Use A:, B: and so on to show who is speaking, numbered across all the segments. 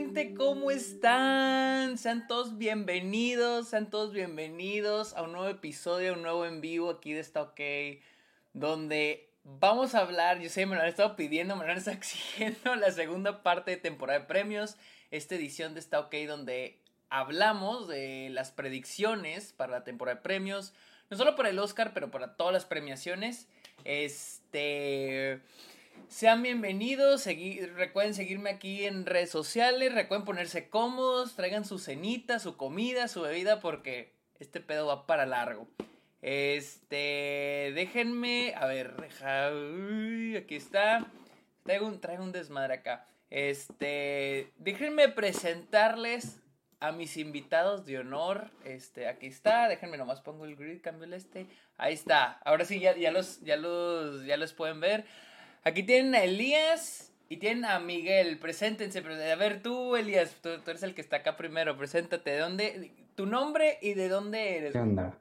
A: gente? ¿Cómo están? Sean todos bienvenidos, sean todos bienvenidos a un nuevo episodio, un nuevo en vivo aquí de Está OK, donde vamos a hablar, yo sé, me lo han estado pidiendo, me lo han estado exigiendo, la segunda parte de temporada de premios, esta edición de Está OK, donde hablamos de las predicciones para la temporada de premios, no solo para el Oscar, pero para todas las premiaciones. Este. Sean bienvenidos, recuerden seguirme aquí en redes sociales, recuerden ponerse cómodos, traigan su cenita, su comida, su bebida, porque este pedo va para largo. Este, déjenme, a ver, deja, aquí está, traigo un, traigo un desmadre acá. Este, déjenme presentarles a mis invitados de honor. Este, aquí está, déjenme nomás pongo el grid, cambio el este. Ahí está. Ahora sí ya, ya los ya los ya los pueden ver. Aquí tienen a Elías y tienen a Miguel. Preséntense, a ver tú, Elías, tú, eres el que está acá primero. Preséntate, ¿de dónde tu nombre y de dónde eres?
B: ¿Qué onda?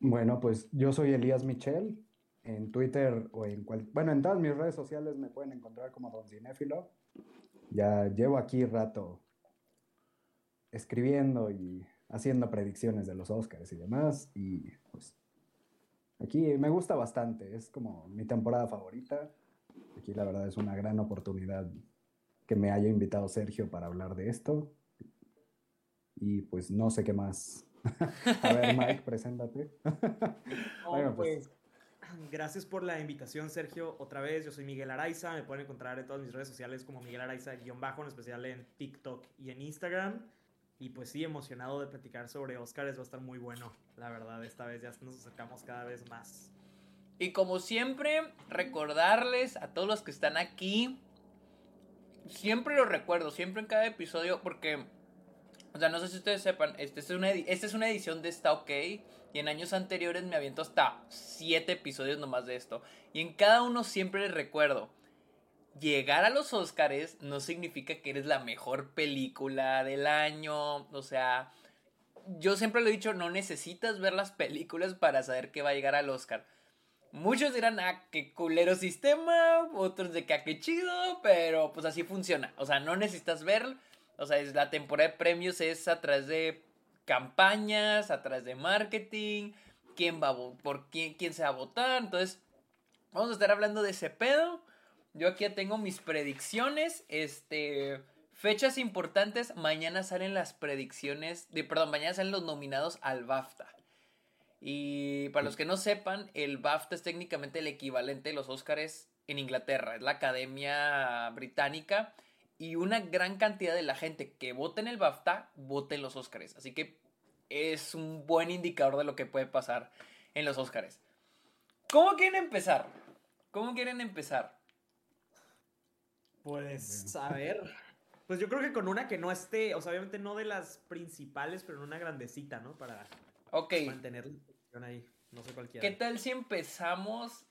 B: bueno, pues yo soy Elías Michel. En Twitter o en cual, bueno, en todas mis redes sociales me pueden encontrar como Don Cinéfilo ya llevo aquí rato escribiendo y haciendo predicciones de los Oscars y demás. Y aquí me gusta bastante, es como mi temporada favorita. Aquí la verdad es una gran oportunidad que me haya invitado Sergio para hablar de esto. Y pues no sé qué más. A ver, Mike, preséntate.
C: bueno, pues, pues Gracias por la invitación, Sergio. Otra vez, yo soy Miguel Araiza. Me pueden encontrar en todas mis redes sociales como Miguel Araiza-bajo, en especial en TikTok y en Instagram. Y pues sí, emocionado de platicar sobre Oscars. Va a estar muy bueno, la verdad. Esta vez ya nos acercamos cada vez más.
A: Y como siempre, recordarles a todos los que están aquí. Siempre lo recuerdo, siempre en cada episodio, porque. O sea, no sé si ustedes sepan, esta es una, esta es una edición de Está OK y en años anteriores me aviento hasta 7 episodios nomás de esto. Y en cada uno siempre les recuerdo. Llegar a los Oscars no significa que eres la mejor película del año. O sea, yo siempre lo he dicho, no necesitas ver las películas para saber que va a llegar al Oscar. Muchos dirán, ah, qué culero sistema, otros de que, ah, qué chido, pero pues así funciona. O sea, no necesitas ver, o sea, es la temporada de premios es a través de campañas, a través de marketing, quién va por quién, quién se va a votar. Entonces, vamos a estar hablando de ese pedo. Yo aquí tengo mis predicciones. Este. Fechas importantes. Mañana salen las predicciones. De, perdón, mañana salen los nominados al BAFTA. Y para los que no sepan, el BAFTA es técnicamente el equivalente de los Oscars en Inglaterra. Es la Academia Británica y una gran cantidad de la gente que vota en el BAFTA vota en los Oscars. Así que es un buen indicador de lo que puede pasar en los Oscars. ¿Cómo quieren empezar? ¿Cómo quieren empezar?
C: Pues, a ver. Pues yo creo que con una que no esté, o sea, obviamente no de las principales, pero en una grandecita, ¿no? Para mantener la ahí. No sé cualquiera.
A: ¿Qué tal si empezamos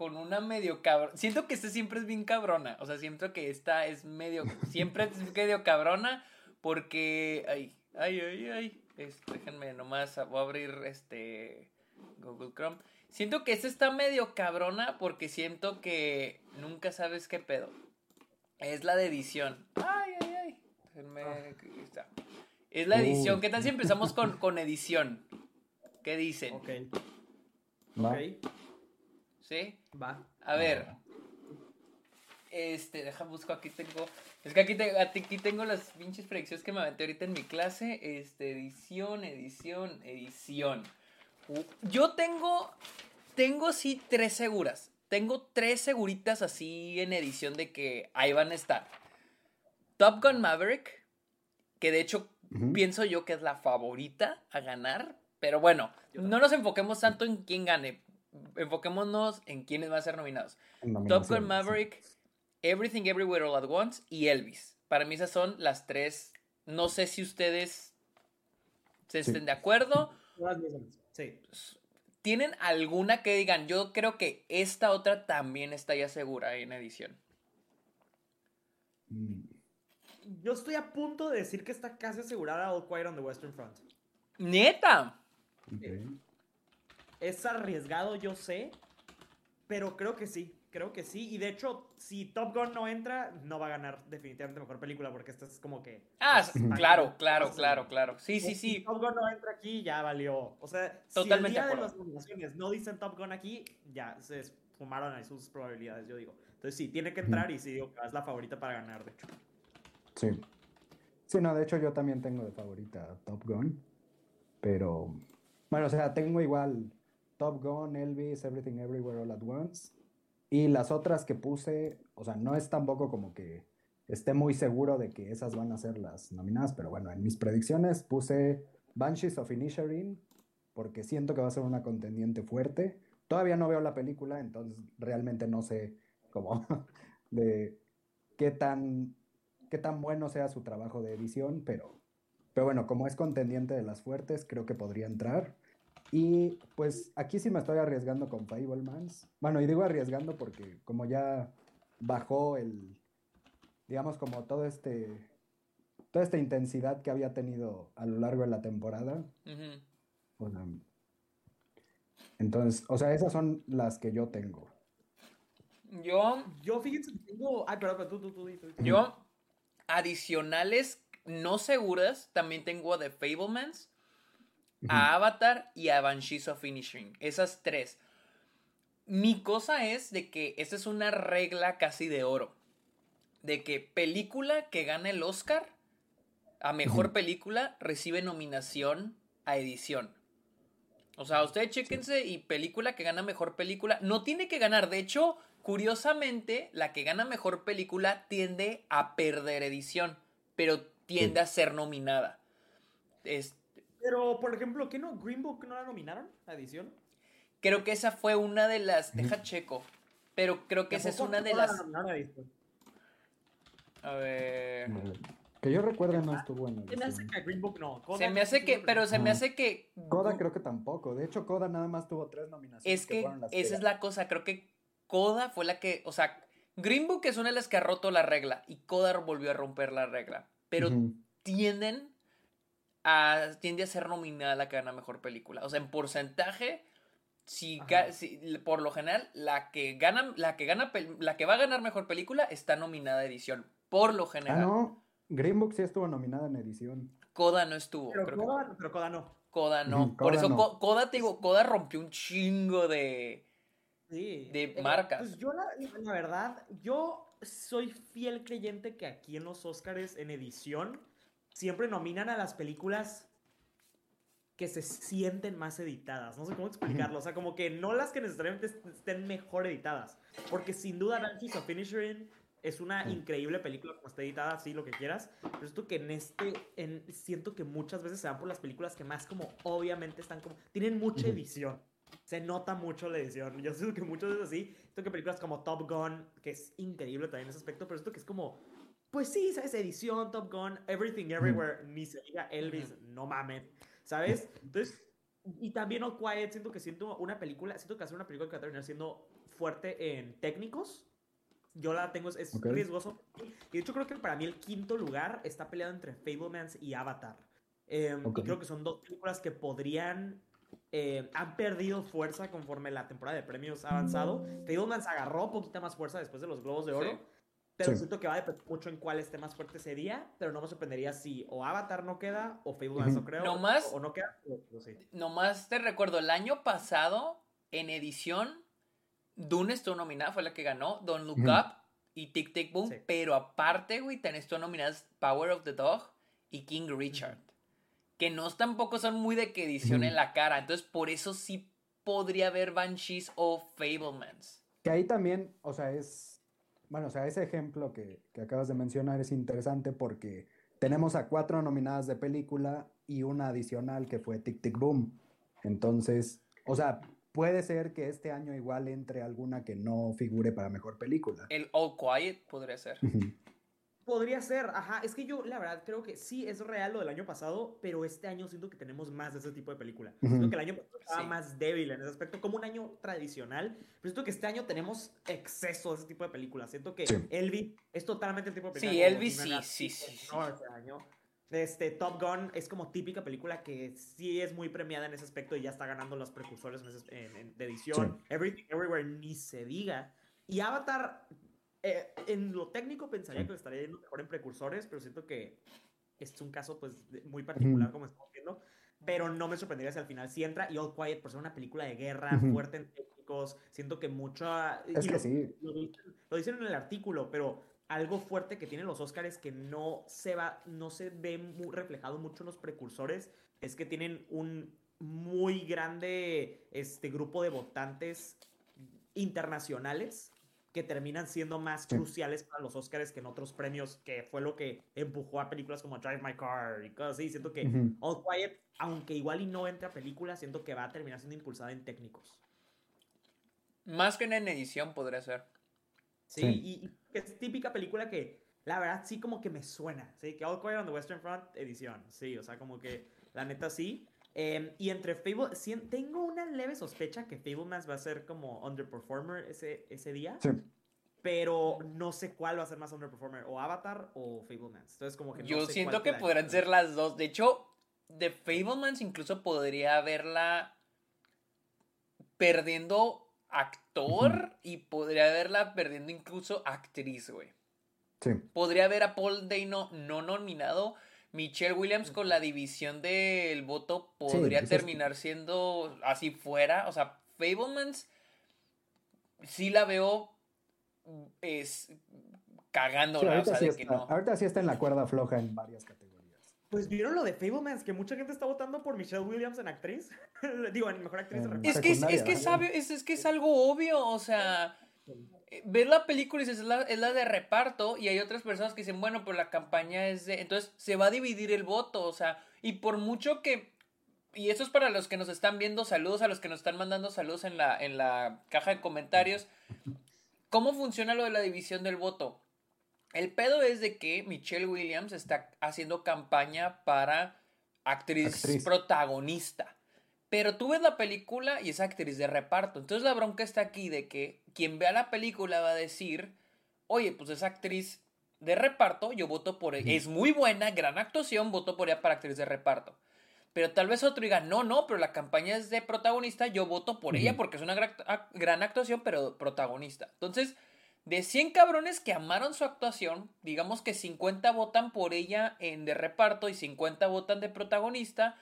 A: con una medio cabrona. Siento que esta siempre es bien cabrona. O sea, siento que esta es medio. Siempre es medio cabrona. Porque. Ay, ay, ay, ay. déjenme nomás. Voy a abrir este. Google Chrome. Siento que esta está medio cabrona porque siento que nunca sabes qué pedo. Es la de edición. Ay, ay, ay. Déjenme. Ah. Es la edición. Uh. ¿Qué tal si empezamos con, con edición? ¿Qué dicen?
C: Ok.
A: Ok. ¿Sí?
C: Va.
A: A ver. Este, deja busco, aquí tengo. Es que aquí, aquí tengo las pinches predicciones que me aventé ahorita en mi clase. Este, edición, edición, edición. Yo tengo. Tengo sí tres seguras. Tengo tres seguritas así en edición de que ahí van a estar. Top Gun Maverick. Que de hecho pienso yo que es la favorita a ganar. Pero bueno, no nos enfoquemos tanto en quién gane enfoquémonos en quiénes van a ser nominados. Top Gun Maverick, Everything Everywhere All at Once y Elvis. Para mí esas son las tres. No sé si ustedes se estén de acuerdo.
C: Sí.
A: ¿Tienen alguna que digan, yo creo que esta otra también está ya segura en edición?
C: Mm. Yo estoy a punto de decir que está casi asegurada All Quiet on the Western Front.
A: ¡Neta!
C: Es arriesgado, yo sé,
D: pero creo que sí, creo que sí. Y de hecho, si Top Gun no entra, no va a ganar definitivamente mejor película, porque esta es como que.
A: Ah, claro, claro, claro, claro. Sí, sí, sí.
D: Si Top Gun no entra aquí, ya valió. O sea, Totalmente si el día de las nominaciones no dicen Top Gun aquí, ya se fumaron ahí sus probabilidades, yo digo. Entonces sí, tiene que entrar y sí digo que es la favorita para ganar, de hecho.
B: Sí. Sí, no, de hecho yo también tengo de favorita Top Gun. Pero, bueno, o sea, tengo igual Top Gun, Elvis, Everything Everywhere All at Once. Y las otras que puse, o sea, no es tampoco como que esté muy seguro de que esas van a ser las nominadas, pero bueno, en mis predicciones puse Banshees of Inisherin, porque siento que va a ser una contendiente fuerte. Todavía no veo la película, entonces realmente no sé cómo de qué tan, qué tan bueno sea su trabajo de edición, pero, pero bueno, como es contendiente de las fuertes, creo que podría entrar. Y pues aquí sí me estoy arriesgando con Fablemans. Bueno, y digo arriesgando porque como ya bajó el, digamos, como todo este, toda esta intensidad que había tenido a lo largo de la temporada. entonces, o sea, esas son las que yo tengo.
A: Yo.
D: Yo, fíjense, tengo. Ay, pero, tú, tú, tú, tú,
A: Yo, adicionales no seguras, también tengo de Fablemans a Avatar y a Banshees of Finishing. Esas tres. Mi cosa es de que esa es una regla casi de oro. De que película que gane el Oscar a mejor película recibe nominación a edición. O sea, ustedes chéquense y película que gana mejor película no tiene que ganar. De hecho, curiosamente, la que gana mejor película tiende a perder edición, pero tiende a ser nominada. Es,
D: pero, por ejemplo, ¿qué no? ¿Green Book no la nominaron a edición?
A: Creo que esa fue una de las. Deja checo. Pero creo que esa es una de las. A ver.
B: Que yo recuerde no estuvo
D: en Se me hace que Green Book no.
A: se me hace que, pero se me hace que.
B: Coda creo que tampoco. De hecho, Coda nada más tuvo tres nominaciones.
A: Es que, esa es la cosa. Creo que Coda fue la que. O sea, Green Book es una de las que ha roto la regla. Y Coda volvió a romper la regla. Pero tienden tiende a ser nominada la que gana mejor película. O sea, en porcentaje, si, por lo general, la que gana, la que gana, la que va a ganar mejor película está nominada a edición. Por lo general. Ah,
B: no. Green Book sí estuvo nominada en edición.
A: Coda no estuvo.
D: Pero, Coda, pero Coda, no.
A: Coda no. por eso Coda, te digo, Coda rompió un chingo de.
D: Sí.
A: De marcas.
D: Pues yo, la, la verdad, yo soy fiel creyente que aquí en los Oscars, en edición, siempre nominan a las películas que se sienten más editadas. No sé cómo explicarlo. O sea, como que no las que necesariamente estén mejor editadas. Porque sin duda Banshees of Finishing es una increíble película como está editada, así lo que quieras. Pero esto que en este, en, siento que muchas veces se van por las películas que más como obviamente están como, tienen mucha edición. Se nota mucho la edición. Yo siento que muchas veces así. Siento que películas como Top Gun, que es increíble también en ese aspecto, pero esto que es como pues sí, ¿sabes? Edición, Top Gun, Everything Everywhere, ni se diga Elvis, no mames, ¿sabes? Entonces, y también All Quiet, siento que siento una película, siento que hacer una película que va a terminar siendo fuerte en técnicos. Yo la tengo, es, riesgoso. Y de hecho creo que para mí el quinto lugar está peleado entre Fablemans y Avatar. Em, y creo que son dos películas que podrían eh, han perdido fuerza conforme la temporada de premios ha avanzado. Fablemans agarró poquita más fuerza después de los Globos de Oro. Pero siento que va a depender mucho en cuál esté más fuerte ese día, pero no me sorprendería si o Avatar no queda o Facebook no creo.
A: Nomás,
D: o, no queda.
A: Nomás te recuerdo, el año pasado, en edición, Dune estuvo nominada, fue la que ganó, Don't Look Up y Tic Tic Boom, pero aparte, güey, tenés tú nominadas Power of the Dog y King Richard, que no tampoco son muy de que edición en la cara, entonces por eso sí podría haber Banshees o Fablemans.
B: Que ahí también, o sea, es bueno, o sea, ese ejemplo que, acabas de mencionar es interesante porque tenemos a cuatro nominadas de película y una adicional que fue Tic Tic Boom. Entonces, o sea, puede ser que este año igual entre alguna que no figure para mejor película.
A: El All Quiet podría ser.
D: Podría ser, ajá. Es que yo, la verdad, creo que sí es real lo del año pasado, pero este año siento que tenemos más de ese tipo de película. Siento que el año pasado estaba más débil en ese aspecto, como un año tradicional. Pero siento que este año tenemos exceso de ese tipo de películas. Siento que Elvis es totalmente el tipo de película.
A: Sí, Elvis sí, sí, sí.
D: No, este año. Este, Top Gun es como típica película que sí es muy premiada en ese aspecto y ya está ganando los precursores en de edición. Everything Everywhere ni se diga. Y Avatar, eh, en lo técnico pensaría que le estaría yendo mejor en precursores, pero siento que es un caso pues muy particular como estamos viendo. Pero no me sorprendería si al final sí entra y All Quiet por ser una película de guerra, fuerte en técnicos, siento que mucho...
B: Es que sí.
D: lo dicen en el artículo, pero algo fuerte que tienen los Oscars que no se va, no se ve muy reflejado mucho en los precursores, es que tienen un muy grande este, grupo de votantes internacionales que terminan siendo más cruciales para los Oscars que en otros premios, que fue lo que empujó a películas como Drive My Car y cosas así. Siento que All Quiet, aunque igual y no entre a películas, siento que va a terminar siendo impulsada en técnicos.
A: Más que en edición podría ser.
D: Sí, Y, es típica película que la verdad sí como que me suena. Sí, que All Quiet on the Western Front edición. Sí, o sea, como que la neta sí. Em, y entre Fable, tengo una leve sospecha que Fablemans va a ser como underperformer ese, ese día. Sí. Pero no sé cuál va a ser más underperformer, o Avatar o Fablemans. Entonces, como que
A: Yo siento que podrán ser las dos. De hecho, de Fablemans incluso podría haberla perdiendo actor y podría haberla perdiendo incluso actriz, güey. Sí. Podría haber a Paul Dano no nominado. Michelle Williams con la división del voto podría terminar siendo así fuera. O sea, Fablemans sí la veo es cagando.
B: ahorita, sí está, ahorita sí está en la cuerda floja en varias categorías.
D: Pues vieron lo de Fablemans, que mucha gente está votando por Michelle Williams en actriz. Digo, en mejor actriz
A: de Es que es, es, que sabe, es, es, que es algo obvio, o sea, eh, ver la película y dices, es la, es la de reparto, y hay otras personas que dicen, bueno, pues la campaña es de. Entonces se va a dividir el voto, o sea, y por mucho que. Y eso es para los que nos están viendo, saludos a los que nos están mandando saludos en la, en la caja de comentarios. ¿Cómo funciona lo de la división del voto? El pedo es de que Michelle Williams está haciendo campaña para actriz, protagonista. Pero tú ves la película y es actriz de reparto. Entonces la bronca está aquí de que quien vea la película va a decir, oye, pues es actriz de reparto, yo voto por ella. Es muy buena, gran actuación, voto por ella para actriz de reparto. Pero tal vez otro diga, no, no, pero la campaña es de protagonista, yo voto por ella porque es una gran actuación, pero protagonista. Entonces, de 100 cabrones que amaron su actuación, digamos que 50 votan por ella en de reparto y 50 votan de protagonista.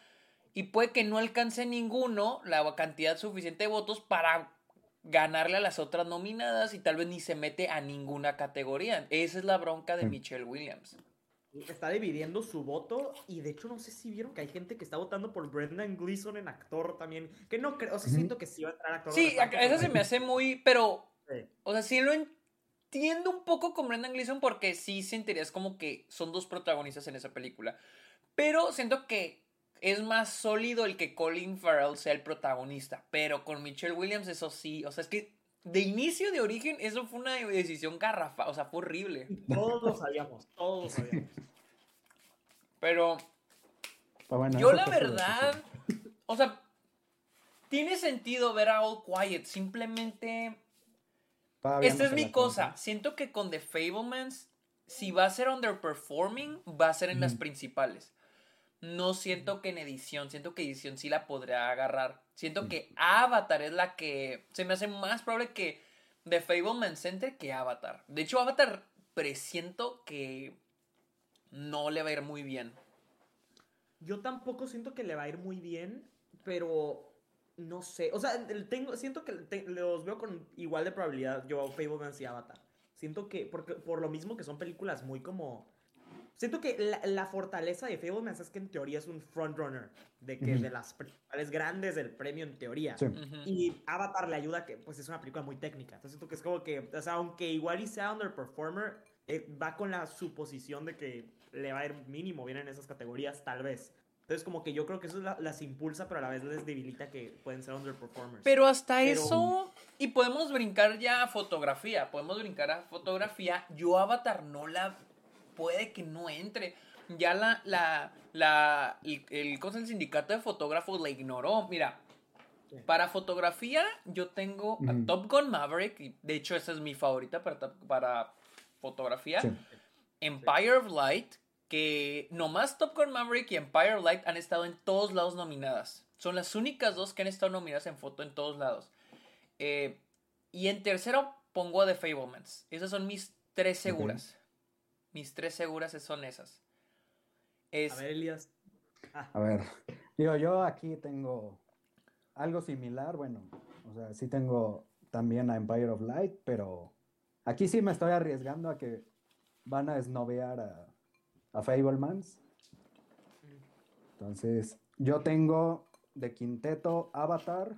A: Y puede que no alcance ninguno la cantidad suficiente de votos para ganarle a las otras nominadas y tal vez ni se mete a ninguna categoría. Esa es la bronca de Michelle Williams.
D: Está dividiendo su voto y de hecho no sé si vieron que hay gente que está votando por Brendan Gleeson en actor también. Que no creo, o sea, siento que sí va a entrar actor.
A: Sí, eso se me hace muy, pero... O sea, sí lo entiendo entiendo un poco con Brendan Gleeson porque sí sentirías como que son dos protagonistas en esa película. Pero siento que es más sólido el que Colin Farrell sea el protagonista. Pero con Michelle Williams, eso sí. O sea, es que de inicio, de origen, eso fue una decisión garrafa. O sea, fue horrible.
D: Todos lo sabíamos, todos lo sabíamos.
A: Pero. yo la verdad. O sea, tiene sentido ver a All Quiet. Simplemente esta es mi cosa. Siento que con The Fablemans, si va a ser underperforming, va a ser en las principales. No siento que en edición, siento que edición sí la podría agarrar. Siento que Avatar es la que se me hace más probable que The Fablemans entre que Avatar. De hecho, Avatar presiento que no le va a ir muy bien.
D: Yo tampoco siento que le va a ir muy bien, pero no sé. O sea, tengo, siento que los veo con igual de probabilidad yo, Fablemans y Avatar. Siento que, porque, por lo mismo que son películas muy como... Siento que la, fortaleza de Fablemans es que en teoría es un frontrunner de que de las principales grandes del premio en teoría. Y Avatar le ayuda que pues es una película muy técnica. Entonces siento que es como que, o sea, aunque igual y sea underperformer, eh, va con la suposición de que le va a ir mínimo bien en esas categorías, tal vez. Entonces, como que yo creo que eso las impulsa, pero a la vez les debilita que pueden ser underperformers.
A: Pero hasta eso, y podemos brincar ya a fotografía, podemos brincar a fotografía. Yo Avatar no la, puede que no entre. Ya la, la, la, el, el, el sindicato de fotógrafos la ignoró. Mira, para fotografía yo tengo a Top Gun Maverick, y de hecho esa es mi favorita para, para fotografía. Empire of Light, que nomás Top Gun Maverick y Empire of Light han estado en todos lados nominadas. Son las únicas dos que han estado nominadas en foto en todos lados. Eh, y en tercero pongo a The Fablemans. Esas son mis tres seguras. Mis tres seguras son esas.
D: A ver, Elias.
B: Ah. A ver, digo, yo aquí tengo algo similar. Bueno, o sea, sí tengo también a Empire of Light, pero aquí sí me estoy arriesgando a que van a esnovear a, a Fablemans. Entonces, yo tengo de quinteto Avatar.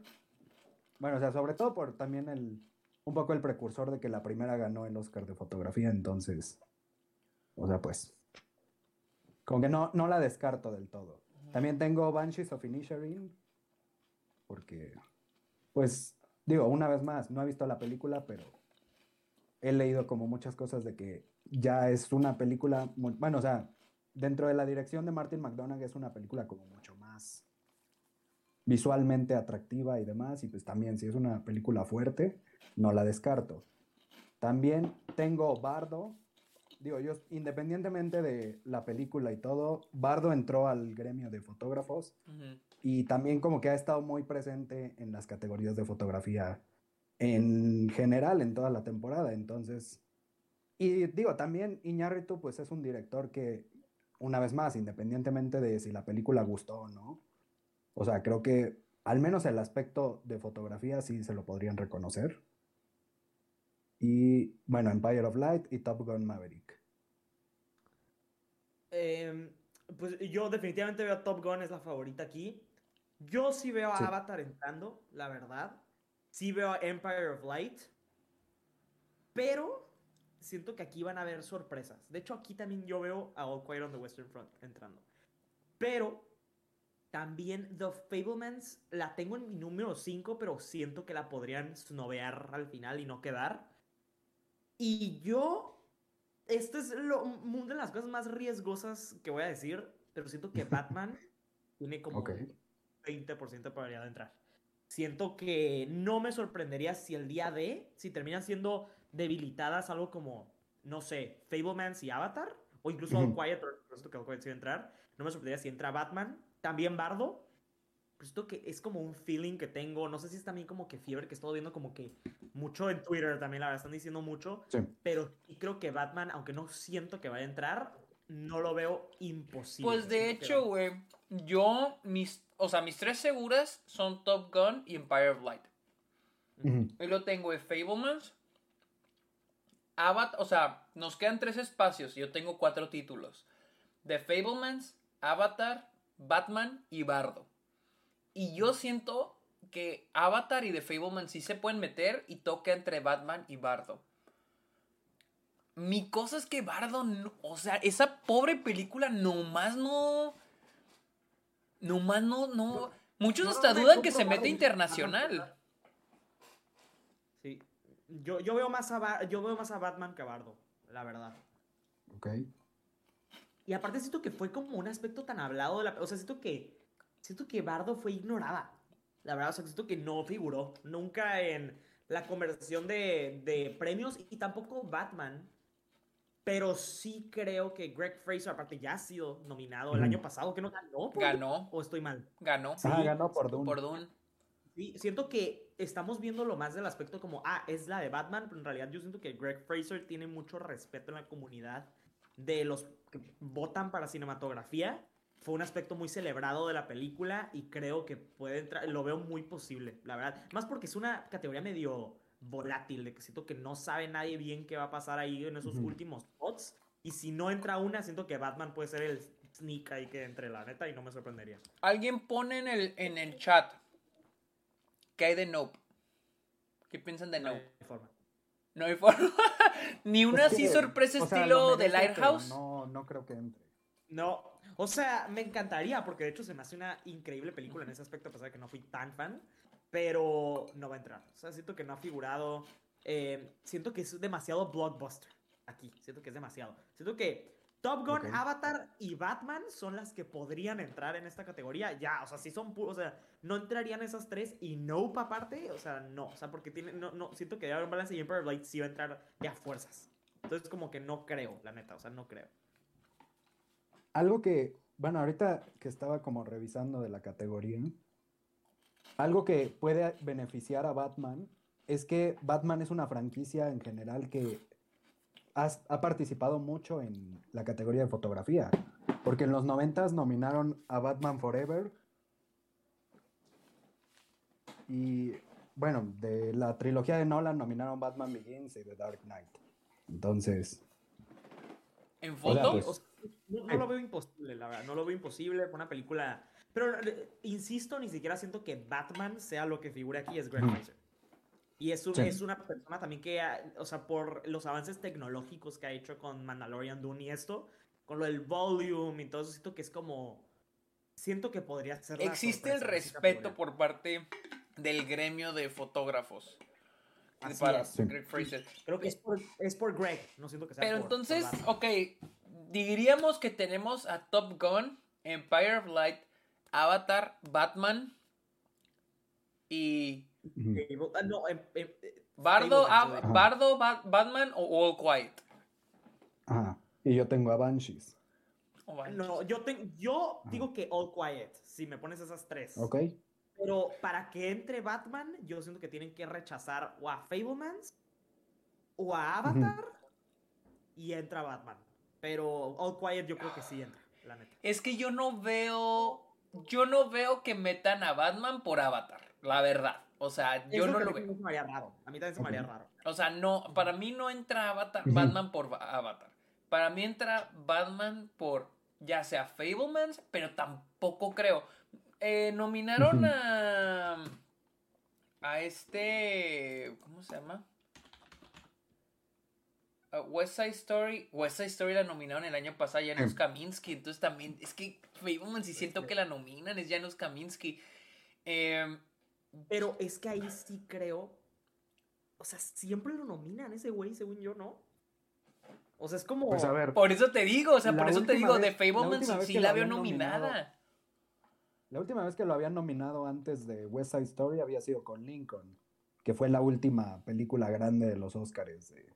B: Bueno, o sea, sobre todo por también el un poco el precursor de que la primera ganó el Oscar de fotografía, entonces, o sea, pues, como que no, no la descarto del todo. También tengo Banshees of Inisherin, porque, pues, digo, una vez más, no he visto la película, pero he leído como muchas cosas de que ya es una película, bueno, o sea, dentro de la dirección de Martin McDonagh es una película como mucho más visualmente atractiva y demás, y pues también si es una película fuerte, no la descarto. También tengo Bardo, digo yo, independientemente de la película y todo, Bardo entró al gremio de fotógrafos y también como que ha estado muy presente en las categorías de fotografía en general en toda la temporada, entonces y digo, también Iñárritu pues es un director que, una vez más, independientemente de si la película gustó o no, o sea, creo que al menos el aspecto de fotografía sí se lo podrían reconocer. Y bueno, Empire of Light y Top Gun Maverick.
D: Em, pues yo definitivamente veo a Top Gun es la favorita aquí. Yo sí veo a Avatar entrando, la verdad. Sí veo a Empire of Light. Pero siento que aquí van a haber sorpresas. De hecho, aquí también yo veo a All Quiet on the Western Front entrando. Pero también The Fablemans la tengo en mi número 5, pero siento que la podrían snovear al final y no quedar. Y yo. Esto es lo, una de las cosas más riesgosas que voy a decir, pero siento que Batman tiene como 20% de probabilidad de entrar. Siento que no me sorprendería si el día de, si terminan siendo debilitadas algo como, no sé, Fablemans y Avatar, o incluso All Quiet, por esto que All Quiet sí entrar, no me sorprendería si entra Batman, también Bardo, pues esto que es como un feeling que tengo, no sé si es también como que fiebre que estoy viendo como que mucho en Twitter también, la verdad, están diciendo mucho, pero creo que Batman, aunque no siento que vaya a entrar, no lo veo imposible.
A: Pues de hecho, güey, yo, mis, o sea, mis tres seguras son Top Gun y Empire of Light. Y lo tengo de Fablemans, Avatar, o sea, nos quedan tres espacios y yo tengo cuatro títulos. The Fablemans, Avatar, Batman y Bardo. Y yo siento que Avatar y The Fablemans sí se pueden meter y toca entre Batman y Bardo. Mi cosa es que Bardo, o sea, esa pobre película nomás no... Nomás no, no... Muchos hasta dudan que se mete internacional.
D: Yo, veo más a yo veo más a Batman que a Bardo, la verdad.
B: Ok.
D: Y aparte siento que fue como un aspecto tan hablado de la... O sea, siento que... Siento que Bardo fue ignorada. La verdad, o sea, siento que no figuró nunca en la conversación de, premios y tampoco Batman. Pero sí creo que Greg Fraser, aparte, ya ha sido nominado el año pasado, que no ganó.
A: ganó.
D: ¿O estoy mal?
A: Ganó.
B: Sí, ah, ganó por Dune.
A: Por Dune.
D: Sí, siento que estamos viendo lo más del aspecto como, ah, es la de Batman, pero en realidad yo siento que Greg Fraser tiene mucho respeto en la comunidad de los que votan para cinematografía. Fue un aspecto muy celebrado de la película y creo que puede entrar, lo veo muy posible, la verdad. Más porque es una categoría medio volátil, de que siento que no sabe nadie bien qué va a pasar ahí en esos últimos spots. Y si no entra una, siento que Batman puede ser el sneak ahí que entre, la neta, y no me sorprendería.
A: Alguien pone en el, en el chat ¿Qué hay de Nope? ¿Qué piensan de Nope? No hay forma. No hay forma. Ni una así sorpresa estilo de Lighthouse.
B: No, no creo que entre.
D: No, o sea, me encantaría, porque de hecho se me hace una increíble película en ese aspecto, a pesar de que no fui tan fan, pero no va a entrar. O sea, siento que no ha figurado. Eh, siento que es demasiado blockbuster aquí. Siento que es demasiado. Siento que Top Gun, Avatar y Batman son las que podrían entrar en esta categoría. Ya, o sea, si son puros, o sea, no entrarían esas tres y Nope aparte, o sea, no, o sea, porque tiene, no, no, siento que debe haber un balance y Empire of Light sí va a entrar ya a fuerzas. Entonces, como que no creo, la neta, o sea, no creo.
B: Algo que, bueno, ahorita que estaba como revisando de la categoría, algo que puede beneficiar a Batman es que Batman es una franquicia en general que ha participado mucho en la categoría de fotografía. Porque en los noventas nominaron a Batman Forever. Y bueno, de la trilogía de Nolan nominaron Batman Begins y The Dark Knight. Entonces.
A: ¿En foto?
D: Pues, no, lo veo imposible, la verdad. No lo veo imposible. Una película. Pero eh, insisto, ni siquiera siento que Batman sea lo que figura aquí, es Greg Fraser. Y es, es una persona también que, o sea, por los avances tecnológicos que ha hecho con Mandalorian Dune y esto, con lo del volume y todo eso, siento que es como. Siento que podría ser.
A: Existe el respeto por parte del gremio de fotógrafos.
D: para Greg Fraser. Creo que es por, es por Greg, no siento que sea
A: Pero entonces, ok, diríamos que tenemos a Top Gun, Empire of Light, Avatar, Batman y Ah, no, em, em, eh, Bardo, Bardo Batman o All Quiet.
B: Ajá. Y yo tengo a Banshees.
D: No, yo, yo digo que All Quiet, si me pones esas tres.
B: Ok.
D: Pero para que entre Batman, yo siento que tienen que rechazar o a Fablemans o a Avatar y entra Batman. Pero All Quiet yo creo que sí entra, la neta.
A: Es que yo no veo. Yo no veo que metan a Batman por Avatar, la verdad. O sea, yo no lo veo.
D: raro. A mí también se me haría raro.
A: O sea, no, para mí no entra Avatar, Batman por Avatar. Para mí entra Batman por ya sea Fablemans, pero tampoco creo. Eh, nominaron a. A este. ¿Cómo se llama? West Side Story. West Side Story la nominaron el año pasado, Janusz Kaminski. Entonces también. Es que Fablemans, si siento que la nominan, es Janusz Kaminski. Eh,
D: pero es que ahí sí creo. O sea, siempre lo nominan ese güey, según yo, ¿no? O sea, es como.
B: Pues a ver,
A: por eso te digo, o sea, por eso te digo, de Fableman sí la veo nominada.
B: la última vez que lo habían nominado antes de West Side Story había sido con Lincoln, que fue la última película grande de los Oscars de,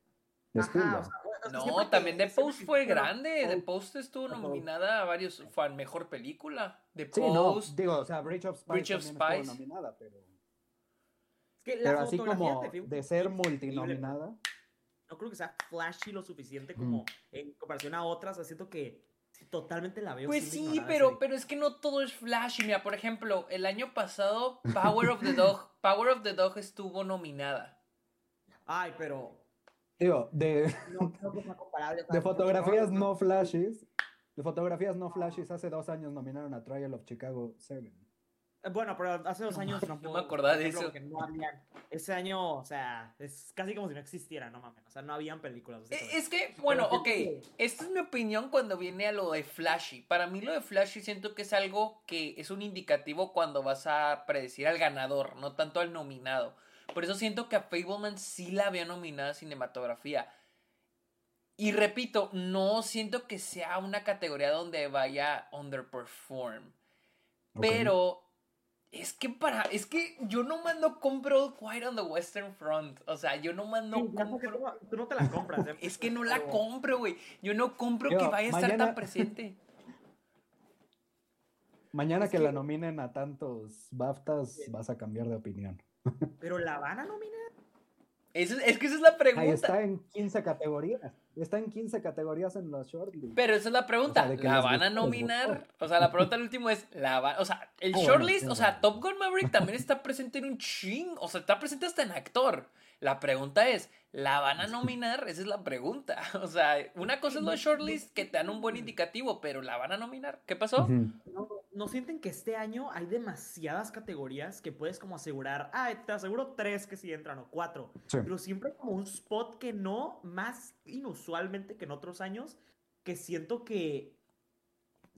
A: no, también The Post fue grande. The Post estuvo nominada a varios. Fue a mejor película. The Post.
B: Sí, digo, o sea, Bridge of Spies. Bridge of Spies. nominada, pero.
D: Es que
B: pero así como de, ser multinominada.
D: No creo que sea flashy lo suficiente como en comparación a otras. Siento que totalmente la veo.
A: Pues sí, pero, pero es que no todo es flashy. Mira, por ejemplo, el año pasado Power of the Dog, Power of the Dog estuvo nominada.
D: Ay, pero
B: Digo, de, de fotografías no flashes, de fotografías no flashes, hace dos años nominaron a Trial of Chicago 7.
D: Eh, bueno, pero hace dos años
A: no, me acordaba de eso.
D: ese año, o sea, es casi como si no existiera, no mames. O sea, no habían películas.
A: Es, que, bueno, ok. Esta es mi opinión cuando viene a lo de Flashy. Para mí, lo de Flashy siento que es algo que es un indicativo cuando vas a predecir al ganador, no tanto al nominado. Por eso siento que a Fableman sí la había nominada a cinematografía. Y repito, no siento que sea una categoría donde vaya underperform. Pero es que para. Es que yo no mando compro Quiet on the Western Front. O sea, yo no mando
D: compro. Tú no te la compras, ¿eh?
A: Es que no la compro, güey. Yo no compro que vaya a estar tan presente.
B: Mañana que, la nominen a tantos BAFTAs, vas a cambiar de opinión.
D: Pero la van a nominar.
A: es que esa es la pregunta. Ahí
B: está en 15 categorías. Está en 15 categorías en los shortlist.
A: Pero esa es la pregunta. ¿La van a nominar? O sea, la pregunta al último es, ¿la O sea, el ah, shortlist, o sea, Top Gun Maverick también está presente en un ching. O sea, está presente hasta en actor. La pregunta es, ¿la van a nominar? Esa es la pregunta. O sea, una cosa es los shortlist que te dan un buen indicativo, pero ¿la van a nominar? ¿Qué pasó?
D: ¿No, sienten que este año hay demasiadas categorías que puedes como asegurar, ah, te aseguro tres que sí entran o cuatro, pero siempre como un spot que no, más inusualmente que en otros años, que siento que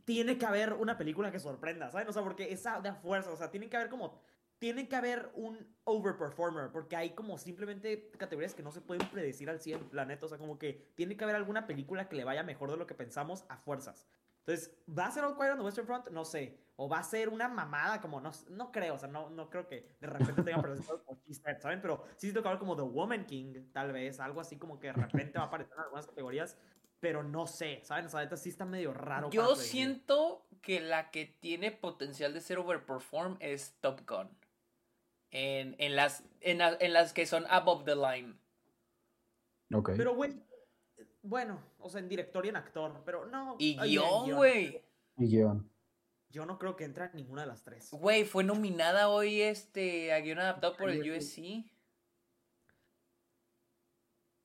D: tiene que haber una película que sorprenda, ¿saben? O sea, porque esa de fuerza, o sea, tiene que haber como tiene que haber un overperformer, porque hay como simplemente categorías que no se pueden predecir al 100, planeta. O sea, como que tiene que haber alguna película que le vaya mejor de lo que pensamos a fuerzas. Entonces, ¿va a ser All Quiet on the Western Front? No sé. O va a ser una mamada, como no, no creo, o sea, no, no creo que de repente tenga presentado como ¿saben? Pero sí siento que como The Woman King, tal vez, algo así como que de repente va a aparecer en algunas categorías. pero no sé, ¿saben? O sea, sí está medio raro.
A: Yo siento que la que tiene potencial de ser overperform es Top Gun. En, las, en, las que son above the line.
B: Ok.
D: Pero, güey, bueno, o sea, en director y en actor, pero no.
A: Y guion, güey.
B: Y guion.
D: Yo no creo que entra en ninguna de las tres.
A: Güey, fue nominada hoy este a guion adaptado por el USC.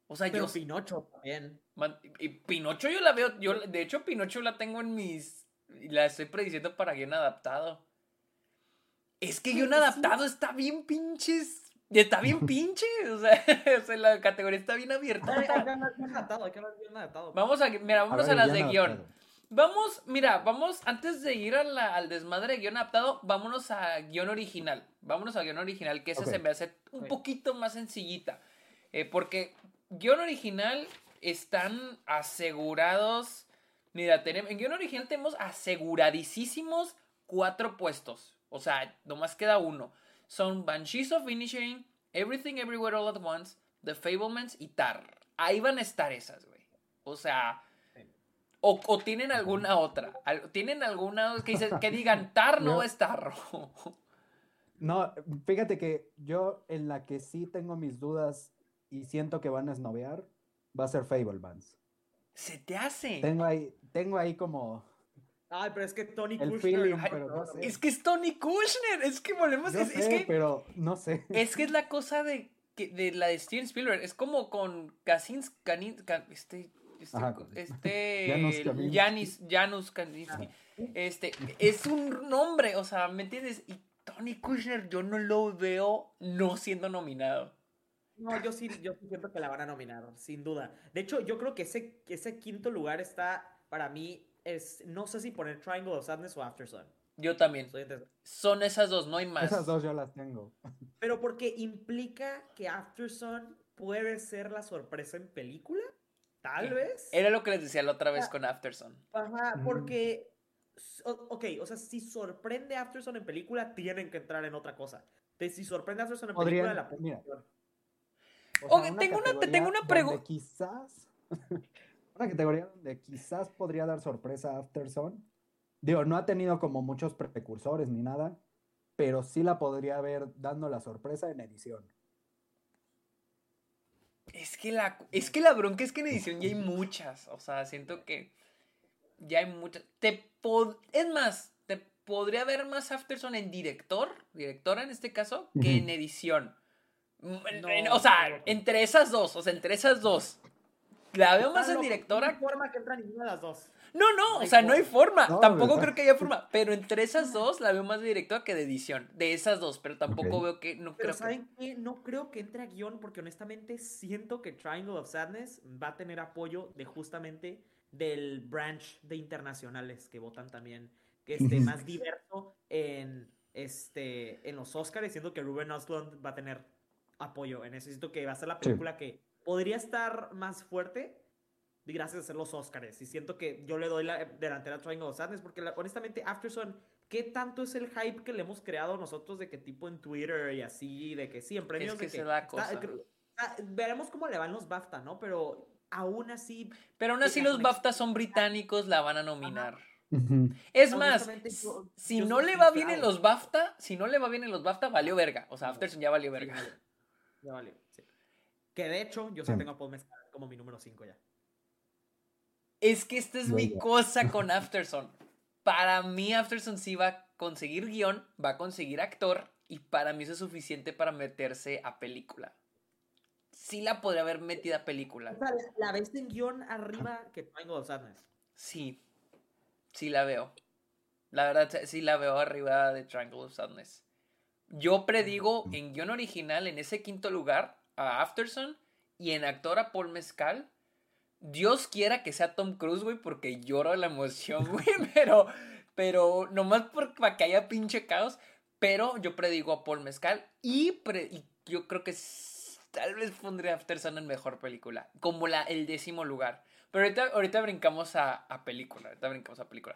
D: O sea, Pero yo. Pinocho también.
A: y Pinocho yo la veo. Yo, de hecho, Pinocho la tengo en mis. La estoy prediciendo para guion adaptado. Es que guion adaptado está bien pinches. Está bien pinche. O sea, o sea, la categoría está bien abierta. Vamos a, mira, vamos a, las de guion. Vamos, mira, vamos, antes de ir al desmadre de guion adaptado, vámonos a guion original. Vámonos a guion original, que esa se me hace un poquito más sencillita. Eh, porque guion original están asegurados. Mira, tenemos, en guion original tenemos aseguradísimos cuatro puestos. O sea, nomás queda uno. Son Banshees of Finishing, Everything Everywhere All at Once, The Fablements y Tar. Ahí van a estar esas, güey. O sea. O, tienen alguna otra. ¿Tienen alguna que, que digan Tar no, es Tar?
B: no, fíjate que yo en la que sí tengo mis dudas y siento que van a esnovear, va a ser Fablemans.
A: ¿Se te hace?
B: Tengo ahí, tengo ahí como...
D: Ay, pero es que Tony Kushner.
A: Es que es Tony Kushner. Es que volvemos.
B: es, que, pero no sé.
A: Es que es la cosa de, de la de Steven Spielberg. Es como con Kaczynski. Este. Este. este Janis, Janus Kaczynski. Este. Es un nombre. O sea, ¿me entiendes? Y Tony Kushner, yo no lo veo no siendo nominado.
D: No, yo sí, yo siento que la van a nominar, sin duda. De hecho, yo creo que ese, ese quinto lugar está, para mí, es, no sé si poner Triangle of Sadness o After Sun.
A: Yo también. Son esas dos, no hay más.
B: Esas dos yo las tengo.
D: Pero porque implica que After Sun puede ser la sorpresa en película, tal vez.
A: Era lo que les decía la otra vez ah, con After Sun.
D: Ajá, mm. porque, ok, o sea, si sorprende After Sun en película, tienen que entrar en otra cosa. si sorprende After Sun en película, la película
A: tengo, una, tengo una pregunta.
B: Quizás. Una categoría donde quizás podría dar sorpresa a Afterson. Digo, no ha tenido como muchos precursores ni nada, pero sí la podría haber dando la sorpresa en edición.
A: Es que la, es que la bronca es que en edición ya hay muchas. O sea, siento que ya hay muchas. Te es más, te podría ver más Afterson en director, directora en este caso, que en edición o sea, entre esas dos, o sea, entre esas dos. La veo más en directora. No
D: hay forma que entra ninguna de las dos.
A: No, no, o sea, no hay forma. tampoco creo que haya forma. Pero entre esas dos la veo más de directora que de edición. De esas dos, pero tampoco veo que. No
D: pero
A: creo
D: ¿saben qué? No creo que entre a guion porque honestamente siento que Triangle of Sadness va a tener apoyo de justamente del branch de internacionales que votan también. Que esté más diverso en, este, en los Oscars. Siento que Ruben Ostlund va a tener apoyo en eso. Siento que va a ser la película que podría estar más fuerte gracias a ser los Oscars. Y siento que yo le doy la delantera a Triangle of Sadness porque honestamente Afterson, ¿qué tanto es el hype que le hemos creado nosotros de que tipo en Twitter y así, de que sí, en premios
A: que
D: de que...
A: la cosa.
D: veremos cómo le van los BAFTA, ¿no? Pero aún así...
A: Pero aún así los BAFTA son británicos, la van a nominar. Es más, si no le va bien en los BAFTA, si no le va bien en los BAFTA, valió verga. O sea, Afterson ya valió verga.
D: Ya valió, sí. Que de hecho, yo sí, tengo a Paul Mescal como mi número 5 ya.
A: Es que esta es mi cosa con Afterson. Para mí, Afterson sí va a conseguir guion, va a conseguir actor, y para mí eso es suficiente para meterse a película. Sí la podría haber metido a película.
D: O sea, ¿la ves en guion arriba que Triangle of Sadness?
A: Sí, sí la veo. La verdad, sí la veo arriba de Triangle of Sadness. Yo predigo en guion original, en ese quinto lugar, a Afterson y en actor a Paul Mezcal. Dios quiera que sea Tom Cruise, güey, porque lloro la emoción, güey, pero, pero nomás para que haya pinche caos. Pero yo predigo a Paul Mezcal y, yo creo que tal vez pondré Afterson en mejor película, como la, el décimo lugar. Pero ahorita, ahorita brincamos a, a película, ahorita brincamos a película.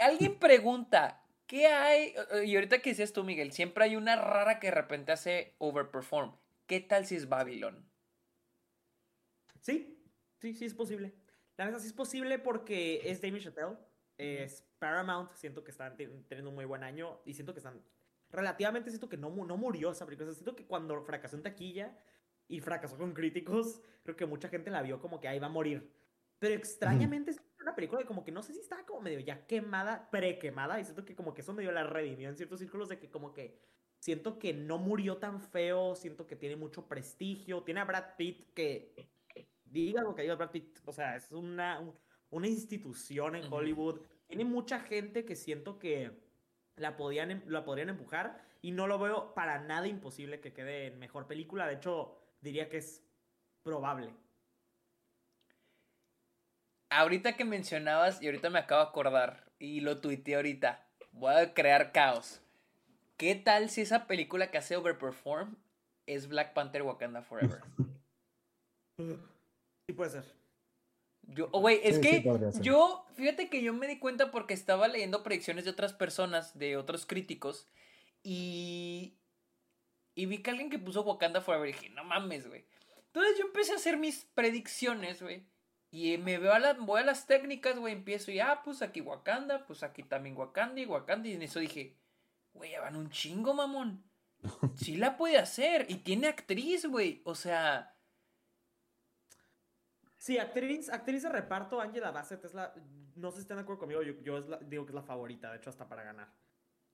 A: Alguien pregunta, ¿Qué hay? Y ahorita que dices tú, Miguel, siempre hay una rara que de repente hace overperform. ¿Qué tal si es Babylon?
D: Sí, sí, sí es posible. La verdad sí es posible porque es Damien Chappelle, es Paramount, siento que están teniendo un muy buen año y siento que están relativamente siento que no, no murió esa película. siento que cuando fracasó en taquilla y fracasó con críticos, creo que mucha gente la vio como que ahí va a morir. Pero extrañamente es una película que como que no sé si estaba como medio ya quemada, pre-quemada, y siento que como que eso medio la redimió en ciertos círculos de que como que siento que no murió tan feo, siento que tiene mucho prestigio, tiene a Brad Pitt que diga lo que diga Brad Pitt, o sea, es una, una institución en Hollywood, tiene mucha gente que siento que la, podían, em, la podrían empujar y no lo veo para nada imposible que quede en mejor película, de hecho diría que es probable.
A: Ahorita que mencionabas, y ahorita me acabo de acordar, y lo tuiteé ahorita, voy a crear caos. ¿Qué tal si esa película que hace Overperform es Black Panther Wakanda Forever?
D: Sí puede ser.
A: Yo, oh, güey, es que yo, fíjate que yo me di cuenta porque estaba leyendo predicciones de otras personas, de otros críticos, y, y vi que alguien que puso Wakanda Forever y dije, no mames, güey. Entonces yo empecé a hacer mis predicciones, güey. Y me veo a las, voy a las técnicas, güey, empiezo y, ah, pues aquí Wakanda, pues aquí también Wakanda y Wakanda. Y en eso dije, güey, ya van un chingo, mamón. Sí la puede hacer. Y tiene actriz, güey. O sea.
D: Sí, actriz, actriz de reparto, Angela Bassett es la. No sé si están de acuerdo conmigo, yo, yo digo que es la favorita, de hecho, hasta para ganar.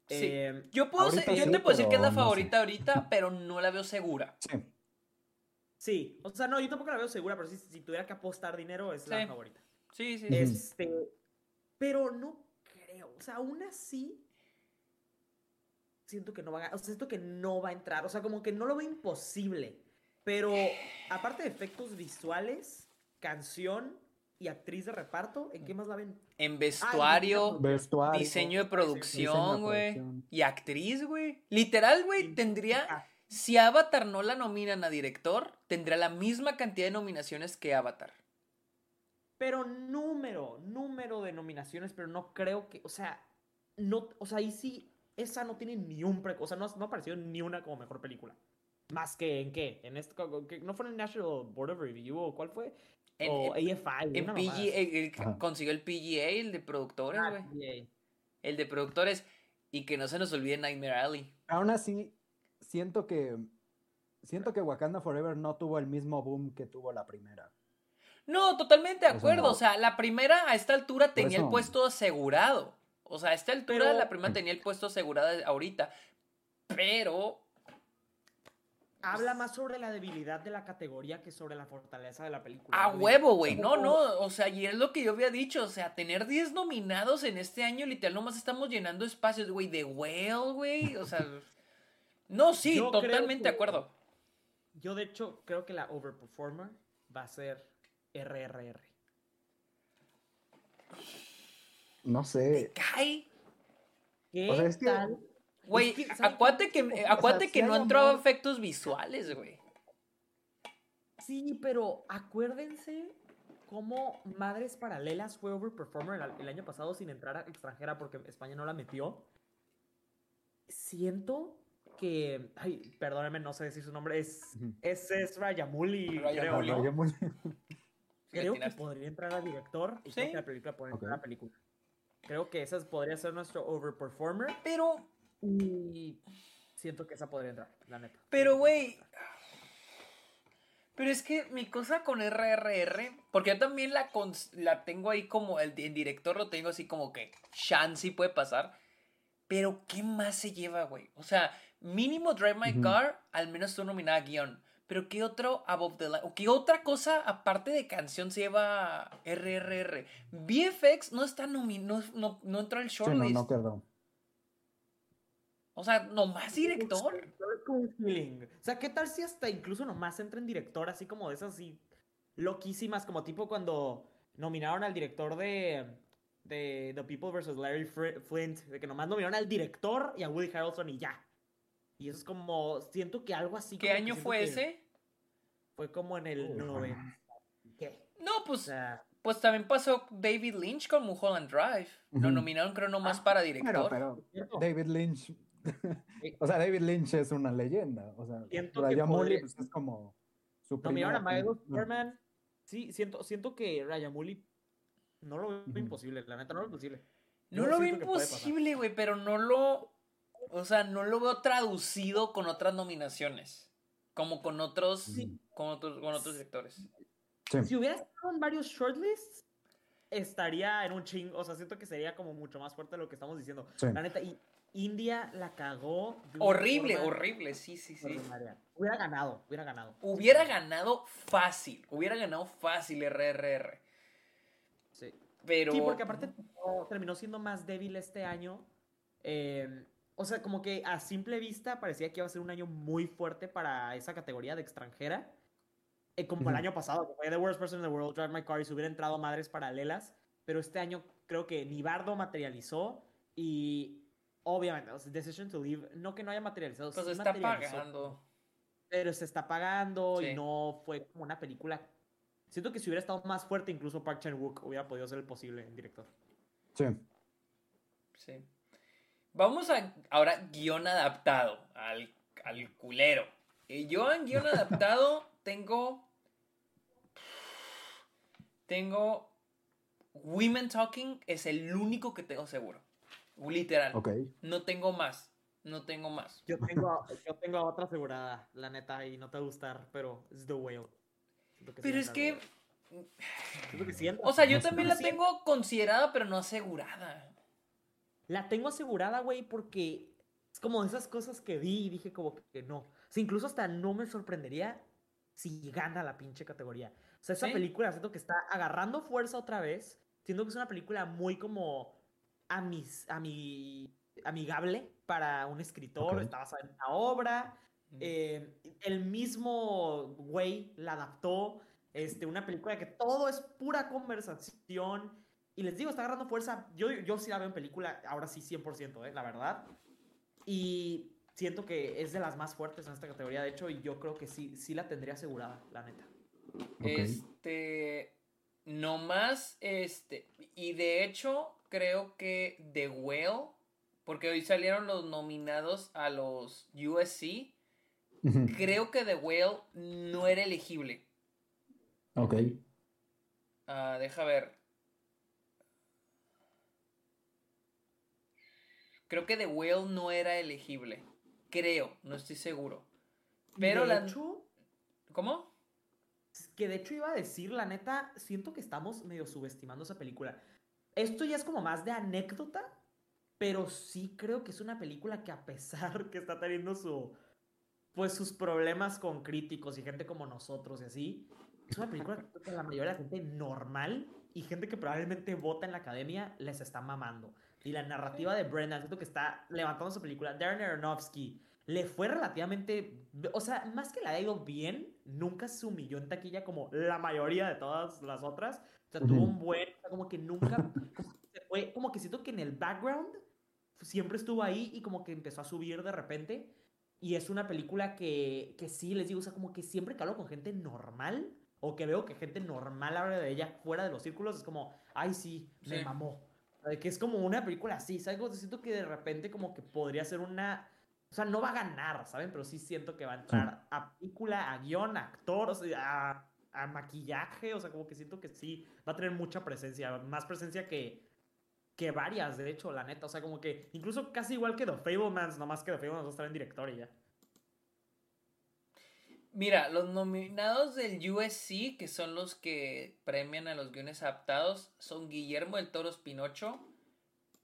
A: Sí. Eh, yo puedo yo te puedo decir que es la favorita ahorita, pero no la veo segura.
D: Sí. Sí, o sea, no, yo tampoco la veo segura, pero si, si tuviera que apostar dinero, es la favorita.
A: Sí, sí.
D: Este, pero no creo, o sea, aún así, siento que no va a, o sea, siento que no va a entrar, o sea, como que no lo veo imposible, pero aparte de efectos visuales, canción y actriz de reparto, ¿en qué más la ven?
A: En vestuario, diseño de producción, güey, y actriz, güey. Literal, güey, tendría. Si Avatar no la nominan a director, tendrá la misma cantidad de nominaciones que Avatar.
D: Pero número, número de nominaciones, pero no creo que, o sea, no, o sea, ahí sí, esa no tiene ni un, pre, o sea, no, no apareció ni una como mejor película. Más que en qué, en esto, ¿no fue en el National Board of Review o cuál fue? o AFI.
A: En PGA, consiguió el PGA, el de productores, ah, güey. el de productores. Y que no se nos olvide Nightmare Alley.
B: Aún así, siento que siento que Wakanda Forever no tuvo el mismo boom que tuvo la primera.
A: No, totalmente de acuerdo. O sea, la primera a esta altura tenía el puesto asegurado. O sea, a esta altura la primera tenía el puesto asegurado ahorita. Pero.
D: Habla más sobre la debilidad de la categoría que sobre la fortaleza de la película.
A: A huevo, güey. No, no. O sea, y es lo que yo había dicho. O sea, tener 10 nominados en este año, literal, nomás estamos llenando espacios, güey, de Whale, güey. O sea. No, sí, totalmente de acuerdo.
D: Yo, de hecho, creo que la overperformer va a ser RRR.
B: No sé.
A: cae?
D: ¿Qué o sea, es tal?
A: Güey, acuérdate que, acuérdate que no entró efectos visuales, güey.
D: Sí, pero acuérdense cómo Madres Paralelas fue overperformer el, el año pasado sin entrar a extranjera porque España no la metió. Siento que, ay, perdóneme, no sé decir su nombre, es, es, es Rayamuli, creo, Creo que podría entrar a director y creo que la película podría entrar a la película. Creo que esa podría ser nuestro overperformer, pero y siento que esa podría entrar, la neta.
A: Pero, güey, pero es que mi cosa con RRR, porque yo también la, la tengo ahí como, el, el, director lo tengo así como que chance puede pasar, pero ¿qué más se lleva, güey? O sea, mínimo Drive My Car, al menos estuvo nominada a guion. Pero ¿qué otro Above the Line? ¿O qué otra cosa aparte de canción se lleva RRR? VFX no está nominado, no, no, entró al shortlist. Sí, no, no quedó. O sea, nomás director.
D: O sea, ¿qué tal si hasta incluso nomás entra en director, así como de esas así loquísimas, como tipo cuando nominaron al director de de The People vs. Larry Flint, de que nomás nominaron al director y a Woody Harrelson y ya. Y eso es como, siento que algo así.
A: ¿Qué año fue ese?
D: Fue como en el 90. ¿Qué?
A: No, pues, pues también pasó David Lynch con Mulholland Drive. Lo nominaron creo nomás ah, para director.
B: Pero, David Lynch, o sea, David Lynch es una leyenda. O sea, Rayamuli pues, es como
D: su Nominaron a Michael Superman. Sí, siento, siento que Rayamuli No lo veo imposible, la neta, no lo veo imposible.
A: No lo veo imposible, güey, pero no lo. O sea, no lo veo traducido con otras nominaciones. Como con otros. Con otros, con otros directores.
D: Si hubiera estado en varios shortlists, estaría en un ching. O sea, siento que sería como mucho más fuerte de lo que estamos diciendo. La neta, y India la cagó.
A: Horrible, horrible, sí, sí, sí.
D: Hubiera ganado, hubiera ganado.
A: Hubiera ganado fácil, hubiera ganado fácil RRR.
D: Sí. Pero... Sí, porque aparte terminó siendo más débil este año. Em, o sea, como que a simple vista parecía que iba a ser un año muy fuerte para esa categoría de extranjera. Eh, como el año pasado, que fue The Worst Person in the World, Drive My Car, y se hubiera entrado madres paralelas. Pero este año creo que ni Bardo materializó y obviamente, Decision to Leave, no que no haya materializado.
A: Pues se está pagando.
D: Pero se está pagando y no fue como una película. Siento que si hubiera estado más fuerte, incluso Park Chan-wook hubiera podido ser el posible en director.
B: Sí.
A: Sí. Vamos a ahora guion adaptado al, al culero. Y yo en guion adaptado tengo. Tengo. Women Talking es el único que tengo seguro. Literal. No tengo más. No tengo más.
D: Yo tengo, yo tengo otra asegurada, la neta, y no te va a gustar, pero es The Whale.
A: pero es que. o sea, yo también la tengo considerada, pero no asegurada.
D: La tengo asegurada, güey, porque es como esas cosas que vi y dije como que no. O sea, incluso hasta no me sorprendería si gana la pinche categoría. O sea, esa película siento que está agarrando fuerza otra vez. Siento que es una película muy como amis, ami, amigable para un escritor, está basada en una obra. Eh, el mismo güey la adaptó. Este, una película que todo es pura conversación. Y les digo, está agarrando fuerza. Yo, yo sí la veo en película, ahora sí 100%, eh, la verdad. Y siento que es de las más fuertes en esta categoría, de hecho, y yo creo que sí, sí la tendría asegurada, la neta.
A: Este, no más, este, y de hecho, creo que The Whale, porque hoy salieron los nominados a los USC, creo que The Whale no era elegible.
B: Ok.
A: Ah, deja ver. Creo que The Whale no era elegible. Creo, no estoy seguro. Pero la. Hecho, ¿Cómo?
D: Que de hecho iba a decir, la neta, siento que estamos medio subestimando esa película. Esto ya es como más de anécdota, pero sí creo que es una película que a pesar que está teniendo su, pues sus problemas con críticos y gente como nosotros y así, es una película que la mayoría de la gente normal y gente que probablemente vota en la academia les está mamando. Y la narrativa de Brendan, siento que está levantando su película. Darren Aronofsky le fue relativamente, o sea, más que la ha ido bien, nunca se humilló en taquilla como la mayoría de todas las otras. O sea, tuvo un buen, como que nunca, fue, como que siento que en el background siempre estuvo ahí y como que empezó a subir de repente. Y es una película que, que sí, les digo, o sea, como que siempre que hablo con gente normal, o que veo que gente normal habla de ella fuera de los círculos, es como, ay, sí, me mamó. Que es como una película así, ¿sabes? Siento que de repente como que podría ser una... O sea, no va a ganar, ¿saben? Pero sí siento que va a entrar a película, a guion, a actor, o sea, a a maquillaje, o sea, como que siento que sí, va a tener mucha presencia, más presencia que, que varias, de hecho, la neta, o sea, como que incluso casi igual que The Fablemans, nomás que The Fablemans va a estar en director y ya.
A: Mira, los nominados del USC, que son los que premian a los guiones adaptados, son Guillermo del Toro Pinocho,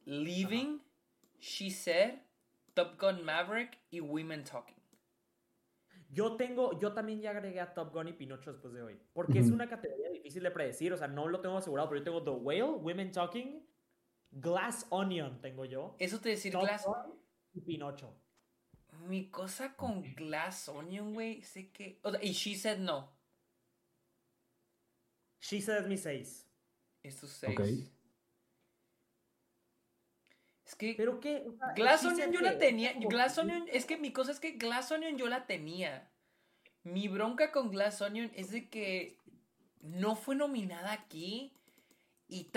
A: Leaving, She Said, Top Gun Maverick y Women Talking.
D: Yo tengo, yo también ya agregué a Top Gun y Pinocho después de hoy. Porque es una categoría difícil de predecir. O sea, no lo tengo asegurado, pero yo tengo The Whale, Women Talking, Glass Onion tengo yo.
A: Eso te decir Glass.
D: Gun y Pinocho.
A: Mi cosa con Glass Onion, güey, sé que. O sea, y She Said no.
D: She Said mi 6.
A: Estos 6. Es que.
D: ¿Pero qué?
A: Glass Onion yo la tenía. Glass Onion. Es que mi cosa es que Glass Onion yo la tenía. Mi bronca con Glass Onion es de que no fue nominada aquí. Y,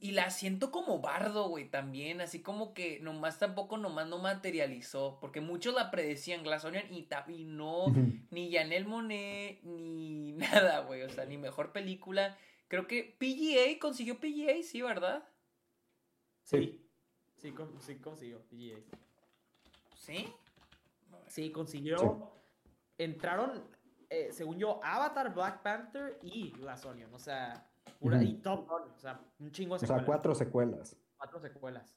A: y, la siento como bardo, güey, también. Así como que nomás tampoco nomás no materializó. Porque muchos la predecían Glass Onion y, y no, ni Janelle Monet, ni nada, güey. O sea, ni mejor película. Creo que PGA consiguió PGA, sí, ¿verdad?
D: Sí. Sí, sí consiguió PGA.
A: ¿Sí?
D: Sí, consiguió. Entraron, eh, según yo, Avatar, Black Panther y Glass Onion. O sea, y Top Gun. O sea, un chingo de
B: secuelas. O sea, cuatro secuelas.
D: Cuatro secuelas.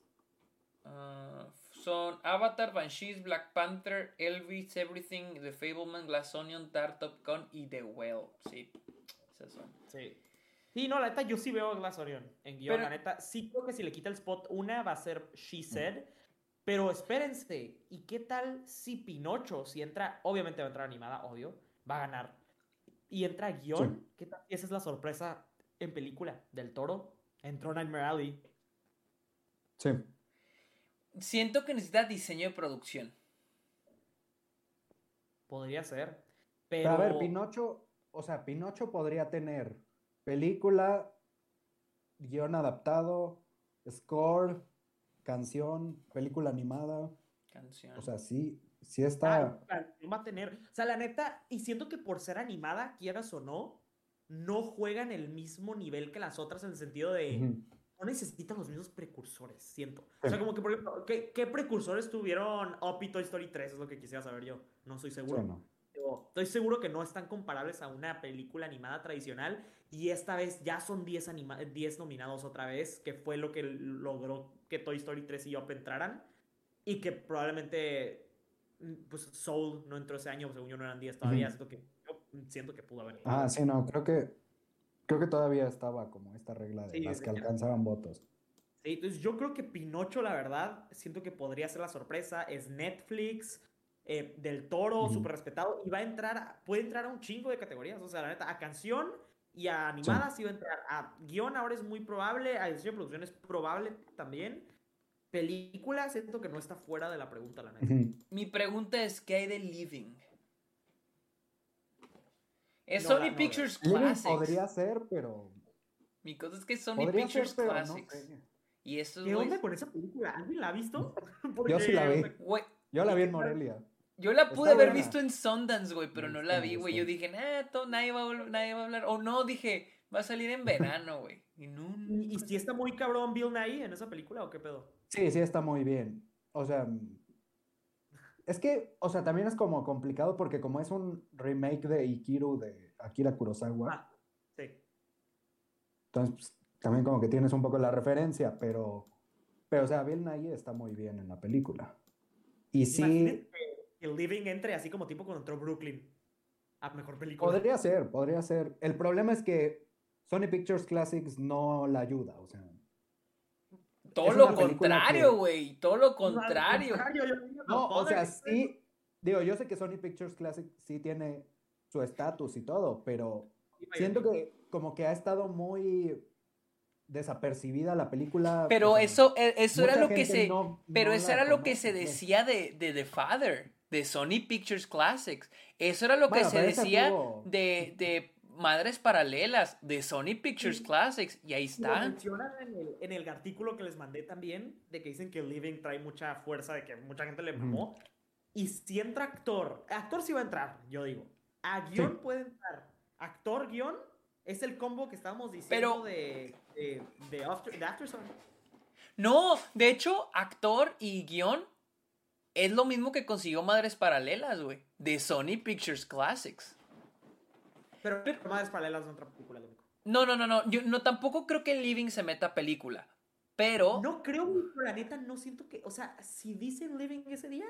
A: Ah, son Avatar, Banshees, Black Panther, Elvis, Everything, The Fableman, Glass Onion, Tar, Top Gun y The Well. Sí, esas son.
D: Sí. Sí, no, la neta, yo sí veo Glass Onion en guion. la neta, sí creo que si le quita el spot, una va a ser She Said. Pero espérense, ¿y qué tal si Pinocho, si entra, obviamente va a entrar animada, obvio, va a ganar? Y entra guion, ¿qué tal? Esa es la sorpresa en película del toro. Entró Nightmare Alley.
B: Sí.
A: Siento que necesita diseño de producción.
D: Podría ser. Pero...
B: a ver, Pinocho, o sea, Pinocho podría tener película, guion adaptado, score, canción, película animada.
A: Canción.
B: O sea, sí, sí está.
D: va a tener. O sea, la neta, y siento que por ser animada, quieras o no, no juegan el mismo nivel que las otras en el sentido de. No necesitan los mismos precursores, siento. O sea, como que, por ejemplo, ¿qué, precursores tuvieron Up y Toy Story 3? Es lo que quisiera saber yo. No soy seguro. estoy seguro que no están comparables a una película animada tradicional. Y esta vez ya son 10, 10 nominados otra vez, que fue lo que logró que Toy Story 3 y Up entraran. Y que probablemente mm, pues Soul no entró ese año, según yo no eran 10 todavía. Siento que siento que pudo haber.
B: Ah, sí, no, creo que creo que todavía estaba como esta regla de las que alcanzaban votos.
D: Sí, entonces yo creo que Pinocho, la verdad, siento que podría ser la sorpresa. Es Netflix, eh, del Toro, súper respetado, y va a entrar, puede entrar a un chingo de categorías. O sea, la neta, a canción y a animada sí. va a entrar. A guion ahora es muy probable, a diseño de producción es probable también. Película, siento que no está fuera de la pregunta, la neta.
A: Mi pregunta es: ¿qué hay de Living? Es Sony Pictures Classics.
B: Podría ser, pero.
A: Mi cosa es que es Sony Pictures Classics. y eso
D: ¿Qué onda con esa película? ¿Alguien la ha visto?
B: Yo sí la vi. Yo la vi en Morelia.
A: Yo la pude haber visto en Sundance, güey, pero no la vi, güey. Yo dije, nah, nadie, va a, nadie va a hablar. O no, dije, va a salir en verano, güey. Y, no,
D: ¿Y si está muy cabrón Bill Nye en esa película o qué pedo?
B: Sí, sí está muy bien. O sea, es que, o sea, también es como complicado porque como es un remake de Ikiru de Akira Kurosawa. Ah,
D: sí.
B: Entonces, pues, también como que tienes un poco la referencia, pero, pero o sea, Bill Nye está muy bien en la película. Y sí...
D: Que el Living entre así como tipo cuando entró Brooklyn a mejor película.
B: Podría ser, podría ser. El problema es que Sony Pictures Classics no la ayuda, o sea...
A: Todo lo contrario, güey. Todo lo contrario.
B: No, o sea, sí. Digo, yo sé que Sony Pictures Classic sí tiene su estatus y todo, pero siento que como que ha estado muy desapercibida la película.
A: Pero eso, e, eso era lo que se. pero eso era lo que se decía de, de The Father, de Sony Pictures Classics. Eso era lo que se decía de, de Madres Paralelas de Sony Pictures Classics y ahí está.
D: Lo mencionan en el, en el, artículo que les mandé también, de que dicen que Living trae mucha fuerza, de que mucha gente le mamó. Y si entra actor, actor sí va a entrar, yo digo. A guion puede entrar. Actor, guion, es el combo que estábamos diciendo de, de, de, after, de
A: No, de hecho, actor y guion es lo mismo que consiguió Madres Paralelas, güey, de Sony Pictures Classics.
D: Pero, Madres Paralelas es otra película,
A: No, no, no, no. Yo no tampoco creo que Living se meta película. Pero.
D: No creo, la neta, no siento que. O sea, si dicen Living ese día,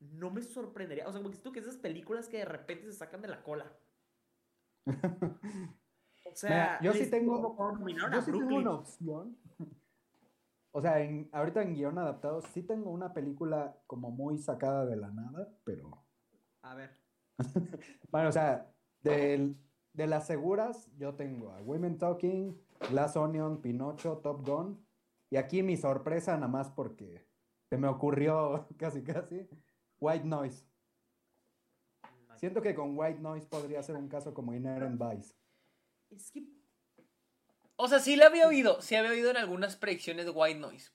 D: no me sorprendería. O sea, como que siento que esas películas que de repente se sacan de la cola.
B: o sea, yo sí tengo. Yo sí tengo una opción. O sea, en, ahorita en guion adaptado sí tengo una película como muy sacada de la nada, pero.
D: A ver.
B: bueno, o sea, de las seguras, yo tengo a Women Talking, Glass Onion, Pinocho, Top Gun. Y aquí mi sorpresa, nada más porque se me ocurrió casi casi, White Noise. Siento que con White Noise podría ser un caso como Inherent Vice.
A: O sea, sí la había oído, sí había oído en algunas predicciones de White Noise.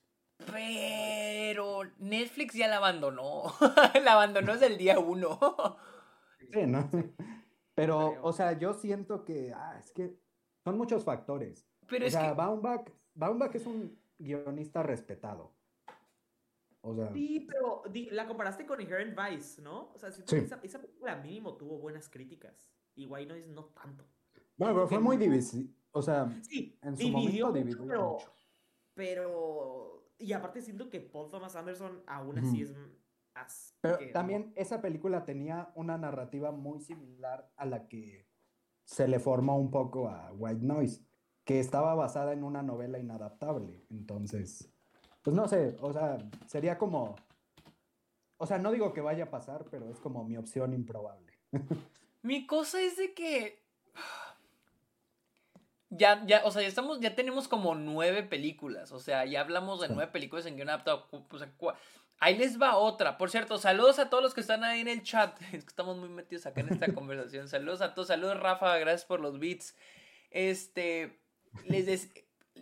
A: Pero Netflix ya la abandonó. la abandonó desde el día uno.
B: sí, ¿no? Pero, o sea, yo siento que, ah, es que son muchos factores. Pero o sea, Baumbach, Baumbach es un guionista respetado. O sea,
D: sí, pero la comparaste con Inherent Vice, ¿no? O sea, esa, esa, película mínimo tuvo buenas críticas y White Noise no tanto.
B: Bueno, pero fue muy divisivo. O sea, sí, en su momento dividió
D: mucho. Pero, y aparte siento que Paul Thomas Anderson aún así es.
B: Pero también esa película tenía una narrativa muy similar a la que se le formó un poco a White Noise, que estaba basada en una novela inadaptable. Entonces pues no sé, o sea, sería como, o sea, no digo que vaya a pasar, pero es como mi opción improbable.
A: mi cosa es de que ya, ya, o sea, ya estamos, ya tenemos como nueve películas, o sea, ya hablamos de nueve películas en guion adaptado. Ahí les va otra. Por cierto, saludos a todos los que están ahí en el chat. Es que estamos muy metidos acá en esta conversación. Saludos a todos, saludos Rafa, gracias por los beats. Este, les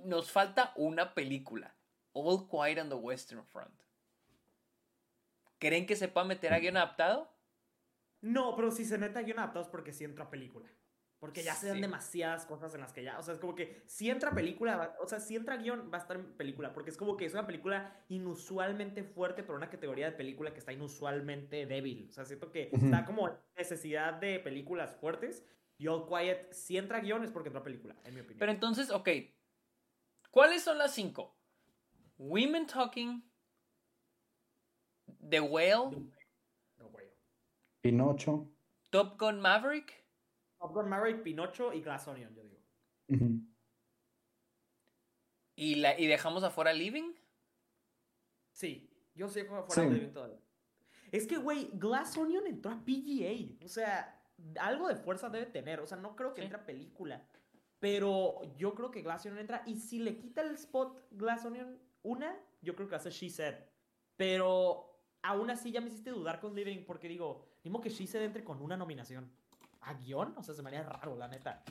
A: nos falta una película. All Quiet on the Western Front. ¿Creen que se pueda meter a guion adaptado?
D: No, pero si se mete a guion adaptado es porque sí entra película. Porque ya se dan demasiadas cosas en las que ya. O sea, es como que si entra película, o sea, si entra guion, va a estar en película. Porque es como que es una película inusualmente fuerte, pero una categoría de película que está inusualmente débil. O sea, siento que está como necesidad de películas fuertes. Y All Quiet, si entra guion, es porque entra película, en mi opinión.
A: Pero entonces, ok. ¿Cuáles son las cinco? Women Talking, The Whale,
B: Pinocho,
A: Top Gun Maverick,
D: Top Gun Maverick, Pinocho y Glass Onion, yo digo.
A: ¿Y, la, ¿Y dejamos afuera Living?
D: Sí, yo sé que afuera Living todavía. Es que, güey, Glass Onion entró a PGA. O sea, algo de fuerza debe tener. O sea, no creo que entre a película. Pero yo creo que Glass Onion entra. Y si le quita el spot Glass Onion, una, yo creo que hace She Said. Pero aún así ya me hiciste dudar con Living porque digo, mismo que She Said entre con una nominación. ¿A guion? O sea, se me haría raro, la neta.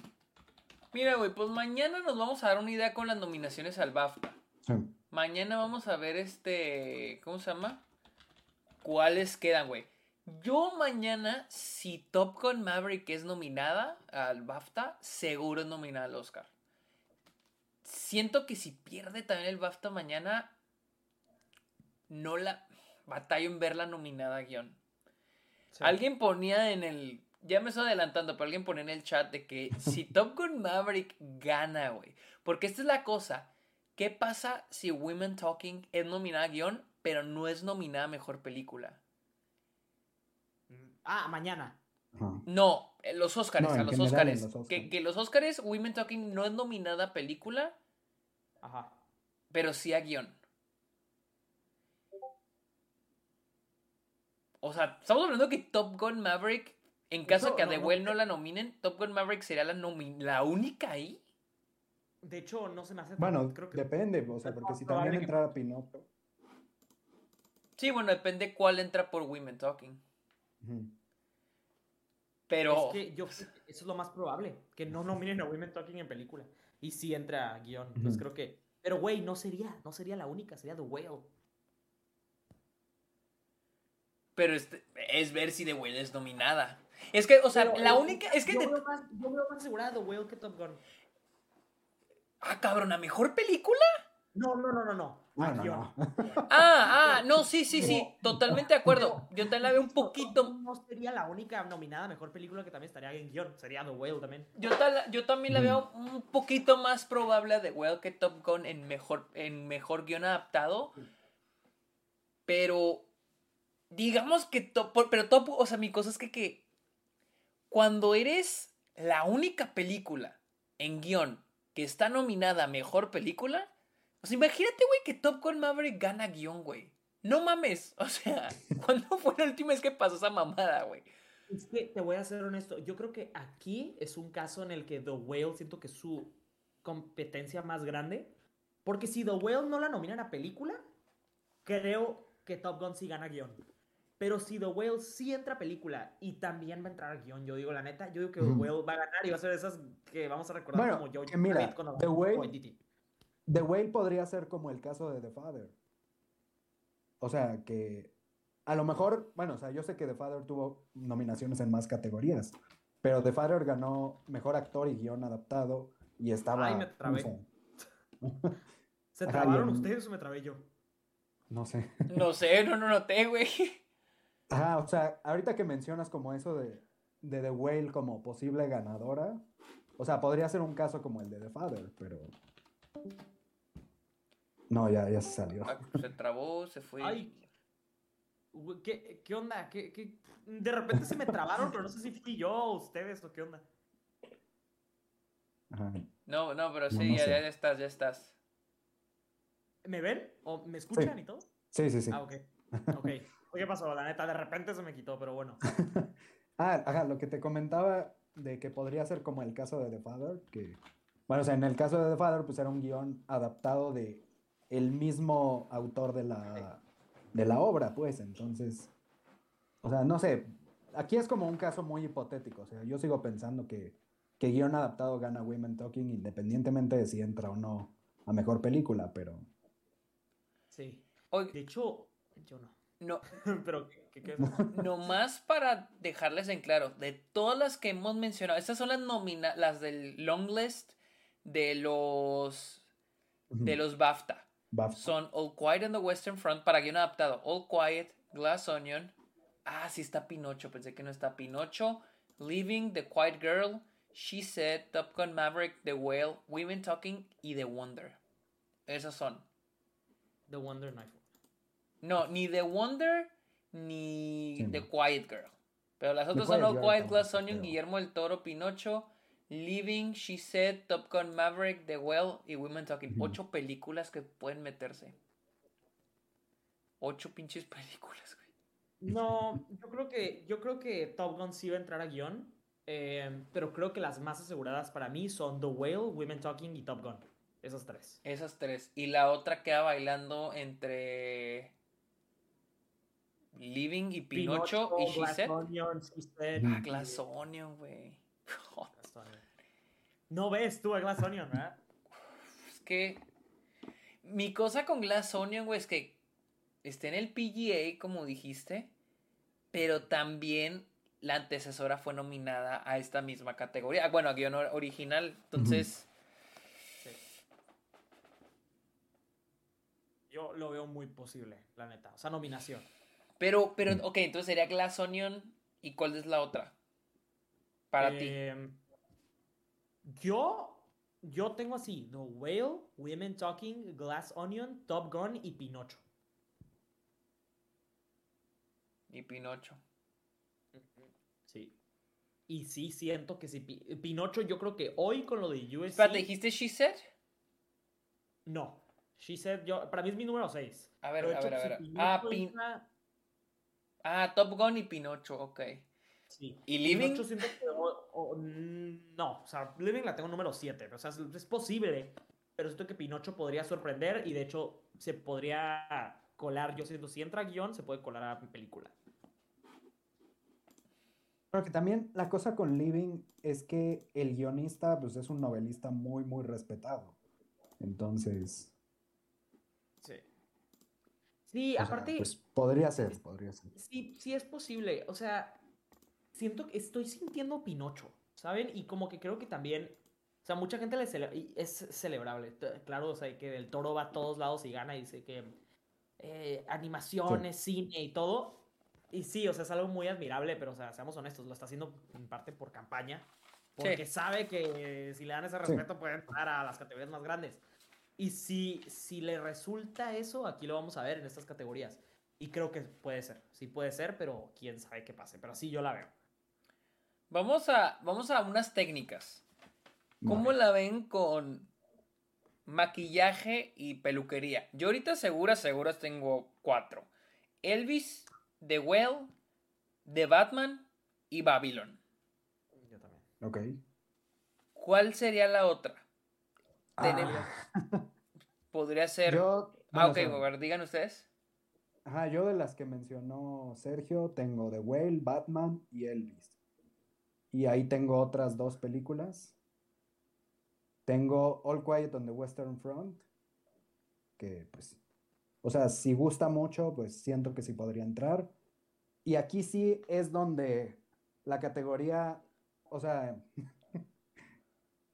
A: Mira, güey, pues mañana nos vamos a dar una idea con las nominaciones al BAFTA. Mañana vamos a ver este. ¿Cómo se llama? ¿Cuáles quedan, güey? Yo mañana, si Top Gun Maverick es nominada al BAFTA, seguro es nominada al Oscar siento que si pierde también el BAFTA mañana, no la batallo en verla nominada a guion. Alguien ponía en el. Ya me estoy adelantando, pero alguien ponía en el chat de que si Top Gun Maverick gana, güey. Porque esta es la cosa. ¿Qué pasa si Women Talking es nominada a guion, pero no es nominada a mejor película?
D: Ah, mañana.
A: No, los Oscars, a los Oscars. Que, que, los Oscars, Women Talking no es nominada a película, Ajá. Pero sí a guion. O sea, estamos hablando que Top Gun Maverick, en caso de que a The Well no, la nominen, Top Gun Maverick sería la, la única ahí.
D: De hecho, no se me hace.
B: Bueno, creo que depende, o sea, porque si también entrara Pinocchio.
A: Sí, bueno, depende cuál entra por Women Talking. Pero.
D: Es que yo, eso es lo más probable, que no nominen a Women Talking en película. Y sí entra guion. Pues creo que. Pero, güey, no sería, no sería la única, sería The Whale.
A: Pero este, es ver si The Whale es nominada. Es que, o sea, la única. Es que
D: yo, veo más, yo veo más asegurada The Whale que Top Gun.
A: Ah, cabrón, ¿a mejor película?
D: No, no, no, no, no.
A: Ah, ah, no, sí, sí, sí, totalmente de acuerdo. Yo también la veo un poquito.
D: No sería la única nominada mejor película que también estaría en guion, sería The Whale también.
A: Yo, yo también la veo un poquito más probable The Whale que Top Gun en mejor, en mejor guion adaptado. Pero, digamos que Top, pero Top, o sea, mi cosa es que, que cuando eres la única película en guion que está nominada a mejor película o sea, imagínate, güey, que Top Gun Maverick gana guion, güey. No mames. O sea, ¿cuándo fue la última vez que pasó esa mamada, güey?
D: Es que te voy a ser honesto. Yo creo que aquí es un caso en el que The Whale siento que es su competencia más grande. Porque si The Whale no la nominan a película, creo que Top Gun sí gana guion. Pero si The Whale sí entra a película y también va a entrar a guion, yo digo la neta, yo digo que The Whale va a ganar y va a ser esas que vamos a recordar como yo.
B: Mira, The Whale, The Whale podría ser como el caso de The Father. O sea, que a lo mejor, bueno, o sea, yo sé que The Father tuvo nominaciones en más categorías, pero The Father ganó mejor actor y guion adaptado, y estaba...
D: Ay, me trabé. ¿Se trabaron ustedes o me trabé yo?
B: No sé.
A: No sé, no, no noté, güey.
B: Ajá, o sea, ahorita que mencionas como eso de, de The Whale como posible ganadora, o sea, podría ser un caso como el de The Father, pero... No, ya, ya se salió.
A: Ah, se trabó, se fue.
D: Ay, ¿qué, qué onda? ¿Qué, qué? De repente se me trabaron, pero no sé si fui yo o ustedes o qué onda.
B: Ajá.
A: No, no, pero sí,
B: No, no
A: ya, ya estás, ya estás.
D: ¿Me ven? ¿O me escuchan
B: Sí.
D: y todo?
B: Sí, sí, sí.
D: Ah, ok. Ok. ¿Qué pasó? La neta, de repente se me quitó, pero bueno.
B: Ah, ajá, lo que te comentaba de que podría ser como el caso de The Father, que, bueno, o sea, en el caso de The Father, pues era un guion adaptado de el mismo autor de la, de la obra, pues, entonces, o sea, no sé, aquí es como un caso muy hipotético, o sea, yo sigo pensando que, que guion adaptado gana Women Talking independientemente de si entra o no a mejor película, pero...
D: Sí. De hecho, yo no.
A: No,
D: pero, ¿qué,
A: nomás para dejarles en claro, de todas las que hemos mencionado, estas son las nomina las del long list de los de los BAFTA.
B: BAFTA.
A: Son All Quiet on the Western Front para guion adaptado. All Quiet, Glass Onion. Ah, sí está Pinocho. Pensé que no está Pinocho. Leaving, The Quiet Girl, She Said, Top Gun Maverick, The Whale, Women Talking y The Wonder. Esas son.
D: The Wonder Knife.
A: No, ni The Wonder ni
B: Sí,
A: The
B: no.
A: Quiet Girl. Pero las otras son
B: Quiet
A: Glass Onion, Guillermo del Toro, Pinocho, Leaving, She Said, Top Gun Maverick, The Whale y Women Talking. Ocho películas que pueden meterse. Ocho pinches películas, güey.
D: No, yo creo que, yo creo que Top Gun sí va a entrar a guion. eh, pero creo que las más aseguradas para mí son The Whale, Women Talking y Top Gun. Esas tres.
A: Esas tres. Y la otra queda bailando entre Living y Pinocho, y She.
D: Onion.
A: Ah, Glass Onion, güey.
D: No ves tú a Glass Onion, ¿verdad?
A: Es que mi cosa con Glass Onion, güey, es que está en el PGA, como dijiste, pero también la antecesora fue nominada a esta misma categoría. Ah, Bueno, a guion or- original. Entonces,
D: Yo lo veo muy posible, la neta. O sea, nominación.
A: Pero, pero, ok, entonces sería Glass Onion. ¿Y cuál es la otra? Para ti.
D: Eh, Yo, yo tengo así: The Whale, Women Talking, Glass Onion, Top Gun y Pinocho.
A: Y Pinocho.
D: Sí. Y sí, siento que sí. Pi- Pinocho, yo creo que hoy con lo de USC.
A: Espérate, ¿dijiste She Said?
D: No. She said, yo, para mí es mi número 6.
A: A ver, a ver, a ver. Ah, Pin- Ah, Top Gun y Pinocho, ok.
D: Sí.
A: ¿Y Living?
D: Pinocho siento que, o- o- no, o sea, Living la tengo número 7. O sea, es, es posible. Pero siento que Pinocho podría sorprender y de hecho se podría colar. Yo siento, si entra guion, se puede colar a película.
B: Creo que también la cosa con Living es que el guionista pues es un novelista muy, muy respetado. Entonces,
D: Sí. Sí,
B: o sea,
D: aparte.
B: pues podría ser, podría ser.
D: Sí, sí es posible. O sea, siento que estoy sintiendo Pinocho, ¿saben? Y como que creo que también, o sea, mucha gente le cele- y es celebrable. Claro, o sea, que el toro va a todos lados y gana y dice que eh, animaciones, cine y todo. Y sí, o sea, es algo muy admirable, pero, o sea, seamos honestos, lo está haciendo en parte por campaña. Porque sabe que si le dan ese
B: Sí.
D: respeto puede entrar a las categorías más grandes. Y si, si le resulta eso, aquí lo vamos a ver en estas categorías. Y creo que puede ser, sí puede ser, pero quién sabe qué pase. Pero así yo la veo.
A: Vamos a, vamos a unas técnicas. ¿Cómo
B: Vale.
A: la ven con maquillaje y peluquería? Yo ahorita seguras, seguras tengo cuatro. Elvis, The Well, The Batman y Babylon.
D: Yo también.
B: Ok.
A: ¿Cuál sería la otra? Tenemos-
B: Ah,
A: Podría ser...
B: yo,
A: ah, ok, ver, digan ustedes.
B: Ajá, yo de las que mencionó Sergio, tengo The Whale, Batman y Elvis. Y ahí tengo otras dos películas. Tengo All Quiet on the Western Front, que pues, o sea, si gusta mucho, pues siento que sí podría entrar. Y aquí sí es donde la categoría, o sea,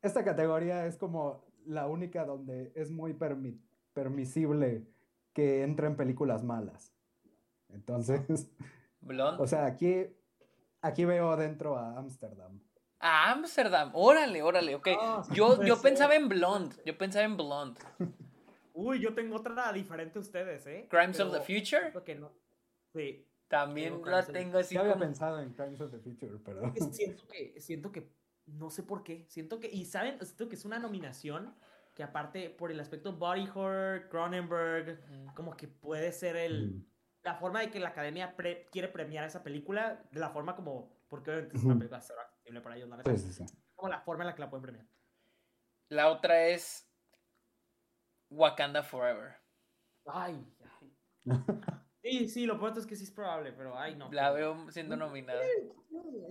B: esta categoría es como la única donde es muy permisible que entren películas malas. Entonces, o sea, aquí, aquí veo adentro a Amsterdam.
A: A Amsterdam, órale, órale, ok. Ah, yo, yo pensaba en Blonde, yo pensaba en Blonde.
D: Uy, yo tengo otra diferente a ustedes, ¿eh?
A: Crimes of the Future.
D: Que no. Sí.
A: También la tengo así.
B: Yo había pensado en Crimes of the Future, pero.
D: Siento que, siento que, no sé por qué. Siento que, y saben, siento que es una nominación que aparte por el aspecto body horror, Cronenberg, como que puede ser el. Mm. La forma de que la academia quiere premiar esa película, de la forma como. Porque obviamente es una película accesible para ellos, ¿no? Sí, sí. Como la forma en la que la pueden premiar.
A: La otra es Wakanda Forever.
D: Ay, ay. Sí, sí, lo pronto es que sí es probable, pero ay, no.
A: La veo siendo nominada.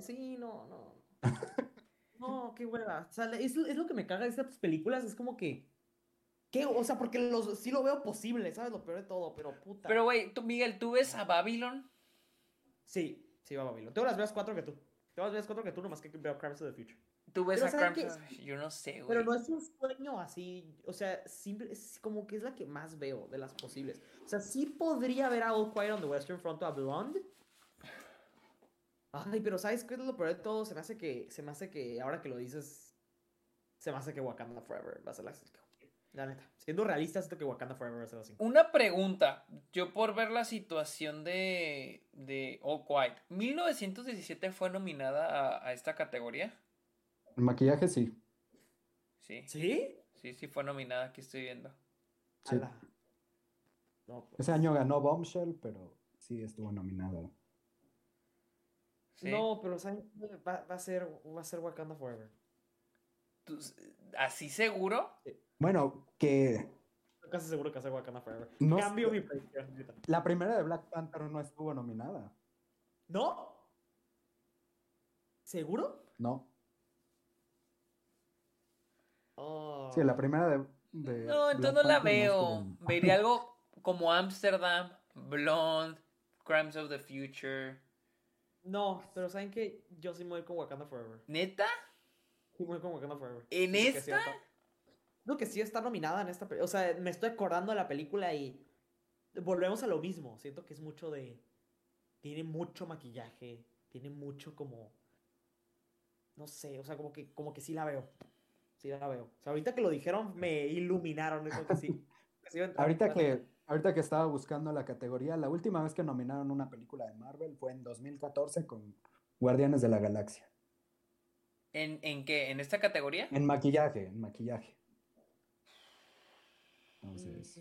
D: Sí, no, no. No, qué hueva. O sea, es, es, lo que me caga de estas películas, es como que. ¿Qué? O sea, porque los, sí lo veo posible, ¿sabes? Lo peor de todo, pero puta.
A: Pero, güey, tú, Miguel, ¿tú ves a Babylon?
D: Sí, sí va a Babylon. Tengo las veas cuatro que tú. Tengo las veas cuatro que tú, nomás que veo Crimes of the Future.
A: Tú ves a Crimes Yo no sé, güey.
D: Pero no es un sueño así. O sea, simple, es como que es la que más veo de las posibles. O sea, sí podría ver a All Quiet on the Western Front o a Blonde. Ay, pero ¿sabes qué es lo peor de todo? Se me hace que, se me hace que, ahora que lo dices, se me hace que Wakanda Forever va a ser la... La neta, siendo realista, siento que Wakanda Forever va a ser así.
A: Una pregunta, yo por ver la situación de, de All Quiet, ¿1917 fue nominada a, a esta categoría?
B: El maquillaje sí.
A: Sí.
D: ¿Sí?
A: Sí, sí fue nominada, aquí estoy viendo.
B: Sí. Pues. Ese año ganó Bombshell, pero sí estuvo nominada.
D: No, pero Va, a ser, va a ser Wakanda Forever.
A: ¿Así seguro?
B: Bueno, que.
D: Estoy casi seguro que va a ser Wakanda Forever. Cambio mi predicción.
B: La primera de Black Panther no estuvo nominada.
D: ¿No? ¿Seguro?
B: No.
D: Oh.
B: Sí, la primera de.
A: no, entonces no la veo. Vería algo como Amsterdam, Blonde, Crimes of the Future.
D: No, pero ¿saben que Yo sí me voy con Wakanda Forever.
A: ¿Neta?
D: Sí, me voy con Wakanda Forever.
A: ¿En esta?
D: no, que sí está nominada en esta película. O sea, me estoy acordando de la película y volvemos a lo mismo. Siento que es mucho de. Tiene mucho maquillaje. Tiene mucho como. No sé, o sea, como que, como que sí la veo. Sí, la veo. O sea, ahorita que lo dijeron, me iluminaron. Eso que sí.
B: ahorita, que, ahorita que estaba buscando la categoría, la última vez que nominaron una película de Marvel fue en 2014 con Guardianes de la Galaxia.
A: ¿En, en qué? ¿En esta categoría?
B: En maquillaje, en maquillaje. Entonces.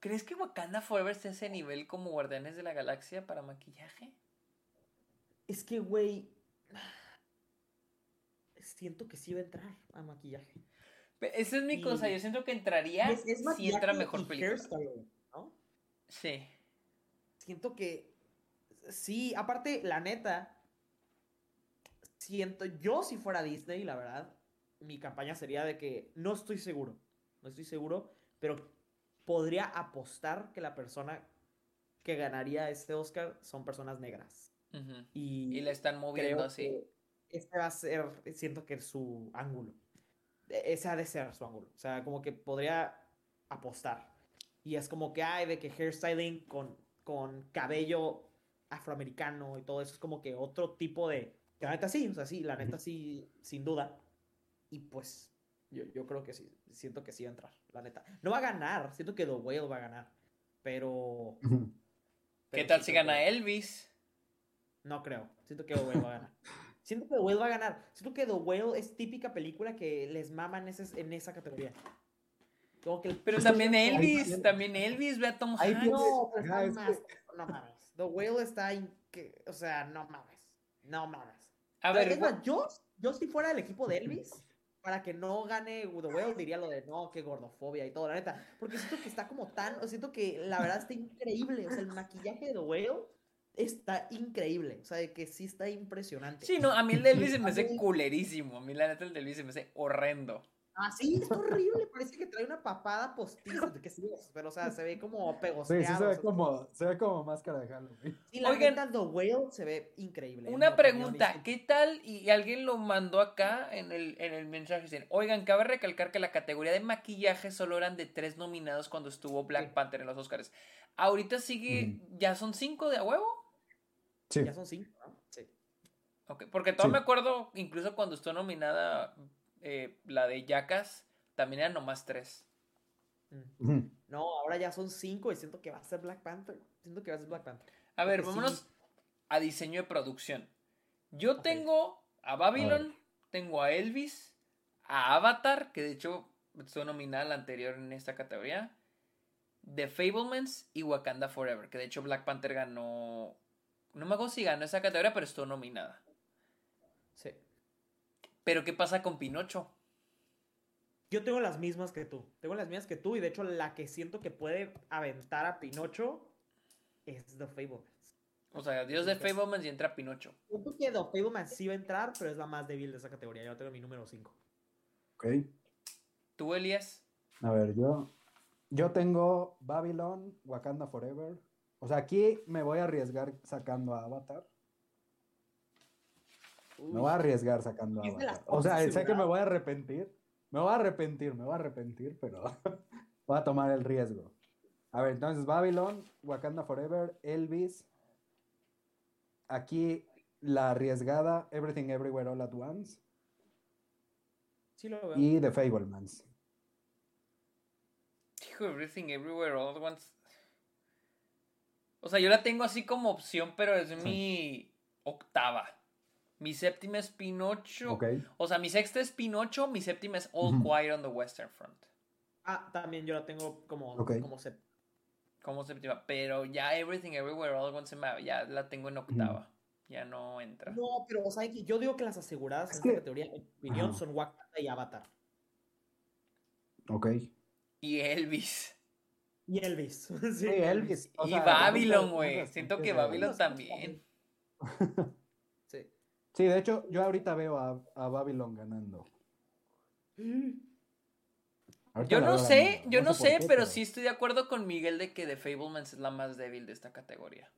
A: ¿Crees que Wakanda Forever esté a ese nivel como Guardianes de la Galaxia para maquillaje?
D: Es que, güey siento que sí va a entrar a maquillaje.
A: Esa es mi cosa, yo siento que entraría si entra mejor película.
D: ¿no?
A: Sí.
D: Siento que sí, aparte, la neta, siento, yo si fuera Disney, la verdad, mi campaña sería de que no estoy seguro, no estoy seguro, pero podría apostar que la persona que ganaría este Oscar son personas negras.
A: y, y, le están moviendo así
D: este va a ser, siento que es su ángulo. E, ese ha de ser su ángulo. O sea, como que podría apostar. Y es como que hay de que hairstyling con, con cabello afroamericano y todo eso es como que otro tipo de... La neta sí, o sea, sí, la neta sí, sin duda. Y pues yo, yo creo que sí, siento que sí va a entrar, la neta. No va a ganar, siento que The Whale va a ganar, pero...
A: ¿Qué tal si gana Elvis?
D: No creo, siento que The Whale va a ganar. Siento que The Whale va a ganar. Siento que The Whale es típica película que les maman en esa categoría.
A: pero también Elvis, también Elvis, ve a Tom Hanks.
D: No, pero más, no mames. The Whale está, que, o sea, no mames, no mames. A ver, yo, yo si fuera el equipo de Elvis, para que no gane The Whale, diría lo de no, qué gordofobia y todo, la neta. Porque siento que está como tan, siento que la verdad está increíble. O sea, el maquillaje de The Whale está increíble. O sea, que sí está impresionante.
A: Sí, no, a mí el de Elvis se me hace culerísimo. A mí la neta el de Elvis se me hace horrendo.
D: Ah, sí, es horrible. Parece que trae una papada postiza. Que sí, pero o sea, se ve como pegosteado.
B: Sí, sí, se ve, como, se ve como máscara de Halloween.
D: Sí, la Oigan, The Whale se ve increíble.
A: Una pregunta, ¿qué tal? Y alguien lo mandó acá en el, en el mensaje. Oigan, cabe recalcar que la categoría de maquillaje solo eran de tres nominados cuando estuvo Black Panther en los Oscars. Ahorita sigue, ¿ya son cinco de a huevo?
D: Sí. Ya son cinco, ¿no? Sí.
A: Ok, porque todo me acuerdo, incluso cuando estuvo nominada eh, la de Yacas, también eran nomás tres.
D: Mm. No, ahora ya son cinco y siento que va a ser Black Panther. Siento que va a ser Black Panther.
A: A ver, vámonos a diseño de producción. Yo tengo a Babylon, tengo a Elvis, a Avatar, que de hecho estuvo nominada la anterior en esta categoría, The Fablemans y Wakanda Forever, que de hecho Black Panther ganó. No me acuerdo si ganó esa categoría, pero estuvo nominada.
D: Sí.
A: Pero ¿qué pasa con Pinocho?
D: Yo tengo las mismas que tú. Tengo las mismas que tú y de hecho la que siento que puede aventar a Pinocho es The Fablemans.
A: O sea, Dios de Fablemans y entra Pinocho.
D: Siento que The Fablemans sí va a entrar, pero es la más débil de esa categoría. Yo tengo mi número 5.
B: Ok.
A: ¿Tú, Elias?
B: A ver, yo, yo tengo Babylon, Wakanda Forever. O sea, aquí me voy a arriesgar sacando a Avatar. Me voy a arriesgar sacando a O sea, sé que me voy a arrepentir. Me voy a arrepentir, me voy a arrepentir, pero voy a tomar el riesgo. A ver, entonces Babylon, Wakanda Forever, Elvis. Aquí la arriesgada Everything Everywhere All at Once.
D: Sí lo veo.
B: Y The Fablemans.
A: Everything Everywhere All at Once. O sea, yo la tengo así como opción, pero es mi octava. Mi séptima es Pinocho. O sea, mi sexta es Pinocho, mi séptima es All Quiet on the Western Front.
D: Ah, también yo la tengo como, como séptima.
A: Como séptima. Pero ya Everything Everywhere All at Once ya la tengo en octava. Ya no entra.
D: No, pero o sea, yo digo que las aseguradas en esta categoría, en opinión, son Wakanda y Avatar.
B: Ok.
A: Y Elvis.
D: Y Elvis.
B: Sí, Elvis.
A: y Babylon, güey. Siento que Babylon también.
B: Sí, de hecho, yo ahorita veo a, a Babylon ganando.
A: yo no sé, yo no, sé, pero, sí estoy de acuerdo con Miguel de que The Fablemans es la más débil de esta categoría.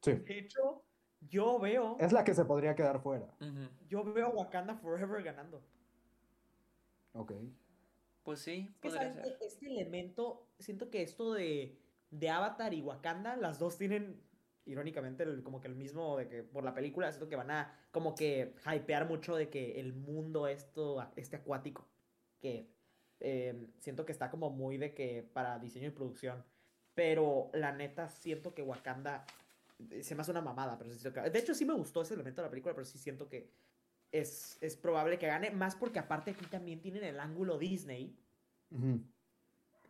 B: Sí.
D: De hecho, yo veo.
B: Es la que se podría quedar fuera.
D: Yo veo a Wakanda Forever ganando.
B: Ok.
A: Pues sí,
D: podría ser. Este elemento, siento que esto de, de Avatar y Wakanda, las dos tienen irónicamente, como que el mismo, de que por la película, siento que van a como que hypear mucho de que el mundo esto, este acuático, que em, siento que está como muy de que para diseño y producción, pero la neta siento que Wakanda eh, se me hace una mamada, pero sí de hecho sí me gustó ese elemento de la película, pero sí siento que es, es probable que gane, más porque aparte aquí también tienen el ángulo Disney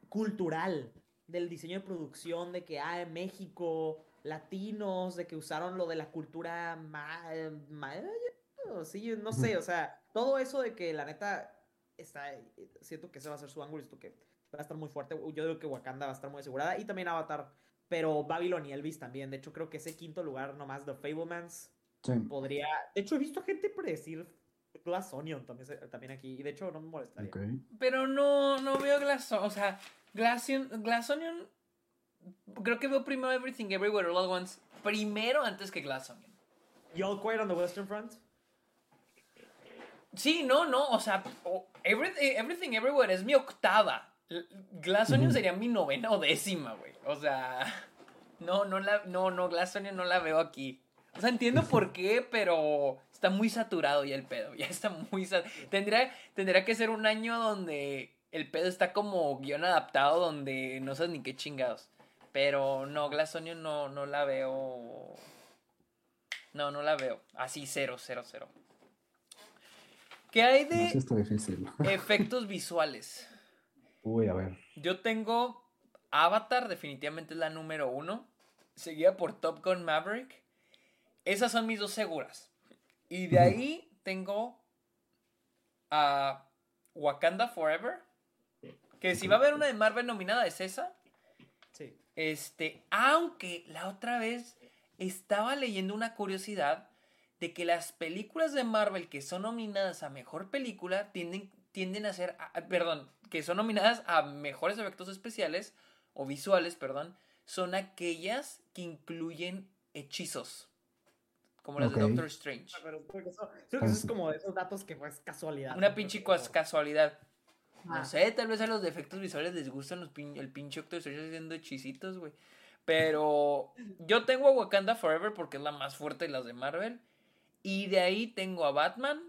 D: cultural del diseño de producción, de que, ah, en México latinos, de que usaron lo de la cultura sí, no sé, o sea, todo eso de que la neta está, siento que ese va a ser su ángulo, esto que va a estar muy fuerte, yo digo que Wakanda va a estar muy asegurada y también Avatar, pero Babylon y Elvis también, de hecho creo que ese quinto lugar nomás The Fablemans podría, de hecho he visto gente predecir Glass Onion también, también aquí, y de hecho no me molestaría.
A: Pero no, no veo Glass Onion, o sea, Glass, Glass Onion creo que veo primero Everything Everywhere All at Once primero antes que Glass Onion.
D: ¿Y All Quiet on the Western Front?
A: Sí, no, no, o sea, everything, everything, Everywhere es mi octava. Glass Onion sería mi novena o décima, güey. O sea, no, no, la, no, no, Glass Onion no la veo aquí. O sea, entiendo por qué, pero está muy saturado ya el pedo. Ya está muy saturado. Tendría, tendría que ser un año donde el pedo está como guion adaptado, donde no sabes ni qué chingados. Pero no, Glass Onion no, no la veo. No, no la veo. Así, cero, cero, cero. ¿Qué hay de efectos visuales?
B: Uy, a ver.
A: Yo tengo Avatar, definitivamente es la número uno. Seguida por Top Gun Maverick. Esas son mis dos seguras. Y de ahí tengo a Wakanda Forever. Que si va a haber una de Marvel nominada es esa. Este, aunque la otra vez estaba leyendo una curiosidad de que las películas de Marvel que son nominadas a mejor película tienden, tienden a ser, perdón, que son nominadas a mejores efectos especiales o visuales, perdón, son aquellas que incluyen hechizos. Como las de Doctor Strange.
D: Ah, pero creo que eso, es como de esos datos que pues casualidad.
A: Una pinche casualidad. No ah. sé, tal vez a los defectos visuales les gustan los el pinche Doctor Strange haciendo hechicitos, güey. Pero yo tengo a Wakanda Forever porque es la más fuerte de las de Marvel. Y de ahí tengo a Batman.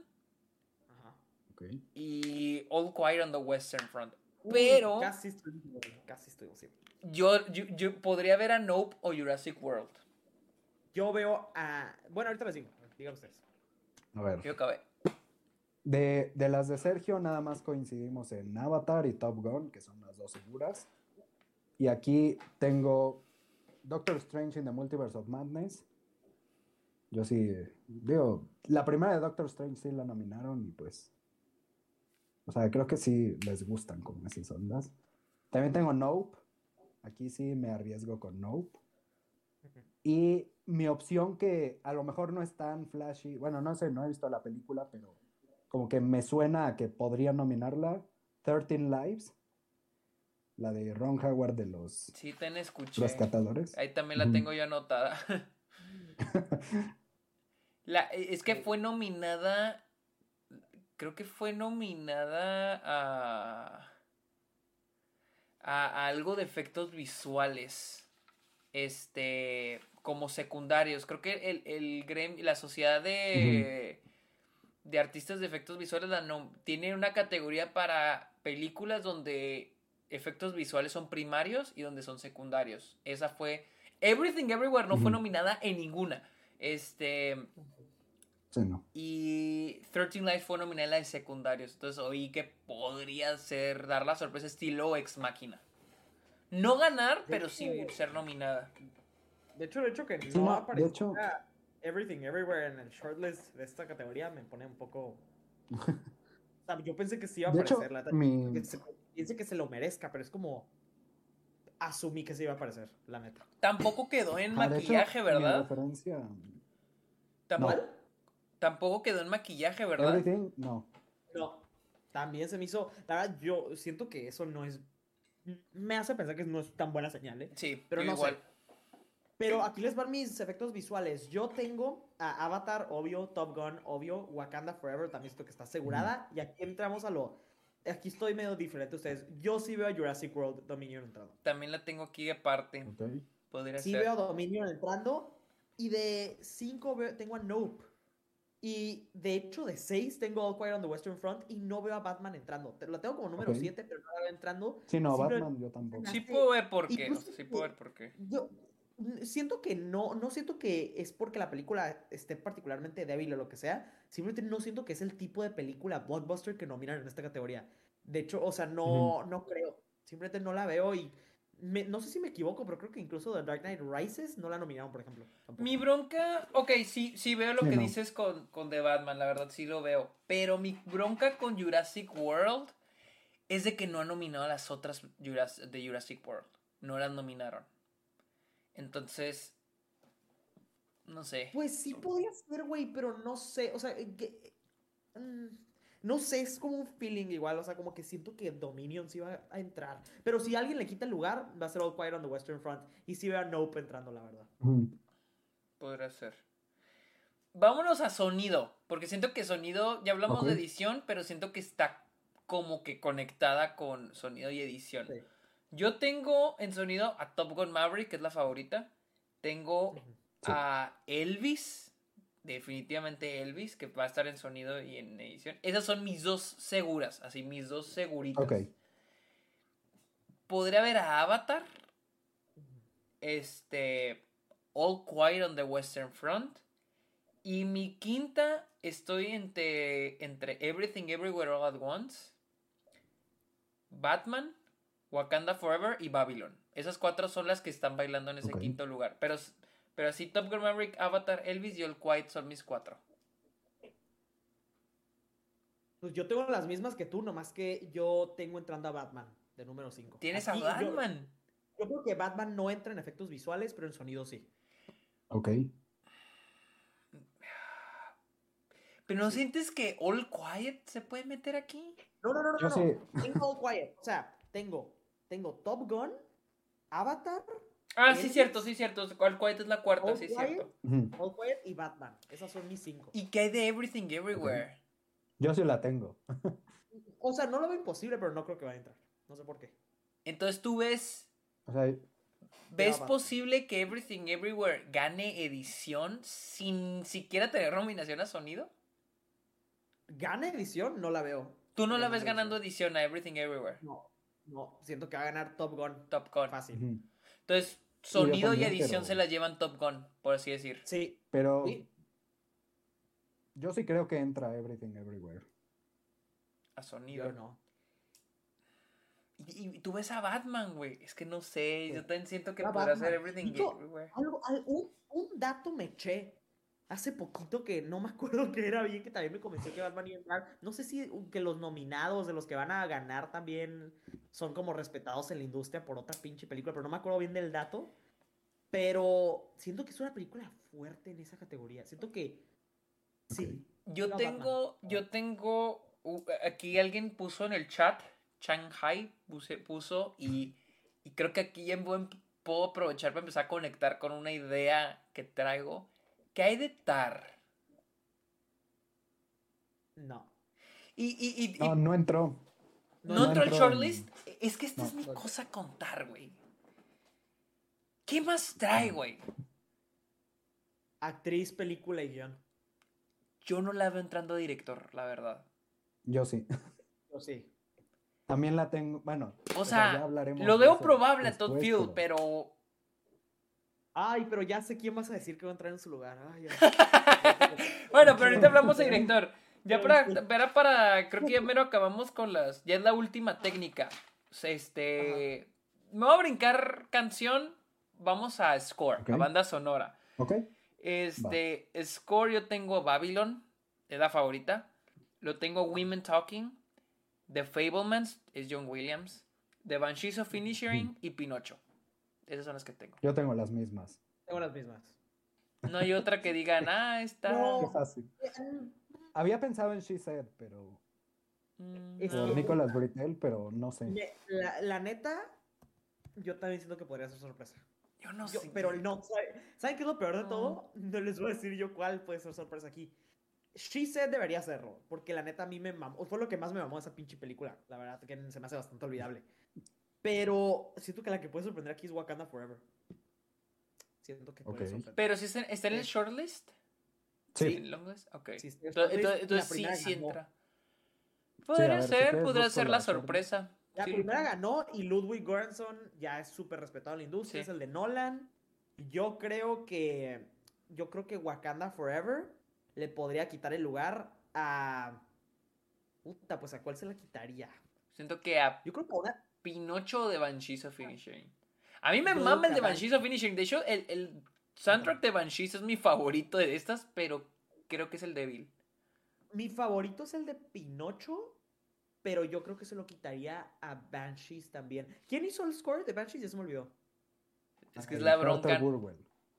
A: Ajá. Okay. Y All Quiet on the Western Front. Pero.
D: casi estoy, casi estoy
A: yo, yo, yo, podría ver a Nope o Jurassic World.
D: Yo veo a. Bueno, ahorita les digo. Digan ustedes.
B: A ver.
A: Yo acabé.
B: De, de, las de Sergio, nada más coincidimos en Avatar y Top Gun, que son las dos seguras. Y aquí tengo Doctor Strange in the Multiverse of Madness. Yo sí, digo, la primera de Doctor Strange sí la nominaron y pues. O sea, creo que sí les gustan como esas ondas. También tengo Nope. Aquí sí me arriesgo con Nope. Y mi opción que a lo mejor no es tan flashy, bueno, no sé, no he visto la película, pero como que me suena a que podría nominarla, 13 Lives, la de Ron Howard de los
A: sí, escuché.
B: rescatadores.
A: Ahí también la tengo yo anotada. la, es que fue nominada, creo que fue nominada a, a algo de efectos visuales este, como secundarios. Creo que el, el la sociedad de, de artistas de efectos visuales la no, tiene una categoría para películas donde efectos visuales son primarios y donde son secundarios. Esa fue... Everything Everywhere no fue nominada en ninguna. Este... Y 13 Lives fue nominada en la de secundarios. Entonces oí que podría ser dar la sorpresa estilo Ex Máquina. No ganar, pero sí ser nominada.
D: De hecho, el hecho que no, aparezca Everything Everywhere en el shortlist de esta categoría me pone un poco. yo pensé que sí iba a aparecer. la mi... Piense que se lo merezca, pero es como. Asumí que sí iba a aparecer, la neta.
A: Tampoco quedó en ah, maquillaje, ¿verdad?
B: Referencia...
A: ¿Tampoco? Tampoco quedó en maquillaje, ¿verdad?
B: Everything, no.
D: No. También se me hizo. La verdad, yo siento que eso no es me hace pensar que no es tan buena señal, ¿eh?
A: Sí,
D: pero no
A: igual.
D: Sé. Pero aquí les van mis efectos visuales. Yo tengo a Avatar, obvio, Top Gun, obvio, Wakanda Forever, también esto que está asegurada. Y aquí entramos a lo. Aquí estoy medio diferente a ustedes. Yo sí veo a Jurassic World Dominion entrando.
A: También la tengo aquí de parte.
D: Podría sí veo a Dominion entrando. Y de 5 tengo a Nope. Y de hecho, de 6 tengo All Quiet on the Western Front y no veo a Batman entrando. Lo tengo como número 7, pero no la veo entrando.
B: Sí, no, Batman yo tampoco.
A: Sí puedo ver por qué. sí puedo ver por qué.
D: Yo siento que no, no siento que es porque la película esté particularmente débil o lo que sea. Simplemente no siento que es el tipo de película blockbuster que nominan en esta categoría. De hecho, o sea, no, no creo. Simplemente no la veo y no sé si me equivoco, pero creo que incluso The Dark Knight Rises no la nominaron, por ejemplo.
A: Mi bronca, ok, sí, sí veo lo que dices con, con The Batman, la verdad sí lo veo. Pero mi bronca con Jurassic World es de que no han nominado a las otras de Jurassic World. No las nominaron. Entonces, no sé.
D: Pues sí podía ser, güey, pero no sé. O sea, que, mm, no sé, es como un feeling igual, o sea, como que siento que Dominion sí va a entrar. Pero si alguien le quita el lugar, va a ser All Quiet on the Western Front. Y sí veo a Nope entrando, la verdad.
A: Podría ser. Vámonos a sonido, porque siento que sonido, ya hablamos de edición, pero siento que está como que conectada con sonido y edición. Yo tengo en sonido a Top Gun Maverick, que es la favorita. Tengo a Elvis, definitivamente Elvis, que va a estar en sonido y en edición. Esas son mis dos seguras, así, mis dos seguritas. Ok. Podría haber a Avatar. Este. All Quiet on the Western Front. Y mi quinta, estoy entre, entre Everything Everywhere All at Once, Batman, Wakanda Forever y Babylon. Esas cuatro son las que están bailando en ese quinto lugar. Pero pero así Top Gun Maverick, Avatar, Elvis y All Quiet son mis cuatro.
D: Pues yo tengo las mismas que tú, nomás que yo tengo entrando a Batman, de número 5.
A: ¿Tienes a Batman?
D: Yo, creo que Batman no entra en efectos visuales, pero en sonido sí.
B: Ok.
A: ¿Pero no sientes que All Quiet se puede meter aquí?
D: No, no, no, no.
B: Yo
D: no. Tengo All Quiet. O sea, tengo, tengo Top Gun, Avatar,
A: Ah, sí,
D: Elvis.
A: cierto, sí, cierto. All Quiet es la cuarta,
D: All
A: sí,
D: Quiet.
A: cierto.
D: All Quiet y Batman. Esas son mis cinco.
A: ¿Y qué hay de Everything Everywhere?
B: Yo sí la tengo.
D: O sea, no lo veo imposible, pero no creo que vaya a entrar. No sé por qué.
A: Entonces tú ves,
B: O sea,
A: ¿ves posible que Everything Everywhere gane edición sin siquiera tener nominación a sonido?
D: ¿Gana edición? No la veo.
A: Tú no la
D: Ganando
A: ves ganando edición a Everything Everywhere.
D: No, no. Siento que va a ganar Top Gun.
A: Top Gun.
D: Fácil.
A: Entonces, sonido y
B: también,
A: edición
B: pero-
A: se las llevan Top Gun, por así decir.
D: Sí.
B: pero
D: sí.
B: yo sí creo que entra Everything Everywhere.
A: A sonido.
D: Yo no.
A: Y, y tú ves a Batman, güey. Es que no sé. Yo también siento que
D: A
A: podrá ser
D: Batman.
A: Everything Everywhere.
D: Algo, al- un, un dato me eché hace poquito que no me acuerdo que era bien, que también me convenció que Batman iba a entrar. No sé si uh, que los nominados de los que van a ganar también son como respetados en la industria por otra pinche película, pero no me acuerdo bien del dato. Pero siento que es una película fuerte en esa categoría. Siento que sí.
A: Yo
D: No,
A: tengo,
D: Batman.
A: yo tengo, uh, aquí alguien puso en el chat, Shanghai puse- puso y, y creo que aquí en buen puedo aprovechar para empezar a conectar con una idea que traigo. ¿Qué hay de Tar?
D: No.
A: Y, y, y, y-
B: No, no entró.
A: ¿no,
B: no
A: entró el
B: en-
A: shortlist? Es que esta
B: No.
A: es mi cosa con Tar, güey. ¿Qué más trae, güey?
D: Actriz, película y guion.
A: Yo no la veo entrando a director, la verdad.
B: Yo sí.
D: Yo sí.
B: También la tengo. Bueno,
A: O
B: ya
A: sea,
B: hablaremos
A: lo veo probable a Todd Field, pero
D: Ay, pero ya sé quién vas a decir que va a entrar en su lugar. Ay.
A: Bueno, pero ahorita hablamos de director. Ya para, para, para, creo que ya mero acabamos con las, ya es la última técnica. Este, me voy a brincar canción, vamos a score,
B: Ok.
A: a banda sonora.
B: ¿Ok?
A: Este, score yo tengo Babylon, es la favorita. Lo tengo Women Talking, The Fablemans, es John Williams, The Banshees of Inisherin y Pinocho. Esas son las que tengo.
B: Yo tengo las mismas.
D: Tengo las mismas.
A: No hay otra que digan, ah, esta...
D: No.
B: Fácil. Había pensado en She Said, pero.
A: mm,
B: Por Nicolas Britell, pero no sé.
D: La, la neta, yo también siento que podría ser sorpresa.
A: Yo no
D: Yo-
A: sé.
D: pero no, ¿sabe- ¿saben qué es lo peor de
A: No.
D: todo? No les voy a decir yo cuál puede ser sorpresa aquí. She Said debería serlo, porque la neta a mí me mamó, fue lo que más me mamó de esa pinche película, la verdad que se me hace bastante olvidable. Pero siento que la que puede sorprender aquí es Wakanda Forever. Siento que puede
B: Ok.
D: sorprender.
A: Pero si está, está en el shortlist.
B: Sí.
A: ¿En longlist? Ok.
D: Sí, en
A: Entonces,
D: shortlist,
A: entonces- sí, sí entra. Podría
B: ver,
A: ser, podría ser
B: la
A: sorpresa.
D: La
A: Sí.
D: primera ganó y Ludwig Göransson ya es súper respetado en la industria,
A: Sí.
D: es el de Nolan. Yo creo que yo creo que Wakanda Forever le podría quitar el lugar a puta, pues a cuál se la quitaría.
A: Siento que a
D: Yo creo que a una
A: Pinocho de Banshees of Finishing. A mí me mama el de Banshees of Finishing. De hecho, el, el soundtrack de Banshees es mi favorito de estas, pero creo que es el débil.
D: mi favorito es el de Pinocho, pero yo creo que se lo quitaría a Banshees también. ¿Quién hizo el score de Banshees? Ya se me olvidó.
A: Es que es
B: El
A: la bronca.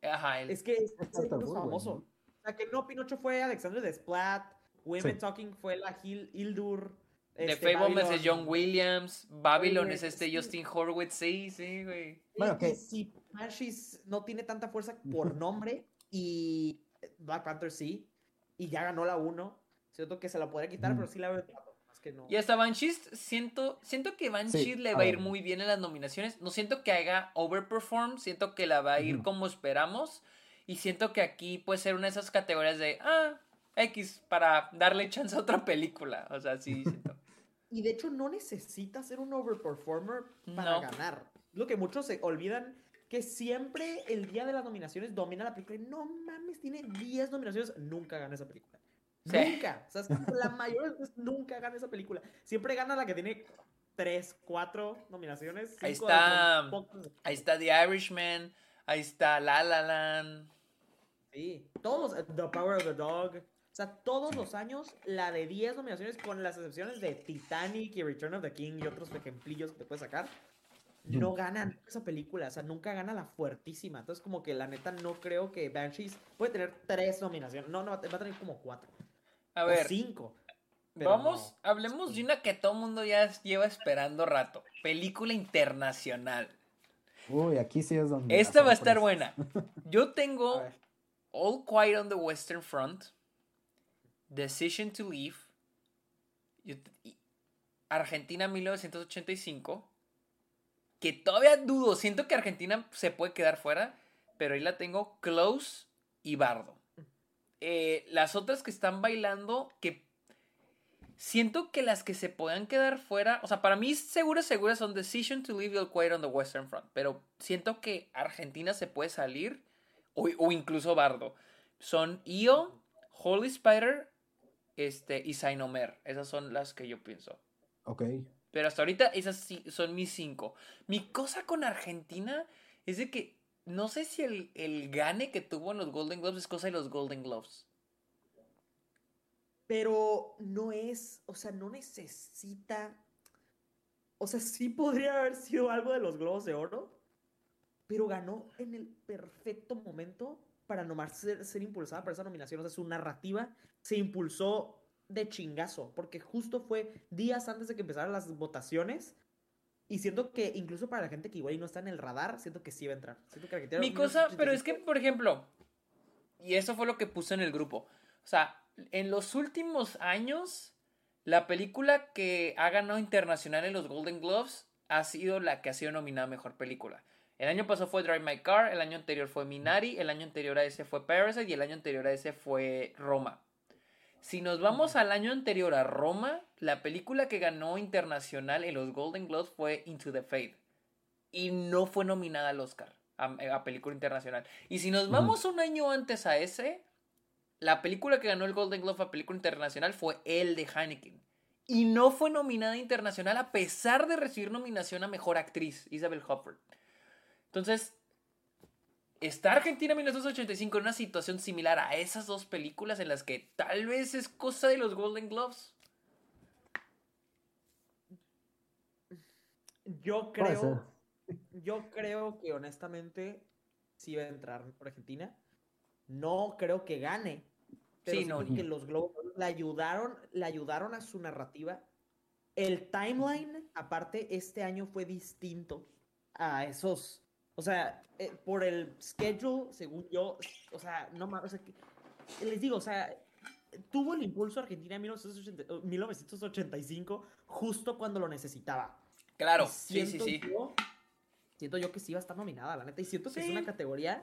A: Ajá, el-
D: Es que es, es el famoso.
B: ¿no?
D: O sea, que no, Pinocho fue Alexander Desplat, Women
B: Sí.
D: Talking fue la Hil Hildur.
A: The
D: este,
A: Fablemans es
D: Babylon.
A: John Williams. Babylon
D: Oye,
A: es este
D: sí.
A: Justin Horwitz. Sí, sí, güey.
B: Bueno, que-
D: si Banshees no tiene tanta fuerza por nombre y Black Panther sí, y ya ganó la 1, siento que se la podría quitar, pero sí la veo más que no.
A: Y hasta Banshees, siento, siento que Banshees le
B: a
A: va a ir
B: ver.
A: muy bien en las nominaciones. No siento que haga overperform, siento que la va a ir como esperamos. Y siento que aquí puede ser una de esas categorías de, ah, X, para darle chance a otra película. O sea, sí, siento.
D: Y de hecho no necesita ser un overperformer para
A: No.
D: ganar. Lo que muchos se olvidan que siempre el día de las nominaciones domina la película. No mames, tiene 10 nominaciones, nunca gana esa película.
A: Sí.
D: Nunca. O sea, es que la mayoría de las veces nunca gana esa película. Siempre gana la que tiene 3, 4 nominaciones.
A: Ahí está.
D: pocas-
A: Ahí está The Irishman, ahí está La La Land.
D: Sí, todos los, The Power of the Dog. O sea, todos los años, la de 10 nominaciones, con las excepciones de Titanic y Return of the King y otros ejemplillos que te puedes sacar, no ganan esa película. O sea, nunca gana la fuertísima. Entonces, como que la neta, no creo que Banshees puede tener tres nominaciones. No, no, va a tener como cuatro.
A: A ver.
D: cinco.
A: Vamos, hablemos de una que todo el mundo ya lleva esperando rato. Película internacional.
B: Uy, aquí sí es donde.
A: Esta va a estar buena. Yo tengo All Quiet on the Western Front, Decision to Leave, Argentina 1985, que todavía dudo, siento que Argentina se puede quedar fuera, pero ahí la tengo Close y Bardo. Eh, las otras que están bailando, que siento que las que se puedan quedar fuera, o sea, para mí seguras, seguras son Decision to Leave All Quiet on the Western Front, pero siento que Argentina se puede salir, o, o incluso Bardo. Son Io, Holy Spider este, y Sainomer. Esas son las que yo pienso.
B: Ok.
A: Pero hasta ahorita esas sí son mis cinco. Mi cosa con Argentina es de que no sé si el, el gane que tuvo en los Golden Globes es cosa de los Golden Globes.
D: Pero no es, o sea, no necesita. O sea, sí podría haber sido algo de los Globos de Oro, pero ganó en el perfecto momento para nomás ser, ser impulsada por esa nominación. O sea, su narrativa se impulsó de chingazo, porque justo fue días antes de que empezaran las votaciones. Y siento que incluso para la gente que igual no está en el radar, siento que sí va a entrar.
A: Mi cosa, pero es que, por ejemplo, y eso fue lo que puse en el grupo. O sea, en los últimos años, la película que ha ganado internacional en los Golden Globes ha sido la que ha sido nominada Mejor Película. El año pasado fue Drive My Car, el año anterior fue Minari, el año anterior a ese fue Parasite y el año anterior a ese fue Roma. Si nos vamos al año anterior a Roma, la película que ganó internacional en los Golden Globes fue Into the Fate. Y no fue nominada al Oscar a, película internacional. Y si nos vamos un año antes a ese, la película que ganó el Golden Globe a película internacional fue El de Heineken. Y no fue nominada internacional a pesar de recibir nominación a Mejor Actriz, Isabel Huppert. Entonces, está Argentina en 1985 en una situación similar a esas dos películas en las que tal vez es cosa de los Golden Globes.
D: Yo creo, yo creo que honestamente sí va a entrar por Argentina. No creo que gane. Pero sí, no, que los Globos le ayudaron, le ayudaron a su narrativa. El timeline, aparte, este año fue distinto a esos o sea, eh, por el schedule, según yo, o sea, no más, o sea, les digo, o sea, tuvo el impulso Argentina en 1985 justo cuando lo necesitaba.
A: Claro, sí, sí, sí.
D: siento yo que sí va a estar nominada, la neta, y siento que es una categoría,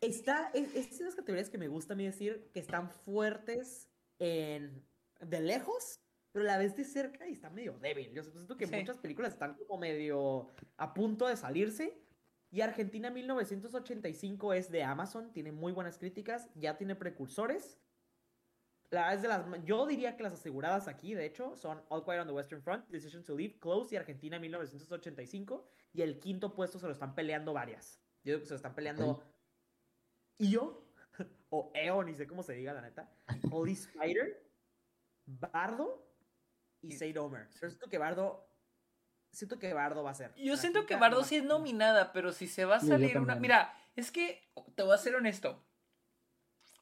D: está, es, es de las categorías que me gusta a mí decir que están fuertes en, de lejos, pero a la vez de cerca y está medio débil. Yo siento que muchas películas están como medio a punto de salirse, y Argentina 1985 es de Amazon, tiene muy buenas críticas, ya tiene precursores. La de las, yo diría que las aseguradas aquí, de hecho, son All Quiet on the Western Front, Decision to Leave, Close y Argentina 1985. Y el quinto puesto se lo están peleando varias. Yo creo que se lo están peleando Io, o Eo, ni sé cómo se diga la neta, Holy Spider, Bardo y Saint Omer. Pero siento que Bardo siento que Bardo va a ser.
A: Yo siento que Bardo sí es nominada, pero si se va a salir una. Mira, es que te voy a ser honesto.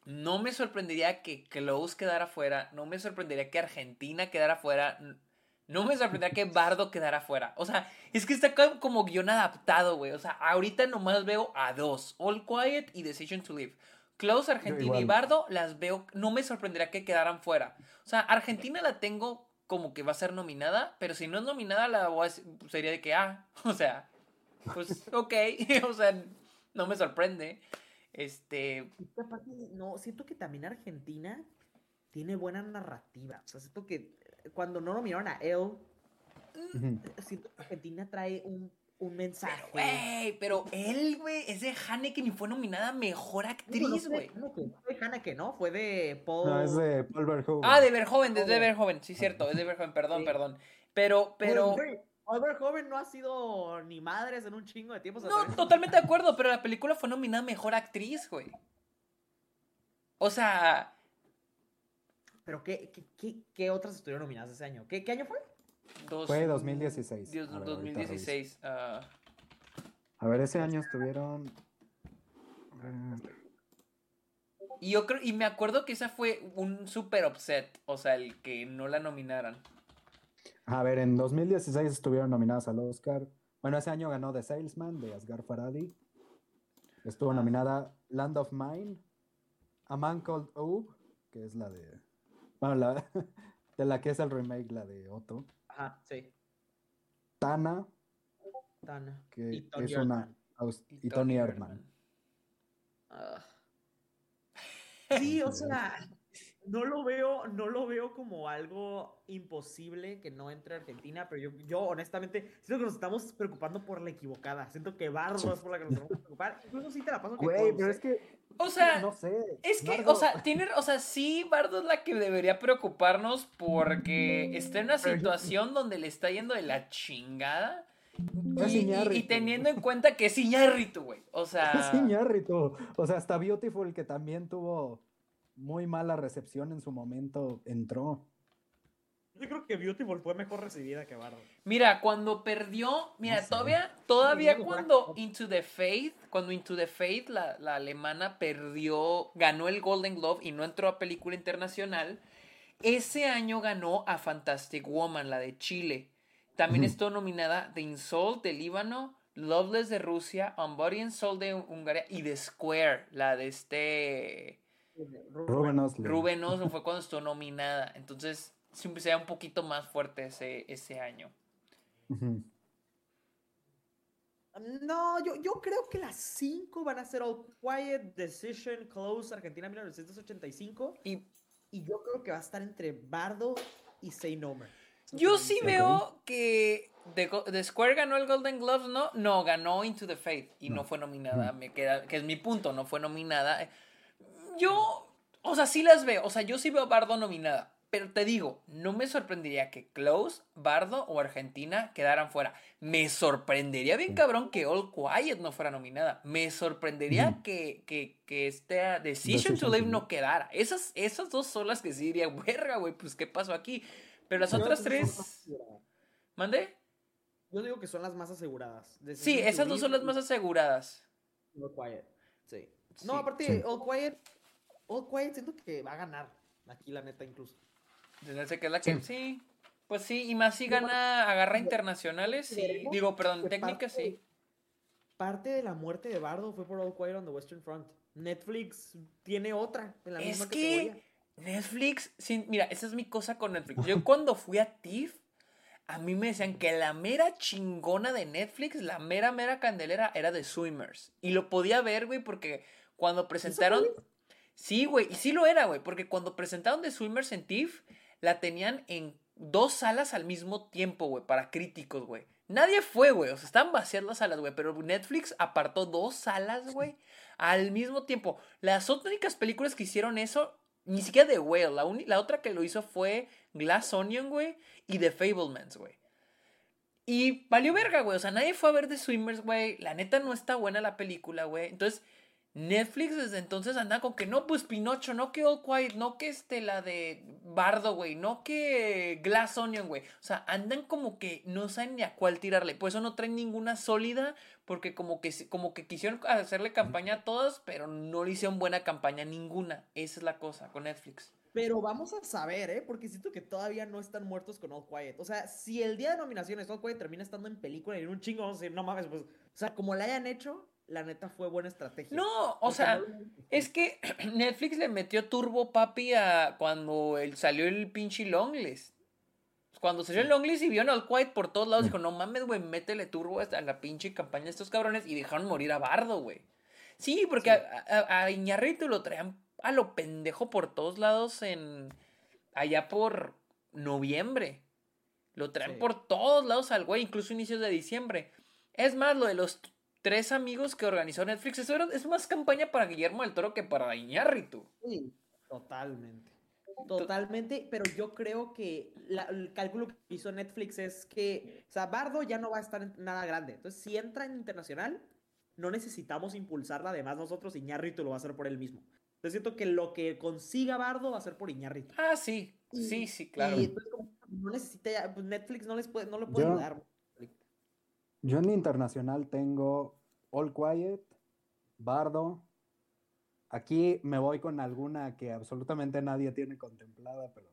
A: No me sorprendería que Close quedara fuera. No me sorprendería que Argentina quedara fuera. No me sorprendería que Bardo quedara fuera. O sea, es que está como guion adaptado, güey. O sea, ahorita nomás veo a dos: All Quiet y Decision to Live. Close, Argentina y Bardo las veo. No me sorprendería que quedaran fuera. O sea, Argentina la tengo como que va a ser nominada, pero si no es nominada, la sería de que, ah, o sea, pues ok, o sea, no me sorprende. Este.
D: No, siento que también Argentina tiene buena narrativa. O sea, siento que cuando no nominaron a él, siento que Argentina trae un un mensaje.
A: Pero, güey, pero él, güey, es de Haneke y fue nominada Mejor Actriz, güey.
D: No, fue de Haneke, ¿no? Fue de Paul...
B: No, es de Paul Verhoeven.
A: Ah, de Verhoeven, de, de Verhoeven, sí, cierto, es de Verhoeven, perdón, perdón. Pero, pero...
D: Paul Verhoeven no ha sido ni madres en un chingo de tiempo.
A: No, totalmente de acuerdo, pero la película fue nominada Mejor Actriz, güey. O sea...
D: ¿Pero qué, qué, qué, otras estuvieron nominadas ese año? ¿Qué, qué año fue?
B: Fue 2016.
A: 2016. Ah.
B: A ver, ese año estuvieron.
A: Y yo creo, y me acuerdo que esa fue un super upset, o sea, el que no la nominaran.
B: A ver, en 2016 estuvieron nominadas al Oscar. Bueno, ese año ganó The Salesman de Asghar Farhadi. Estuvo nominada Land of Mine, A Man Called Ove, que es la de. Bueno, la, de la que es el remake, la de Otto.
D: Ajá, sí.
B: Tana.
D: Tana.
B: Que es una. Y, Tony Erdman.
D: Ah. Sí, o sea, no lo veo, no lo veo como algo imposible que no entre Argentina, pero yo, yo honestamente siento que nos estamos preocupando por la equivocada. Siento que Bardo es por la que nos tenemos que preocupar. Incluso sí te la paso
B: Güey, pero es que
A: o sea, no sé. Es que, o sea, tiene, o sea, sí, Bardo es la que debería preocuparnos porque está en una situación donde le está yendo de la chingada. Y, teniendo en cuenta que es Iñárritu, güey. O sea.
B: Es Iñárritu. O sea, hasta Beautiful, que también tuvo muy mala recepción en su momento, entró.
D: Yo creo que Beautiful fue mejor recibida que Bardo.
A: Mira, cuando perdió, mira, todavía, todavía cuando Into the Faith, cuando Into the Faith, la, la, alemana perdió, ganó el Golden Glove y no entró a película internacional, ese año ganó a Fantastic Woman, la de Chile. También estuvo nominada The Insult de Líbano, Loveless de Rusia, On Body and Soul de Hungría y The Square, la de este...
B: Ruben Oslo.
A: Ruben Oslo fue cuando estuvo nominada. Entonces, sea un poquito más fuerte ese, ese año.
D: No, yo, yo creo que las cinco van a ser All Quiet, Decision, Close, Argentina 1985. Y, y yo creo que va a estar entre Bardo y Say No
A: Yo sí veo que The, Square ganó el Golden Gloves, ¿no? No, ganó Into the Faith y no, fue nominada. Me queda, que es mi punto, no fue nominada. Yo, o sea, sí las veo. O sea, yo sí veo a Bardo nominada. Pero te digo, no me sorprendería que Close, Bardo o Argentina quedaran fuera. Me sorprendería bien cabrón que All Quiet no fuera nominada. Me sorprendería que, que, que esta Decision, to Live no quedara. Esas, esas dos son las que sí diría, verga, güey, pues qué pasó aquí. Pero las otras tres... ¿Mande?
D: Yo digo que son las más aseguradas.
A: sí, esas dos son las más aseguradas.
D: All Quiet, sí. No, aparte, All Quiet, All Quiet siento que va a ganar. Aquí la neta incluso.
A: Desde que es la que. Sí. Pues sí, y más si gana, agarra internacionales. Y, digo, perdón, técnicas sí.
D: Parte de la muerte de Bardo fue por All Quiet on the Western Front. Netflix tiene otra en la es que
A: Netflix, mira, esa es mi cosa con Netflix. Yo cuando fui a TIFF, a mí me decían que la mera chingona de Netflix, la mera, mera candelera, era de Swimmers. Y lo podía ver, güey, porque cuando presentaron... Sí, güey, y sí lo era, güey, porque cuando presentaron The Swimmers en TIFF, la tenían en dos salas al mismo tiempo, güey, para críticos, güey. Nadie fue, güey, o sea, estaban vacías las salas, güey, pero Netflix apartó dos salas, güey, al mismo tiempo. Las únicas películas que hicieron eso, ni siquiera The Whale, la, la otra que lo hizo fue Glass Onion, güey, y The Fablemans, güey. Y valió verga, güey, o sea, nadie fue a ver The Swimmers, güey, la neta no está buena la película, güey. Entonces, Netflix desde entonces anda con que no, pues Pinocho, no que All Quiet, no que este, la de Bardo, güey, no que Glass Onion, güey. O sea, andan como que no saben ni a cuál tirarle. Por eso no traen ninguna sólida, porque como que, como que quisieron hacerle campaña a todas, pero no le hicieron buena campaña ninguna. Esa es la cosa con Netflix.
D: Pero vamos a saber, ¿eh? Porque siento que todavía no están muertos con All Quiet. O sea, si el día de nominaciones All Quiet termina estando en película y en un chingo, vamos a decir, no mames, pues, o sea, como la hayan hecho, la neta fue buena estrategia.
A: No, o sea, es que Netflix le metió turbo papi a cuando él salió el pinche Longlist. Cuando salió el Longlist y vio All Quiet por todos lados, dijo, no mames, güey, métele turbo a la pinche campaña de estos cabrones y dejaron morir a Bardo, güey. Sí, porque A, a, Iñarrito lo traían a lo pendejo por todos lados en... allá por noviembre. Lo traen por todos lados al güey, incluso inicios de diciembre. Es más, lo de los tres amigos que organizó Netflix. Eso es más campaña para Guillermo del Toro que para Iñárritu.
D: Sí, totalmente. Totalmente, pero yo creo que el cálculo que hizo Netflix es que, o sea, Bardo ya no va a estar en nada grande. Entonces, si entra en internacional, no necesitamos impulsarla. Además, nosotros Iñárritu lo va a hacer por él mismo. Entonces, siento que lo que consiga Bardo va a ser por Iñárritu.
A: Ah, sí. sí, sí, claro.
D: Y entonces, no necesita, pues Netflix no les puede, no lo puede ayudar.
B: Yo en mi internacional tengo All Quiet, Bardo, aquí me voy con alguna que absolutamente nadie tiene contemplada, pero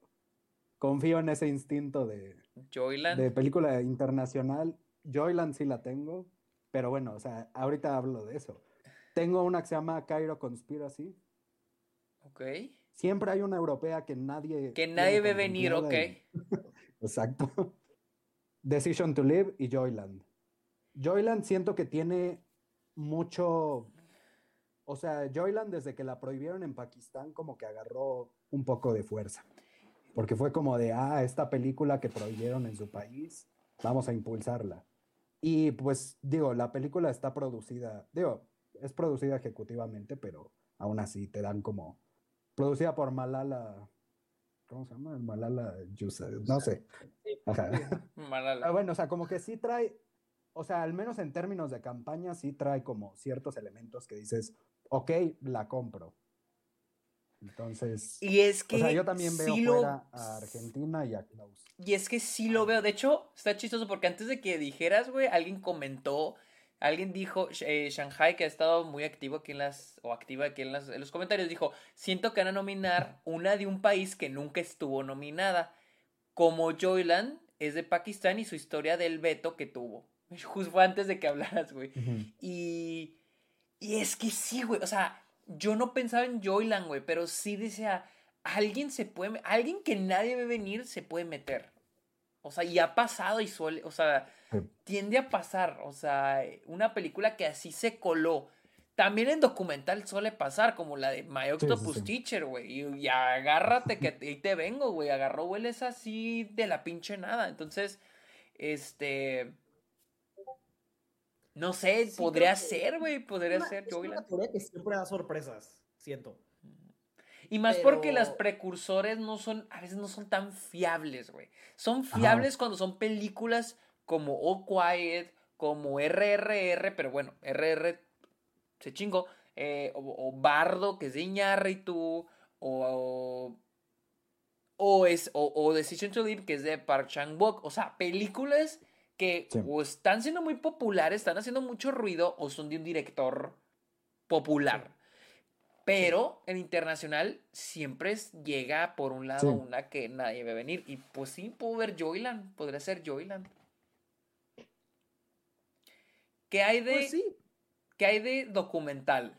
B: confío en ese instinto de,
A: Joyland.
B: de película internacional. Joyland sí la tengo, pero bueno, o sea, ahorita hablo de eso. Tengo una que se llama Cairo Conspiracy.
A: Ok.
B: Siempre hay una europea que nadie...
A: Que nadie ve venir, ok.
B: y- Exacto. Decision to Live y Joyland. Joyland siento que tiene mucho... O sea, Joyland desde que la prohibieron en Pakistán como que agarró un poco de fuerza. Porque fue como de, ah, esta película que prohibieron en su país, vamos a impulsarla. Y pues digo, la película está producida, digo, es producida ejecutivamente, pero aún así te dan como... Producida por Malala... ¿Cómo se llama? Malala Yousafzai, no sé. Ajá.
A: Malala.
B: Ah, bueno, o sea, como que sí trae, o sea, al menos en términos de campaña, sí trae como ciertos elementos que dices, ok, la compro. Entonces,
A: Y es que
B: o sea, yo también veo
A: lo-
B: fuera a Argentina y a Klaus.
A: Y es que sí lo veo. De hecho, está chistoso porque antes de que dijeras, güey, alguien comentó, alguien dijo, eh, Shanghai, que ha estado muy activo aquí en las, o activa aquí en, las, en los comentarios, dijo, siento que van a nominar una de un país que nunca estuvo nominada. Como Joyland es de Pakistán y su historia del veto que tuvo. Justo fue antes de que hablaras, güey. Y, y es que sí, güey. O sea, yo no pensaba en Joyland, güey, pero sí decía, alguien se puede, alguien que nadie ve venir se puede meter. O sea, y ha pasado y suele, o sea,
B: Sí.
A: tiende a pasar. O sea, una película que así se coló. También en documental suele pasar, como la de My Octopus
B: sí.
A: Teacher, güey. Y, y agárrate que ahí te vengo, güey. Agarró hueles así de la pinche nada. Entonces, este. No sé,
C: Sí,
A: podría ser, güey. Podría
C: Una-
A: ser
C: es una categoría que siempre da sorpresas, siento.
A: Y más porque las precursores no son, a veces no son tan fiables, güey. Son fiables cuando son películas como All Quiet, como RRR, pero bueno, RR se chingó, eh, o, o Bardo, que es de Iñárritu, o, o, es, o, o Decision to Live, que es de Park Chan-wook. O sea, películas que
B: Sí.
A: o están siendo muy populares, están haciendo mucho ruido, o son de un director popular. Pero en internacional siempre llega por un lado una que nadie ve venir. Y pues sí, puedo ver Joyland. Podría ser Joyland. ¿Qué hay de,
C: Pues.
A: ¿qué hay de documental?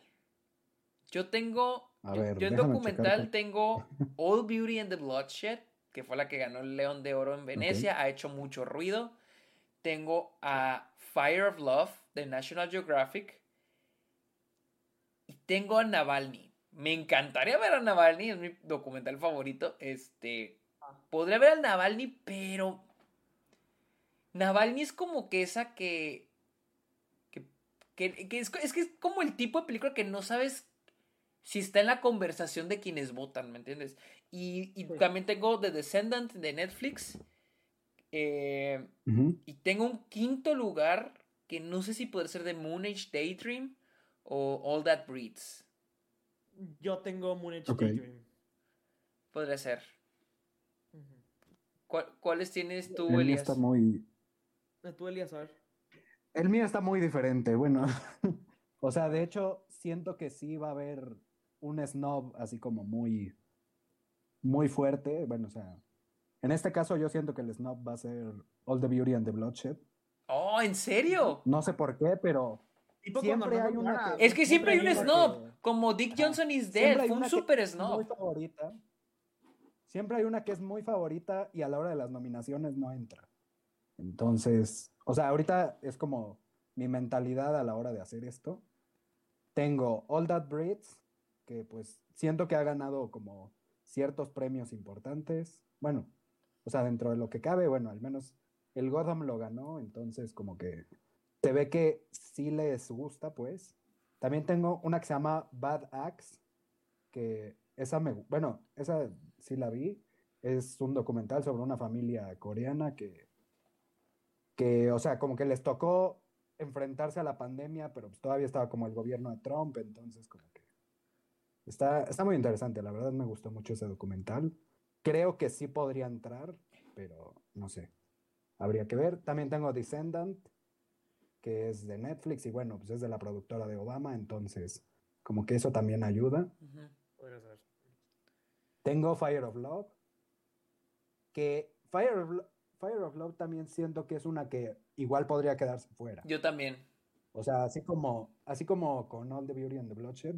A: Yo tengo.
B: A
A: yo-
B: ver,
A: yo en documental tengo All Beauty and the Bloodshed, que fue la que ganó el León de Oro en Venecia. Ha hecho mucho ruido. Tengo a Fire of Love de National Geographic. Y tengo a Navalny. Me encantaría ver a Navalny, es mi documental favorito. Este. Podría ver a Navalny, pero. Navalny es como que esa que. que, que- que es, es que es como el tipo de película que no sabes si está en la conversación de quienes votan, ¿me entiendes? Y, y
C: Sí.
A: también tengo The Descendant de Netflix. Eh, y tengo un quinto lugar que no sé si puede ser de Moon Age Daydream o All That Breeds.
C: Yo tengo Moon Age
B: Ok.
C: Daydream.
A: Podría ser.
C: Ujú.
A: ¿Cuál- ¿Cuáles tienes tú,
B: El mío
A: Elias?
B: está muy,
C: Eh, Tú, Elías, a ver.
B: El mío está muy diferente, bueno. o sea, de hecho, siento que sí va a haber un snob así como muy, muy fuerte. Bueno, o sea, en este caso yo siento que el snob va a ser All the Beauty and the Bloodshed.
A: Oh, ¿en serio?
B: No sé por qué, pero Siempre hay una que-
A: Es que siempre hay un snob.
B: que-
A: Como Dick. Johnson is dead. Fue un super snob.
B: favorita. Siempre hay una que es muy favorita y a la hora de las nominaciones no entra. Entonces, o sea, ahorita es como mi mentalidad a la hora de hacer esto. Tengo All That Breeds, que pues siento que ha ganado como ciertos premios importantes. Bueno, o sea, dentro de lo que cabe, bueno, al menos el Gotham lo ganó, entonces como que se ve que sí les gusta, pues. También tengo una que se llama Bad Axe, que esa me, bueno, esa sí la vi. Es un documental sobre una familia coreana que, que, o sea, como que les tocó enfrentarse a la pandemia, pero pues todavía estaba como el gobierno de Trump, entonces como que está, está muy interesante, la verdad me gustó mucho ese documental. Creo que sí podría entrar, pero no sé. Habría que ver. También tengo Descendant, que es de Netflix y bueno, pues es de la productora de Obama, entonces como que eso también ayuda. Tengo Fire of Love, que Fire of, Fire of Love también siento que es una que igual podría quedarse fuera.
A: Yo también.
B: O sea, así como, así como con All the Beauty and the Bloodshed.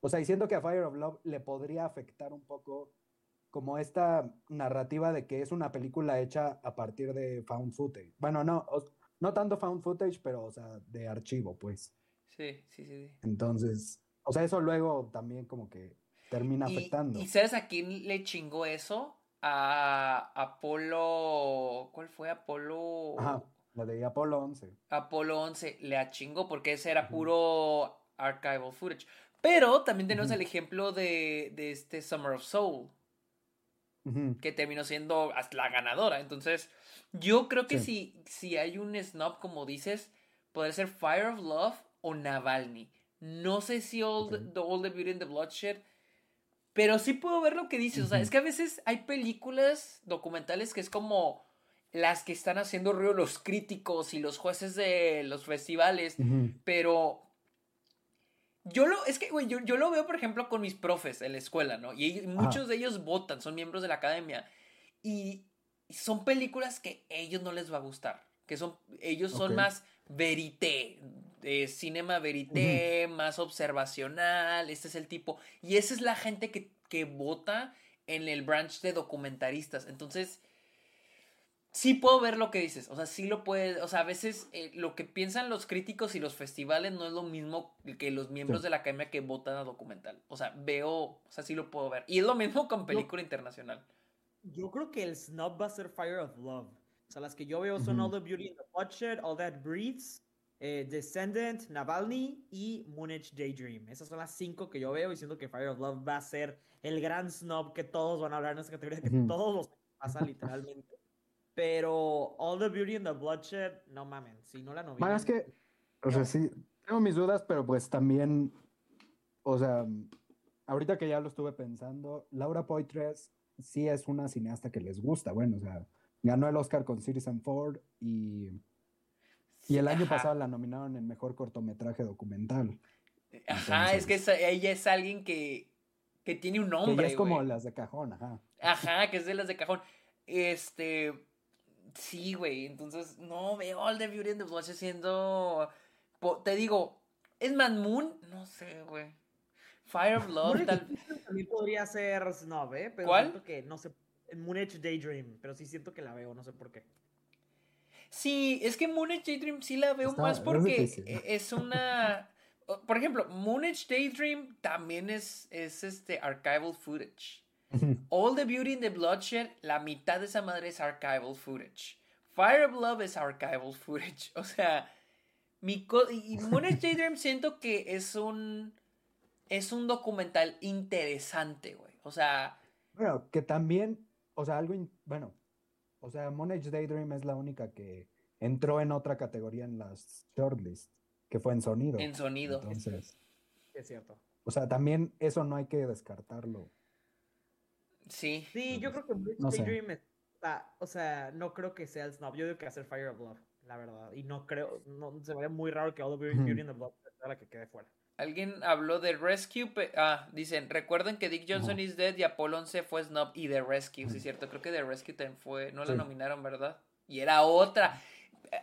B: O sea, y siento que a Fire of Love le podría afectar un poco como esta narrativa de que es una película hecha a partir de found footage. Bueno, no, no tanto found footage, pero, o sea, de archivo, pues.
A: Sí, sí, sí.
B: Entonces, o sea, eso luego también como que termina afectando.
A: ¿Y sabes a quién le chingó eso? A Apolo. ¿Cuál fue? Apolo.
B: Ajá, la de Apolo 11.
A: Apolo 11 le chingó porque ese era puro archival footage. Pero también tenemos el ejemplo de, de, este Summer of Soul. Que terminó siendo la ganadora. Entonces, yo creo que si, si hay un snob, como dices, puede ser Fire of Love o Navalny. No sé si All, the, All the Beauty and the Bloodshed. Pero sí puedo ver lo que dices. O sea, es que a veces hay películas documentales que es como las que están haciendo ruido los críticos y los jueces de los festivales. Pero yo lo, es que, güey, yo, yo, lo veo, por ejemplo, con mis profes en la escuela, ¿no? Y muchos de ellos votan, son miembros de la academia. Y, son películas que a ellos no les va a gustar. Que son, ellos son más verité, de cinema verité, más observacional, este es el tipo. Y esa es la gente que, que vota en el branch de documentaristas. Entonces, sí puedo ver lo que dices, o sea, sí lo puede, o sea, a veces eh, lo que piensan los críticos y los festivales no es lo mismo que los miembros de la academia que votan a documental. O sea, veo, o sea, sí lo puedo ver. Y es lo mismo con película internacional.
C: Yo creo que el snob va a ser Fire of Love. O sea, las que yo veo son All the Beauty and the Bloodshed, All That Breathes, eh, Descendant, Navalny y Moonage Daydream. Esas son las cinco que yo veo y siento que Fire of Love va a ser el gran snob que todos van a hablar en esa categoría, que todos los pasa literalmente. Pero All the Beauty and the Bloodshed, no mamen, si no la.
B: Bueno, es que, o sea, sí, tengo mis dudas, pero pues también, o sea, ahorita que ya lo estuve pensando, Laura Poitres sí es una cineasta que les gusta, bueno, o sea, ganó el Oscar con Citizen Ford y, y el año pasado la nominaron en Mejor Cortometraje Documental.
A: Ajá, es que ella es alguien que, que tiene un nombre.
B: es como las de cajón, ajá.
A: Ajá, que es de las de cajón. Este, Sí, güey. Entonces, no veo All the Beauty and the Bloodshed siendo. Te digo, ¿es Man Moon? No sé, güey. Fire of Love,
C: tal. También podría ser Snob, ¿eh? Pero ¿Cuál? Siento que, no sé. Moonage Daydream, pero sí siento que la veo, no sé por qué.
A: Sí, es que Moonage Daydream sí la veo más porque e, es una. Por ejemplo, Moonage Daydream también es, es este archival footage. All the Beauty and the Bloodshed, la mitad de esa madre es archival footage. Fire of Love es archival footage. O sea, mi y Moonage Daydream siento que es un es un documental interesante, güey. O sea,
B: bueno, que también, o sea, algo bueno, o sea, Moonage Daydream es la única que entró en otra categoría en las shortlist, que fue en sonido.
A: En sonido.
B: Entonces,
C: es cierto.
B: O sea, también eso no hay que descartarlo.
A: Sí.
C: Sí, yo creo que no Dream está, o sea, no creo que sea el snob. Yo digo que va a ser Fire of Love, la verdad. Y no creo, no, se me muy raro que All the Beauty and the Blood sea la que quede fuera.
A: Alguien habló de Rescue. Ah, dicen, recuerden que Dick Johnson is dead y Apollo 11 fue Snob y The Rescue, sí es cierto. Creo que The Rescue también fue, no la nominaron, ¿verdad? Y era otra.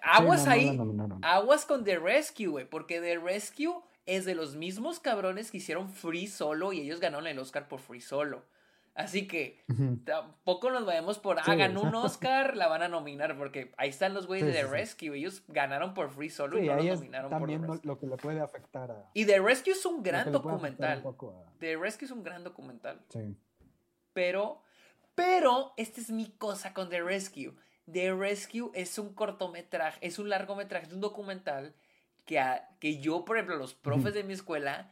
A: Aguas ahí. aguas con The Rescue, güey, porque The Rescue es de los mismos cabrones que hicieron Free Solo y ellos ganaron el Oscar por Free Solo. Así que tampoco nos vayamos por, hagan un Oscar, la van a nominar, porque ahí están los güeyes de The Rescue, ellos ganaron por Free Solo y no los nominaron
B: también por lo que le puede afectar a...
A: Y The Rescue es un gran documental. The Rescue es un gran documental.
B: Sí.
A: Pero, pero, esta es mi cosa con The Rescue. The Rescue es un cortometraje, es un largometraje, es un documental que, que yo, por ejemplo, los profes de mi escuela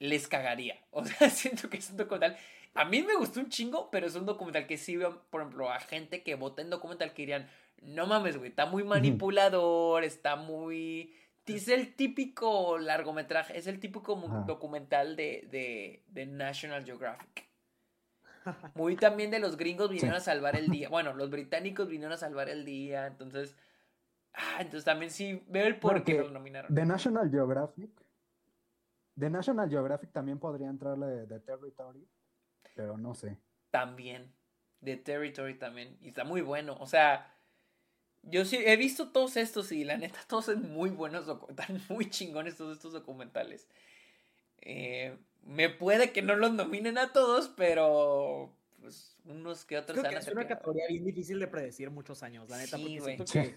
A: les cagaría. O sea, siento que es un documental a mí me gustó un chingo, pero es un documental que sí veo, por ejemplo, a gente que vota en documental que dirían, no mames, güey, está muy manipulador, está muy... Es el típico largometraje, es el típico documental de, de, National Geographic. Muy también de los gringos vinieron a salvar el día. Bueno, los británicos vinieron a salvar el día, entonces... Ah, entonces también sí veo el por qué lo nominaron.
B: De National Geographic de National Geographic también podría entrarle The Territory, pero no sé.
A: También. The Territory también. Y está muy bueno. O sea, yo sí he visto todos estos y la neta todos son muy buenos, están muy chingones todos estos documentales. Eh, me puede que no los nominen a todos, pero pues unos que otros
D: Creo que es una categoría bien difícil de predecir muchos años, la neta, sí, porque siento que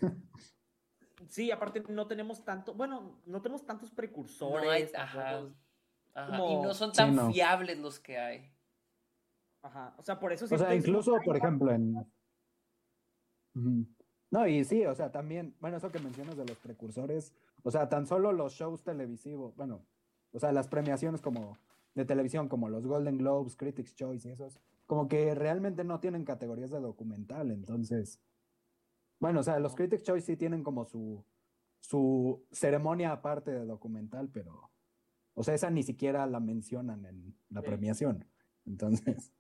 D: Sí, aparte no tenemos tanto, bueno, no tenemos tantos precursores. ajá,
A: Y no son tan fiables los que hay.
D: Ajá, o sea, por eso.
B: O sea, incluso, por ejemplo, en... No, y sí, o sea, también, bueno, eso que mencionas de los precursores, o sea, tan solo los shows televisivos, bueno, o sea, las premiaciones como de televisión, como los Golden Globes, Critics' Choice y esos, como que realmente no tienen categorías de documental, entonces, bueno, o sea, los Critics' Choice sí tienen como su, su ceremonia aparte de documental, pero, o sea, esa ni siquiera la mencionan en la premiación, entonces,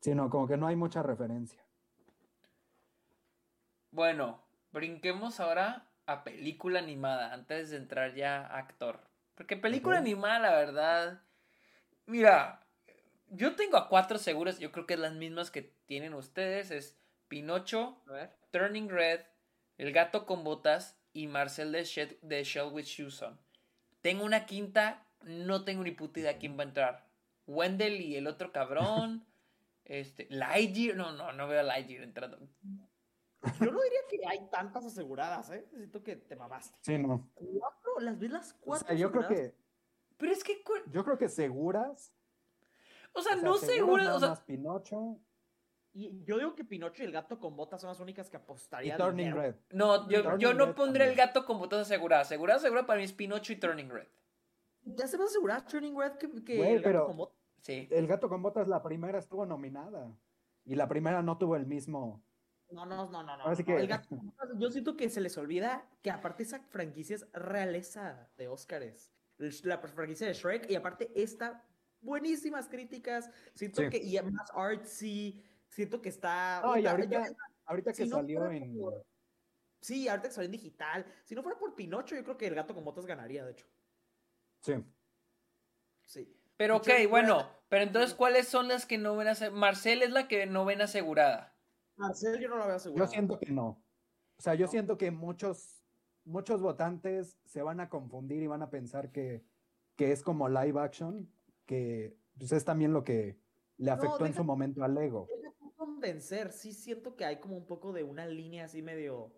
B: sí, no, como que no hay mucha referencia.
A: Bueno, brinquemos ahora a película animada, antes de entrar ya a actor. Porque película animada, la verdad. Mira, yo tengo a cuatro seguras, yo creo que es las mismas que tienen ustedes. Es Pinocho, Turning Red, El gato con botas y Marcel de, Shell, de Shell with Shoes on. Tengo una quinta, no tengo ni puta idea quién va a entrar. Wendell y el otro cabrón. este, Lightyear, no, no, no veo a Lightyear entrando.
D: Yo no diría que hay tantas aseguradas, ¿eh? Necesito que te mamaste.
B: Sí, no.
D: Cuatro, las ves las cuatro.
B: O sea, yo creo que.
A: Pero es que.
B: Yo creo que seguras.
A: O sea, no seguras. O sea,
B: Pinocho.
D: Y yo digo que Pinocho y el gato con botas son las únicas que apostaría.
B: Y Turning Red.
A: No, yo, yo no pondré el gato con botas aseguradas. Asegurada, asegurada para mí es Pinocho y Turning Red.
D: Ya se va a asegurar Turning Red que,
B: que el gato con botas. Sí. El gato con botas, la primera estuvo nominada. Y la primera no tuvo el mismo
D: no, no, no, no, no. El gato, yo siento que se les olvida que aparte esa franquicia es realeza de Óscares. La franquicia de Shrek y aparte esta buenísimas críticas. Siento que y más artsy, siento que está
B: No, y ahorita, ahorita que salió en
D: Sí, ahorita que salió en digital. Si no fuera por Pinocho, yo creo que el gato con botas ganaría, de hecho.
B: Sí.
D: Sí.
A: Pero ok, bueno, pero entonces ¿cuáles son las que no ven asegurada? Marcel es la que no ven asegurada.
D: Marcel yo no lo veo asegurado.
B: Yo siento que no. O sea, yo siento que muchos, muchos votantes se van a confundir y van a pensar que, que es como live action, que pues, es también lo que le afectó en su momento al Lego.
D: convencer, sí siento que hay como un poco de una línea así medio...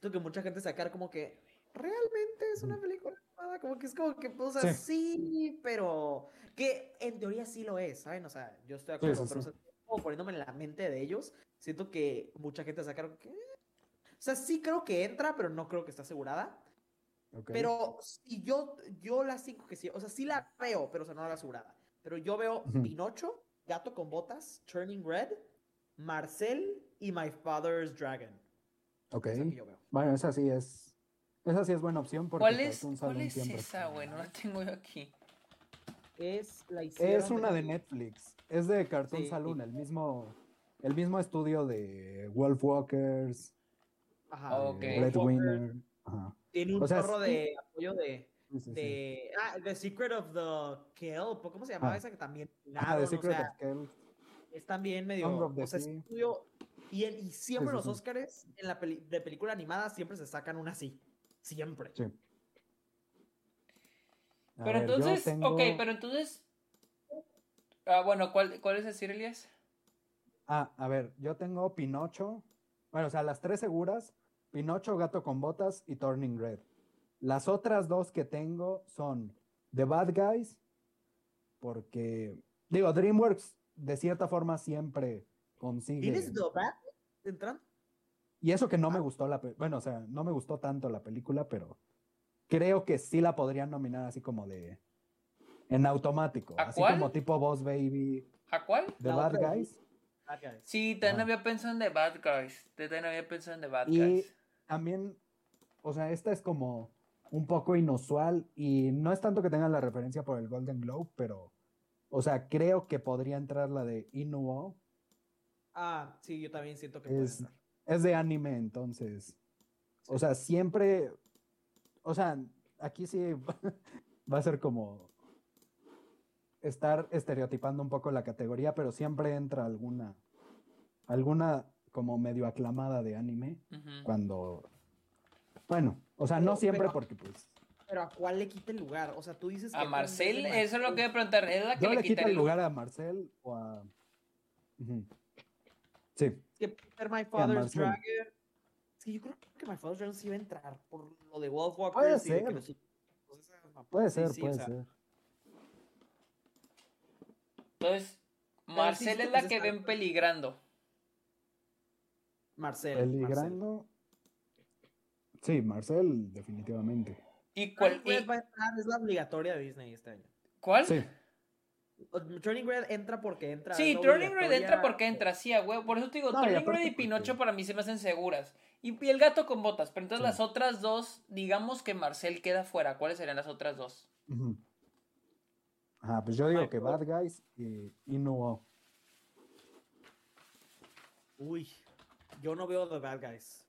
D: Siento que mucha gente sacar como que realmente es una película animada, como que es como que, o sea, sí. pero que en teoría sí lo es, ¿saben? O sea, yo estoy de acuerdo, pero como poniéndome en la mente de ellos, siento que mucha gente sacaron que... O sea, sí creo que entra, pero no creo que está asegurada. Pero si yo, yo las cinco que sí, o sea, sí la veo, pero o sea, no la asegurada. Pero yo veo Pinocho, Gato con Botas, Turning Red, Marcel y My Father's Dragon.
B: Ok. Bueno, esa sí es. Esa sí es buena opción porque
A: ¿Cuál es, ¿cuál es esa, güey? No la tengo yo aquí.
D: Es la
B: Es una de Netflix. Es de Cartoon Saloon, el mismo el mismo estudio de Wolf Walkers.
D: Ajá,
B: Red Winner. Ajá.
D: Tiene un chorro de apoyo de. de ah, The Secret of the Kelp. ¿Cómo se llamaba ah. esa que también?
B: Ah, The Secret of Kelp.
D: Es también medio. O sea, estudio. Y, y siempre los Oscars en la de película animada siempre se sacan una así. Siempre.
B: Sí.
A: pero entonces, ok, pero entonces. Ah, bueno, ¿cuál, ¿cuál es decir, Elias?
B: Ah, a ver, yo tengo Pinocho. Bueno, o sea, las tres seguras, Pinocho, Gato con Botas y Turning Red. Las otras dos que tengo son The Bad Guys, porque, digo, DreamWorks de cierta forma siempre consigue...
D: ¿Tienes The Bad entrando?
B: Y eso que no me ah. gustó la... Bueno, o sea, no me gustó tanto la película, pero creo que sí la podrían nominar así como de... En automático. así como tipo Boss Baby.
A: ¿A cuál?
B: The Bad Guys.
A: Sí, también había pensado en The Bad Guys. También había pensado en The Bad
B: y Guys. También, o sea, esta es como un poco inusual y no es tanto que tengan la referencia por el Golden Globe, pero, o sea, creo que podría entrar la de Inuo.
D: Ah, sí, yo también siento que
B: es, es de anime, entonces. O sea, siempre, o sea, aquí sí va a ser como estar estereotipando un poco la categoría, pero siempre entra alguna, alguna como medio aclamada de anime cuando, bueno, o sea, no siempre porque pues...
D: Pero ¿a cuál le quita el lugar? O sea, tú dices
A: que... A Marcel, eso es lo que voy a preguntar, ¿es la que
B: le, quita el lugar a Marcel o a... Sí.
D: Que Peter My Father's Dragon... Sí, yo creo que My Father's Dragon sí iba a entrar por lo de Wolfwalker.
B: Puede ser. puede ser, puede ser.
A: Entonces, Marcel es la que ven peligrando.
D: Marcel.
B: Peligrando. Sí, Marcel, definitivamente.
A: ¿Y cuál?
D: es la obligatoria de Disney este año.
A: ¿Cuál? Sí.
D: Turning Red entra porque entra.
A: Sí, Turning Red entra porque entra, sí, a huevo. Por eso te digo, Turning Red y Pinocho para mí se me hacen seguras. Y, el gato con botas. Pero entonces las otras dos, digamos que Marcel queda fuera. ¿Cuáles serían las otras dos?
B: Ajá, pues yo digo que Bad Guys y Inuo.
D: Uy, yo no veo The Bad Guys.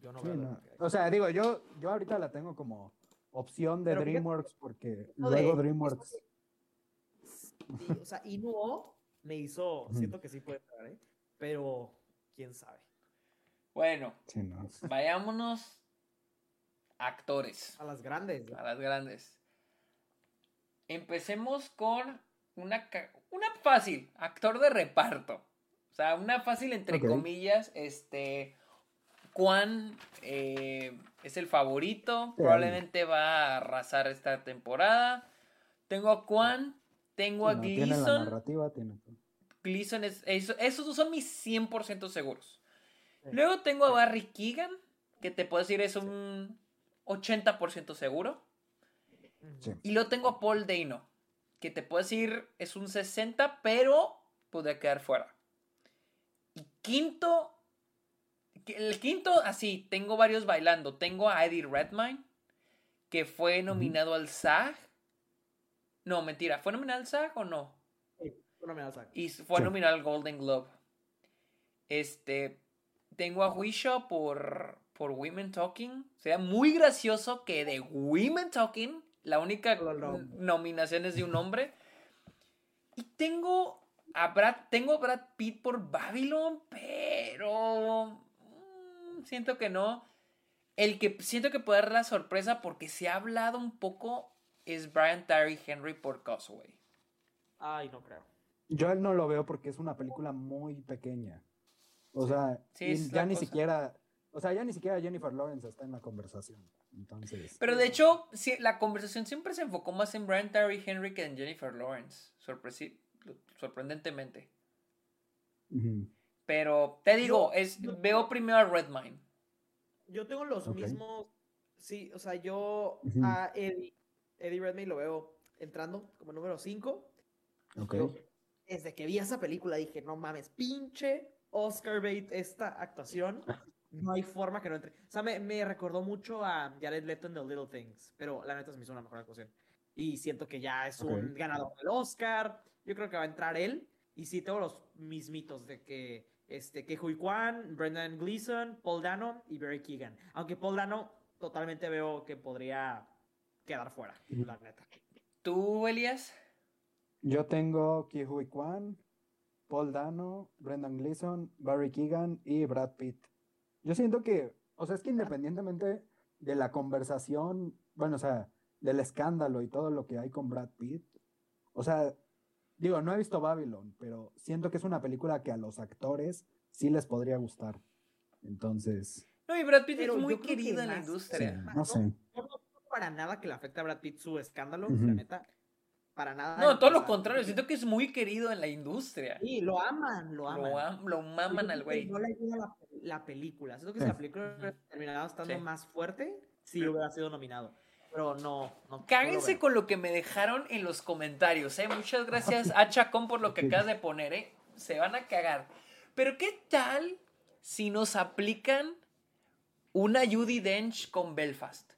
D: Yo no veo Bad Guys.
B: O sea, digo, yo, yo ahorita la tengo como opción de DreamWorks porque luego DreamWorks.
D: O sea, Inuo me hizo, siento que sí puede estar, ¿eh? Pero quién sabe.
A: Bueno, vayámonos actores.
D: A las grandes.
A: A las grandes. Empecemos con una, una fácil, actor de reparto. O sea, una fácil entre comillas, este... Juan eh, es el favorito, probablemente va a arrasar esta temporada. Tengo a Juan, tengo a Gleason. Gleason es, esos son mis 100% seguros. Luego tengo a Barry Keegan, que te puedo decir es un 80% seguro. Y luego tengo a Paul Dano, que te puedo decir es un 60, pero puede quedar fuera. Y quinto, el quinto, así, tengo varios bailando. Tengo a Eddie Redmayne, que fue nominado al SAG. No, mentira, ¿fue nominado al SAG o no?
D: Sí, fue nominado al SAG.
A: Y fue nominado al Golden Globe. Este, tengo a Huisho por, por Women Talking. Sería muy gracioso que de Women Talking la única nominación es de un hombre. Y tengo a Brad, tengo Brad Pitt por Babylon, pero mm, siento que no. El que siento que puede dar la sorpresa porque se ha hablado un poco es Brian Tyree Henry por Causeway.
D: Ay, no creo.
B: Yo él no lo veo porque es una película muy pequeña. O sea, ya ni siquiera o sea, ya ni siquiera Jennifer Lawrence está en la conversación. Entonces.
A: Pero de hecho, la conversación siempre se enfocó más en Brian Terry Henry que en Jennifer Lawrence. sorprendentemente. Pero te digo, es, veo primero a Redmine.
D: Yo tengo los mismos. Sí, o sea, yo a Eddie, Eddie Redmayne lo veo entrando como número 5.
B: Ok.
D: desde que vi esa película dije, no mames, pinche Oscar Bate esta actuación. no hay forma que no entre. O sea, me, recordó mucho a Jared Leto en The Little Things, pero la neta se me hizo una mejor actuación. Y siento que ya es un ganador del Oscar. Yo creo que va a entrar él. Y sí, tengo los mismitos de que este, que Hui Kwan, Brendan Gleeson, Paul Dano y Barry Keegan. Aunque Paul Dano totalmente veo que podría quedar fuera, la neta.
A: ¿Tú, Elias?
B: Yo tengo Ki Hui Kwan, Paul Dano, Brendan Gleeson, Barry Keegan y Brad Pitt. Yo siento que, o sea, es que independientemente de la conversación, bueno, o sea, del escándalo y todo lo que hay con Brad Pitt, o sea, digo, no he visto Babylon, pero siento que es una película que a los actores sí les podría gustar. Entonces.
A: No, y Brad Pitt es muy querido en la industria.
B: no sé.
D: No, para nada que le afecte a Brad Pitt su escándalo, la neta para nada.
A: No, todo lo contrario, siento que es muy querido en la industria.
D: Sí, lo aman, lo aman.
A: Lo, maman al güey.
D: No le ayuda la, película. Siento que si la película hubiera terminado estando más fuerte, sí hubiera sido nominado. Pero no. no
A: Cáguense con lo que me dejaron en los comentarios, ¿eh? Muchas gracias a Chacón por lo que acabas de poner, ¿eh? Se van a cagar. Pero ¿qué tal si nos aplican una Judy Dench con Belfast?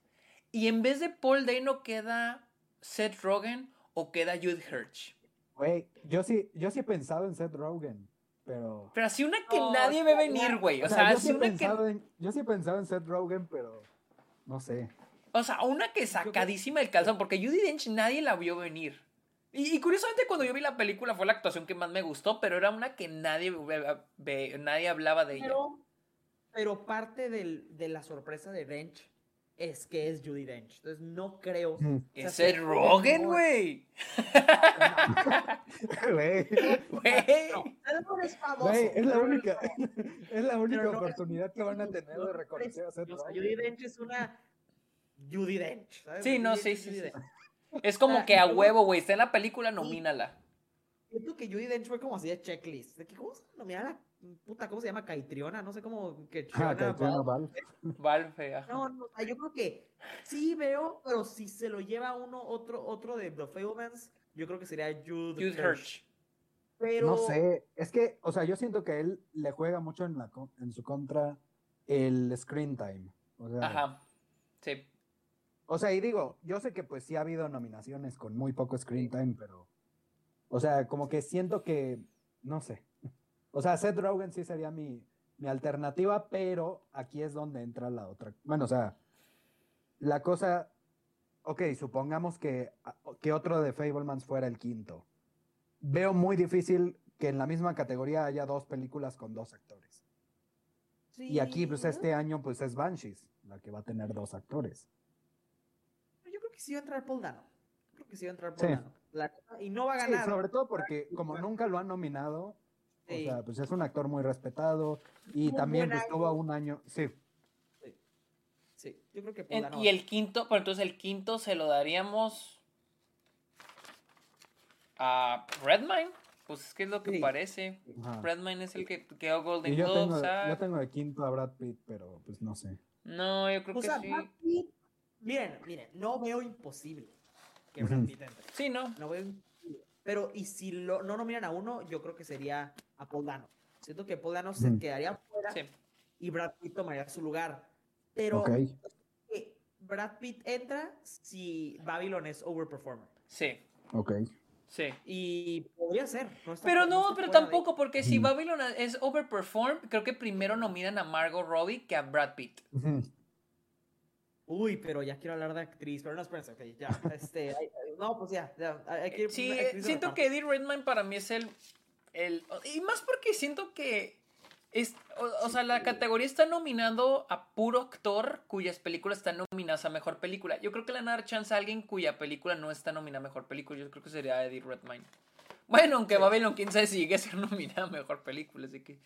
A: Y en vez de Paul Dano queda Seth Rogen o queda Jude Hirsch?
B: Güey, yo sí, yo sí he pensado en Seth Rogen, pero...
A: Pero así una que nadie ve venir, güey. O, sea,
B: yo, sí una que... en, yo sí he pensado en Seth Rogen, pero no sé.
A: O sea, una que sacadísima el calzón, porque Judy Dench nadie la vio venir. Y, curiosamente cuando yo vi la película fue la actuación que más me gustó, pero era una que nadie, nadie hablaba de ella.
D: Pero parte de la sorpresa de Dench es que es Judy Dench. Entonces no creo.
A: Que es el Rogen, güey.
B: Güey. Güey. es la única, es la única oportunidad que van a tener de reconocer a Seth
D: Rogen. Judy Dench es una Judy Dench.
A: Sí, no, sí, sí, sí. Es como que a huevo, güey. Está en la película, nomínala.
D: Siento que Judy Dench fue como así de checklist. De que, ¿Cómo se nomina la puta, ¿cómo se llama? Caitriona, no sé cómo que
B: ah, Caitriona
A: Valve. Valve,
D: No, no, yo creo que sí veo, pero si se lo lleva uno, otro, otro de The Fablemans, yo creo que sería Jude, Jude Hirsch.
B: Pero... No sé, es que, o sea, yo siento que él le juega mucho en, la, en su contra el screen time. O sea,
A: Ajá, sí.
B: O sea, y digo, yo sé que pues sí ha habido nominaciones con muy poco screen time, pero, o sea, como que siento que, no sé. O sea, Seth Rogen sí sería mi, mi alternativa, pero aquí es donde entra la otra. Bueno, o sea, la cosa, ok, supongamos que, que otro de Fablemans fuera el quinto. Veo muy difícil que en la misma categoría haya dos películas con dos actores. Y aquí, pues este año, pues es Banshees, la que va a tener dos actores
D: que sí va a entrar Paul Dano. Creo que sí va a entrar Paul Dano. y no va a ganar.
B: Sí, sobre todo porque como nunca lo han nominado, o sea, pues es un actor muy respetado y también estuvo un año, sí.
D: Sí, yo creo que
A: Y el quinto, pero entonces el quinto se lo daríamos a Redmine. Pues es que es lo que parece. Redmine es el que quedó Golden
B: Globe. Yo, tengo, yo tengo de quinto a Brad Pitt, pero pues no sé.
A: No, yo creo que sí.
D: Miren, miren, no veo imposible que Brad Pitt entre.
A: Sí, no.
D: No veo imposible. Pero, y si lo, no nominan a uno, yo creo que sería a Paul Dano. Siento que Paul Dano se quedaría fuera y Brad Pitt tomaría su lugar. Pero Brad Pitt entra si Babylon es overperformer.
A: Sí.
B: Ok.
A: Sí.
D: Y podría ser.
A: pero no, pero tampoco, porque si Babylon es overperform, creo que primero nominan a Margot Robbie que a Brad Pitt.
D: Uy, pero ya quiero hablar de actriz, pero no, espérense, ok, ya, este, no, pues ya, ya, hay
A: que... Sí, siento que Eddie Redmayne para mí es el, el, y más porque siento que, es, o, sea, la categoría está nominando a puro actor cuyas películas están nominadas a Mejor Película. Yo creo que le van a dar chance a alguien cuya película no está nominada a Mejor Película, yo creo que sería Eddie Redmayne. Bueno, aunque Babylon, quién sabe si llegue a ser nominada a Mejor Película, así que...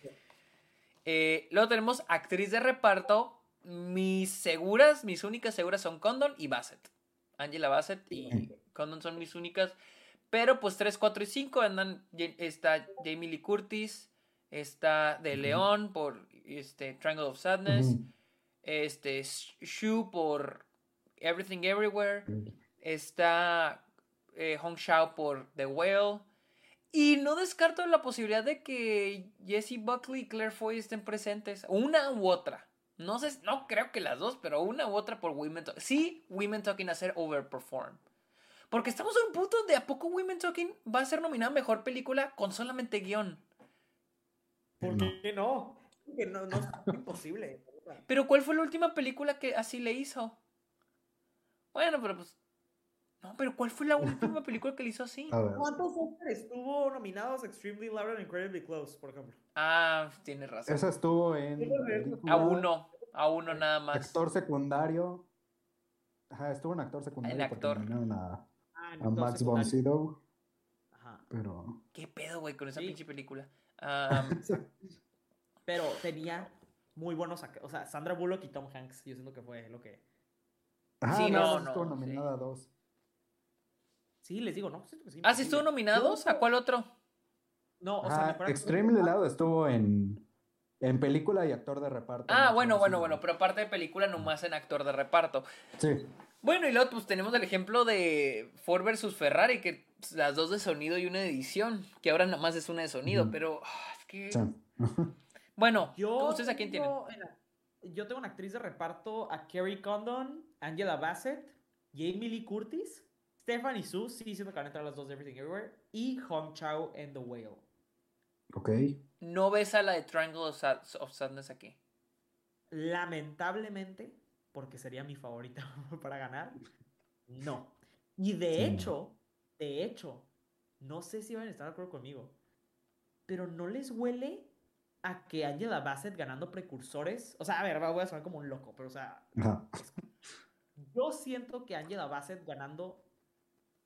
A: Eh, luego tenemos actriz de reparto, mis seguras, mis únicas seguras son Condon y Bassett. Angela Bassett y Condon son mis únicas. Pero pues 3, 4 y 5 andan. Está Jamie Lee Curtis. Está De León por este, Triangle of Sadness. Este Shu por Everything Everywhere. Está eh, Hong Shao por The Whale. Y no descarto la posibilidad de que Jesse Buckley y Claire Foy estén presentes. Una u otra. No sé, no creo que las dos, pero una u otra por Women Talking. Sí, Women Talking a ser overperform. Porque estamos en un punto donde a poco Women Talking va a ser nominada mejor película con solamente guion.
D: ¿Por qué no? Porque no, no es imposible.
A: Pero ¿cuál fue la última película que así le hizo? Bueno, pero pues. No, pero ¿cuál fue la última película que le hizo así?
D: ¿Cuántos Oscars estuvo nominados Extremely Loud and Incredibly Close, por ejemplo?
A: Ah, tiene razón.
B: Esa estuvo en.
A: A uno. A uno nada más.
B: Actor secundario. Ajá, estuvo en actor secundario. En actor. A, ah, a Max von Sydow. Ajá. Pero.
A: ¿Qué pedo, güey, con esa pinche película?
D: Pero tenía muy buenos. O sea, Sandra Bullock y Tom Hanks. Yo siento que fue lo que.
B: Ah, sí, no, no. Estuvo nominada a dos.
D: Sí, les digo, no.
A: Sí, ah, sí estuvo nominados. ¿A cuál otro?
D: No, o sea,
B: Extremely Loud estuvo en en película y actor de reparto.
A: Ah, bueno, bueno, bueno, pero aparte de película, nomás en actor de reparto.
B: Sí.
A: Bueno, y luego pues tenemos el ejemplo de Ford versus Ferrari, que las dos de sonido y una de edición, que ahora nada más es una de sonido, pero ah, es que... bueno, yo ¿ustedes a quién tienen?
D: Yo tengo una actriz de reparto, a Carrie Condon, Angela Bassett, Jamie Lee Curtis, Stephanie Su, sí, siento que van a entrar las dos de Everything Everywhere, y Hong Chao and The Whale.
B: Ok
A: no ves a la de Triangle of, Sadness aquí.
D: Lamentablemente, porque sería mi favorita para ganar. No. Y de hecho, de hecho, no sé si van a estar de acuerdo conmigo, pero no les huele a que Angela Bassett ganando precursores. O sea, a ver, voy a sonar como un loco, pero o sea. yo siento que Angela Bassett ganando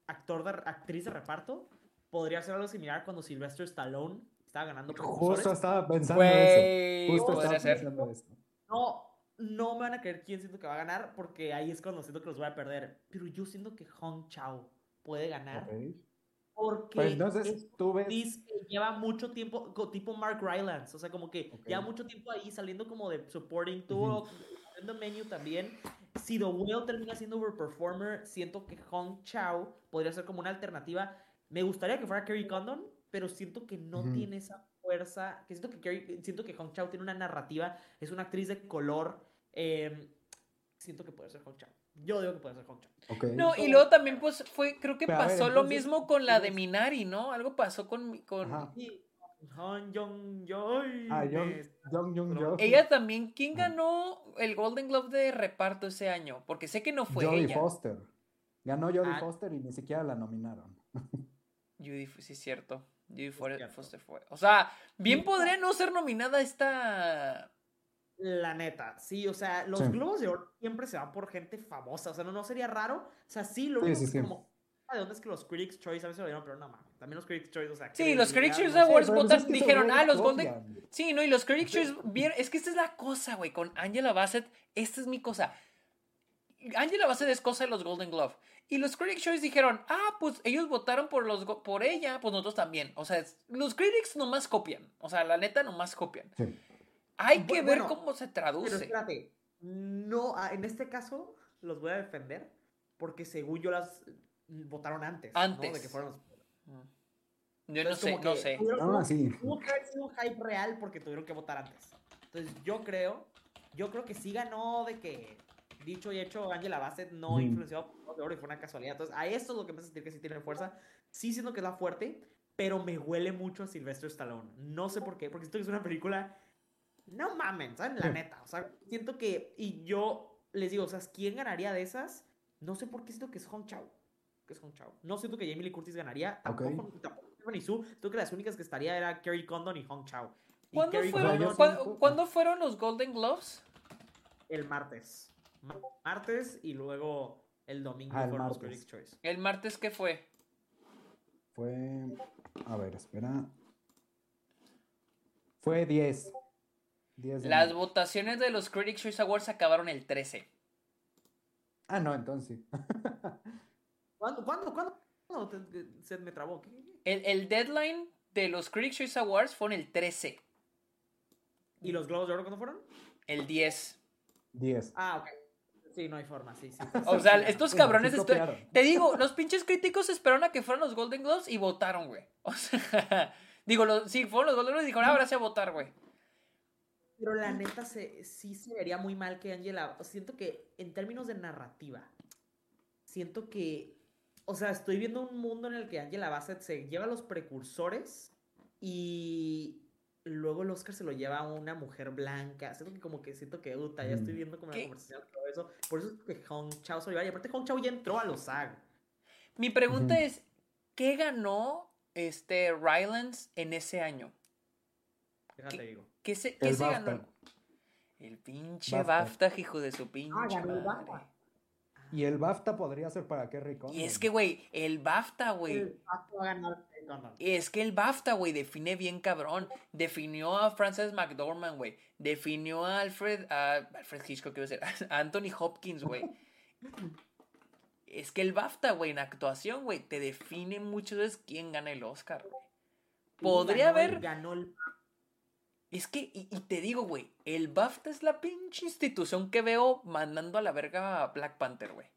D: actor de, actriz de reparto podría ser algo similar cuando Sylvester Stallone estaba ganando
B: precursores. Justo estaba pensando eso. Justo estaba
D: pensando eso. No, no me van a creer quién siento que va a ganar porque ahí es cuando siento que los voy a perder. Pero yo siento que Hong Chao puede ganar. Porque pues entonces, tú ves... lleva mucho tiempo, tipo Mark Rylance, o sea, como que lleva mucho tiempo ahí saliendo como de supporting, tuvo uh menu también. Si The Whale termina siendo overperformer, siento que Hong Chao podría ser como una alternativa. Me gustaría que fuera Kerry Condon, pero siento que no tiene esa fuerza, que siento que Kerry, siento que Hong Chao tiene una narrativa, es una actriz de color, eh, siento que puede ser Hong Chao. Yo digo que puede ser Hong
A: No, y luego también pues fue, creo que pasó lo mismo con la de Minari, ¿no? Algo pasó con... con...
D: Han Jong Joy.
B: Ah, Jong Jong
A: Ella también, ¿quién ganó el Golden Globe de reparto ese año? Porque sé que no fue
B: Jodie Foster. Ganó Jodie ah. Foster y ni siquiera la nominaron.
A: Jodie, sí es cierto. Jodie Foster fue. O sea, bien podría no ser nominada esta
D: la neta, sí, o sea, los globos de oro siempre se van por gente famosa, o sea, no, no sería raro, o sea, sí, lo único sí, como, ¿de dónde es que los Critics Choice a veces lo dieron? Pero no mames, también los Critics Choice, o sea,
A: Sí, los Critics Choice Awards votan, dijeron, ah, los Golden, sí, no, y los Critics Choice, es que esta es la cosa, güey, con Angela Bassett, esta es mi cosa, Angela Bassett es cosa de los Golden Glove. Y los Critics Choice dijeron, ah, pues ellos votaron por, los, por ella, pues nosotros también. O sea, los Critics nomás copian. O sea, la neta nomás copian. Sí. Hay que ver cómo se traduce. Pero
D: espérate, no, ah, en este caso los voy a defender porque según yo las votaron antes.
A: Antes.
D: ¿no? De que fueron
A: mm. Yo no sé, no sé.
B: Ah, sí.
D: Tuvo que haber sido un hype real porque tuvieron que votar antes. Entonces yo creo, yo creo que sí ganó de que dicho y hecho, Angela Bassett no influenció de oro y fue una casualidad. Entonces, a esto es lo que me hace sentir que sí tiene fuerza. Sí siento que es la fuerte, pero me huele mucho a Sylvester Stallone. No sé por qué, porque siento que es una película no mamen, ¿saben? La neta. O sea, siento que. Y yo les digo, o sea, ¿quién ganaría de esas? No sé por qué siento que es Hong Chao. Que es Hong Chao. No siento que Jamie Lee Curtis ganaría. Tampoco, tampoco Stephanie Su. Siento que las únicas que estaría era Kerry Condon y Hong Chao.
A: ¿Cuándo, fueron, ¿cuándo, fueron los Golden Globes?
D: El martes. Martes y luego el domingo ah, fueron los Critics' Choice.
A: ¿El martes qué fue?
B: Fue. A ver, espera. Fue 10.
A: Las votaciones de los Critics' Choice Awards acabaron el 13.
B: Ah, no, entonces
D: ¿Cuándo? ¿Cuándo? ¿Cuándo? Se me trabó.
A: El, deadline de los Critics' Choice Awards fue en el 13.
D: ¿Y los Globos de Oro cuándo fueron?
A: El 10.
B: 10.
D: Ah, ok. Sí, no hay forma, sí, sí.
A: O sea, estos cabrones. te digo, los pinches críticos esperaron a que fueran los Golden Globes y votaron, güey. O sea, digo, los, sí, fueron los Golden Globes y dijeron, ahora sí a votar, güey.
D: Pero la neta se, sí se vería muy mal que Angela. Siento que en términos de narrativa, siento que. O sea, estoy viendo un mundo en el que Angela Bassett se lleva a los precursores y luego el Oscar se lo lleva a una mujer blanca. Siento que como que siento que, uta, ya estoy mm. viendo como la conversación todo eso. Por eso es que Hong Chao se lo lleva. Y aparte Hong Chao ya entró a los SAG.
A: Mi pregunta es, ¿qué ganó este Rylance en ese año?
D: Déjate digo.
A: ¿Qué se, qué se ganó? El pinche BAFTA. hijo de su pinche ah, madre.
B: Y el BAFTA podría ser para Kerry Condon.
A: Y es que, güey, el BAFTA, güey. El BAFTA Es que el BAFTA, güey, define bien cabrón. Definió a Frances McDormand, güey. Definió a Alfred, a Alfred Hitchcock, quiero decir, a Anthony Hopkins, güey. es que el BAFTA, güey, en actuación, güey, te define mucho veces quién gana el Oscar, güey. Podría haber.
D: Ganó el
A: es que, y, te digo, güey, el BAFTA es la pinche institución que veo mandando a la verga a Black Panther, güey.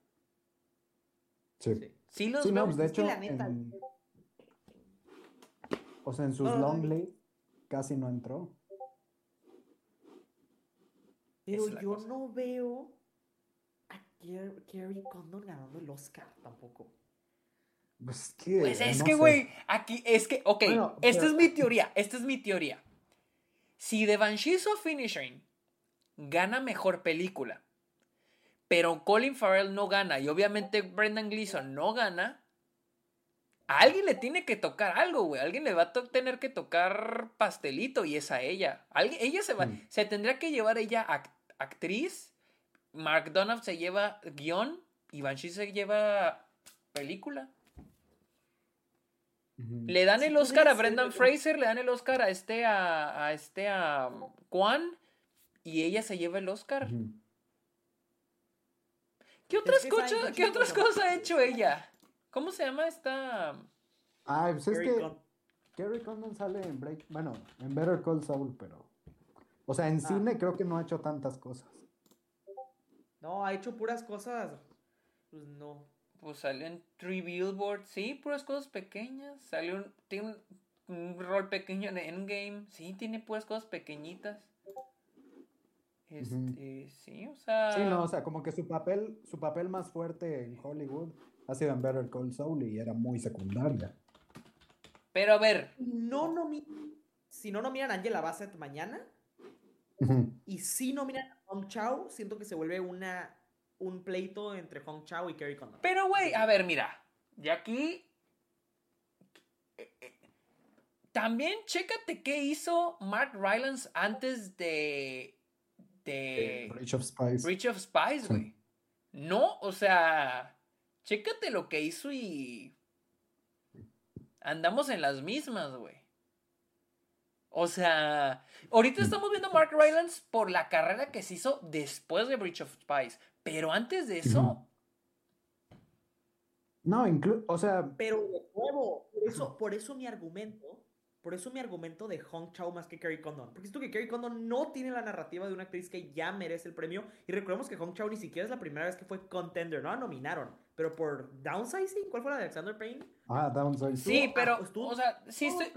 B: Sí.
A: Sí, los
B: sí, no, pues, de hecho, en, o sea, en sus long list casi no entró.
D: Pero yo no veo a Kerry Condon ganando el Oscar tampoco.
B: Pues, ¿qué?
A: pues es que, güey, aquí, es que, ok, esta es mi teoría, esta es mi teoría. Si The Banshees of Finishing gana mejor película, pero Colin Farrell no gana y obviamente Brendan Gleeson no gana, a alguien le tiene que tocar algo, güey. Alguien le va a tener que tocar pastelito y es a ella. Alguien, ella se va, mm. se tendría que llevar ella actriz. Mark Donough se lleva guion y Banshee se lleva película. Le dan el Oscar a Brendan Fraser, le dan el Oscar a este a, este a Juan y ella se lleva el Oscar. ¿Qué otras cosas, ¿qué otras cosas ha hecho ella? ¿Cómo se llama esta?
B: Ah, pues es que Kerry Condon sale en Break, bueno, en Better Call Saul, pero o sea, en ah. cine creo que no ha hecho tantas cosas.
D: No, ha hecho puras cosas. Pues no.
A: Pues salió en Three Billboards, sí, puras cosas pequeñas. Salió un, tiene un, rol pequeño en Endgame, sí, tiene puras cosas pequeñitas. Este, sí, o sea.
B: Sí, no, o sea, como que su papel, su papel más fuerte en Hollywood ha sido en Better Call Saul y era muy secundaria.
A: Pero a ver.
D: No si no nominan a Angela Bassett mañana, y si nominan a Hong Chao, siento que se vuelve una, un pleito entre Hong Chao y Kerry Condon.
A: Pero, güey, a ver, mira. Y aquí. Eh, eh, también chécate qué hizo Mark Rylance antes de. De.
B: Bridge of Spies.
A: Bridge of Spies, güey. No, o sea. Chécate lo que hizo y. Andamos en las mismas, güey. O sea, ahorita estamos viendo a Mark Rylance por la carrera que se hizo después de Breach of Spies. Pero antes de eso.
B: No, incluso, o sea.
D: Pero de nuevo, por eso, por eso mi argumento por eso mi argumento de Hong Chao más que Kerry Condon. Porque siento que Kerry Condon no tiene la narrativa de una actriz que ya merece el premio. Y recordemos que Hong Chao ni siquiera es la primera vez que fue contender, no la nominaron. Pero por Downsizing, ¿cuál fue la de Alexander Payne?
B: Ah, Downsizing.
A: Sí, pero, ah, o sea, sí estoy,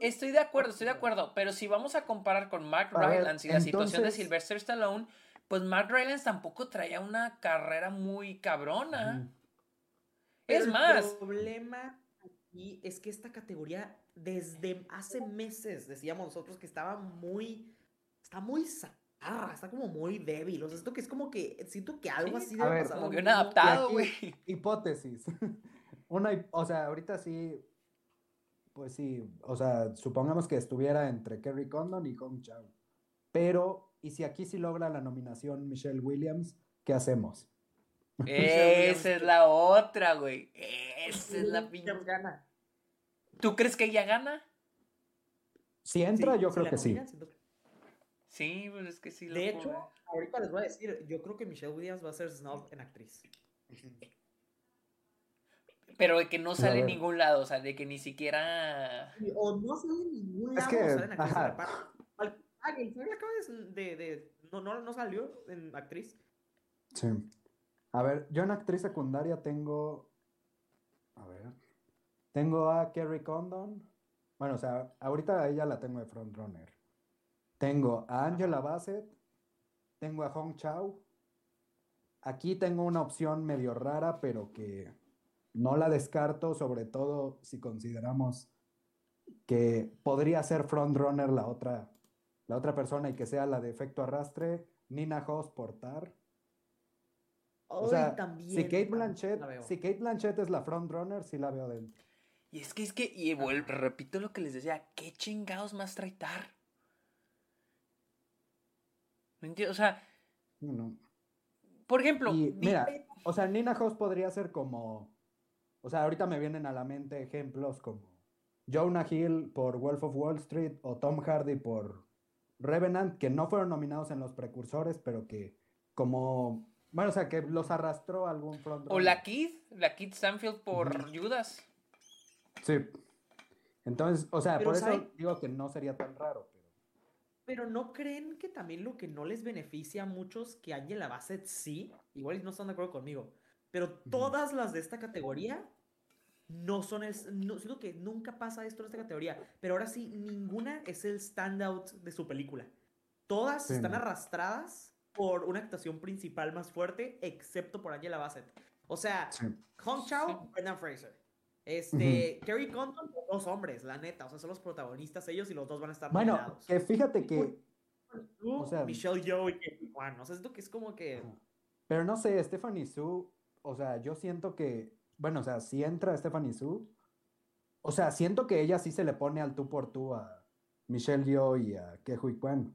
A: estoy, de acuerdo, estoy de acuerdo. Pero si vamos a comparar con Mark Rylance y la situación de Sylvester Stallone, pues Mark Rylance tampoco traía una carrera muy cabrona. Es más.
D: El problema aquí es que esta categoría desde hace meses decíamos nosotros que estaba muy, está muy está como muy débil. O sea, siento que es como que, siento que algo así
B: debe pasar.
A: Como que un adaptado, güey.
B: Hipótesis. Una, o sea, ahorita sí, pues sí, o sea, supongamos que estuviera entre Kerry Condon y Hong Chao. Pero, ¿y si aquí sí logra la nominación Michelle Williams, qué hacemos?
A: Esa es la otra, güey. Esa es la pinche. ¿Tú crees que ella gana?
B: Si entra, yo creo que sí.
A: Sí, pues es que sí.
D: De hecho, ahorita les voy a decir, yo creo que Michelle Williams va a ser snob en actriz.
A: Pero de que no sale en ningún lado, o sea, de que ni siquiera.
D: O no sale en ningún lado, es que, sale en actriz. Ajá. Ah, de, de, no, no, no salió en actriz.
B: Sí. A ver, yo en actriz secundaria tengo. A ver. Tengo a Kerry Condon. Bueno, o sea, ahorita a ella la tengo de frontrunner. Tengo a Angela Bassett. Tengo a Hong Chao. Aquí tengo una opción medio rara, pero que no la descarto, sobre todo si consideramos que podría ser frontrunner la otra, la otra persona y que sea la de efecto arrastre, Nina Hoss portar. O sea, si Kate Blanchett, si Kate Blanchett es la frontrunner, sí la veo dentro.
A: Y es que es que, y repito lo que les decía, ¿qué chingados más traitar? ¿Me entiendes? O sea. No. Por ejemplo.
B: mira, o sea, Nina House podría ser como. O sea, ahorita me vienen a la mente ejemplos como Jonah Hill por Wolf of Wall Street o Tom Hardy por Revenant, que no fueron nominados en los precursores, pero que como. Bueno, o sea, que los arrastró algún front.
A: O la Kid, la Kid Stanfield por Judas.
B: Sí. Entonces, o sea, por eso digo que no sería tan raro.
D: Pero... no creen que también lo que no les beneficia a muchos que Angela Bassett sí, igual no están de acuerdo conmigo, pero todas las de esta categoría no son el. No, siento que nunca pasa esto en esta categoría, pero ahora sí, ninguna es el standout de su película. Todas están arrastradas por una actuación principal más fuerte, excepto por Angela Bassett. O sea, Hong Chao, Brendan Fraser. Este, Kerry Condon, dos hombres, la neta, o sea, son los protagonistas ellos y los dos van a estar
B: bueno, que fíjate que
D: o sea, Michelle Yeoh y Juan, o sea, esto que es como que
B: Pero no sé, Stephanie Sue, o sea, yo siento que, bueno, o sea, si entra Stephanie Sue, o sea, siento que ella sí se le pone al tú por tú a Michelle Yeoh y a Kehui Kwan.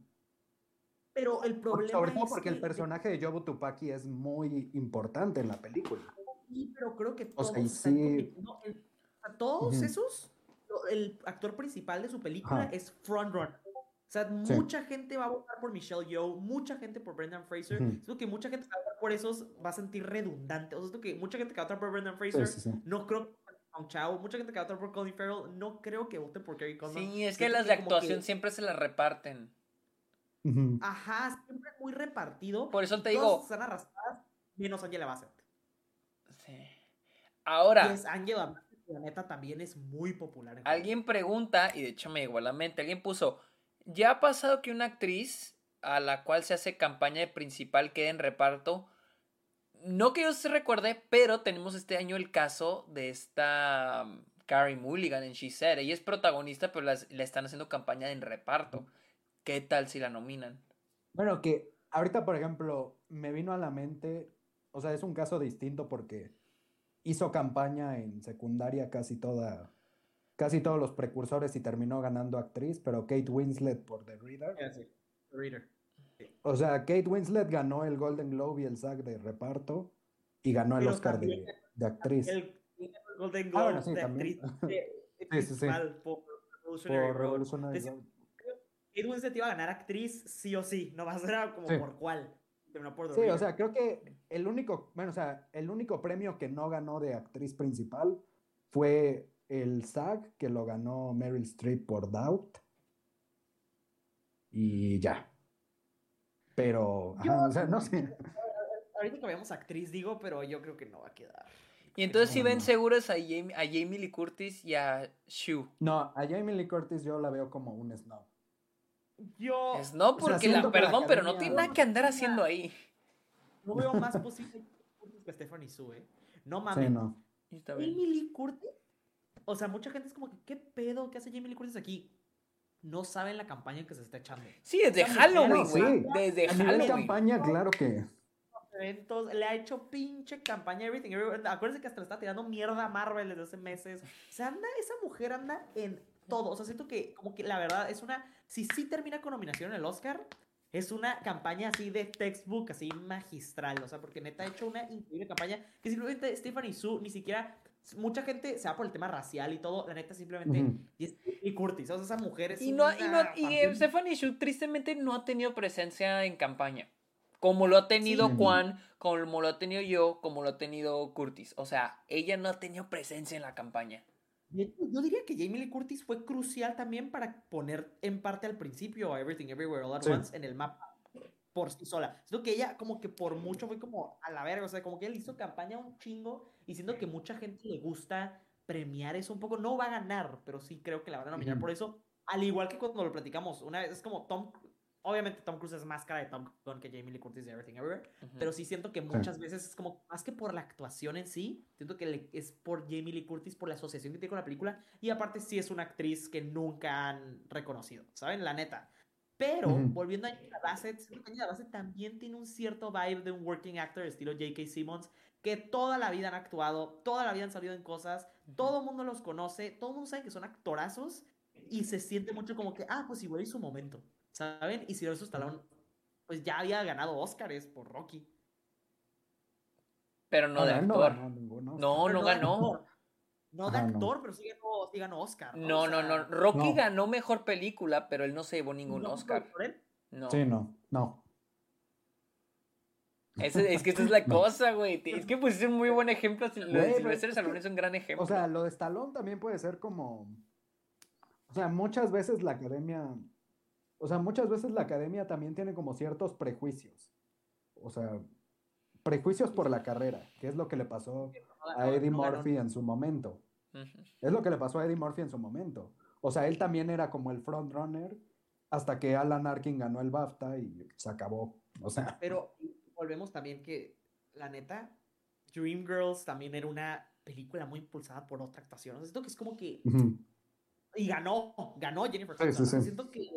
D: Pero el problema
B: Sobre todo porque el personaje de Jobu Tupaki es muy importante en la película.
D: Sí, pero creo que todos, o todos esos, el actor principal de su película es frontrunner. O sea, mucha gente va a votar por Michelle Yeoh, mucha gente por Brendan Fraser. Siento que mucha gente que va a votar por esos va a sentir redundante. O sea, siento que mucha gente que va a votar por Brendan Fraser no creo que Chao, mucha gente que va a votar por Colin Farrell, no creo que vote por Kerry Condon.
A: Sí, es que las de actuación siempre se las reparten.
D: Ajá, siempre muy repartido.
A: Por eso te digo.
D: Están arrastradas, menos Angela Bassett.
A: Sí. Ahora.
D: Es Angela la neta también es muy popular.
A: alguien pregunta, y de hecho me llegó a la mente, alguien puso, ¿ya ha pasado que una actriz a la cual se hace campaña de principal quede en reparto? No que yo se recuerde, pero tenemos este año el caso de esta um, Carrie Mulligan en She Said. Ella es protagonista, pero le están haciendo campaña en reparto. ¿Qué tal si la nominan?
B: Bueno, que ahorita, por ejemplo, me vino a la mente, o sea, es un caso distinto porque hizo campaña en secundaria casi toda, casi todos los precursores y terminó ganando actriz, pero Kate Winslet por The Reader.
D: The Reader.
B: O sea, Kate Winslet ganó el Golden Globe y el SAG de reparto y ganó el Oscar de, actriz.
D: El, Golden ah, Globe de actriz. sí, sí, sí. Por Revolutionary, Road. Kate Winslet iba a ganar actriz sí o sí, no va a ser como por cuál.
B: sí, o sea, creo que el único, bueno, o sea, el único premio que no ganó de actriz principal fue el SAG, que lo ganó Meryl Streep por Doubt. Y ya. Pero, o sea, no sé.
D: Ahorita que veamos actriz, digo, pero yo creo que no va a quedar.
A: Y entonces si ven seguros a Jamie, a Jamie Lee Curtis y a Shu.
B: No, a Jamie Lee Curtis yo la veo como un snob.
D: Yo.
A: Snob porque la, perdón, pero no tiene nada que andar haciendo ahí.
D: No veo más posible que Stephanie Sue, ¿eh? No mames. Sí, no. Jamie Lee Curtis. O sea, mucha gente es como que, ¿qué pedo? ¿Qué hace Jamie Lee Curtis aquí? no saben la campaña que se está echando.
A: Sí, desde Halloween, güey. Desde Halloween.
B: campaña, claro que.
D: Eventos, le ha hecho pinche campaña Everything, Acuérdense que hasta le está tirando mierda a Marvel desde hace meses. O sea, anda, esa mujer anda en todo. O sea, siento que, como que la verdad, es una. Si sí termina con nominación en el Oscar, es una campaña así de textbook, así magistral. O sea, porque neta ha hecho una increíble campaña que simplemente Stephanie Su ni siquiera mucha gente se va por el tema racial y todo, la neta simplemente y, Curtis, o sea, esa mujer es
A: y no, y, no, y Stephanie Shu tristemente no ha tenido presencia en campaña. Como lo ha tenido Juan, como lo ha tenido yo, como lo ha tenido Curtis. O sea, ella no ha tenido presencia en la campaña.
D: Yo diría que Jamie Lee Curtis fue crucial también para poner en parte al principio a Everything Everywhere All at Once en el mapa por sí sola. Siento que ella como que por mucho fue como a la verga, o sea, como que él hizo campaña un chingo y siento que mucha gente le gusta premiar eso un poco. No va a ganar, pero sí creo que la van a nominar por eso. Al igual que cuando lo platicamos, una vez es como Tom, obviamente Tom Cruise es más cara de Tom Cruise que Jamie Lee Curtis de Everything Everywhere, pero sí siento que muchas veces es como más que por la actuación en sí, siento que es por Jamie Lee Curtis, por la asociación que tiene con la película y aparte sí es una actriz que nunca han reconocido, ¿saben? La neta. Pero, volviendo a Angela Bassett, Angela Bassett también tiene un cierto vibe de un working actor estilo J.K. Simmons, que toda la vida han actuado, toda la vida han salido en cosas, todo el mundo los conoce, todo el mundo sabe que son actorazos y se siente mucho como que, ah, pues igual es su momento, ¿saben? Y si eso Stallone, pues ya había ganado Oscars por Rocky.
A: Pero no de actor. No, no, ganó.
D: No de actor, pero sí ganó, Oscar.
A: No, no, no. Rocky ganó mejor película, pero él no se llevó ningún Oscar.
B: No. Sí, no, no.
A: Es, es que esa es la cosa, güey. Es que pues es un muy buen ejemplo. Lo de Sylvester Stallone es un gran ejemplo.
B: O sea, lo de Stallone también puede ser como. O sea, muchas veces la academia. O sea, muchas veces la academia también tiene como ciertos prejuicios. O sea, prejuicios por la carrera, que es lo que le pasó a Eddie Murphy en su momento. Es lo que le pasó a Eddie Murphy en su momento. O sea, él también era como el frontrunner hasta que Alan Arkin ganó el BAFTA y se acabó. O sea.
D: Pero volvemos también que, la neta, Dreamgirls también era una película muy impulsada por otra actuación. siento que es como que. Y ganó, ganó Jennifer Siento que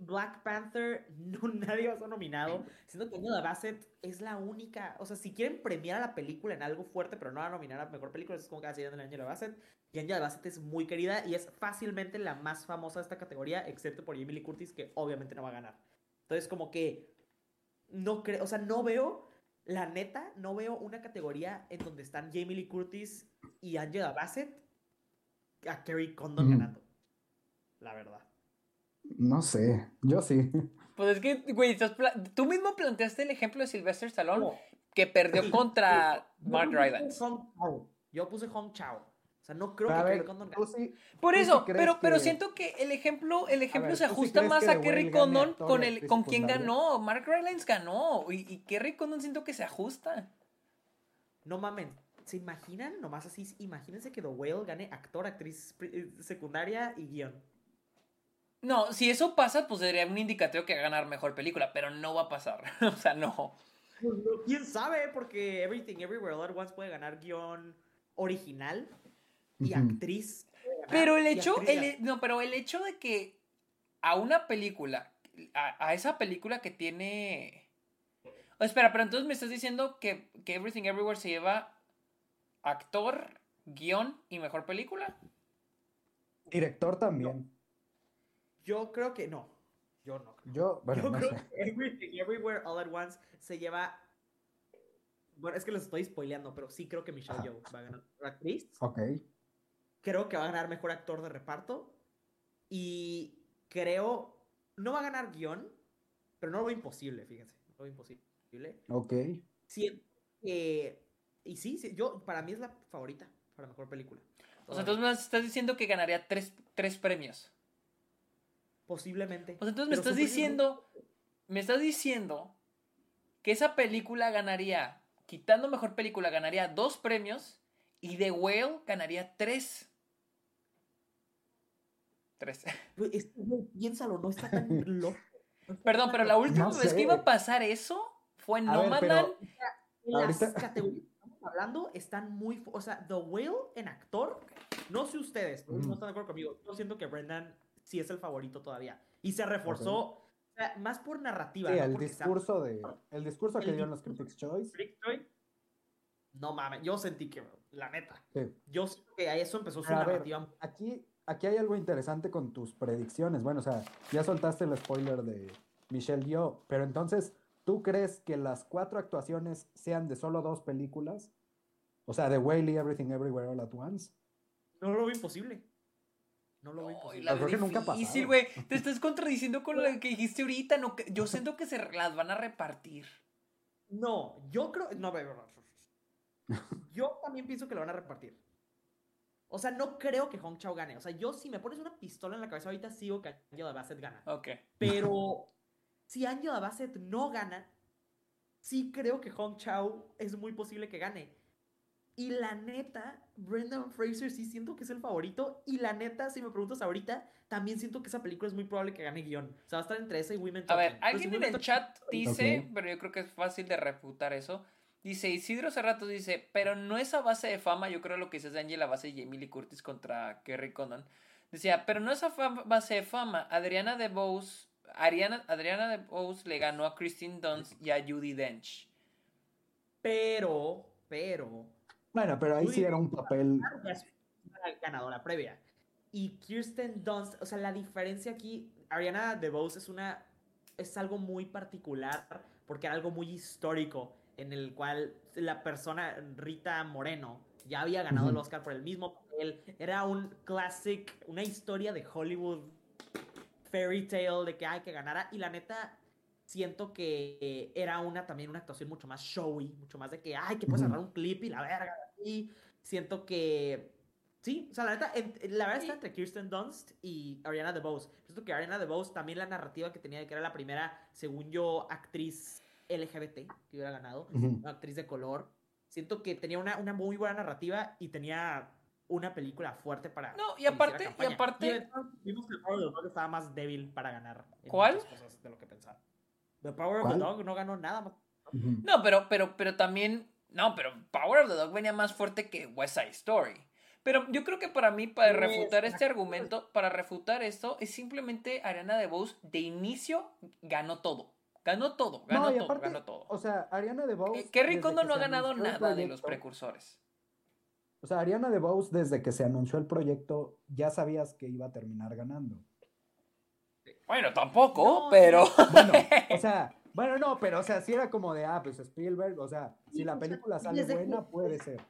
D: Black Panther, no, nadie va a ser nominado. Siento que Angela Bassett es la única. O sea, si quieren premiar a la película en algo fuerte, pero no a nominar a mejor película, es como que de Angela Bassett. Y Angela Bassett es muy querida y es fácilmente la más famosa de esta categoría, excepto por Emily Curtis, que obviamente no va a ganar. Entonces, como que no creo, o sea, no veo, la neta, no veo una categoría en donde están Jamie Lee Curtis y Angela Bassett a Kerry Condon ganando. La verdad.
B: No sé, yo sí.
A: Pues es que, güey, tú mismo planteaste el ejemplo de Sylvester Stallone que perdió contra Mark Rylance.
D: Yo puse Hong Chao. O sea, no creo que Kerry Condon
A: gane. Por eso, pero, pero siento que el ejemplo, el ejemplo se ajusta más a Kerry Condon con, el, con quien ganó. Mark Rylance ganó. Y, y Kerry Condon siento que se ajusta.
D: No mamen. ¿Se imaginan? Nomás así, imagínense que The Whale gane actor, actriz eh, secundaria y guion.
A: No, si eso pasa, pues sería un indicativo que va a ganar mejor película, pero no va a pasar. o sea, no.
D: Pues, ¿Quién sabe? Porque Everything Everywhere All at Once puede ganar guion original y actriz.
A: Pero el hecho, no, pero el hecho de que a una película, a, esa película que tiene... espera, pero entonces me estás diciendo que, que Everything Everywhere se lleva actor, guion y mejor película.
B: Director también.
D: Yo creo que no. Yo no.
B: Yo, bueno,
D: creo que Everything, Everywhere, All at Once se lleva. Bueno, es que los estoy spoileando, pero sí creo que Michelle Yeoh va a ganar actriz.
B: Ok.
D: Creo que va a ganar mejor actor de reparto. Y creo. No va a ganar guion, pero no lo veo imposible, fíjense. No lo veo imposible.
B: Ok.
D: Siento que y sí, yo, para mí es la favorita para mejor película.
A: O sea, entonces me estás diciendo que ganaría tres, premios.
D: Posiblemente.
A: O sea, entonces me estás diciendo, me estás diciendo que esa película ganaría, quitando mejor película, ganaría dos premios y The Whale ganaría tres. Tres.
D: Pues, piénsalo, no está tan loco.
A: Perdón, pero la última vez que iba a pasar eso fue en Nomadland.
D: Las categorías hablando están muy. O sea, The Whale en actor, no sé ustedes, no están de acuerdo conmigo. Yo siento que Brendan sí es el favorito todavía. Y se reforzó. O sea, más por narrativa.
B: el, discurso de, el discurso que dio en los Critics' Choice.
D: No mames, yo sentí que, la neta. Yo siento que eso empezó su narrativa.
B: aquí, aquí hay algo interesante con tus predicciones. Bueno, o sea, ya soltaste el spoiler de Michelle Yeoh, pero entonces, ¿tú crees que las cuatro actuaciones sean de solo dos películas? O sea, The Whaley, Everything Everywhere All at Once.
D: No lo veo imposible. No lo veo imposible.
A: creo que nunca pasó. güey. Te estás contradiciendo con lo que dijiste ahorita. No, yo siento que se las van a repartir.
D: No, yo creo. No, yo también pienso que lo van a repartir. O sea, no creo que Hong Chao gane. O sea, yo si me pones una pistola en la cabeza ahorita sigo que Angela Bassett gana.
A: Ok.
D: Pero si Angela Bassett no gana, sí creo que Hong Chao es muy posible que gane. Y la neta, Brendan Fraser sí siento que es el favorito. Y la neta, si me preguntas ahorita, también siento que esa película es muy probable que gane guion. O sea, va a estar entre esa y Women
A: A ver, alguien en el chat dice, pero yo creo que es fácil de refutar eso. Dice, Isidro Cerrato dice, pero no es a base de fama, yo creo lo que dice de Angela base de Emily Curtis contra Kerry Condon. Decía, pero no es a base de fama. Adriana de Bose, Ariana, Adriana de Bose le ganó a Christine Dunst y a Judy Dench.
D: Pero, pero,
B: bueno, pero ahí sí era un papel.
D: Ganadora previa. Y Kirsten Dunst, o sea, la diferencia aquí, Ariana DeBose es una. Es algo muy particular porque era algo muy histórico en el cual la persona, Rita Moreno, ya había ganado el Oscar por el mismo papel. Era un classic, una historia de Hollywood fairy tale de que hay que ganara. Y la neta, siento que era una también una actuación mucho más showy, mucho más de que, ay, que puedes agarrar un clip y la verga. Y siento que, sí, o sea, la verdad, la verdad está entre Kirsten Dunst y Ariana DeBose. Siento que Ariana DeBose también la narrativa que tenía, que era la primera, según yo, actriz LGBT que hubiera ganado, una actriz de color. Siento que tenía una, una muy buena narrativa y tenía una película fuerte para.
A: No, y aparte, y aparte.
D: vimos que el estaba más débil para ganar.
A: ¿Cuál?
D: de lo que pensaba. The Power of the Dog no ganó nada más.
A: No, pero, pero, pero también. No, pero Power of the Dog venía más fuerte que West Side Story. Pero yo creo que para mí, para refutar este argumento, para refutar esto, es simplemente Ariana DeBose de inicio ganó todo. Ganó todo, ganó todo, ganó todo.
B: O sea, Ariana DeBose.
A: Kerry Condon no ha ganado nada de los precursores.
B: O sea, Ariana DeBose, desde que se anunció el proyecto, ya sabías que iba a terminar ganando.
A: Bueno, tampoco, pero.
B: Bueno, o sea, bueno, no, pero o sea, si era como de, ah, pues Spielberg, o sea, si la película sale buena, puede ser.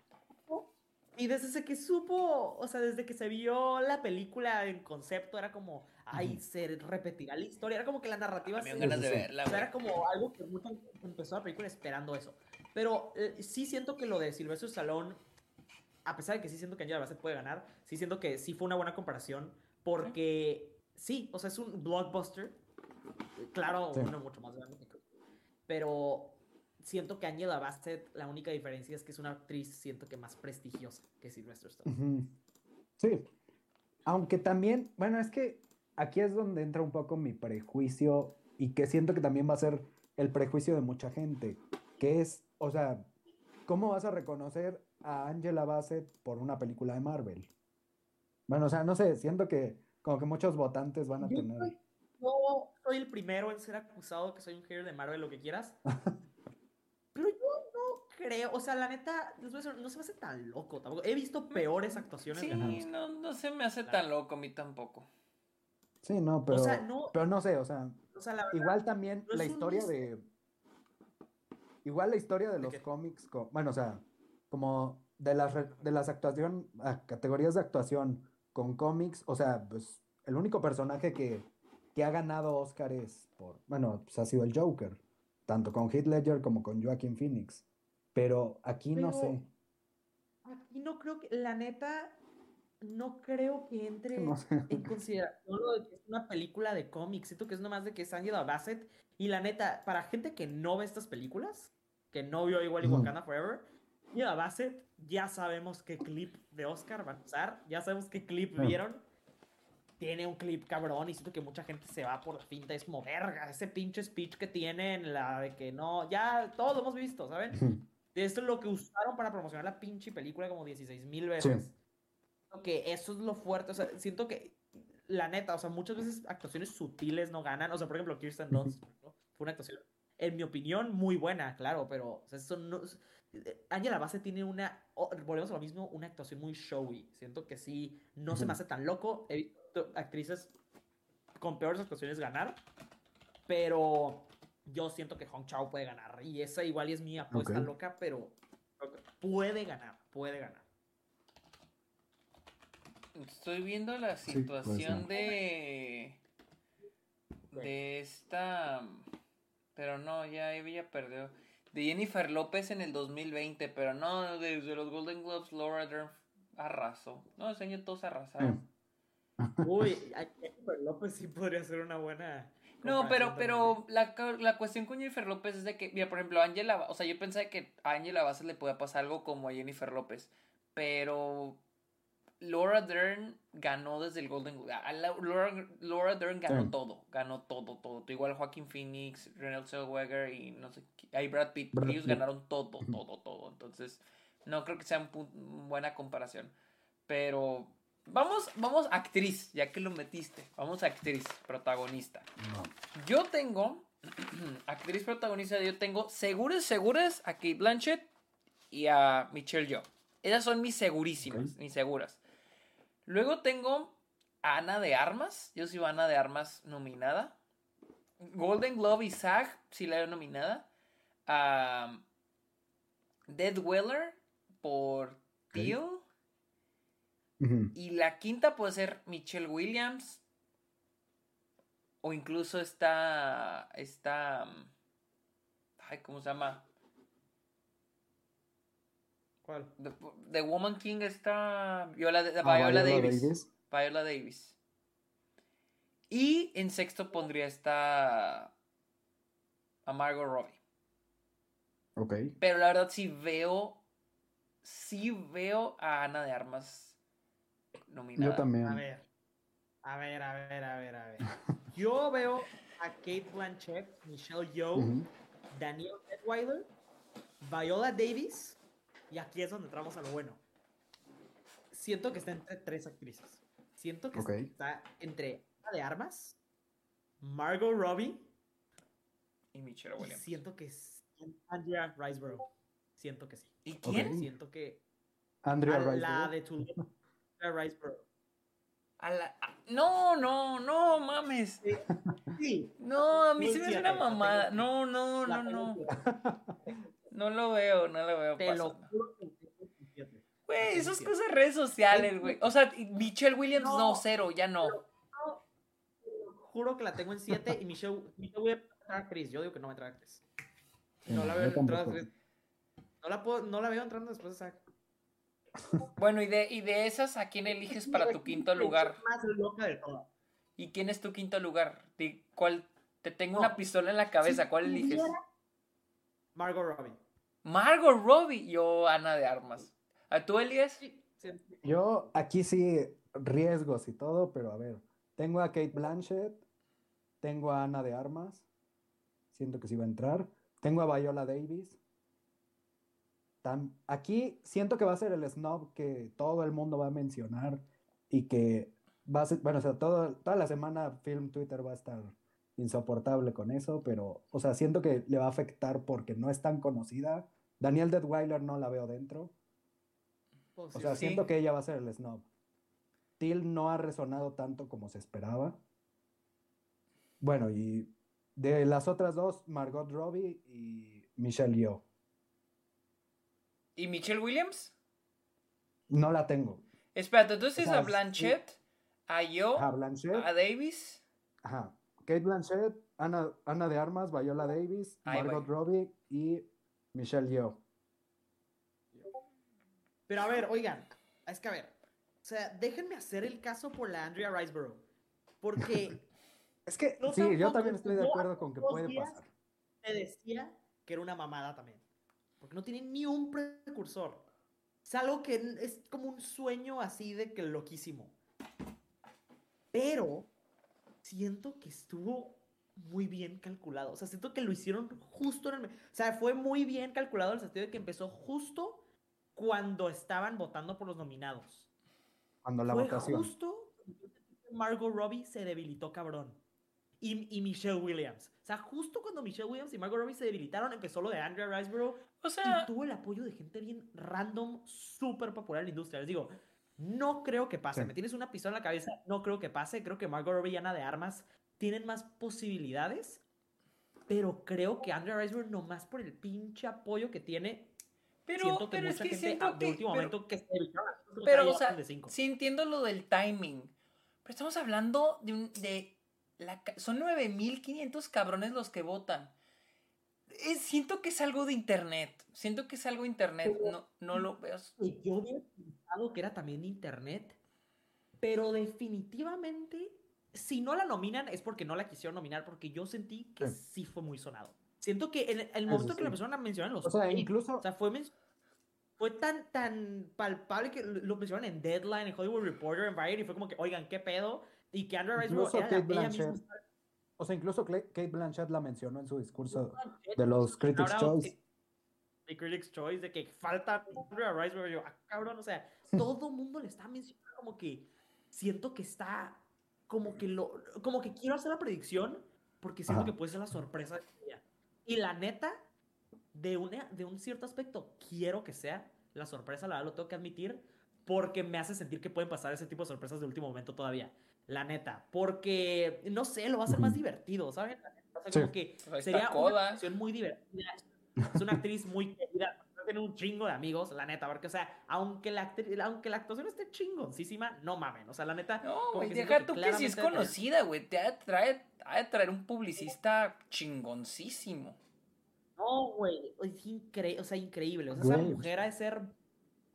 D: Y desde que supo, o sea, desde que se vio la película en concepto, era como, ay, se repetirá la historia. Era como que la narrativa
A: se. ganas de verla,
D: o sea, era como algo que mucho empezó la película esperando eso. Pero eh, sí siento que lo de Silvestre Stallone, a pesar de que sí siento que Angela Bassett puede ganar, sí siento que sí fue una buena comparación. Porque sí, o sea, es un blockbuster. Claro, uno mucho más grande. Pero siento que Angela Bassett, la única diferencia es que es una actriz, siento que más prestigiosa que Sylvester Stallone.
B: Sí. Aunque también, bueno, es que aquí es donde entra un poco mi prejuicio y que siento que también va a ser el prejuicio de mucha gente, que es, o sea, ¿cómo vas a reconocer a Angela Bassett por una película de Marvel? Bueno, o sea, no sé, siento que como que muchos votantes van a tener...
D: Yo soy el primero en ser acusado que soy un hater de Marvel, lo que quieras. Pero yo no creo, o sea, la neta, no se me hace tan loco tampoco. He visto peores actuaciones.
A: Sí, no, no se me hace tan loco a mí tampoco.
B: Sí, no, pero, no, pero no sé, o sea, igual también la historia de... Igual la historia de, los cómics, bueno, o sea, como de las, de las actuación, ah, categorías de actuación con cómics, o sea, pues el único personaje que, que ha ganado Oscars por, bueno, pues ha sido el Joker tanto con Heath Ledger como con Joaquin Phoenix. Pero aquí no sé.
D: Aquí no creo que, la neta, no creo que entre en consideración lo de que es una película de cómics. Siento que es nomás de que es Angela Bassett. Y la neta, para gente que no ve estas películas, que no vio igual y Wakanda Forever, Angela Bassett, ya sabemos qué clip de Oscar van a usar, ya sabemos qué clip vieron tiene un clip cabrón y siento que mucha gente se va por la finta. Es como, verga, ese pinche speech que tienen, la de que no, ya todos lo hemos visto, ¿saben? Esto es lo que usaron para promocionar la pinche película como 16 mil veces. Que eso es lo fuerte, o sea, siento que, la neta, o sea, muchas veces actuaciones sutiles no ganan. O sea, por ejemplo, Kirsten Dunst, fue una actuación, en mi opinión, muy buena, claro, pero, o sea, eso no... Angela Base tiene una, volvemos a lo mismo, una actuación muy showy. Siento que sí, no se me hace tan loco. He actrices con peores actuaciones ganar, pero yo siento que Hong Chao puede ganar. Y esa igual es mi apuesta loca, pero puede ganar, puede ganar.
A: Estoy viendo la situación de. de esta. Pero no, ya ella perdió. De Jennifer López en el 2020, pero no, desde los Golden Globes, Laura Dern arrasó. No, ese año todos arrasaron. Mm.
D: Uy, Jennifer López sí podría ser una buena.
A: No, pero, pero la, la, cuestión con Jennifer López es de que, mira, por ejemplo, Angela, o sea, yo pensaba que a Angela Bassett le podía pasar algo como a Jennifer López, pero Laura Dern ganó desde el Golden Laura, Laura Dern ganó todo, ganó todo, todo. Igual Joaquin Phoenix, Renald Zellweger y no sé, ahí Brad Pitt, ellos ganaron todo, todo, todo. Entonces, no creo que sea una buena comparación. Pero Vamos, vamos actriz, ya que lo metiste. Vamos a actriz, protagonista. Yo tengo, actriz protagonista, yo tengo seguras, seguras a Kate Blanchett y a Michelle Yeoh. Esas son mis segurísimas, mis seguras. Luego tengo a Ana de Armas. Yo soy Ana de Armas nominada. Golden Globe y SAG, si la he nominada. Dead Weller por Teal. Y la quinta puede ser Michelle Williams. O incluso está. Está. Ay, ¿cómo se llama?
D: ¿Cuál?
A: The, Woman King está. Viola, ah, Viola, Davis. Viola Davis. Y en sexto pondría esta. A Margot Robbie.
B: Ok.
A: Pero la verdad sí veo. Sí veo a Ana de Armas
B: yo también.
D: A ver, a ver, a ver, a ver, a ver. Yo veo a Kate Blanchett, Michelle Yeoh, Daniel Edweiler, Viola Davis, y aquí es donde entramos a lo bueno. siento que está entre tres actrices. Siento que está entre Ana de Armas, Margot Robbie
A: y Michelle Williams.
D: siento que es Andrea Riseborough. Siento que sí.
A: ¿Y quién?
D: Siento que
B: Andrea Riseborough.
D: La de Tulip. Andrea Riseborough.
A: A la... No, no, no, mames. Sí. No, a mí se me hace una mamada. No, no, no, no. No lo veo, no lo veo.
D: Te lo juro
A: Güey, esas cosas redes sociales, güey. O sea, Michelle Williams no, cero, ya no.
D: Juro que la tengo en 7 y Michelle, Michelle Williams actriz. Yo digo que no me trae actriz. No la veo entrando. No la, puedo, no la veo entrando después de esa.
A: Bueno, y de, y de esas, ¿a quién eliges para tu quinto lugar?
D: Más loca de todas.
A: ¿Y quién es tu quinto lugar? ¿Cuál? Te tengo una pistola en la cabeza, ¿cuál eliges?
D: Margot Robbie.
A: Margot Robbie, yo Ana de Armas. ¿A tú, Elias?
B: Yo aquí sí riesgos y todo, pero a ver, tengo a Kate Blanchett, tengo a Ana de Armas, siento que sí va a entrar, tengo a Viola Davis. aquí siento que va a ser el snob que todo el mundo va a mencionar y que va a ser, bueno, o sea, todo, toda la semana Film Twitter va a estar insoportable con eso, pero, o sea, siento que le va a afectar porque no es tan conocida. Daniel Detweiler no la veo dentro. Pues o sea, siento que ella va a ser el snob. Till no ha resonado tanto como se esperaba. Bueno, y de las otras dos, Margot Robbie y Michelle Yeoh.
A: ¿Y Michelle Williams?
B: No la tengo.
A: Espérate, entonces a Blanchett, a Yeoh, a, Davis.
B: Ajá. Kate Blanchett, Ana, Ana de Armas, Viola Davis, Margot Robbie y Michelle Yeoh.
D: Pero a ver, oigan, es que a ver, o sea, déjenme hacer el caso por la Andrea Riseborough. Porque.
B: es que, sí, yo también estoy de acuerdo con que puede pasar.
D: Te decía que era una mamada también. Porque no tiene ni un precursor. Es algo que es como un sueño así de que loquísimo. Pero siento que estuvo muy bien calculado. O sea, siento que lo hicieron justo en el... O sea, fue muy bien calculado en el sentido de que empezó justo cuando estaban votando por los nominados.
B: Cuando la Fue
D: justo Margot Robbie se debilitó cabrón. Y, y, Michelle Williams. O sea, justo cuando Michelle Williams y Margot Robbie se debilitaron, empezó lo de Andrea Riseborough. O sea, y tuvo el apoyo de gente bien random, súper popular en la industria. Les digo, no creo que pase. Me tienes una pistola en la cabeza, no creo que pase. Creo que Margot Robbie y Ana de Armas tienen más posibilidades. Pero creo que Andrea Riseborough, nomás por el pinche apoyo que tiene,
A: pero, siento que pero es que siento que, último momento que se Pero, o sea, sí entiendo lo del timing. Pero estamos hablando de un. De la, son 9500 cabrones los que votan. siento que es algo de internet. Siento que es algo de internet. no, no lo veo.
D: Yo había pensado que era también de internet. Pero definitivamente, si no la nominan, es porque no la quisieron nominar. Porque yo sentí que sí, fue muy sonado. Siento que en el momento que la persona menciona los.
B: O sea, incluso.
D: O sea, fue fue tan, tan palpable que lo mencionaron en Deadline, en Hollywood Reporter, en Variety, y fue como que, oigan, ¿qué pedo? Y que Andrew Riseborough era
B: Kate Blanchett, O sea, incluso Kate Blanchett la mencionó en su discurso de los Critics' Choice.
D: De Critics' Choice, de que falta Andrew Riseborough. Yo, ah, cabrón, o sea, todo el mundo le está mencionando como que siento que está, como que lo, como que quiero hacer la predicción, porque siento que puede ser la sorpresa. Y la neta, de, una, de un cierto aspecto, quiero que sea la sorpresa, la verdad lo tengo que admitir, porque me hace sentir que pueden pasar ese tipo de sorpresas de último momento todavía. La neta, porque, no sé, lo va a hacer más divertido, ¿saben? O sea, como que sería una acción muy divertida. Es una actriz muy querida, tiene un chingo de amigos, la neta, porque, o sea, aunque la, aunque la actuación esté chingoncísima, no mamen, o sea, la neta.
A: No, güey, deja tú que si es conocida, güey, te ha de traer un publicista chingoncísimo.
D: No, güey, es increíble, o sea, increíble. O sea, esa mujer ha de ser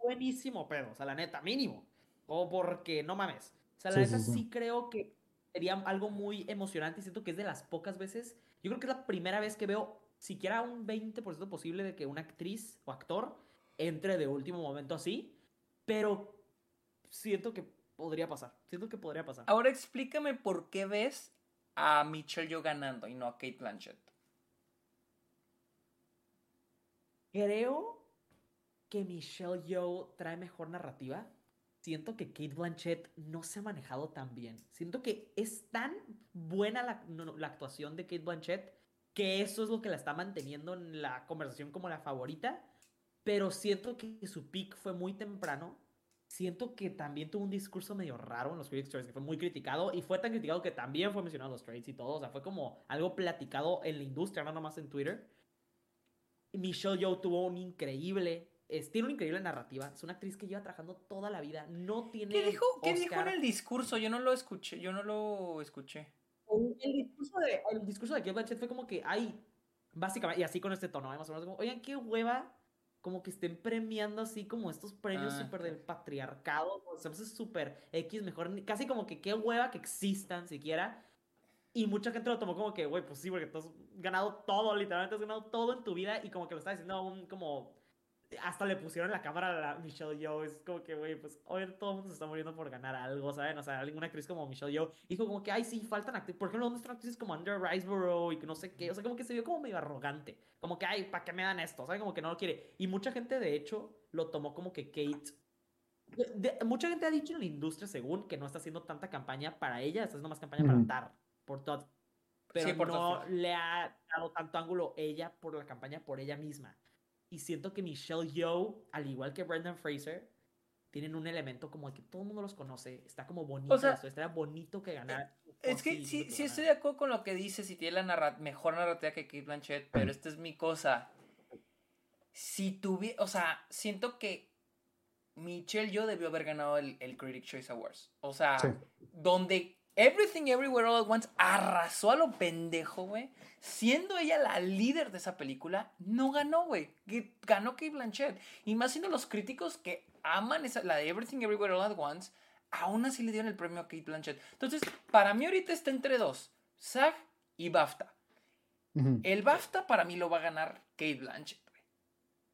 D: buenísimo pedo, o sea, la neta, mínimo. O porque, no mames. O sea, la neta sí, creo que sería algo muy emocionante y siento que es de las pocas veces, yo creo que es la primera vez que veo siquiera un 20% posible de que una actriz o actor entre de último momento así, pero siento que podría pasar, siento que podría pasar.
A: Ahora explícame por qué ves a Michelle yo ganando y no a Kate Blanchett.
D: Creo que Michelle Yeoh trae mejor narrativa. siento que Kate Blanchett no se ha manejado tan bien. Siento que es tan buena la, la, actuación de Kate Blanchett que eso es lo que la está manteniendo en la conversación como la favorita. Pero siento que su pick fue muy temprano. Siento que también tuvo un discurso medio raro en los Critics' Choice, que fue muy criticado. Y fue tan criticado que también fue mencionado en los trades y todo. O sea, fue como algo platicado en la industria, no nomás en Twitter. Michelle Yeoh tuvo un increíble tiene una increíble narrativa. Es una actriz que lleva trabajando toda la vida. No tiene.
A: ¿Qué dijo, ¿qué dijo en el discurso? Yo no lo escuché. Yo no lo escuché.
D: El discurso de, el discurso de Blanchett fue como que hay. Básicamente, y así con este tono, ¿eh? más o menos como, oigan, qué hueva. Como que estén premiando así como estos premios ah, súper del patriarcado. O sea, pues es súper X, mejor. Casi como que qué hueva que existan siquiera. Y mucha gente lo tomó como que, güey, pues sí, porque tú has ganado todo, literalmente has ganado todo en tu vida. Y como que lo está diciendo un como hasta le pusieron la cámara a Michelle Yeoh. Es como que, güey, pues hoy todo el mundo se está muriendo por ganar algo, ¿saben? O sea, alguna actriz como Michelle Yeoh dijo como que, ay, sí, faltan actrices. Por ejemplo, ¿dónde están actrices como Under Riceborough y que no sé qué? O sea, como que se vio como medio arrogante. Como que, ay, ¿para qué me dan esto? ¿Saben? Como que no lo quiere. Y mucha gente, de hecho, lo tomó como que Kate. mucha gente ha dicho en la industria, según, que no está haciendo tanta campaña para ella, está haciendo más campaña para Tar, por Todd. Pero por no le ha dado tanto ángulo ella por la campaña por ella misma. Y siento que Michelle Yeoh, al igual que Brendan Fraser, tienen un elemento como el que todo el mundo los conoce. Está como bonito. O sea, estaría bonito que ganar.
A: Es que sí, sí estoy de acuerdo con lo que dices. Si tiene la mejor narrativa que Kate Blanchett, pero esta es mi cosa. Si tuviera. O sea, siento que Michelle Yeoh debió haber ganado el, el Critic Choice Awards. O sea, donde Everything Everywhere All at Once arrasó a lo pendejo, güey. Siendo ella la líder de esa película, no ganó, güey. Ganó Kate Blanchett. Y más siendo los críticos que aman esa, la de Everything Everywhere All at Once, aún así le dieron el premio a Kate Blanchett. Entonces, para mí ahorita está entre dos: SAG y BAFTA. El BAFTA para mí lo va a ganar Kate Blanchett, güey.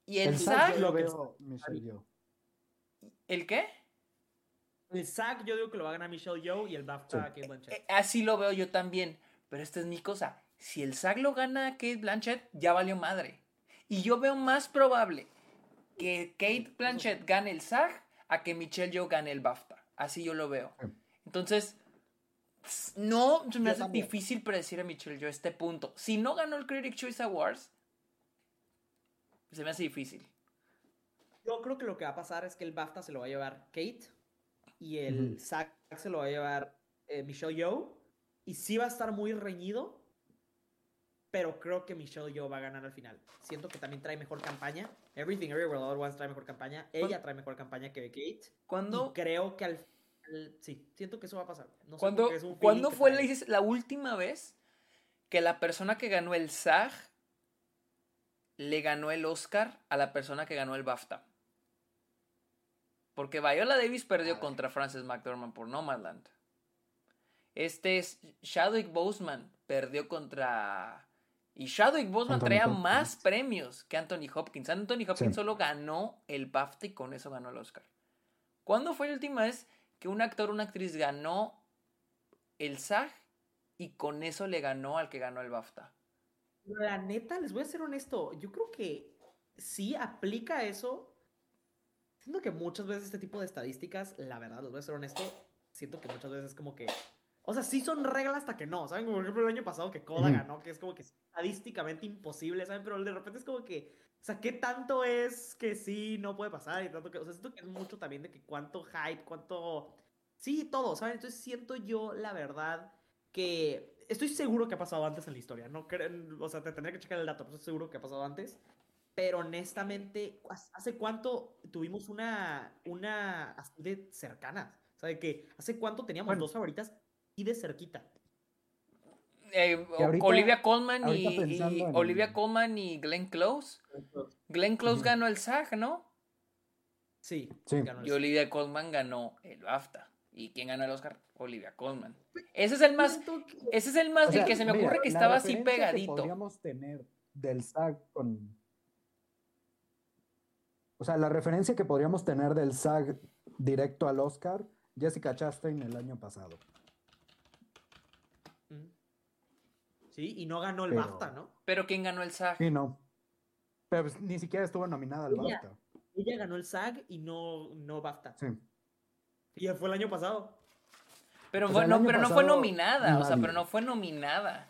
A: Y el, SAG. lo veo ¿El qué?
D: El SAG yo digo que lo va a ganar Michelle Yeoh y el BAFTA Kate Blanchett. Eh,
A: así lo veo yo también. Pero esta es mi cosa. Si el SAG lo gana Kate Blanchett, ya valió madre. Y yo veo más probable que Kate Blanchett gane el SAG a que Michelle Yeoh gane el BAFTA. Así yo lo veo. Entonces, no me hace difícil predecir a Michelle Yeoh este punto. Si no ganó el Critic Choice Awards, se me hace difícil.
D: Yo creo que lo que va a pasar es que el BAFTA se lo va a llevar Kate y el SAG se lo va a llevar eh, Michelle Yeoh. Y sí va a estar muy reñido, pero creo que Michelle Yeoh va a ganar al final. Siento que también trae mejor campaña. Everything Everywhere All Once trae mejor campaña. Ella trae mejor campaña que Kate.
A: ¿Cuándo?
D: creo que al, Sí, siento que eso va a pasar.
A: No ¿Cuándo, ¿cuándo fue la, la última vez que la persona que ganó el SAG le ganó el Oscar a la persona que ganó el BAFTA? Porque Viola Davis perdió contra Frances McDormand por Nomadland. Este es Chadwick Boseman perdió contra y Chadwick Boseman traía más premios que Anthony Hopkins. Anthony Hopkins solo ganó el BAFTA y con eso ganó el Oscar. ¿Cuándo fue la última vez que un actor o una actriz ganó el SAG y con eso le ganó al que ganó el BAFTA?
D: La neta, les voy a ser honesto, yo creo que sí aplica eso Siento que muchas veces este tipo de estadísticas, la verdad, les voy a ser honesto, siento que muchas veces es como que. O sea, sí son reglas hasta que no. ¿Saben? Como por ejemplo el año pasado que Koda ganó, que es como que estadísticamente imposible, ¿saben? Pero de repente es como que. O sea, ¿qué tanto es que sí no puede pasar? Y tanto que. O sea, siento que es mucho también de que cuánto hype, cuánto. Sí, todo, ¿saben? Entonces siento yo, la verdad, que. Estoy seguro que ha pasado antes en la historia. No o sea, te tendría que checar el dato, pero estoy seguro que ha pasado antes pero honestamente, ¿hace cuánto tuvimos una, una así de cercana? O sea, que ¿hace cuánto teníamos dos favoritas y de cerquita?
A: Eh, Olivia Colman y, Olivia Colman y Glenn Close. Glenn Close ganó el SAG, ¿no?
D: Sí.
A: y Olivia Colman ganó el BAFTA. ¿Y quién ganó el Oscar? Olivia Colman. Ese es el más, ese es el más, el que se me ocurre que estaba así pegadito.
B: Que podríamos tener del SAG con o sea, la referencia que podríamos tener del SAG directo al Oscar, Jessica Chastain el año pasado.
D: Sí, y no ganó el BAFTA, ¿no?
A: Pero ¿quién ganó el SAG?
B: Sí, no. Pero pues, ni siquiera estuvo nominada al BAFTA.
D: Ella ganó el SAG y no, no BAFTA. Sí. Y fue el año pasado.
A: Pero, no, pero no fue nominada, o sea, pero no fue nominada.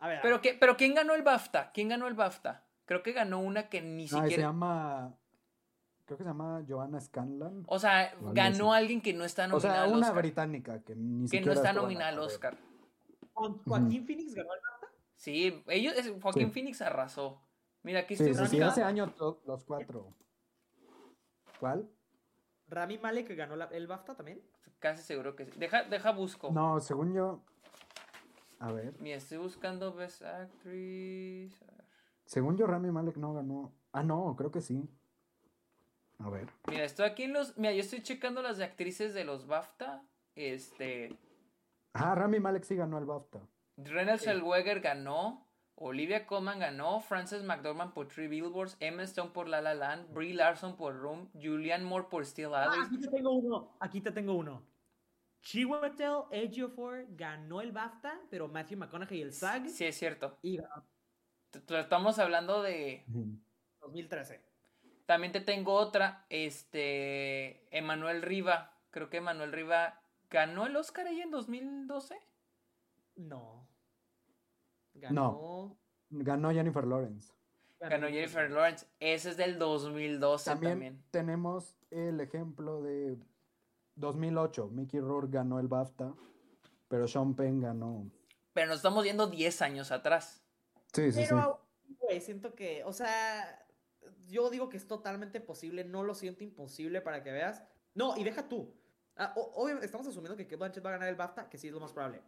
A: A ver, pero, ¿qué, pero ¿quién ganó el BAFTA? ¿Quién ganó el BAFTA? Creo que ganó una que ni siquiera. Se
B: llama. Creo que se llama Joanna Scanlan.
A: O sea, ganó alguien que no está nominada.
B: O sea, una británica que ni
A: siquiera. Que no está nominada al Oscar.
D: ¿Joaquín Phoenix ganó el BAFTA?
A: Sí, ellos, Joaquín Phoenix arrasó. Mira, aquí
B: estoy sí, sí, ese año los cuatro. ¿Cuál?
D: ¿Rami Malek ganó el BAFTA también?
A: Casi seguro que sí. Deja, deja busco.
B: No, según yo. A ver.
A: Mira, estoy buscando Best Actress.
B: Según yo, Rami Malek no ganó. Ah, no, creo que sí. A ver.
A: Mira, estoy aquí en los. Mira, yo estoy checando las de actrices de los BAFTA. Este.
B: Ah, Rami Malek sí ganó el BAFTA.
A: Renal Zellweger ganó. Olivia Colman ganó, Frances McDormand por Three Billboards, Emma Stone por La La Land, Brie Larson por Room, Julianne Moore por Still
D: Alice. Ah, aquí te tengo uno, aquí te tengo uno. Chiwetel Ejiofor ganó el BAFTA, pero Matthew McConaughey el SAG.
A: Sí, es cierto. Y Estamos hablando de...
D: 2013.
A: También te tengo otra, este... Emanuel Riva. Creo que Emanuel Riva ganó el Oscar ahí en 2012.
D: No.
B: Ganó. No, ganó Jennifer Lawrence.
A: Ganó Jennifer Lawrence. Ese es del 2012 también.
B: Tenemos el ejemplo de 2008. Mickey Rourke ganó el BAFTA, pero Sean Penn ganó.
A: Pero nos estamos yendo 10 años atrás.
B: Sí, sí,
D: pero, sí. siento que, o sea, yo digo que es totalmente posible. No lo siento imposible para que veas. No, y deja tú. Ah, estamos asumiendo que Kate Blanchett va a ganar el BAFTA, que sí es lo más probable.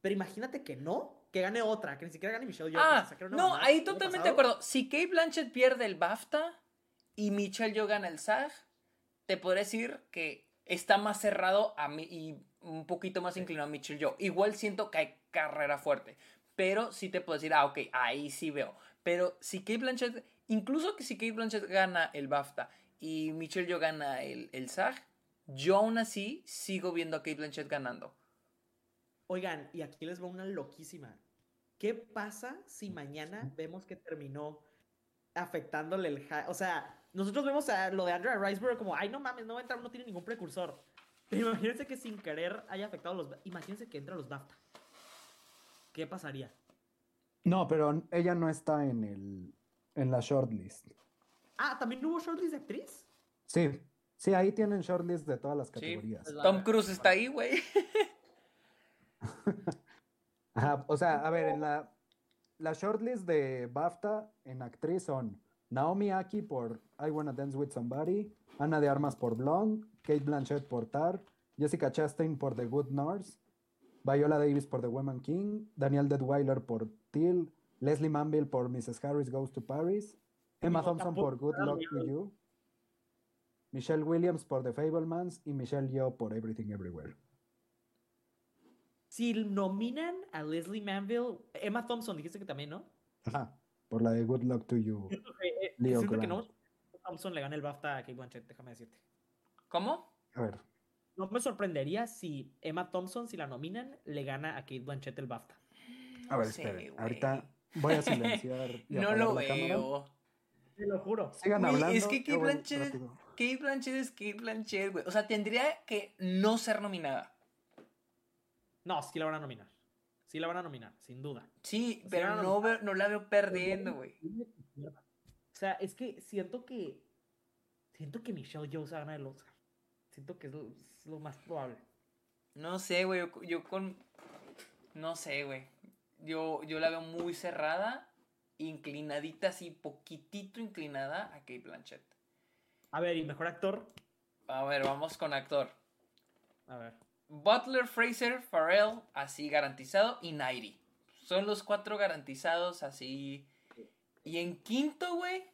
D: Pero imagínate que no, que gane otra, que ni siquiera gane Michelle Yeoh.
A: Ah, no, ahí totalmente de acuerdo. Si Kate Blanchett pierde el BAFTA y Michelle Yeoh gana el SAG, te podré decir que está más cerrado a mí y un poquito más inclinado a Michelle Yeoh. Igual siento que hay carrera fuerte, pero sí te puedo decir, ah, ok, ahí sí veo. Pero si Kate Blanchett, incluso que si Kate Blanchett gana el BAFTA y Michelle Yeoh gana el, el SAG, yo aún así sigo viendo a Kate Blanchett ganando.
D: Oigan, y aquí les va una loquísima. ¿Qué pasa si mañana vemos que terminó afectándole el O sea, nosotros vemos a lo de Andrea Riseborough como, ay, no mames, no va a entrar, no tiene ningún precursor. Pero imagínense que sin querer haya afectado los. Imagínense que entra los BAFTA. ¿Qué pasaría?
B: No, pero ella no está en el en la shortlist.
D: Ah, ¿también hubo shortlist de actriz?
B: Sí, sí, ahí tienen shortlist de todas las categorías.
A: Tom Cruise está ahí, güey.
B: o sea, a ver, en la, la shortlist de BAFTA en actriz son Naomi Aki por I Wanna Dance With Somebody, Ana de Armas por Blonde, Kate Blanchett por Tar, Jessica Chastain por The Good Nurse, Viola Davis por The Woman King, Daniel Deadweiler por Till, Leslie Manville por Mrs. Harris Goes to Paris, Emma Thompson por Good Luck to You, Michelle Williams por The Fablemans y Michelle Yeoh por Everything Everywhere.
D: Si nominan a Leslie Manville, Emma Thompson, dijiste que también, ¿no?
B: Ajá, por la de Good Luck to You.
D: Eh, Leo que no, Thompson le gana el BAFTA a Kate Blanchett, déjame decirte.
A: ¿Cómo?
B: A ver.
D: No me sorprendería si Emma Thompson, si la nominan, le gana a Kate Blanchett el BAFTA.
B: A ver, espere. Ahorita voy a silenciar.
A: no lo veo.
D: Te lo juro.
B: Sigan hablando.
A: Es que Kate Blanchett, Kate Blanchett es Kate Blanchett, güey. O sea, tendría que no ser nominada.
D: No, sí la van a nominar. Sí la van a nominar, sin duda.
A: Sí, pero no, no la veo perdiendo, güey. O
D: sea, es que siento que. Siento que Michelle Jones va a ganar el Oscar. Siento que es lo, más probable.
A: No sé, güey. Yo, con. No sé, güey. Yo, yo la veo muy cerrada, inclinadita, así, poquitito inclinada a Kate Blanchett.
D: A ver, ¿y mejor actor?
A: A ver, vamos con actor.
D: A ver.
A: Butler, Fraser, Farrell, así garantizado, y Nairi. Son los cuatro garantizados así. Y en quinto, güey,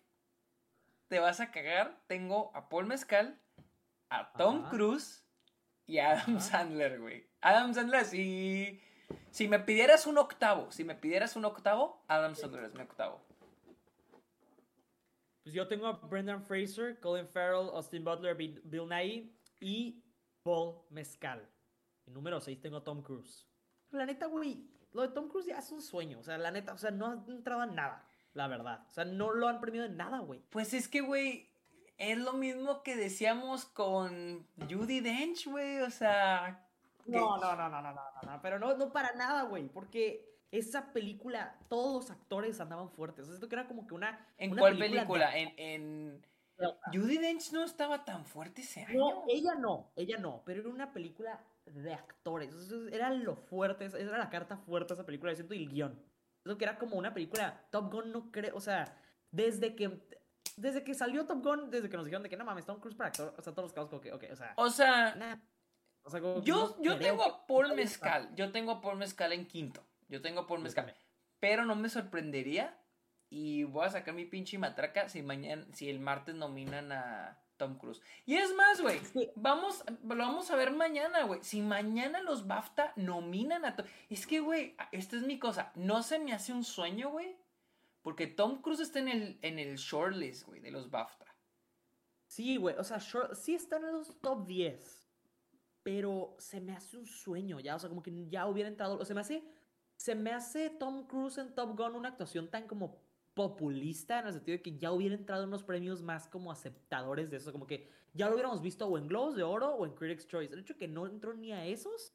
A: te vas a cagar. Tengo a Paul Mezcal, a Tom Cruise y a Adam Sandler, güey. Adam Sandler, si, si me pidieras un octavo, si me pidieras un octavo, Adam Sandler es mi octavo.
D: Pues yo tengo a Brendan Fraser, Colin Farrell, Austin Butler, Bill Nye y Paul Mezcal número 6 tengo a Tom Cruise. La neta, güey, lo de Tom Cruise ya es un sueño. O sea, la neta, o sea, no ha entrado en nada, la verdad. O sea, no lo han premiado en nada, güey.
A: Pues es que, güey, es lo mismo que decíamos con Judy Dench, güey, o sea...
D: No, no, no, no, no, no, no, pero no, no para nada, güey, porque esa película, todos los actores andaban fuertes. Esto que era como que una.
A: ¿En cuál película? En, en. Judy Dench no estaba tan fuerte ese año.
D: No, ella no, ella no, pero era una película de actores. era lo fuerte, esa era la carta fuerte de esa película, siento, y el guion. Eso que era como una película. Top Gun no creo, o sea, desde que. Desde que salió Top Gun, desde que nos dijeron de que no mames, Tom Cruise para actor, o sea, todos los casos como que, ok, o sea.
A: O sea. O sea yo, yo tengo a Paul Mezcal, yo tengo a Paul Mezcal en quinto. Yo tengo por mezcal. Pero no me sorprendería. Y voy a sacar mi pinche matraca si mañana, si el martes nominan a Tom Cruise. Y es más, güey. Vamos, lo vamos a ver mañana, güey. Si mañana los BAFTA nominan a Tom. Es que, güey, esta es mi cosa. No se me hace un sueño, güey. Porque Tom Cruise está en el, en el shortlist, güey, de los BAFTA.
D: Sí, güey. O sea, sí están en los top 10. Pero se me hace un sueño ya. O sea, como que ya hubiera entrado. O se me hace se me hace Tom Cruise en Top Gun una actuación tan como populista en el sentido de que ya hubiera entrado en unos premios más como aceptadores de eso, como que ya lo hubiéramos visto o en Globos de Oro o en Critics' Choice. El hecho que no entró ni a esos,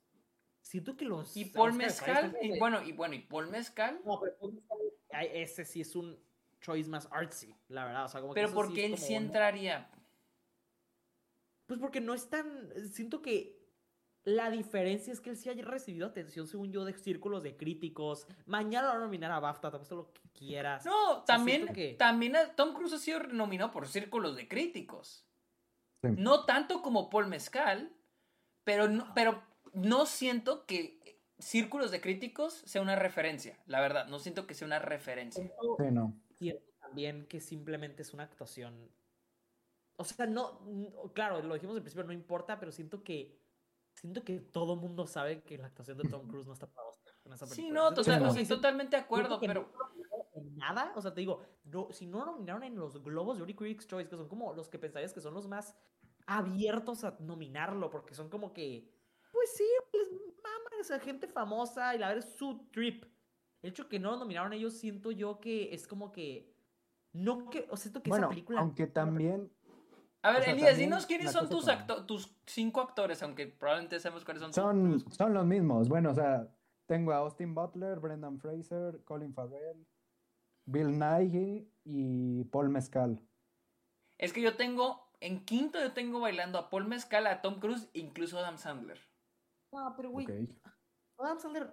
D: siento que los...
A: Y Paul Mezcal, y bueno, y bueno, y Paul Mezcal...
D: No, pero Paul Mezcal, ese sí es un choice más artsy, la verdad, o sea, como
A: Pero ¿por qué él sí entraría?
D: Pues porque no es tan... Siento que la diferencia es que él sí haya recibido atención, según yo, de círculos de críticos. Mañana lo van a nominar a BAFTA, te lo que quieras.
A: No, también, también Tom Cruise ha sido nominado por círculos de críticos. No tanto como Paul Mezcal, pero no, pero no siento que círculos de críticos sea una referencia, la verdad. No siento que sea una referencia.
B: Sí, no.
D: Siento también que simplemente es una actuación. O sea, no, claro, lo dijimos al principio, no importa, pero siento que siento que todo mundo sabe que la actuación de Tom Cruise no está para Oscar.
A: Sí, no, totalmente de acuerdo, pero...
D: nada, o sea, te digo, no, si no nominaron en los Globos de Critics Choice, que son como los que pensarías que son los más abiertos a nominarlo, porque son como que, pues sí, mama, esa gente famosa y la ver su trip. El hecho que no lo nominaron ellos, siento yo que es como que, no que, o sea, siento que esa película...
B: aunque también
A: a ver, Elías, dinos quiénes son tus, tus cinco actores, aunque probablemente sabemos cuáles son.
B: Son, son los mismos. Bueno, o sea, tengo a Austin Butler, Brendan Fraser, Colin Farrell, Bill Nighy y Paul Mescal.
A: Es que yo tengo, en quinto yo tengo bailando a Paul Mescal, a Tom Cruise, incluso a Adam Sandler.
D: No, pero güey, Adam Sandler...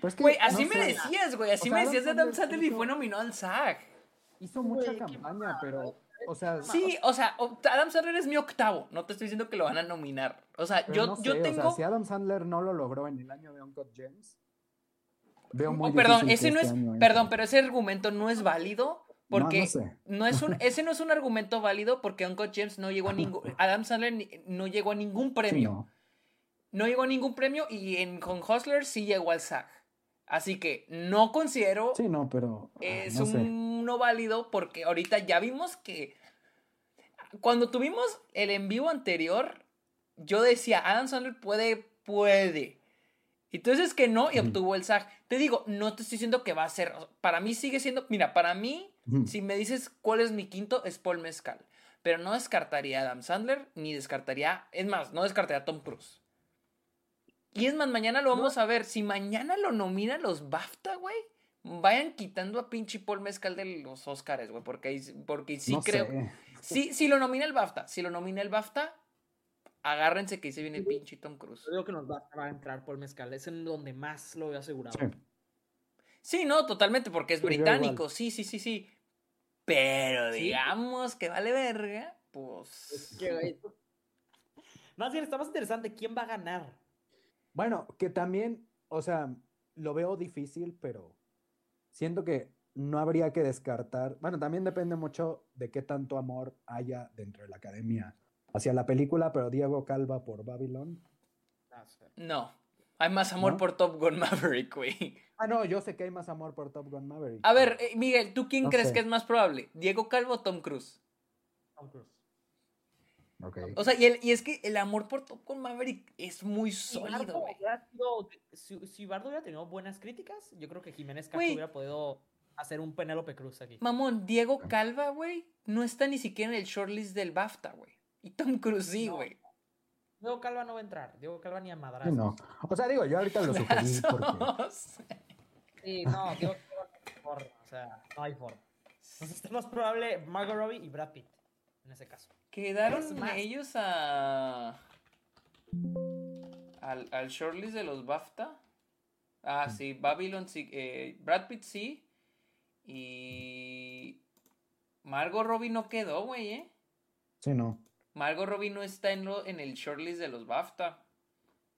A: Pues güey, así me decías, güey, así me decías de Adam Sandler y fue nominado al SAG.
B: Hizo mucha campaña, pero o sea,
A: sí, o sea, Adam Sandler es mi octavo. No te estoy diciendo que lo van a nominar. O sea, yo, yo tengo. O sea,
B: si Adam Sandler no lo logró en el año de Uncut Gems,
A: veo muy oh, perdón, ese no es. Perdón, pero ese argumento no es válido. Porque no, es un, ese no es un argumento válido porque Uncut Gems no llegó a ningún. Adam Sandler no llegó a ningún premio. no. Llegó a ningún premio y en con Hustler sí llegó al SAG. Así que no considero.
B: Sí, no, pero.
A: Ah, es un no válido porque ahorita ya vimos que. Cuando tuvimos el en vivo anterior, yo decía, Adam Sandler puede, puede. Y entonces que no y obtuvo el SAG. Te digo, no te estoy diciendo que va a ser. Para mí sigue siendo. Mira, para mí, si me dices cuál es mi quinto, es Paul Mezcal. Pero no descartaría a Adam Sandler, ni descartaría. Es más, no descartaría a Tom Cruise. Y es más, mañana lo vamos a ver. Si mañana lo nominan los BAFTA, güey, vayan quitando a pinche Paul Mezcal de los Oscars, güey, porque, porque sí creo. Sí, si lo nomina el BAFTA, si lo nomina el BAFTA, agárrense que ahí se viene el pinche Tom Cruise.
D: Yo creo que nos va, a entrar Paul Mezcal, es en donde más lo veo asegurado.
A: Sí, no, totalmente, porque es británico, sí, sí, sí, sí. Pero digamos que vale verga, pues.
D: más bien, está más interesante, ¿quién va a ganar?
B: Bueno, que también, o sea, lo veo difícil, pero siento que no habría que descartar. Bueno, también depende mucho de qué tanto amor haya dentro de la academia hacia la película, pero Diego Calva por Babylon.
A: No, hay más amor por Top Gun Maverick, güey.
B: Ah, no, yo sé que hay más amor por Top Gun Maverick.
A: A ver, eh, Miguel, ¿tú quién crees que es más probable? ¿Diego Calva o Tom Cruise?
D: Tom Cruise.
A: O sea, y, y, es que el amor por Top Gun Maverick es muy sólido, güey.
D: Si, si, Bardo hubiera tenido buenas críticas, yo creo que Jiménez Castro hubiera podido hacer un Penélope Cruz aquí.
A: Mamón, Diego Calva, güey, no está ni siquiera en el shortlist del BAFTA, güey. Y Tom Cruise sí, güey.
D: Diego Calva no va a entrar. Diego Calva ni a madrazos.
B: No. O sea, digo, yo ahorita lo sugerí porque...
D: Sí, no, Diego Calva no hay O sea, no hay forma. Entonces es más probable Margot Robbie y Brad Pitt, en ese caso.
A: Quedaron ellos a... Al, al shortlist de los BAFTA. Ah, sí, Babylon sí. Eh, Brad Pitt sí. Y. Margot Robbie no quedó, güey, ¿eh?
B: Sí, no.
A: Margot Robbie no está en, lo, en el shortlist de los BAFTA.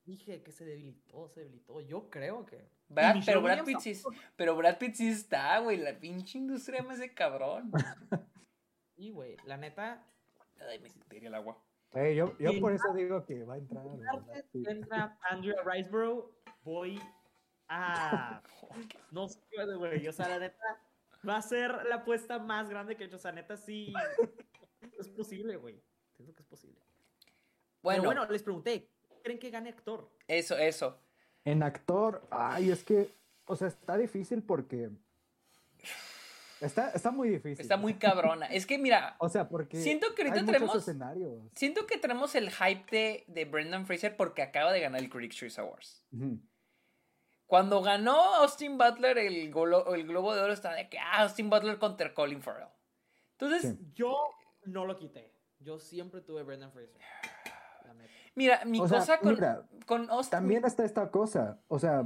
D: Dije que se debilitó, se debilitó. Yo creo que.
A: pero, Brad Pitt sí, pero Brad Pitt sí está, güey. La pinche industria me hace cabrón.
D: Sí, güey. La neta.
A: Ay, me sentiría el agua.
B: yo, yo por eso digo que va a entrar.
D: entra Andrea Riceborough, voy a. No sé, güey. O sea, la neta. Va a ser la apuesta más grande que he hecho. O sea, neta, sí. Es posible, güey. Siento que es posible. Bueno, bueno, les pregunté, ¿creen que gane actor?
A: Eso, eso.
B: En actor, ay, es que, o sea, está difícil porque Está, está muy difícil.
A: Está muy cabrona. Es que mira.
B: O sea, porque.
A: Siento que ahorita tenemos. Siento que tenemos el hype de, de, Brendan Fraser porque acaba de ganar el Critics' Choice Awards. Cuando ganó Austin Butler el, el Globo de Oro, estaba de que ah, Austin Butler contra Colin Farrell. Entonces.
D: Yo no lo quité. Yo siempre tuve Brendan Fraser.
A: Mira, mi cosa con, con Austin.
B: También está esta cosa. O sea,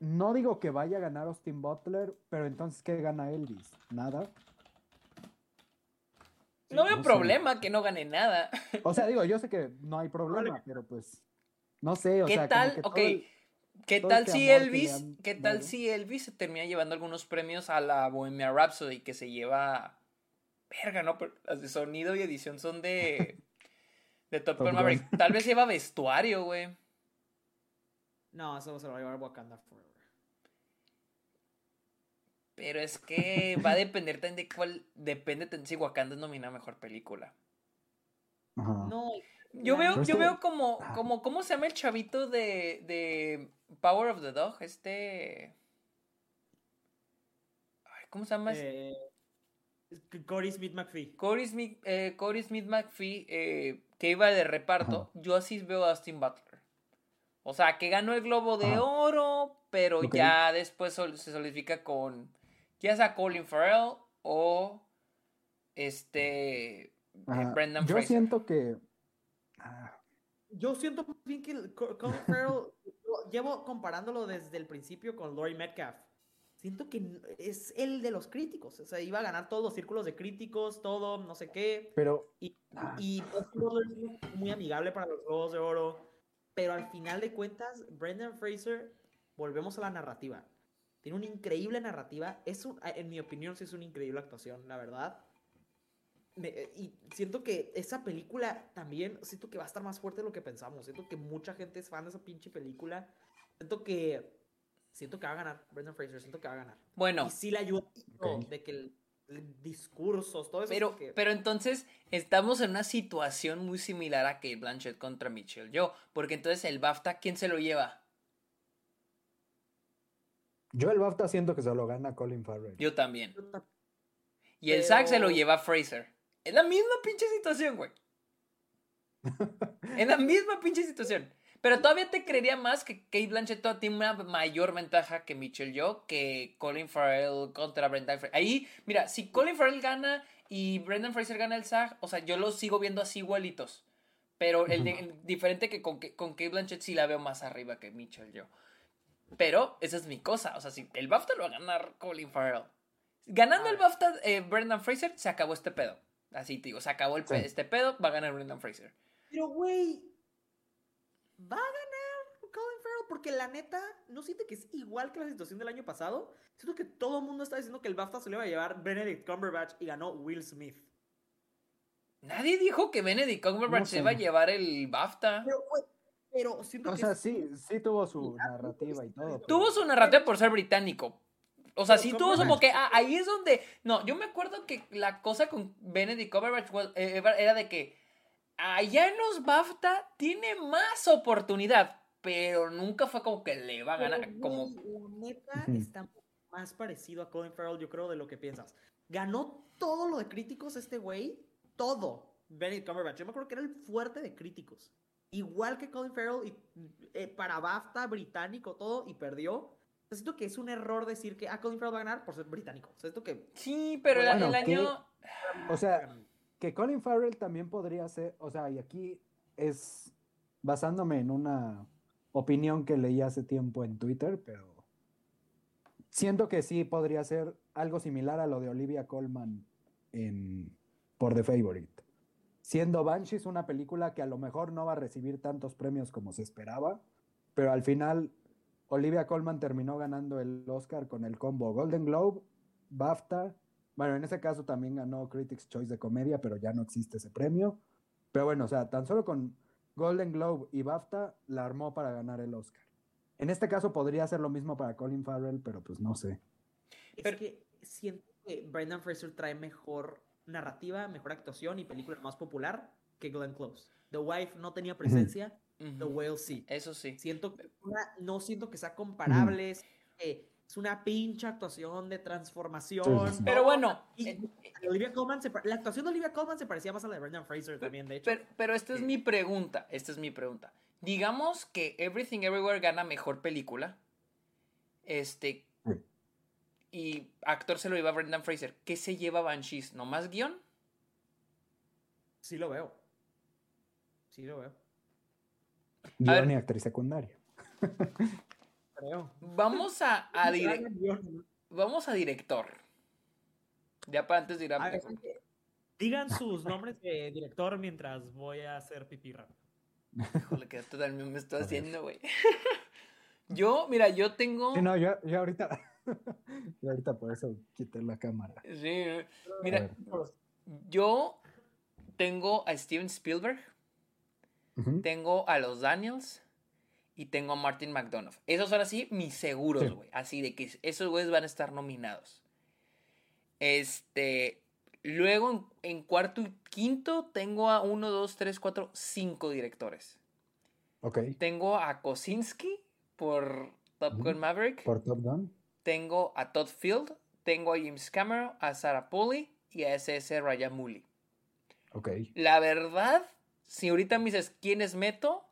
B: no digo que vaya a ganar Austin Butler, pero entonces, ¿qué gana Elvis? ¿Nada?
A: no veo problema que no gane nada.
B: O sea, digo, yo sé que no hay problema, pero pues. No sé, o
A: ¿Qué
B: sea.
A: Tal? ok. ¿Qué tal este si Elvis, qué tal si Elvis se termina llevando algunos premios a la Bohemia Rhapsody que se lleva verga, no, pero las de sonido y edición son de de Top Gun Maverick. Tal vez lleva vestuario, güey.
D: No, eso se lo va a llevar Wakanda Forever.
A: Pero es que va a depender también de cuál. Depende si Wakanda es nominada mejor película.
D: No.
A: Yo veo, yo veo como, como. ¿Cómo se llama el chavito de. de Power of the Dog? Este. ¿Cómo se llama?
D: Eh, Corey Smith McPhee.
A: Corey Smith, eh, Smith McPhee, eh, que iba de reparto. Yo así veo a Austin Butler. O sea, que ganó el Globo de Oro, pero ya después se solidifica con ya sea Colin Farrell o este eh, Brendan
B: Fraser. Yo siento que
D: ah. yo siento bien que Colin Farrell llevo comparándolo desde el principio con Laurie Metcalf. Siento que es el de los críticos. O sea, iba a ganar todos los círculos de críticos, todo, no sé qué.
B: Pero.
D: Y, y muy amigable para los Globos de Oro. Pero al final de cuentas, Brendan Fraser, volvemos a la narrativa. Tiene una increíble narrativa. Es un, en mi opinión, sí es una increíble actuación, la verdad. y siento que esa película también, siento que va a estar más fuerte de lo que pensamos. Siento que mucha gente es fan de esa pinche película. Siento que, siento que va a ganar Brendan Fraser, siento que va a ganar.
A: Bueno.
D: Y sí le ayuda de que el, discursos, todo eso.
A: Pero, pero entonces estamos en una situación muy similar a que Blanchett contra Michelle yo, porque entonces el BAFTA, ¿quién se lo lleva?
B: Yo el BAFTA siento que se lo gana Colin Farrell.
A: Yo también. Y el SAG se lo lleva Fraser. Es la misma pinche situación, güey. es la misma pinche situación. Pero todavía te creería más que Kate Blanchett tiene una mayor ventaja que Michelle Yo que Colin Farrell contra Brendan Fraser. Ahí, mira, si Colin Farrell gana y Brendan Fraser gana el SAG, o sea, yo los sigo viendo así igualitos. Pero el, diferente que con, con Kate Blanchett sí la veo más arriba que Michelle Yo. Pero esa es mi cosa. O sea, si el BAFTA lo va a ganar Colin Farrell. Ganando el BAFTA eh, Brendan Fraser, se acabó este pedo. Así te digo, se acabó el este pedo, va a ganar Brendan Fraser.
D: Pero, güey, va a ganar Colin Farrell porque la neta, ¿no siente que es igual que la situación del año pasado? Siento que todo el mundo está diciendo que el BAFTA se le va a llevar Benedict Cumberbatch y ganó Will Smith.
A: Nadie dijo que Benedict Cumberbatch se iba a llevar el BAFTA.
D: Pero, pero siento
B: o sea, sí, sí tuvo su narrativa y todo.
A: Tuvo su narrativa por ser británico. O sea, sí tuvo como que ah, ahí es donde. No, yo me acuerdo que la cosa con Benedict Cumberbatch eh, era de que allá en los BAFTA tiene más oportunidad, pero nunca fue como que le va a ganar. como...
D: La neta está más parecido a Colin Farrell, yo creo, de lo que piensas. Ganó todo lo de críticos este güey, todo. Benedict Cumberbatch, yo me acuerdo que era el fuerte de críticos. Igual que Colin Farrell, y, eh, para BAFTA, británico, todo, y perdió. Siento que es un error decir que ah, Colin Farrell va a ganar por ser británico. O que...
A: Sí, pero el, año...
B: o sea, que Colin Farrell también podría ser, o sea, y aquí es basándome en una opinión que leí hace tiempo en Twitter, pero siento que sí podría ser algo similar a lo de Olivia Colman en por The Favorite. Siendo Banshees una película que a lo mejor no va a recibir tantos premios como se esperaba, pero al final Olivia Colman terminó ganando el Oscar con el combo Golden Globe, BAFTA, bueno, en ese caso también ganó Critics Choice de comedia, pero ya no existe ese premio. Pero bueno, o sea, tan solo con Golden Globe y BAFTA la armó para ganar el Oscar. En este caso podría ser lo mismo para Colin Farrell, pero pues no sé.
D: Es que siento que Brendan Fraser trae mejor narrativa, mejor actuación y película más popular que Glenn Close. The Wife no tenía presencia, The Whale sí.
A: Eso sí.
D: Siento no siento que sea comparable, es una pinche actuación de transformación.
A: Pero bueno,
D: Olivia Colman la actuación de Olivia Colman se parecía más a la de Brendan Fraser también, de hecho.
A: Pero, esta es mi pregunta, esta es mi pregunta. Digamos que Everything Everywhere gana mejor película. Este. Y actor se lo lleva a Brendan Fraser. ¿Qué se lleva Banshees? ¿No más guion?
D: Sí lo veo. Sí lo veo.
B: Guión y actriz secundaria.
A: Vamos a, a Vamos a director. Ya para antes de ir a...
C: Digan sus nombres de director mientras voy a hacer pipí rápido.
A: Híjole, que esto también me estoy haciendo, güey. Yo, mira, yo tengo.
B: Sí, no, yo, yo ahorita. yo ahorita por eso quité la cámara.
A: Sí, mira, yo tengo a Steven Spielberg. Tengo a los Daniels y tengo a Martin McDonough. Esos son así mis seguros, güey. Así de que esos güeyes van a estar nominados. Este. Luego en, cuarto y quinto tengo a uno, dos, tres, cuatro, cinco directores.
B: Ok.
A: Tengo a Kosinski por Top Gun Maverick.
B: Por Top Gun.
A: Tengo a Todd Field. Tengo a James Cameron, a Sarah Polley y a SS Rajamouli.
B: Ok.
A: La verdad, si ahorita me dices quiénes meto,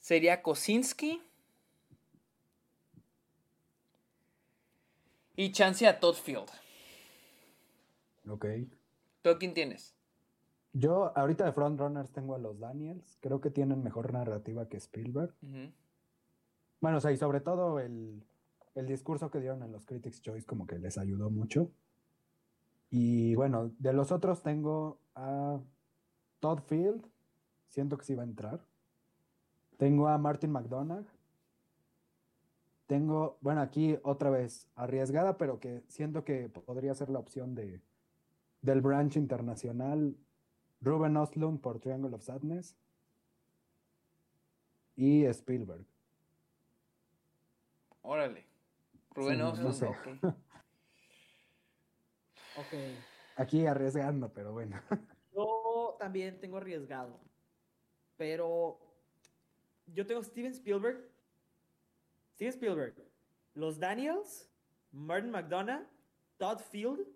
A: sería Kosinski. Y chance a Todd Field.
B: Ok.
A: ¿Tú quién tienes?
B: Yo ahorita de Frontrunners tengo a los Daniels. Creo que tienen mejor narrativa que Spielberg. Bueno, o sea, y sobre todo el, el, discurso que dieron en los Critics' Choice como que les ayudó mucho. Y bueno, de los otros tengo a Todd Field. Siento que sí va a entrar. Tengo a Martin McDonagh. Tengo, bueno, aquí otra vez, arriesgada, pero que siento que podría ser la opción de, del branch internacional. Ruben Ostlund por Triangle of Sadness.
A: Y Spielberg. Órale. Ruben Ostlund.
D: ok.
B: Aquí arriesgando, pero bueno.
D: Yo también tengo arriesgado. Pero yo tengo Steven Spielberg, Steven Spielberg, los Daniels, Martin McDonough, Todd Field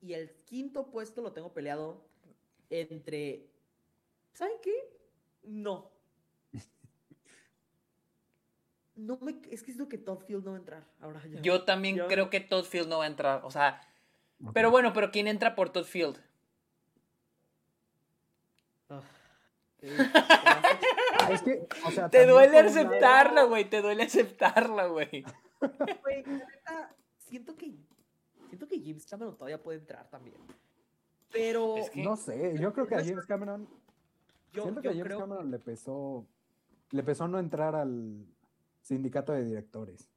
D: y el quinto puesto lo tengo peleado entre. ¿Saben qué? No. No me, es que siento que Todd Field no va a entrar. Ahora
A: Yo también creo que Todd Field no va a entrar. O sea. Pero bueno, pero ¿quién entra por Todd Field?
B: Ah, es que, o sea,
A: te duele aceptarla, güey, te duele aceptarla, güey.
D: Güey, siento que siento que James Cameron todavía puede entrar también. Pero
B: no sé, yo creo que a James Cameron siento que a James Cameron le pesó le pesó no entrar al sindicato de directores.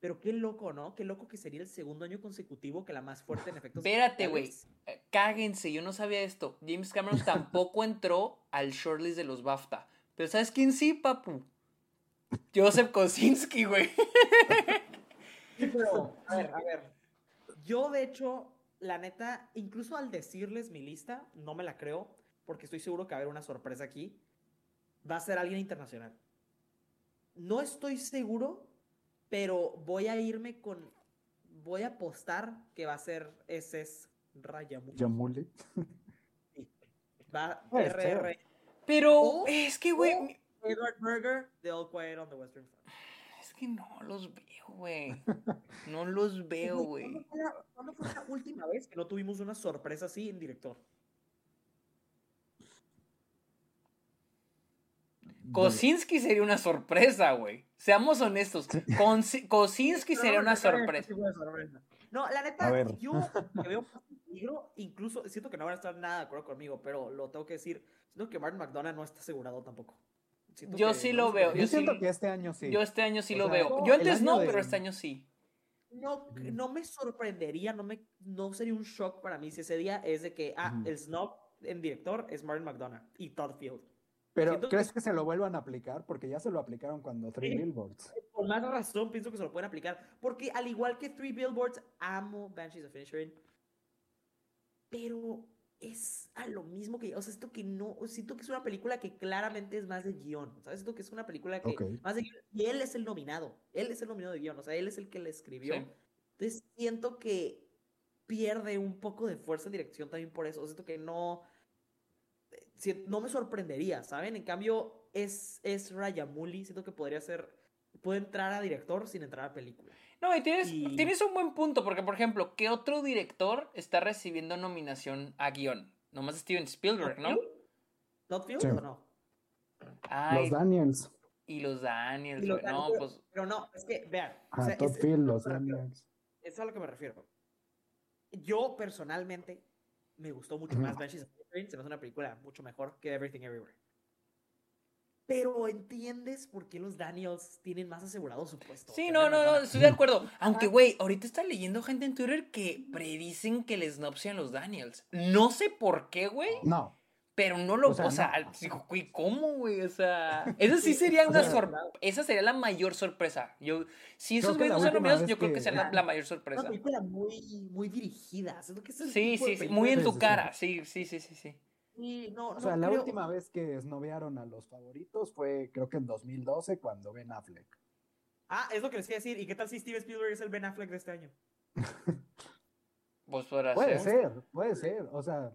D: Pero qué loco, ¿no? Qué loco que sería el segundo año consecutivo que la más fuerte en efectos.
A: Espérate, güey. Eh, cáguense, yo no sabía esto. James Cameron tampoco entró al shortlist de los BAFTA. Pero ¿sabes quién sí, papu? Joseph Kosinski, güey.
D: pero, a ver, a ver. Yo, de hecho, la neta, incluso al decirles mi lista, no me la creo, porque estoy seguro que va a haber una sorpresa aquí. Va a ser alguien internacional. No estoy seguro pero voy a irme con. Voy a apostar que va a ser ese es Rayamuli.
B: Yamuli.
D: Va RR.
A: Pero es que, güey.
D: Edward Burger de All Quiet on the Western Front.
A: Es que no los veo, güey. No los veo, güey.
D: ¿Cuándo fue la última vez que no tuvimos una sorpresa así en director?
A: Kosinski sería una sorpresa, güey. Seamos honestos. Kosinski sería una sorpresa.
D: No, la neta, yo que veo peligro, incluso siento que no van a estar nada de acuerdo conmigo, pero lo tengo que decir. Siento que Martin McDonough no está asegurado tampoco.
A: yo sí lo veo.
B: Yo, siento que este año sí.
A: Yo este año sí lo veo. Yo antes no, pero este año sí.
D: No, no me sorprendería, no, me, no sería un shock para mí si ese día es de que, ah, el snob en director es Martin McDonough y Todd Field.
B: Pero ¿crees que... se lo vuelvan a aplicar? Porque ya se lo aplicaron cuando Three Billboards.
D: Por más razón pienso que se lo pueden aplicar. Porque al igual que Three Billboards, amo Banshees of Inisherin. Pero es a lo mismo que, o sea, siento que no, siento que es una película que claramente es más de guion, ¿sabes? Siento que es una película que más de guion, y él es el nominado, él es el nominado de guion, o sea, él es el que le escribió. Entonces siento que pierde un poco de fuerza en dirección también por eso, siento que no, no me sorprendería, ¿saben? En cambio, es, es Rayamuli, siento que podría ser, puede entrar a director sin entrar a película.
A: No, y tienes, tienes un buen punto, porque por ejemplo, ¿qué otro director está recibiendo nominación a guion? Nomás Steven Spielberg, ¿no?
D: ¿Todd Field o no?
B: los Daniels.
A: Y los Daniels, no, pues...
D: Pero no, es que, vean.
B: Ah, Todd Field, los Daniels.
D: Eso es a lo que me refiero. Yo, personalmente, me gustó mucho más Banshees of se me hace una película mucho mejor que Everything Everywhere. Pero entiendes por qué los Daniels tienen más asegurado su puesto.
A: Sí, no, no, no, estoy de acuerdo. Aunque, güey, ahorita está leyendo gente en Twitter que predicen que les snop los Daniels. No sé por qué, güey.
B: No.
A: Pero no lo, o sea, güey, ¿cómo, güey? O sea, eso sí sería una sorpresa. Esa sería la mayor sorpresa. Yo, si esos güeyes no son nominados, yo creo que sería la, mayor sorpresa. Una
D: película muy, muy dirigida.
A: sí, sí, sí, muy en tu cara. Sí, sí, sí, sí, sí.
D: No,
B: o sea, la última vez que esnovearon a los favoritos fue, creo que en 2012, cuando Ben Affleck.
D: Ah, es lo que les quería decir. ¿Y qué tal si Steven Spielberg es el Ben Affleck de este año?
A: pues
B: puede ser, puede ser. O sea,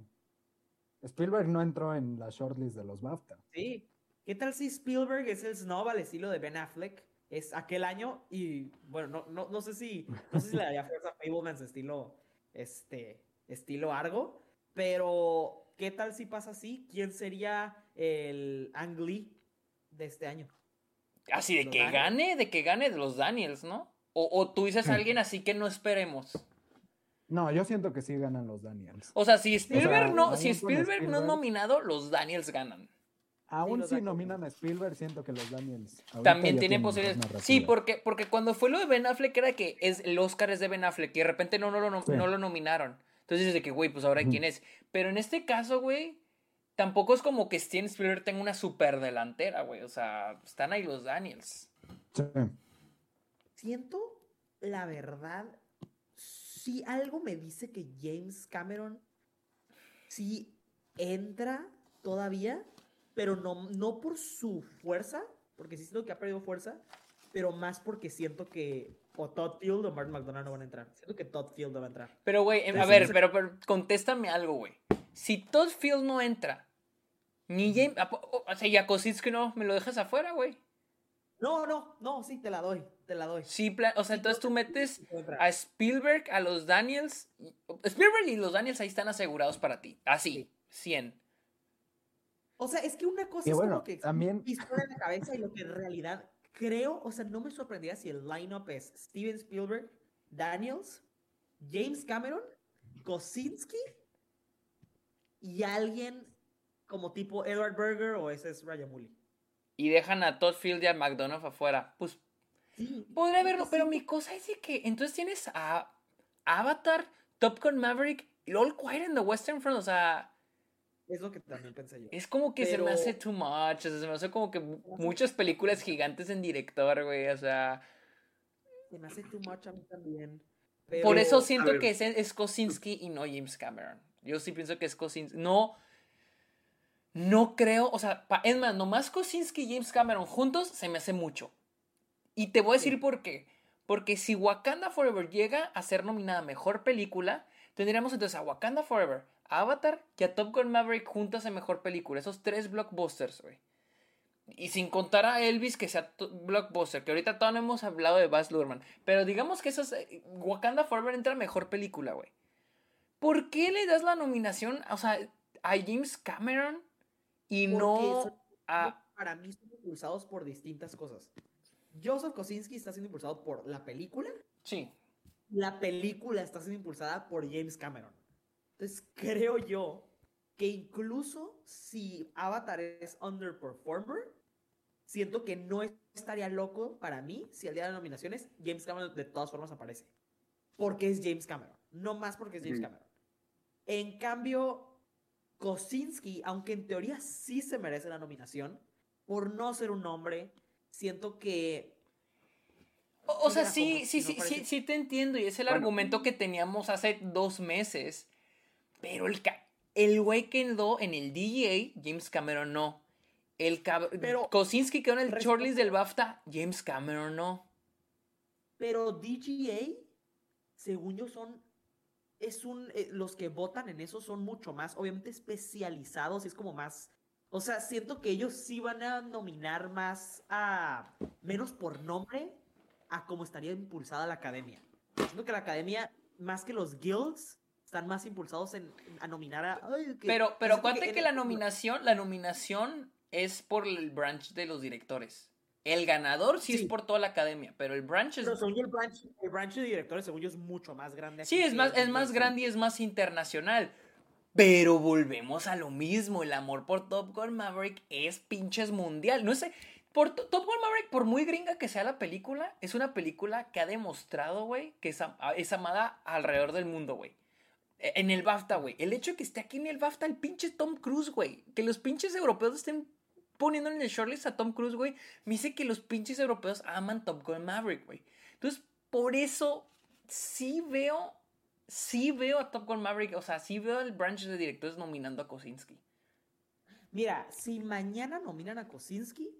B: Spielberg no entró en la shortlist de los BAFTA.
D: Sí. ¿Qué tal si Spielberg es el snob al estilo de Ben Affleck? Es aquel año y, bueno, no, no, no sé si no sé si le daría fuerza a Fablemans estilo, este, estilo Argo, pero ¿qué tal si pasa así? ¿Quién sería el Ang Lee de este año?
A: Así de que gane, de que gane de los Daniels, ¿no? O, o tú dices a alguien así que no esperemos.
B: No, yo siento que sí ganan los Daniels.
A: O sea, si Spielberg no, si Spielberg, no es nominado, los Daniels ganan.
B: Aún si nominan a Spielberg, siento que los Daniels.
A: También tienen posibilidades. Sí, porque, porque cuando fue lo de Ben Affleck era que es, el Oscar es de Ben Affleck y de repente no, no, lo, no lo nominaron. Entonces dice que, güey, pues ahora quién es. Pero en este caso, güey, tampoco es como que Steven Spielberg tenga una super delantera, güey. O sea, están ahí los Daniels.
B: Sí.
D: Siento, la verdad, sí algo me dice que James Cameron sí entra todavía, pero no, no por su fuerza, porque sí siento que ha perdido fuerza, pero más porque siento que o Todd Field o Martin McDonald no van a entrar. Siento que Todd Field no va a entrar.
A: Pero, güey, a ver, pero, pero contéstame algo, güey. Si Todd Field no entra, ni James... O sea, ya que no, me lo dejas afuera, güey.
D: No, no, no, sí, te la doy, te la doy.
A: Sí, o sea, entonces tú metes a Spielberg, a los Daniels. Spielberg y los Daniels ahí están asegurados para ti. Así, 100.
D: O sea, es que una cosa es como que también... en la cabeza y lo que en realidad creo, o sea, no me sorprendería si el lineup es Steven Spielberg, Daniels, James Cameron, Kosinski y alguien como tipo Edward Berger o ese es Rayamuli
A: y dejan a Todd Field y a McDonough afuera. Pues podría verlo, pero mi cosa es que entonces tienes a Avatar, Top Gun Maverick y All Quiet in the Western Front, o sea...
D: Es lo que también pensé yo.
A: Es como que se me hace too much, o sea, se me hace como que muchas películas gigantes en director, güey, o sea...
D: Se me hace too much a mí también.
A: Por eso siento que es, es Kosinski y no James Cameron. Yo sí pienso que es Kosinski. No, no creo, o sea, es más, nomás Kosinski y James Cameron juntos se me hace mucho. Y te voy a decir por qué. Porque si Wakanda Forever llega a ser nominada Mejor Película, tendríamos entonces a Wakanda Forever, a Avatar y a Top Gun Maverick juntas en Mejor Película. Esos tres blockbusters, güey. Y sin contar a Elvis que sea blockbuster, que ahorita todavía no hemos hablado de Baz Luhrmann. Pero digamos que esos, eh, Wakanda Forever entra a Mejor Película, güey. ¿Por qué le das la nominación, o sea, a James Cameron y no a...
D: Para mí son impulsados por distintas cosas. Joseph Kosinski está siendo impulsado por la película.
A: Sí.
D: La película está siendo impulsada por James Cameron. Entonces creo yo que incluso si Avatar es underperformer, siento que no estaría loco para mí si al día de las nominaciones James Cameron de todas formas aparece. Porque es James Cameron, no más porque es James Cameron. En cambio, Kosinski, aunque en teoría sí se merece la nominación, por no ser un hombre, siento que...
A: O, sea, sí, sí, sí, sí, sí te entiendo y es el argumento que teníamos hace dos meses, pero el, el güey quedó en el DGA, James Cameron no. El pero, Kosinski quedó en el shortlist del BAFTA, James Cameron no.
D: Pero DGA, según yo, son es un, eh, los que votan en eso son mucho más, obviamente especializados, es como más, o sea, siento que ellos sí van a nominar más a, menos por nombre, a cómo estaría impulsada la academia. Siento que la academia, más que los guilds, están más impulsados en, a nominar a...
A: pero, pero acuérdate que, la nominación, la nominación es por el branch de los directores. El ganador sí, es por toda la academia, pero el branch es.
D: Pero el branch, el branch de directores, según yo, es mucho más grande.
A: Sí, es más, es más grande y es más internacional. Pero volvemos a lo mismo. El amor por Top Gun Maverick es pinches mundial. No sé. Por Top Gun Maverick, por muy gringa que sea la película, es una película que ha demostrado, güey, que es, es amada alrededor del mundo, güey. E, en el BAFTA, güey. El hecho de que esté aquí en el BAFTA el pinche Tom Cruise, güey. Que los pinches europeos estén poniendo en el shortlist a Tom Cruise, güey, me dice que los pinches europeos aman Top Gun Maverick, güey. Entonces, por eso sí veo, sí veo a Top Gun Maverick, o sea, sí veo al branch de directores nominando a Kosinski.
D: Mira, si mañana nominan a Kosinski,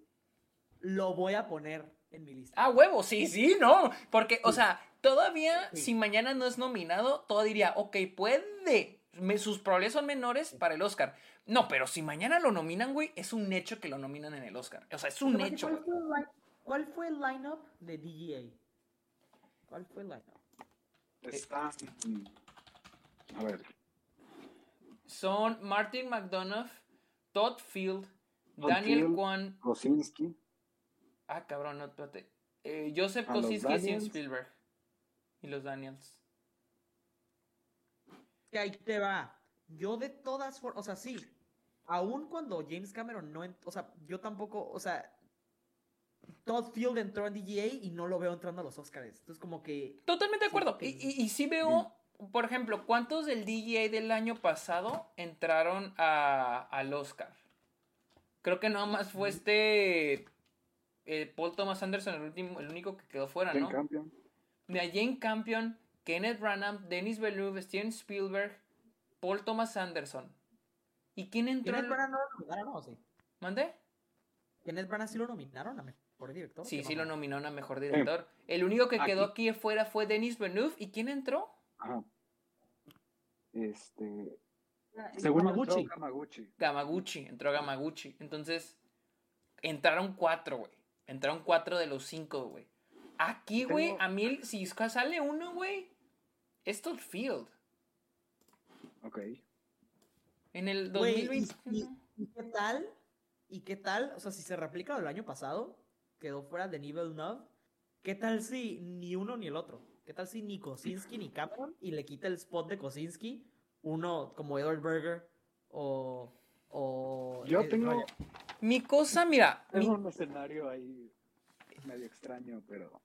D: lo voy a poner en mi lista.
A: Ah, huevo, sí, sí, no. Porque, o sea, todavía, si mañana no es nominado, todo diría, ok, puede. sus problemas son menores para el Oscar. No, pero si mañana lo nominan, güey, es un hecho que lo nominan en el Oscar. O sea, es un hecho.
D: ¿Cuál fue, el lineup de DGA? ¿Cuál fue el lineup?
E: Está. A ver.
A: Son Martin McDonough, Todd Field, Daniel Kwan.
E: Kosinski.
A: Ah, cabrón, no, espérate. Eh, Joseph Kosinski y Spielberg. Y los Daniels.
D: Que ahí te va. Yo de todas formas, o sea, sí, aún cuando James Cameron no, o sea, yo tampoco, o sea, Todd Field entró en DGA y no lo veo entrando a los Oscars. Entonces, como que.
A: Totalmente de acuerdo. Y, y, sí veo, por ejemplo, ¿cuántos del DGA del año pasado entraron a, al Oscar? Creo que nada más fue este. Eh, Paul Thomas Anderson, el, último, el único que quedó fuera, ¿no? Campion. Jane Campion, Kenneth Branagh, Dennis Villeneuve, Steven Spielberg, Paul Thomas Anderson. ¿Y quién entró?
D: ¿Kenneth Branagh no lo nominaron o sí?
A: ¿Mandé?
D: ¿Kenneth Branagh sí lo nominaron a mejor director?
A: Sí, sí lo nominaron a mejor director. El único que quedó aquí afuera fue Denis Villeneuve. ¿Y quién entró? Ajá.
E: Este.
A: Ah, Según Gamaguchi. Gamaguchi. Gamaguchi, entró Gamaguchi. Entonces, entraron cuatro, güey. Entraron cuatro de los cinco, güey. Aquí, güey, a mí, si sale uno, güey, es Todd Field.
E: Ok.
A: En el 2020.
D: ¿y, qué tal? ¿Y qué tal? O sea, si se replica lo del año pasado, quedó fuera de nivel 9. ¿Qué tal si ni uno ni el otro? ¿Qué tal si ni Kosinski ni Cameron y le quita el spot de Kosinski? Uno como Edward Berger o. o
E: Yo tengo.
A: Mi cosa, mira.
E: Tengo un escenario ahí medio extraño, pero.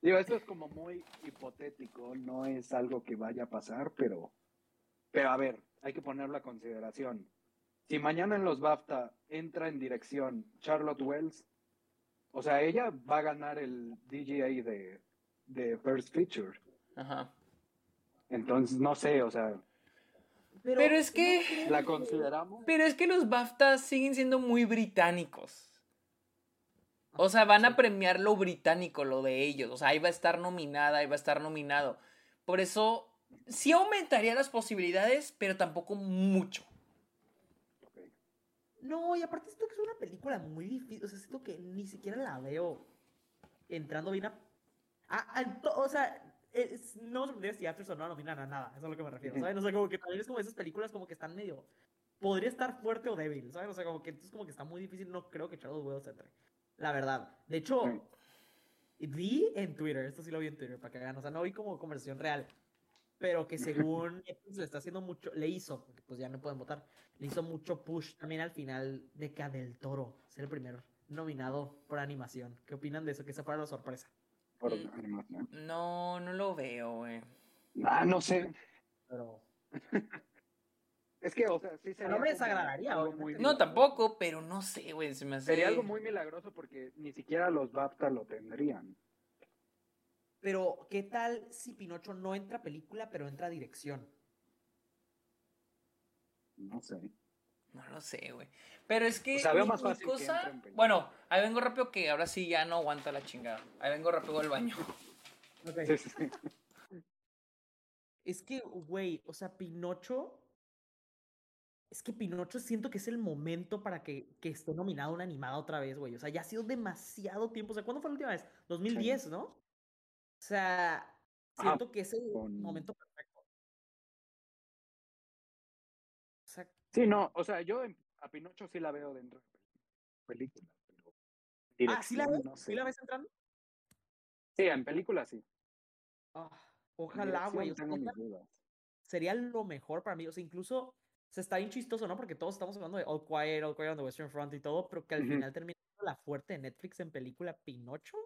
E: Digo, esto es como muy hipotético, no es algo que vaya a pasar, pero. Pero a ver, hay que ponerlo a consideración. Si mañana en los BAFTA entra en dirección Charlotte Wells, o sea, ella va a ganar el DGA de, de First Feature. Ajá. Entonces, no sé, o sea.
A: Pero, es que.
E: ¿La consideramos?
A: Pero es que los BAFTA siguen siendo muy británicos. O sea, van a premiar lo británico, lo de ellos. O sea, ahí va a estar nominada, ahí va a estar nominado. Por eso, sí aumentaría las posibilidades, pero tampoco mucho.
D: No, y aparte siento que es una película muy difícil. O sea, siento que ni siquiera la veo entrando bien a. o sea, no me sorprendería si Afterson no nominan a nada. Eso es a lo que me refiero. ¿Sabes? O sea, como que también es como esas películas como que están medio. Podría estar fuerte o débil, ¿sabes? O sea, como que entonces como que está muy difícil. No creo que Charles Wells entre. La verdad. De hecho, vi en Twitter, esto sí lo vi en Twitter para que vean. O sea, no vi como conversación real. Pero que según le está haciendo mucho, le hizo, porque pues ya no pueden votar, le hizo mucho push también al final de que del Toro ser el primer nominado por animación. ¿Qué opinan de eso? Que esa fuera la sorpresa.
B: Por mm, animación.
A: No, no lo veo, güey.
B: Ah, no sé. Pero. es que, o sea, sí sería.
D: No me desagradaría,
A: No, tampoco, pero no sé, güey. Se me hace...
B: Sería algo muy milagroso porque ni siquiera los BAFTA lo tendrían.
D: Pero, ¿qué tal si Pinocho no entra película, pero entra dirección?
B: No sé.
A: No lo sé, güey. Pero es que. O más cosa. bueno, ahí vengo rápido que ahora sí ya no aguanta la chingada. Ahí vengo rápido al baño.
D: Es que, güey, o sea, Pinocho. Es que Pinocho siento que es el momento para que, que esté nominado una animada otra vez, güey. O sea, ya ha sido demasiado tiempo. O sea, ¿cuándo fue la última vez? 2010, ¿no? O sea, siento que es el momento perfecto.
B: sí, no, o sea, yo a Pinocho sí la veo dentro de película,
D: pero Ah, ¿sí la ves? ¿Sí la ves entrando?
B: Sí, en película sí.
D: Ah, ojalá, güey. Sería lo mejor para mí. O sea, incluso se está bien chistoso, ¿no? Porque todos estamos hablando de All Quiet, All Quiet on the Western Front y todo, pero que al final termina la fuerte de Netflix en película Pinocho.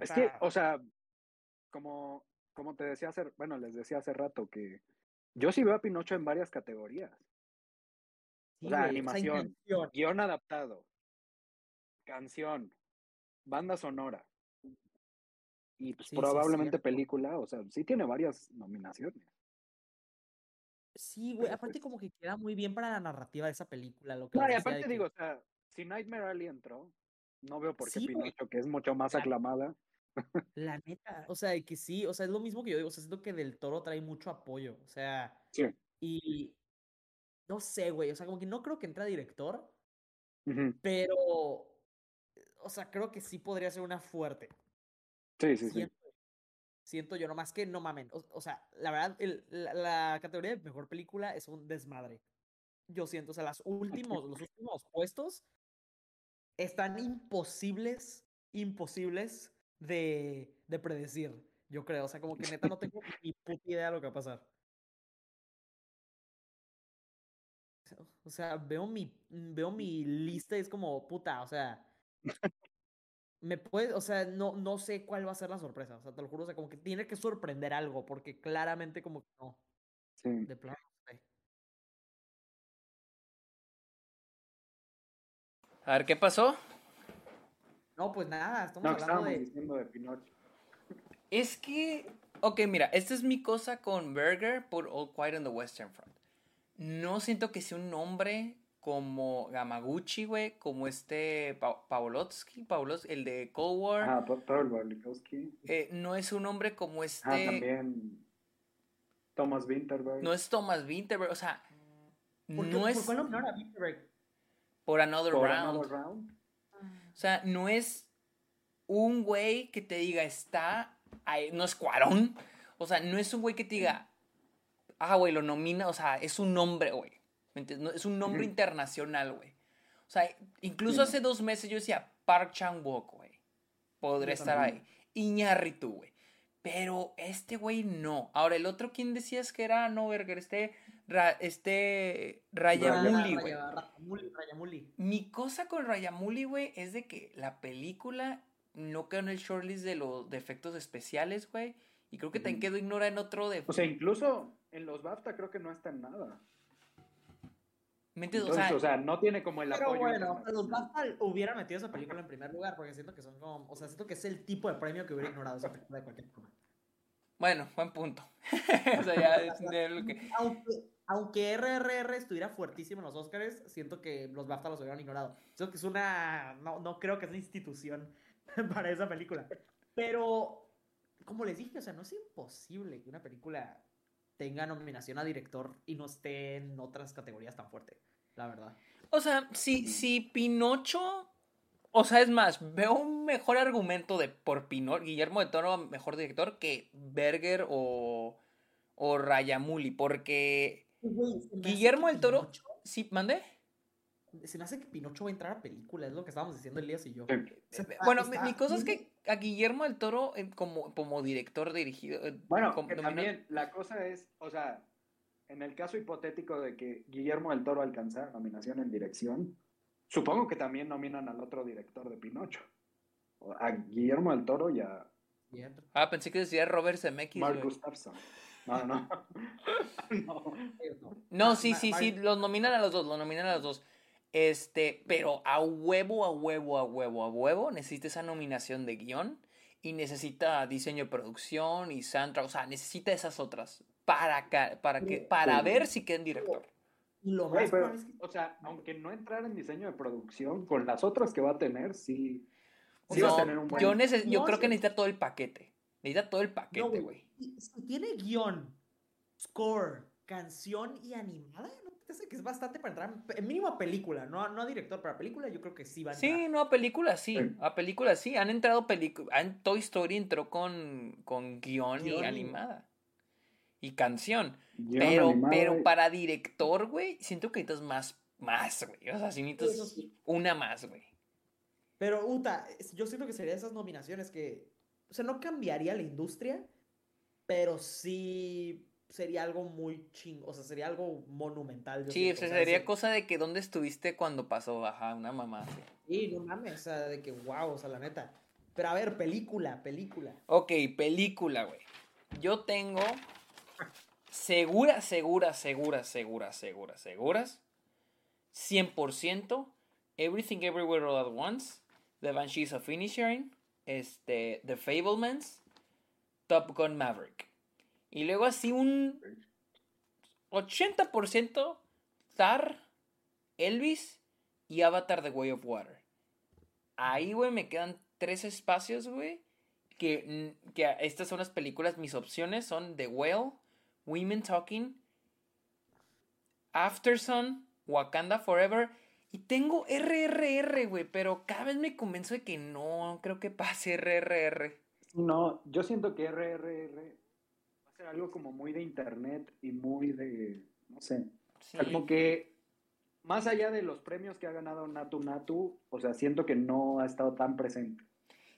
B: Es que, o sea, como, como te decía hace, bueno, les decía hace rato que yo sí veo a Pinocho en varias categorías. o sea, animación, guion adaptado, canción, banda sonora. Y pues probablemente película, o sea, sí tiene varias nominaciones.
D: Sí, güey, aparte pues como que queda muy bien para la narrativa de esa película. Lo que
B: no, y aparte digo, o sea, si Nightmare Alley entró, no veo por qué Pinocho, que es mucho más aclamada.
D: La neta, o sea, que sí, o sea, es lo mismo que yo digo, o sea, siento que Del Toro trae mucho apoyo, o sea,
B: sí.
D: y no sé, güey, o sea, como que no creo que entre director, pero, o sea, creo que sí podría ser una fuerte.
B: Sí, sí, sí.
D: Siento yo, nomás que no mamen, o, sea, la verdad, el, la, categoría de mejor película es un desmadre. Yo siento, o sea, las últimos, los últimos puestos están imposibles, imposibles de, de predecir, yo creo. O sea, como que neta no tengo ni puta idea de lo que va a pasar. O sea, veo mi, veo mi lista y es como, puta, o sea, me puede, o sea, no, no sé cuál va a ser la sorpresa, o sea, te lo juro, o sea, como que tiene que sorprender algo, porque claramente como que no.
B: Sí.
D: De plano.
A: A ver, ¿qué pasó?
D: No, pues nada, estamos hablando de... Diciendo de Pinocho.
A: Es que, ok, mira, esta es mi cosa con Burger por All Quiet on the Western Front. No siento que sea un nombre como Gamaguchi, güey, como este pa Pavlovsky, el de Cold War.
B: Ah, Paul
A: eh, no es un nombre como este.
B: Ah, también. Thomas Winterberg.
A: No es Thomas Winterberg, o sea.
D: ¿Por
A: no es.
D: ¿Por qué a Winterberg?
A: por Another, round. O sea, no es un güey que te diga, está, ahí, no es Cuarón. O sea, no es un güey que te diga, ah, güey, lo nomina, o sea, es un nombre, güey. Es un nombre internacional, güey. O sea, incluso hace dos meses yo decía, Park Chan-wook, güey. Podría estar ahí. Iñarritu, güey. Pero este güey no. Ahora, el otro, ¿quién decías que era? No, Berger, este este Rayamuli, güey. Mi cosa con Rayamuli, güey, es de que la película no quedó en el shortlist de los defectos especiales, güey. Y creo que también quedó ignora en otro de.
B: O sea, incluso en los BAFTA creo que no está en nada.
A: ¿Me entiendes? o,
B: sea, no tiene como el
D: pero apoyo. bueno, los BAFTA hubieran metido esa película en primer lugar porque siento que son como. O sea, siento que es el tipo de premio que hubiera ignorado esa película de cualquier forma.
A: Bueno, buen punto. o sea, ya es
D: lo que... aunque RRR estuviera fuertísimo en los Oscars, siento que los BAFTA los hubieran ignorado. Siento que es una. No, no creo que es una institución para esa película. Pero, como les dije, o sea, no es imposible que una película tenga nominación a director y no esté en otras categorías tan fuerte, la verdad.
A: O sea, si, si Pinocho. O sea, es más, veo un mejor argumento de por Pinocho, Guillermo de Toro, mejor director, que Berger o, o Rayamuli, porque Guillermo del Toro. ¿Sí, mandé?
D: Se me hace que Pinocho va a entrar a película, es lo que estábamos diciendo Elías y yo.
A: bueno, mi, cosa es que a Guillermo del Toro, eh, como, como director dirigido.
E: Eh, bueno, también la cosa es, o sea, en el caso hipotético de que Guillermo del Toro alcanzara nominación en dirección, supongo que también nominan al otro director de Pinocho. A Guillermo del Toro y a.
A: Ah, pensé que decía Robert Zemeckis.
E: Mark Gustafson. No, no.
A: no. No, sí, sí, sí, los nominan a los dos, los nominan a los dos. Este, pero a huevo, a huevo, a huevo, a huevo, necesita esa nominación de guion y necesita diseño de producción y soundtrack, o sea, necesita esas otras para, para, que, para ver si queda en director.
E: Lo más O sea, aunque no entrar en diseño de producción, con las otras que va a tener, sí,
A: sí va a tener un buen... Yo, yo creo que necesita todo el paquete. Necesita todo el paquete, güey.
D: si tiene guion, score, canción y animada, ¿no? Sé que es bastante para entrar, en mínimo a película, no, no a director, pero a película yo creo que sí va a
A: entrar. Sí, no, a película sí, a película sí, han entrado películas, Toy Story entró con, con guion, y animada. Y canción. pero, pero para director, güey, siento que necesitas más, más, güey. O sea, si necesitas una más, güey.
D: Pero, Uta, yo siento que serían esas nominaciones que o sea, no cambiaría la industria, pero sí sería algo muy chingo, o sea, sería algo monumental.
A: sí, sería cosa de que dónde estuviste cuando pasó, ajá, una mamá.
D: Sí, no mames, o sea, de que wow, o sea, la neta. Pero a ver, película, película.
A: Ok, película, güey. Yo tengo segura, segura, segura, segura, segura, seguras, 100%, Everything Everywhere All At Once, The Banshees of Finishing este, The Fablemans, Top Gun Maverick. Y luego así un 80% Tar, Elvis y Avatar The Way of Water. Ahí, güey, me quedan tres espacios, güey. Que, que estas son las películas, mis opciones son The Whale, Women Talking, Aftersun, Wakanda Forever y tengo RRR, güey, pero cada vez me convenzo de que no, creo que pase RRR.
E: No, yo siento que RRR ser algo como muy de internet y muy de, no sé, como que más allá de los premios que ha ganado Natu Natu, o sea, siento que no ha estado tan presente.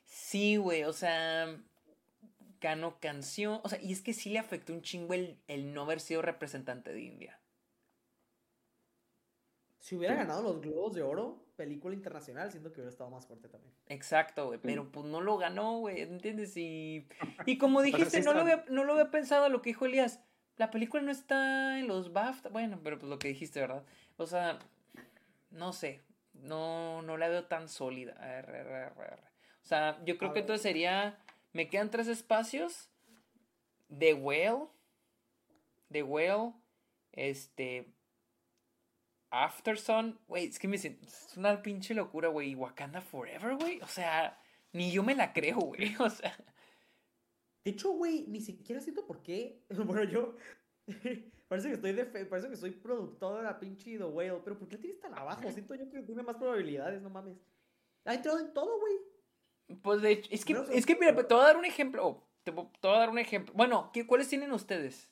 A: Sí, güey, o sea, ganó canción, o sea, y es que sí le afectó un chingo el, el no haber sido representante de India.
D: Si hubiera ganado los Globos de Oro, película internacional, siento que hubiera estado más fuerte también.
A: Exacto, güey, pero pues no lo ganó, güey, ¿entiendes? Y, y como dijiste, no, lo había, no lo había pensado lo que dijo Elías. La película no está en los BAFTA. Bueno, pero pues lo que dijiste, ¿verdad? O sea, no sé. No, no la veo tan sólida. O sea, yo creo que entonces sería. Me quedan tres espacios. The Whale. The Whale. Este. Afterson, güey, es que me es una pinche locura, güey. Wakanda Forever, güey. O sea, ni yo me la creo, güey. O sea.
D: De hecho, güey, ni siquiera siento por qué. Bueno, yo. parece que estoy de parece que soy productor de la pinche The Whale. Pero ¿por qué tienes tan abajo? Siento yo que tiene más probabilidades, no mames. Ha entrado en todo, güey.
A: Pues de hecho, es que, es que mira, te voy a dar un ejemplo. Te voy a dar un ejemplo. Bueno, ¿qué, ¿cuáles tienen ustedes?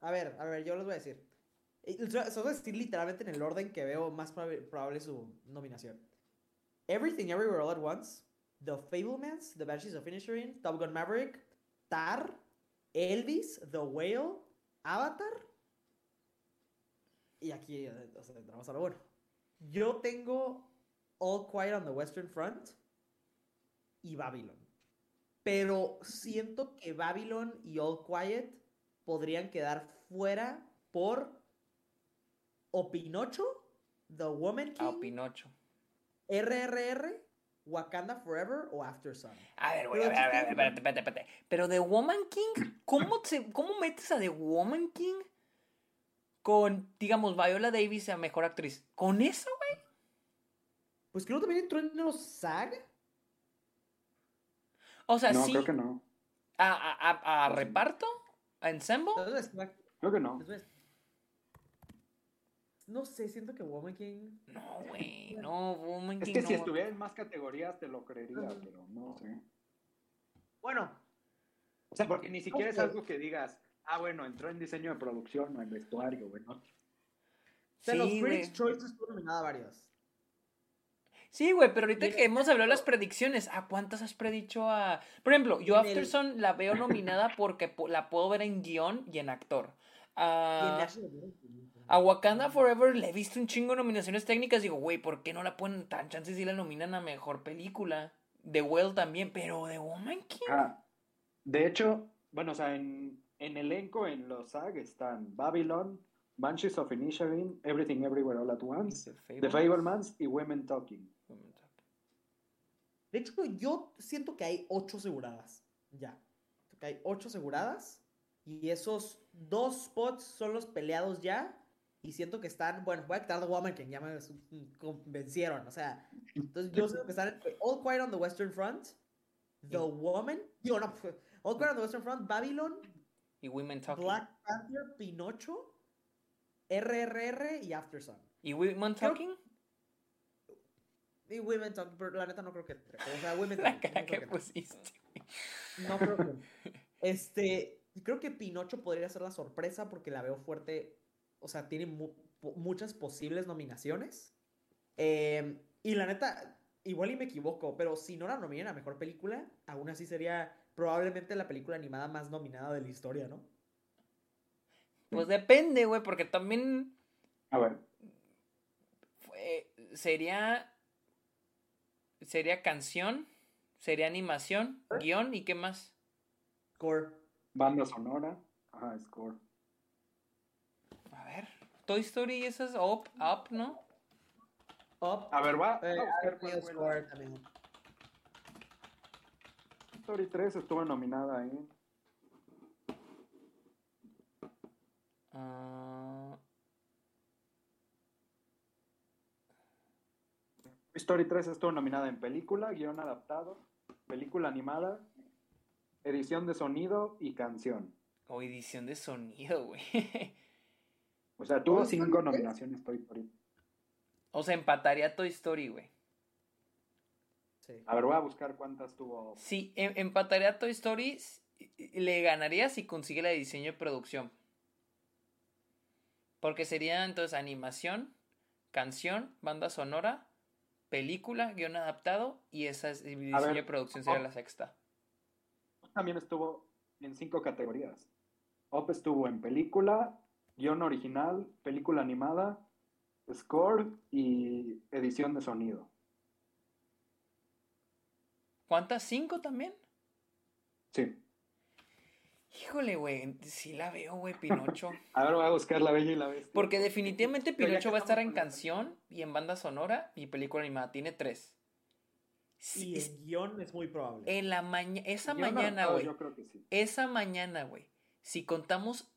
D: A ver, a ver, yo les voy a decir. Eso voy a decir literalmente en el orden que veo más probable su nominación. Everything Everywhere All at Once, The Fablemans, The Banshees of Inisherin, Top Gun Maverick, Tar, Elvis, The Whale, Avatar. Y aquí o sea, entramos a lo bueno. Yo tengo All Quiet on the Western Front y Babylon. Pero siento que Babylon y All Quiet podrían quedar fuera por o Pinocho, The Woman King.
A: Ah, Pinocho.
D: RRR, Wakanda Forever o After Sun.
A: A ver, güey, a ver, a ver, espérate, espérate, espérate. Pero The Woman King, ¿cómo, se, ¿cómo metes a The Woman King con, digamos, Viola Davis a mejor actriz. ¿Con eso, güey?
D: Pues creo que también entró en los SAG.
A: O sea,
B: no,
A: sí.
B: creo que no.
A: ¿A, a, a, reparto? ¿A ensemble?
B: Creo que no.
D: No sé, siento que Woman King.
A: No, güey, no, Woman
B: King. Es que si estuviera en más categorías te lo creería, pero no sé.
D: Bueno.
B: O sea, porque ni siquiera es algo que digas, ah, bueno, entró en diseño de producción o en vestuario, güey, ¿no? O
D: sea, los Critics' Choice estuvo nominada varias.
A: Sí, güey, pero ahorita que hemos hablado de las predicciones, ¿a cuántas has predicho a...? Por ejemplo, yo Afterson la veo nominada porque la puedo ver en guion y en actor. A, a Wakanda Forever le he visto un chingo de nominaciones técnicas. Digo, güey, ¿por qué no la ponen tan chances si la nominan a mejor película? The Well también, pero The Woman King.
B: Ah, de hecho, bueno, o sea, en, en elenco en los SAG están Babylon, Banshees of Inisherin, Everything Everywhere All at Once, The Fablemans y Women Talking.
D: De hecho, yo siento que hay ocho aseguradas. Ya. Que hay ocho aseguradas. Y esos dos spots son los peleados ya. Y siento que están, bueno, voy a quitar The Woman, que ya me convencieron. O sea, entonces yo siento que están All Quiet on the Western Front, The Woman, yo no, All Quiet on the Western Front, Babylon,
A: y Women Talking.
D: Black Panther, Pinocho, RRR y After Sun.
A: ¿Y Women Talking?
D: Y Women Talking, pero la neta no creo que O sea, Women Talking.
A: La que pusiste.
D: No creo que. Este, creo que Pinocho podría ser la sorpresa porque la veo fuerte. O sea, tiene muchas posibles nominaciones. Em, y la neta, igual y me equivoco, pero si no la nominan a mejor película, aún así sería probablemente la película animada más nominada de la historia, ¿no?
A: Pues depende, güey, porque también.
B: A ver.
A: sería. Sería canción, sería animación, ¿Eh? guion y qué más.
D: Score.
B: Banda sonora. Ajá, score.
A: A ver. Toy Story, esa es Up, Up, ¿no?
D: Up.
B: A ver, va.
D: Eh, a buscar score también.
B: Story 3 estuvo nominada ahí. Uh... Story 3 estuvo nominada en película, guion adaptado, película animada, edición de sonido y canción.
A: O edición de sonido, güey.
B: o sea, tuvo cinco nominaciones Toy Story.
A: O sea, empataría Toy Story, güey.
B: Sí. A ver, voy a buscar cuántas tuvo.
A: Sí, em, empataría Toy Story. Le ganaría si consigue la diseño de producción. Porque sería entonces animación, canción, banda sonora, película, guion adaptado y esa es, diseño de producción sería la sexta.
B: También estuvo en cinco categorías. Op estuvo en película, guion original, película animada, score y edición de sonido.
A: ¿Cuántas? ¿Cinco también?
B: Sí.
A: Híjole, güey, sí la veo, güey, Pinocho.
B: a ver, voy a buscar La Bella y la Bestia.
A: Porque definitivamente Pinocho va a estar en canción y en banda sonora y película animada. Tiene tres.
D: Sí, y el guion es muy probable.
A: En la mañana, esa mañana, güey. Yo creo que sí. Esa mañana, güey. Si contamos.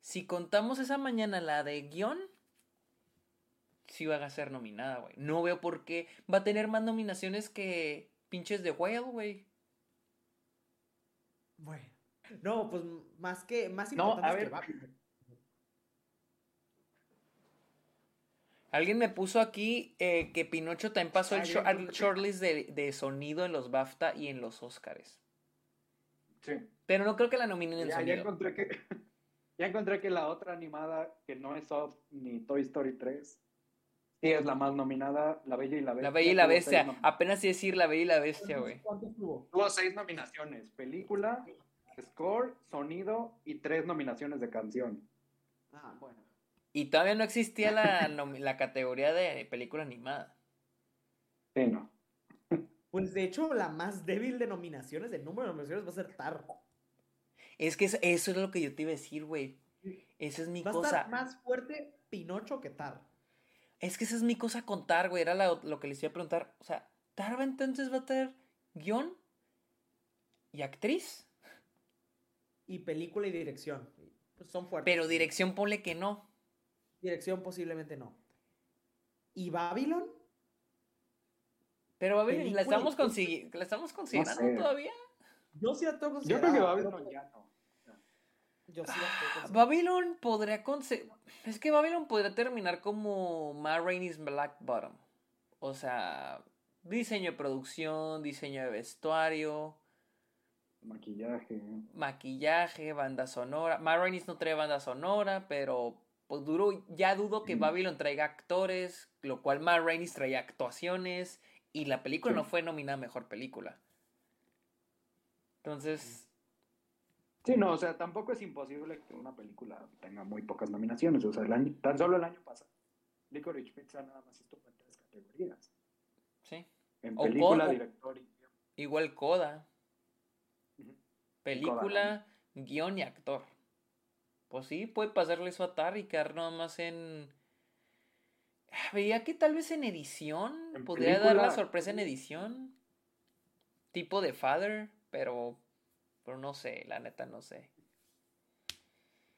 A: Si contamos esa mañana la de guion, sí va a ser nominada, güey. No veo por qué. Va a tener más nominaciones que pinches de Whale, güey.
D: Bueno. No, pues más que. Más importante no, a ver.
A: Alguien me puso aquí eh, que Pinocho también pasó el shortlist de, sonido en los BAFTA y en los Oscars.
B: Sí.
A: Pero no creo que la nominen en
B: ya,
A: sonido.
B: Ya encontré, que, ya encontré que la otra animada, que no es Up ni Toy Story 3, sí es la más nominada, La Bella y la Bestia.
A: La Bella y la Bestia. Apenas decir La Bella y la Bestia, güey.
B: tuvo? Tuvo seis nominaciones. Película, score, sonido y tres nominaciones de canción.
D: Ah, bueno.
A: Y todavía no existía la, la categoría de película animada.
B: Sí, no.
D: Pues de hecho, la más débil de nominaciones, de número de nominaciones, va a ser Tar.
A: Es que eso, es lo que yo te iba a decir, güey. Esa es mi cosa. Va a estar
D: más fuerte Pinocho que Tar.
A: Es que esa es mi cosa con Tar, güey. Era lo que les iba a preguntar. O sea, ¿Tar va entonces va a tener guion y actriz?
D: Y película y dirección. son fuertes.
A: Pero dirección ponle que no.
D: Dirección posiblemente no. ¿Y Babylon?
A: Pero Babylon, ¿la estamos, ¿la estamos considerando todavía?
D: Yo sí la tengo
B: Yo creo que Babylon ya no.
A: Yo sí la Babylon podría Es que Babylon podría terminar como Ma Rainey's Black Bottom. O sea, diseño de producción, diseño de vestuario.
B: Maquillaje.
A: Maquillaje, banda sonora. Ma Rainey's no trae banda sonora, pero pues duro, ya dudo que Babylon traiga actores, lo cual Ma Rainey's traía actuaciones y la película no fue nominada a mejor película. Entonces.
B: Sí, no, o sea, tampoco es imposible que una película tenga muy pocas nominaciones. O sea, tan solo el año pasado, Licorice Pizza nada más estuvo en tres categorías.
A: Sí.
B: En película, director y
A: guion. Igual Coda. Película, guion y actor. Pues sí, puede pasarle eso a Tar y quedar nada más en. Ah, veía que tal vez en edición. podría dar la sorpresa en edición. Tipo de Father. Pero, pero no sé, la neta no sé.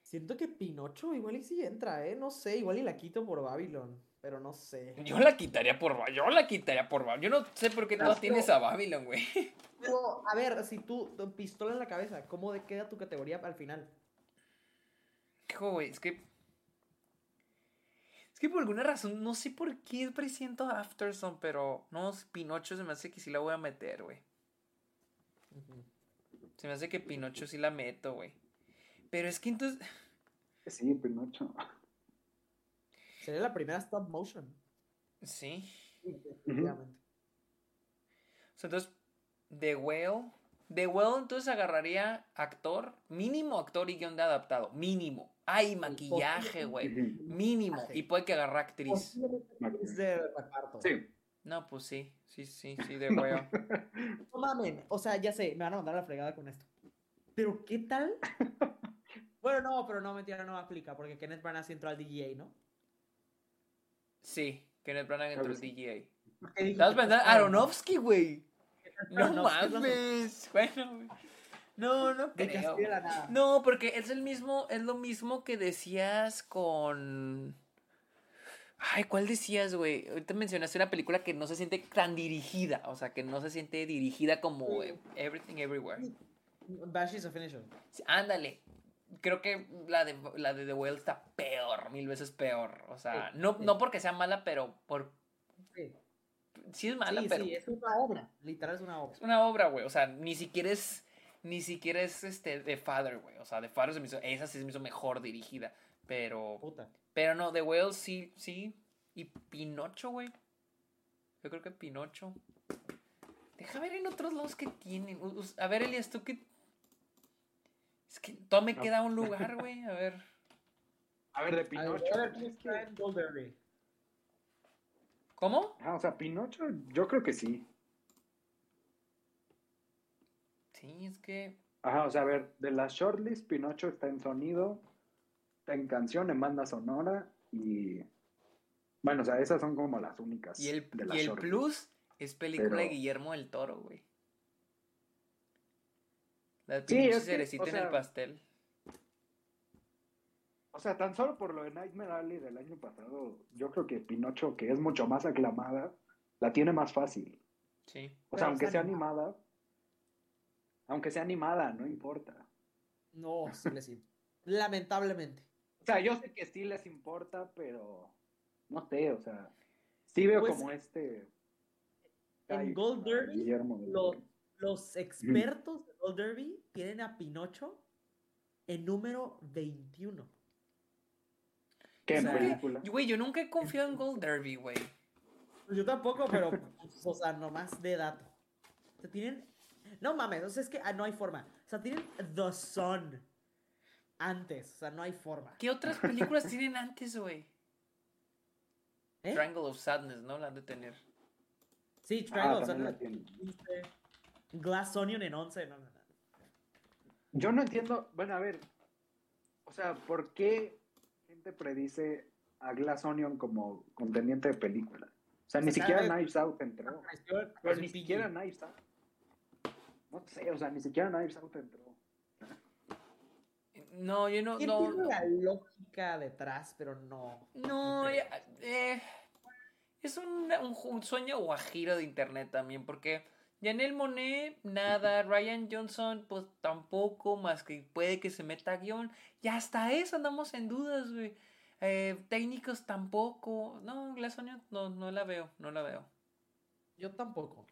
D: Siento que Pinocho igual y sí entra, ¿eh? No sé, igual y la quito por Babylon, pero no sé.
A: Yo la quitaría por Yo la quitaría por Babylon. Yo no sé por qué no tienes a Babylon, güey.
D: A ver, si tú, pistola en la cabeza, ¿cómo queda tu categoría al final?
A: Güey, es que... Es que por alguna razón, no sé por qué presiento Afterson, pero no, Pinocho se me hace que sí la voy a meter, güey. Se me hace que Pinocho sí la meto, güey. Pero es que entonces.
B: Sí, Pinocho.
D: Sería la primera stop motion.
A: Sí. definitivamente. O sea, entonces, The Whale. The Whale entonces agarraría actor, mínimo actor y guion de adaptado. Mínimo. Ay, maquillaje, güey. Mínimo. Y puede que agarre actriz.
D: de reparto.
B: Sí.
A: No, pues sí. Sí, sí, sí, de huevo.
D: no mamen, o sea, ya sé, me van a mandar la fregada con esto. Pero, ¿qué tal? bueno, no, pero no, mentira, no aplica, porque Kenneth Branagh entró al DGA, ¿no?
A: Sí, Kenneth Branagh entró al DGA. Estabas pensando, Aronofsky, güey. No mames. Bueno, güey. No, no creo. No, porque es el mismo, es lo mismo que decías con Ay, ¿cuál decías, güey? Ahorita mencionaste una película que no se siente tan dirigida, o sea, que no se siente dirigida como Everything Everywhere.
D: Bashies of Finisher.
A: ándale. Creo que la de, la de The Whale está peor, mil veces peor. O sea, no, no porque sea mala, pero por... Sí. Es mala, pero... Sí,
D: es una obra. Literal es una obra.
A: Es una obra, güey. O sea, ni siquiera es... Ni siquiera es este, The Father, güey. O sea, The Father se me hizo... Esa sí se me hizo mejor dirigida. Pero... Puta. Pero no, The Whale sí, sí. Y Pinocho, güey. Yo creo que Pinocho. Deja ver en otros lados que tienen. A ver, Elias, tú qué. Es que todo me queda un lugar, güey. A ver.
B: A ver, de Pinocho.
A: ¿Cómo?
B: Ah, o sea, Pinocho, yo creo que sí.
A: Sí, es que.
B: Ajá, o sea, a ver, de la shortlist, Pinocho está en sonido, está en canción, en banda sonora y. Bueno, o sea, esas son como las únicas.
A: Y el, y el plus es película de Guillermo del Toro, güey. La sí, cerecita en el pastel.
B: O sea, tan solo por lo de Nightmare Alley del año pasado, yo creo que Pinocho, que es mucho más aclamada, la tiene más fácil.
A: Sí.
B: O sea, aunque sea animada, aunque sea animada, no importa.
D: No, sí les Lamentablemente.
B: O sea, yo sé que sí les importa, pero no sé, o sea, sí veo pues, como este...
D: En Gold Derby, los, expertos de Gold Derby tienen a Pinocho en número 21.
B: ¿Qué película?
A: Güey, yo nunca he confiado en Gold Derby, güey.
D: Pues yo tampoco, pero, pues, o sea, nomás de dato. O sea, tienen... No mames, o sea, es que ah, no hay forma. O sea, tienen The Sun antes. O sea, no hay forma.
A: ¿Qué otras películas tienen antes, güey? ¿Eh? Triangle of Sadness, ¿no? La han de tener.
D: Sí, Triangle ah, of Sadness. Glass Onion en 11, no, no, no.
B: Yo no entiendo, bueno, a ver, o sea, ¿por qué gente predice a Glass Onion como contendiente de película? O sea, ni siquiera Knives Out entró. Pero ni siquiera Knives Out. No sé, o sea, ni siquiera Knives Out entró.
A: No, yo no.
D: no, la lógica detrás, pero no.
A: No, eh, es un, un, sueño guajiro de internet también, porque Janel Monet, nada. Ryan Johnson, pues tampoco, más que puede que se meta guion. Y hasta eso andamos en dudas, güey. Eh, técnicos tampoco. No, Glass no, no la veo, no la veo.
D: Yo tampoco.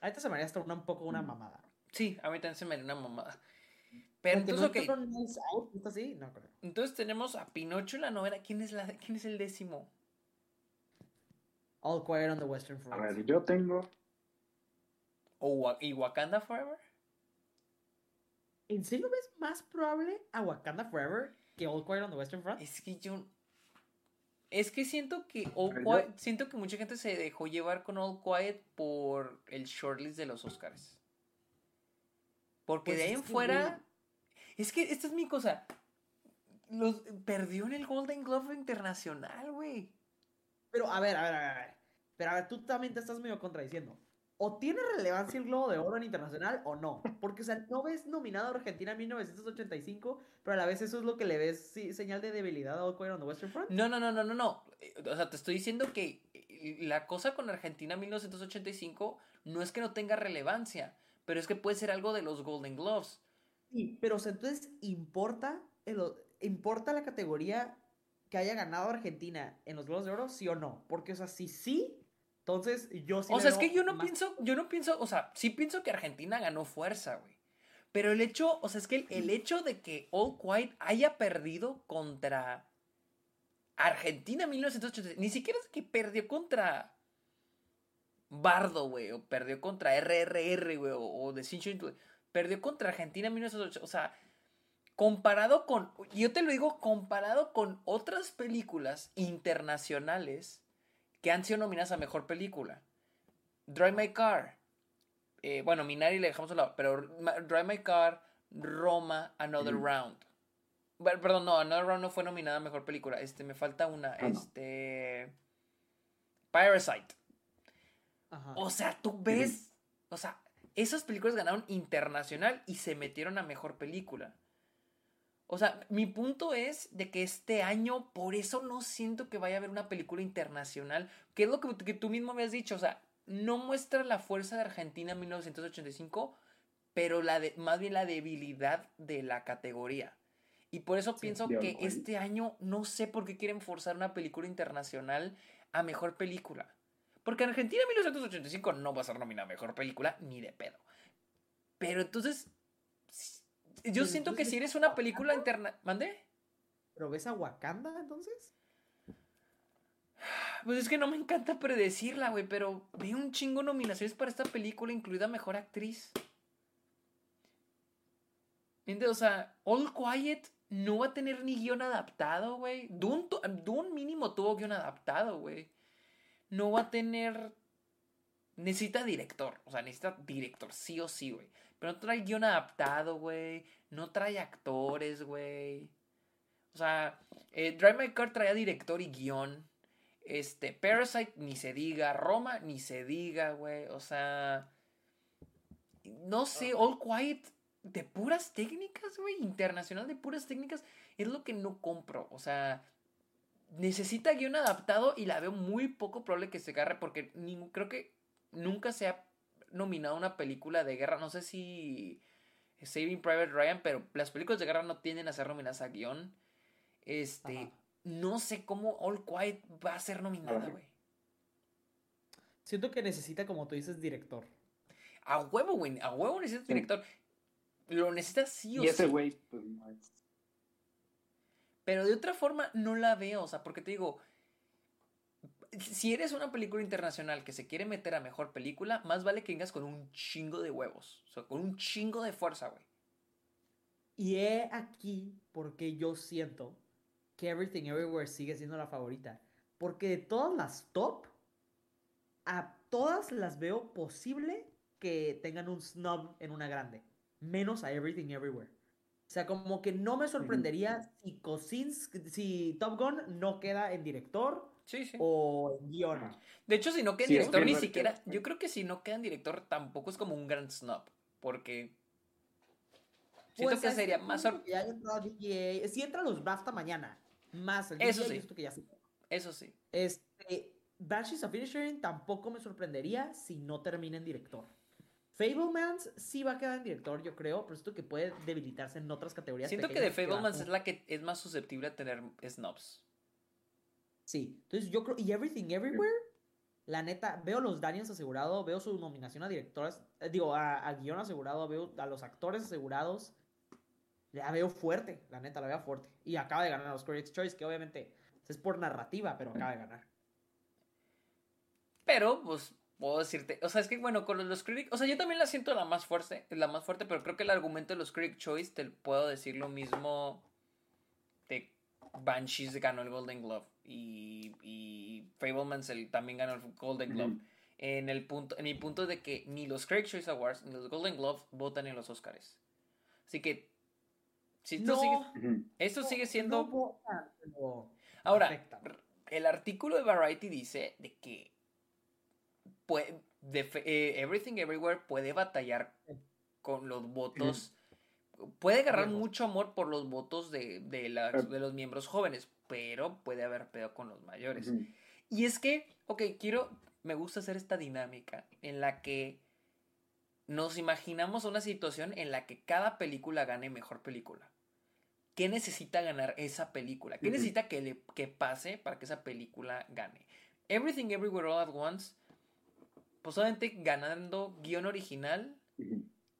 D: Ahorita se me haría hasta una, un poco una mamada.
A: Sí, a mí también se me haría una mamada. Pero entonces, Entonces tenemos a Pinocho en la novela. ¿Quién es, la, quién es el décimo?
D: All Quiet on the Western
E: Front. A ver, yo tengo
A: ¿O, ¿Y Wakanda Forever?
D: ¿En serio ves más probable a Wakanda Forever que All Quiet on the Western Front?
A: Es que yo. Es que siento que All Quiet, siento que mucha gente se dejó llevar con All Quiet por el shortlist de los Oscars. Porque pues de ahí en fuera. Es que esta es mi cosa. Los, perdió en el Golden Globe Internacional, güey.
D: Pero a ver, a ver, a ver. Pero a ver, tú también te estás medio contradiciendo o tiene relevancia el Globo de Oro en internacional o no. Porque, o sea, no ves nominado a Argentina en 1985, pero a la vez eso es lo que le ves señal de debilidad a All Quiet on the Western Front.
A: No, no, no, no, no, no. O sea, te estoy diciendo que eh, la cosa con Argentina en 1985 no es que no tenga relevancia, pero es que puede ser algo de los Golden Gloves.
D: Sí, pero, o sea, entonces, ¿importa, el, ¿importa la categoría que haya ganado Argentina en los Globos de Oro, sí o no? Porque, o sea, si sí entonces, yo sí.
A: O sea, es que yo no pienso, yo no pienso, o sea, sí pienso que Argentina ganó fuerza, güey. Pero el hecho, o sea, es que el, hecho de que All Quiet haya perdido contra Argentina en 1980, ni siquiera es que perdió contra Bardo, güey, o perdió contra RRR, güey, o, o The Cincho, perdió contra Argentina en 1980, o sea, comparado con, yo te lo digo, comparado con otras películas internacionales que han sido nominadas a mejor película. Drive My Car. Eh, bueno, Minari le dejamos a lado, pero Drive My Car, Roma, Another Round. perdón, no, Another Round no fue nominada a mejor película. Este, me falta una. Ah, este. Parasite. O sea, tú ves. O sea, esas películas ganaron internacional y se metieron a mejor película. O sea, mi punto es de que este año, por eso no siento que vaya a haber una película internacional, que es lo que, tú mismo me has dicho, o sea, no muestra la fuerza de Argentina en 1985, pero la de, más bien la debilidad de la categoría. Y por eso pienso que este año no sé por qué quieren forzar una película internacional a mejor película. Porque Argentina en 1985 no va a ser nominada a mejor película ni de pedo. Pero entonces, yo siento que si eres una película interna. ¿Mande?
D: ¿Pero ves a Wakanda entonces?
A: Pues es que no me encanta predecirla, güey, pero veo un chingo nominaciones para esta película, incluida Mejor Actriz. O sea, All Quiet no va a tener ni guion adaptado, güey. Dune, Dune mínimo tuvo guion adaptado, güey. No va a tener... Necesita director, o sea, necesita director, sí o sí, güey. Pero no trae guion adaptado, güey. No trae actores, güey. O sea, eh, Drive My Car traía director y guion. Este, Parasite ni se diga. Roma ni se diga, güey. O sea. No sé, All Quiet de puras técnicas, güey. Internacional de puras técnicas. Es lo que no compro. O sea, necesita guion adaptado y la veo muy poco probable que se agarre porque creo que nunca se ha nominado una película de guerra. No sé si Saving Private Ryan, pero las películas de guerra no tienden a ser nominadas a guion. Este, no sé cómo All Quiet va a ser nominada, güey.
D: Siento que necesita, como tú dices, director.
A: A huevo, güey. A huevo necesita director. Lo necesita sí o
E: sí. Y ese güey, pues no es.
A: Pero de otra forma no la veo, o sea, porque te digo, si eres una película internacional que se quiere meter a mejor película, más vale que vengas con un chingo de huevos. O sea, con un chingo de fuerza, güey.
D: Y he aquí porque yo siento que Everything Everywhere sigue siendo la favorita. Porque de todas las top, a todas las veo posible que tengan un snub en una grande. Menos a Everything Everywhere. O sea, como que no me sorprendería si si Top Gun no queda en director
A: Sí, sí.
D: O guion.
A: De hecho, si no queda en director, ni siquiera. Yo creo que si no queda en director, tampoco es como un gran snub. Porque. Siento pues que sería más.
D: Ya Si entran los BAFTA mañana, más
A: el Eso sí. Que ya Eso sí.
D: Este, Banshees of Inisherin tampoco me sorprendería si no termina en director. Fablemans sí va a quedar en director, yo creo, pero esto que puede debilitarse en otras categorías.
A: Siento que de Fablemans es la que es más susceptible a tener snobs.
D: Sí, entonces yo creo, y Everything Everywhere, la neta, veo los Daniels asegurados, veo su nominación a directores, eh, digo, a, guion asegurado, veo a los actores asegurados, la veo fuerte, la neta, la veo fuerte. Y acaba de ganar los Critics' Choice, que obviamente es por narrativa, pero acaba de ganar.
A: Pero, pues, puedo decirte, o sea, es que bueno, con los, Critics, o sea, yo también la siento la más fuerte, la más fuerte, pero creo que el argumento de los Critics Choice te puedo decir lo mismo de Banshees ganó el Golden Globe y, y Fablemans también ganó el Golden Globe. En el punto, en mi punto de que ni los Critics Choice Awards ni los Golden Globes votan en los Oscars. Así que si esto sigue, esto sigue siendo Ahora, el artículo de Variety dice de que puede, eh, Everything Everywhere puede batallar con los votos. Puede agarrar mucho amor por los votos de, de, los miembros jóvenes, pero puede haber pedo con los mayores. Y es que, ok, quiero, me gusta hacer esta dinámica en la que nos imaginamos una situación en la que cada película gane mejor película. ¿Qué necesita ganar esa película? ¿Qué necesita que, le, que pase para que esa película gane? Everything Everywhere All at Once pues ganando guion original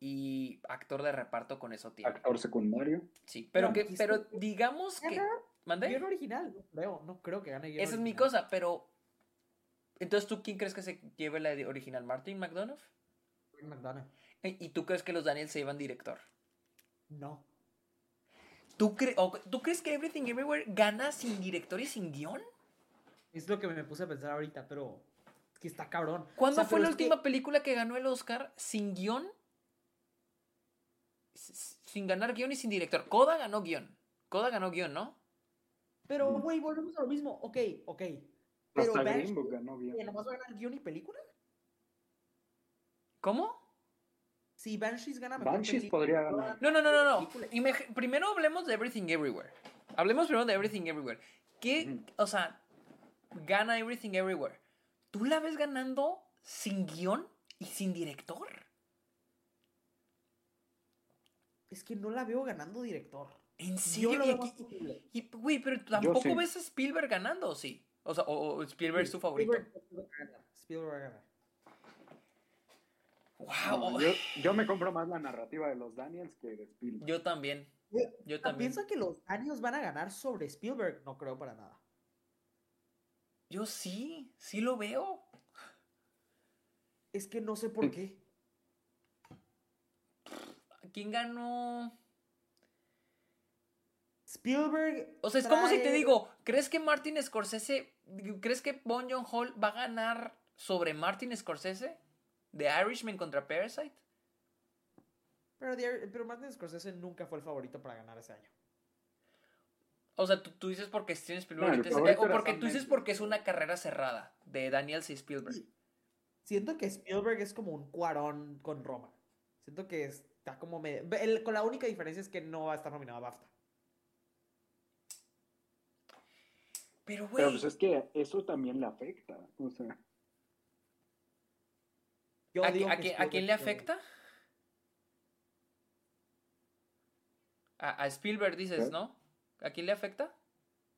A: y actor de reparto con eso
E: tiene. Actor secundario.
A: Sí, pero que, pero digamos que.
D: ¿Mandé? Guión original, no creo, no creo que gane
A: guion Esa es mi cosa, pero. Entonces, ¿tú quién crees que se lleve la original? ¿Martin McDonough?
D: Martin McDonough.
A: ¿Y tú crees que los Daniels se llevan director?
D: No.
A: ¿Tú, ¿Tú crees que Everything Everywhere gana sin director y sin guion?
D: Es lo que me puse a pensar ahorita, pero que está cabrón.
A: ¿Cuándo fue la última película que ganó el Oscar sin guion? Sin ganar guion y sin director. Coda ganó guion. Coda ganó guion, ¿no?
D: Pero, güey, volvemos a lo mismo. Ok, ok. Pero Hasta ganó guion. ¿Nomás va a ganar guion y película?
A: ¿Cómo?
D: Si Banshees gana mejor
E: Banshees podría ganar.
A: No, no, no, no. no. primero hablemos de Everything Everywhere. Hablemos primero de Everything Everywhere. ¿Qué, o sea, gana Everything Everywhere? ¿Tú la ves ganando sin guion y sin director?
D: Es que no la veo ganando director.
A: ¿En serio? Y, güey, pero tampoco ves a Spielberg ganando, sí? O sea, o, Spielberg es tu favorito. Spielberg, gana.
E: Wow. yo, me compro más la narrativa de los Daniels que de Spielberg.
A: Yo también. Yo
D: también. ¿Piensa que los Daniels van a ganar sobre Spielberg? No creo para nada.
A: Yo sí, sí lo veo.
D: Es que no sé por qué.
A: ¿Quién ganó?
D: Spielberg.
A: O sea, es como si te digo, ¿crees que Martin Scorsese, crees que Bon John Hall va a ganar sobre Martin Scorsese? ¿De Irishman contra Parasite?
D: Pero, pero Martin Scorsese nunca fue el favorito para ganar ese año.
A: O sea, tú, dices porque Steven Spielberg. o porque tú dices porque es una carrera cerrada de Daniel C. Spielberg.
D: Siento que Spielberg es como un cuarón con Roma. Siento que está como medio. con la única diferencia es que no va a estar nominado a BAFTA.
A: Pero, güey.
E: Pero pues es que eso también le afecta. O sea.
A: ¿A, quién le afecta? A, Spielberg dices, ¿no? ¿A quién le afecta?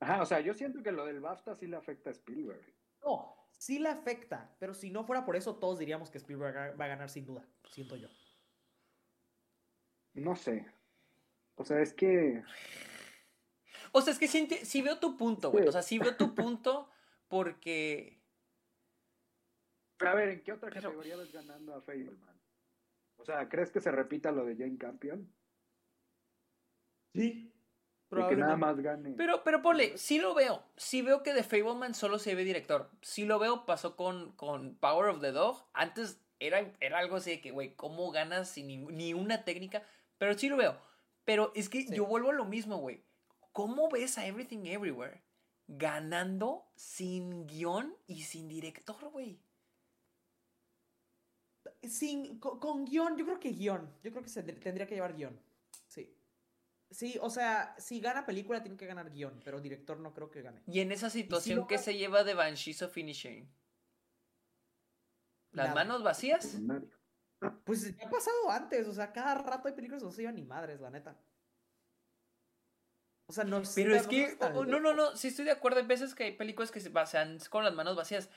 E: Ajá, o sea, yo siento que lo del BAFTA sí le afecta a Spielberg.
D: No, sí le afecta, pero si no fuera por eso, todos diríamos que Spielberg va a ganar sin duda, siento yo.
E: No sé. O sea, es que.
A: O sea, es que sí, veo tu punto, güey. O sea, sí veo tu punto porque.
E: Pero a ver, ¿en qué otra categoría ves ganando a Fableman? O sea, ¿crees que se repita lo de Jane Campion?
D: Sí.
E: Que nada más gane.
A: Pero, pero ponle, sí lo veo. Sí veo que de Fableman solo se ve director. Sí lo veo, pasó con, con Power of the Dog. Antes era, era algo así de que, güey, ¿cómo ganas sin ni, una técnica? Pero sí lo veo. Pero es que yo vuelvo a lo mismo, güey. ¿Cómo ves a Everything Everywhere ganando sin guion y sin director, güey?
D: Sin, con, guion, yo creo que guion. Yo creo que se tendría que llevar guion. Sí. Sí, o sea, si gana película tiene que ganar guion, pero director no creo que gane.
A: Y en esa situación, ¿qué se lleva de Banshees of Finishing? ¿Las manos vacías?
D: Pues ya ha pasado antes, o sea, cada rato hay películas que no se llevan ni madres, la neta.
A: O sea, no Pero es que, no, no, no, sí estoy de acuerdo. Hay veces que hay películas que se pasan con las manos vacías.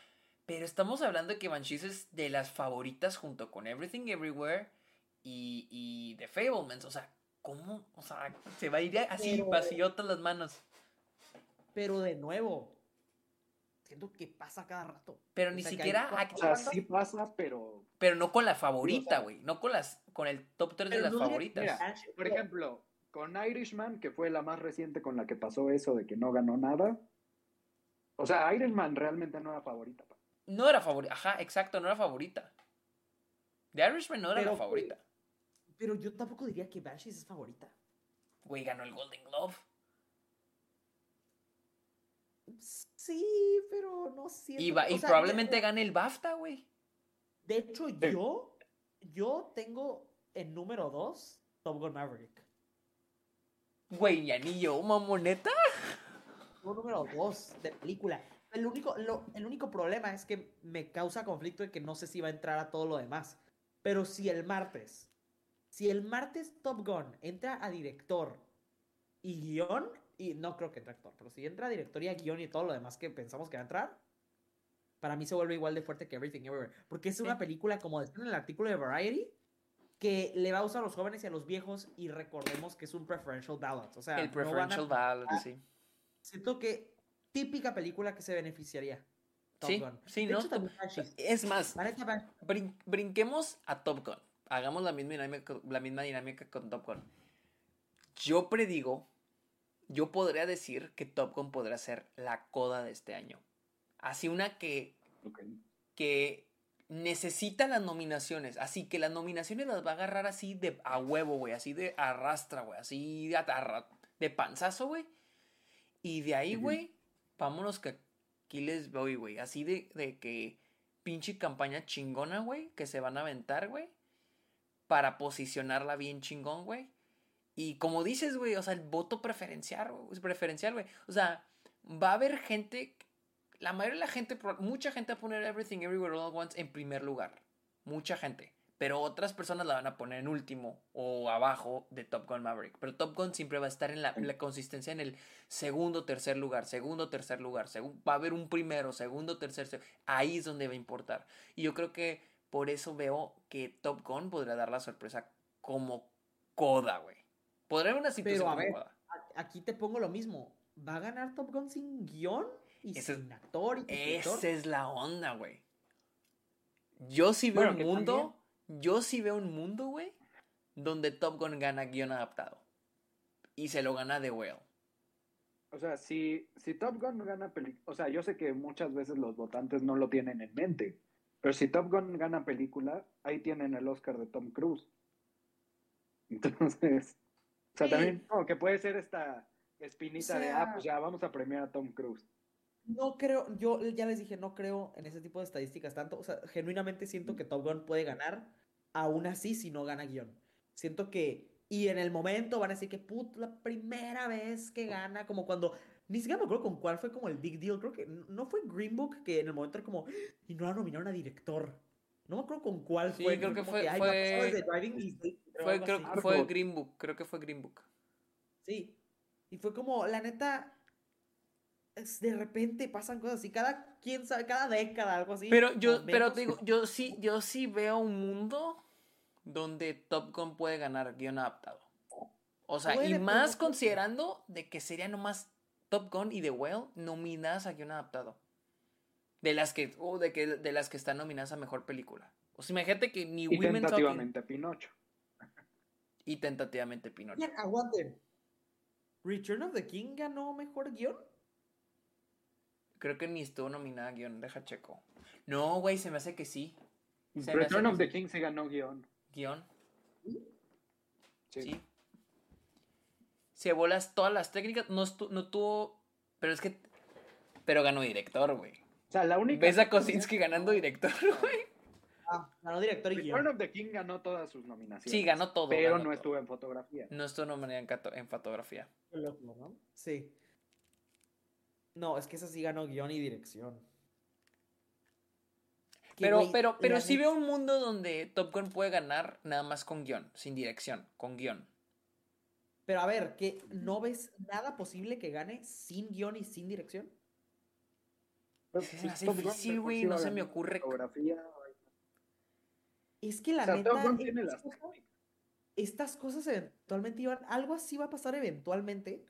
A: Pero estamos hablando de que Banshees es de las favoritas junto con Everything Everywhere y, y The Fablemans. O sea, ¿cómo? O sea, se va a ir así, pasiotas las manos.
D: Pero de nuevo, siento que pasa cada rato.
A: Pero ni siquiera.
E: O sea, sí pasa, pero.
A: Pero no con la favorita, güey. No con las con el top 3 de las favoritas.
E: por ejemplo, con Irishman, que fue la más reciente con la que pasó eso de que no ganó nada. O sea, Irishman realmente no era favorita.
A: No era favorita. Ajá, exacto, no era favorita. The Irishman no era la favorita.
D: Pero yo tampoco diría que Banshees es favorita.
A: Güey, ganó el Golden Glove.
D: Sí, pero no siento.
A: Y, y probablemente gane el BAFTA, güey.
D: De hecho, yo, yo tengo el número 2 Top Gun Maverick.
A: Güey, ya ni yo, mamoneta.
D: Número 2 de película. El único, el único problema es que me causa conflicto de que no sé si va a entrar a todo lo demás. Pero si el martes, si el martes Top Gun entra a director y guion, y no creo que entre actor, pero si entra directoría, guion y todo lo demás que pensamos que va a entrar, para mí se vuelve igual de fuerte que Everything Everywhere. Porque es una película, como decían en el artículo de Variety, que le va a usar a los jóvenes y a los viejos y recordemos que es un preferential ballot. O sea,
A: el preferential ballot, sí.
D: Siento que típica película que se beneficiaría.
A: Top sí, Gun. sí, ¿no? es más, brinquemos a Top Gun. Hagamos la misma dinámica, la misma dinámica con Top Gun. Yo predigo yo podría decir que Top Gun podrá ser la coda de este año. Así una que, que necesita las nominaciones. Así que las nominaciones las va a agarrar así de a huevo, güey. Así de arrastra, güey. Así de, de panzazo, güey. Y de ahí, güey, vámonos que aquí les voy, güey. Así de, de que pinche campaña chingona, güey. Que se van a aventar, güey. Para posicionarla bien chingón, güey. Y como dices, güey, o sea, el voto preferencial, güey, preferencial, güey. O sea, va a haber gente, la mayoría de la gente, mucha gente va a poner Everything Everywhere All at Once en primer lugar. Mucha gente. Pero otras personas la van a poner en último o abajo de Top Gun Maverick. Pero Top Gun siempre va a estar en la, consistencia en el segundo, tercer lugar, segundo, tercer lugar. va a haber un primero, segundo, tercer, Ahí es donde va a importar. Y yo creo que por eso veo que Top Gun podría dar la sorpresa como coda, güey. Podría una situación
D: Pero a ver, aquí te pongo lo mismo. ¿Va a ganar Top Gun sin guion? Y sin actor y
A: Esa es la onda, güey. Yo sí veo un mundo. Yo sí veo un mundo, güey. Donde Top Gun gana guion adaptado. Y se lo gana The Whale.
E: O sea, si, si Top Gun gana película. O sea, yo sé que muchas veces los votantes no lo tienen en mente. Pero si Top Gun gana película, ahí tienen el Oscar de Tom Cruise. Entonces. O sea, también como que puede ser esta espinita de, ah, pues ya vamos a premiar a Tom Cruise.
D: No creo, yo ya les dije, no creo en ese tipo de estadísticas tanto. O sea, genuinamente siento que Top Gun puede ganar, aún así si no gana guion. Siento que, y en el momento van a decir que, put, la primera vez que gana, como cuando, ni siquiera me acuerdo con cuál fue como el big deal, creo que no fue Green Book, que en el momento era como, y no la nominaron a director. No me acuerdo con cuál
A: fue. creo que fue. fue... fue creo que fue Green Book. Creo que fue Green Book.
D: Sí. Y fue como, la neta. De repente pasan cosas así. Cada quién sabe, cada década, algo así.
A: Pero yo, pero digo, yo sí, yo sí veo un mundo donde Top Gun puede ganar guion adaptado. O sea, y más considerando de que sería nomás Top Gun y The Whale nominadas a guion adaptado. De las que, uh, de que, de las que están nominadas a mejor película. O sea, imagínate que ni
E: y Tentativamente Pinocho.
A: Y tentativamente Pinocho.
D: Bien, aguanten. ¿Return of the King ganó mejor guion?
A: Creo que ni estuvo nominada a guion, deja checo. No, güey, se me hace que sí.
E: Return of the King se ganó guion.
A: ¿Guión? Sí. Se bolas todas las técnicas, no, no tuvo. Pero es que. Pero ganó director, güey.
E: O sea, la única.
A: ¿Ves a Kosinski ganando director, güey?
D: Ah, ganó director y
E: Return of the King ganó todas sus nominaciones.
A: Sí, ganó todo.
E: Pero no estuvo en fotografía.
A: No estuvo nominada en, en fotografía.
D: ¿no? Sí. No, es que esa sí ganó guion y dirección.
A: Pero, pero, pero sí veo un mundo donde Top Gun puede ganar nada más con guion, sin dirección, con guion.
D: Pero a ver, ¿que ¿no ves nada posible que gane sin guion y sin dirección?
A: Pues, es difícil, güey, no se me ocurre.
D: Es que la neta. estas cosas eventualmente iban. Algo así va a pasar eventualmente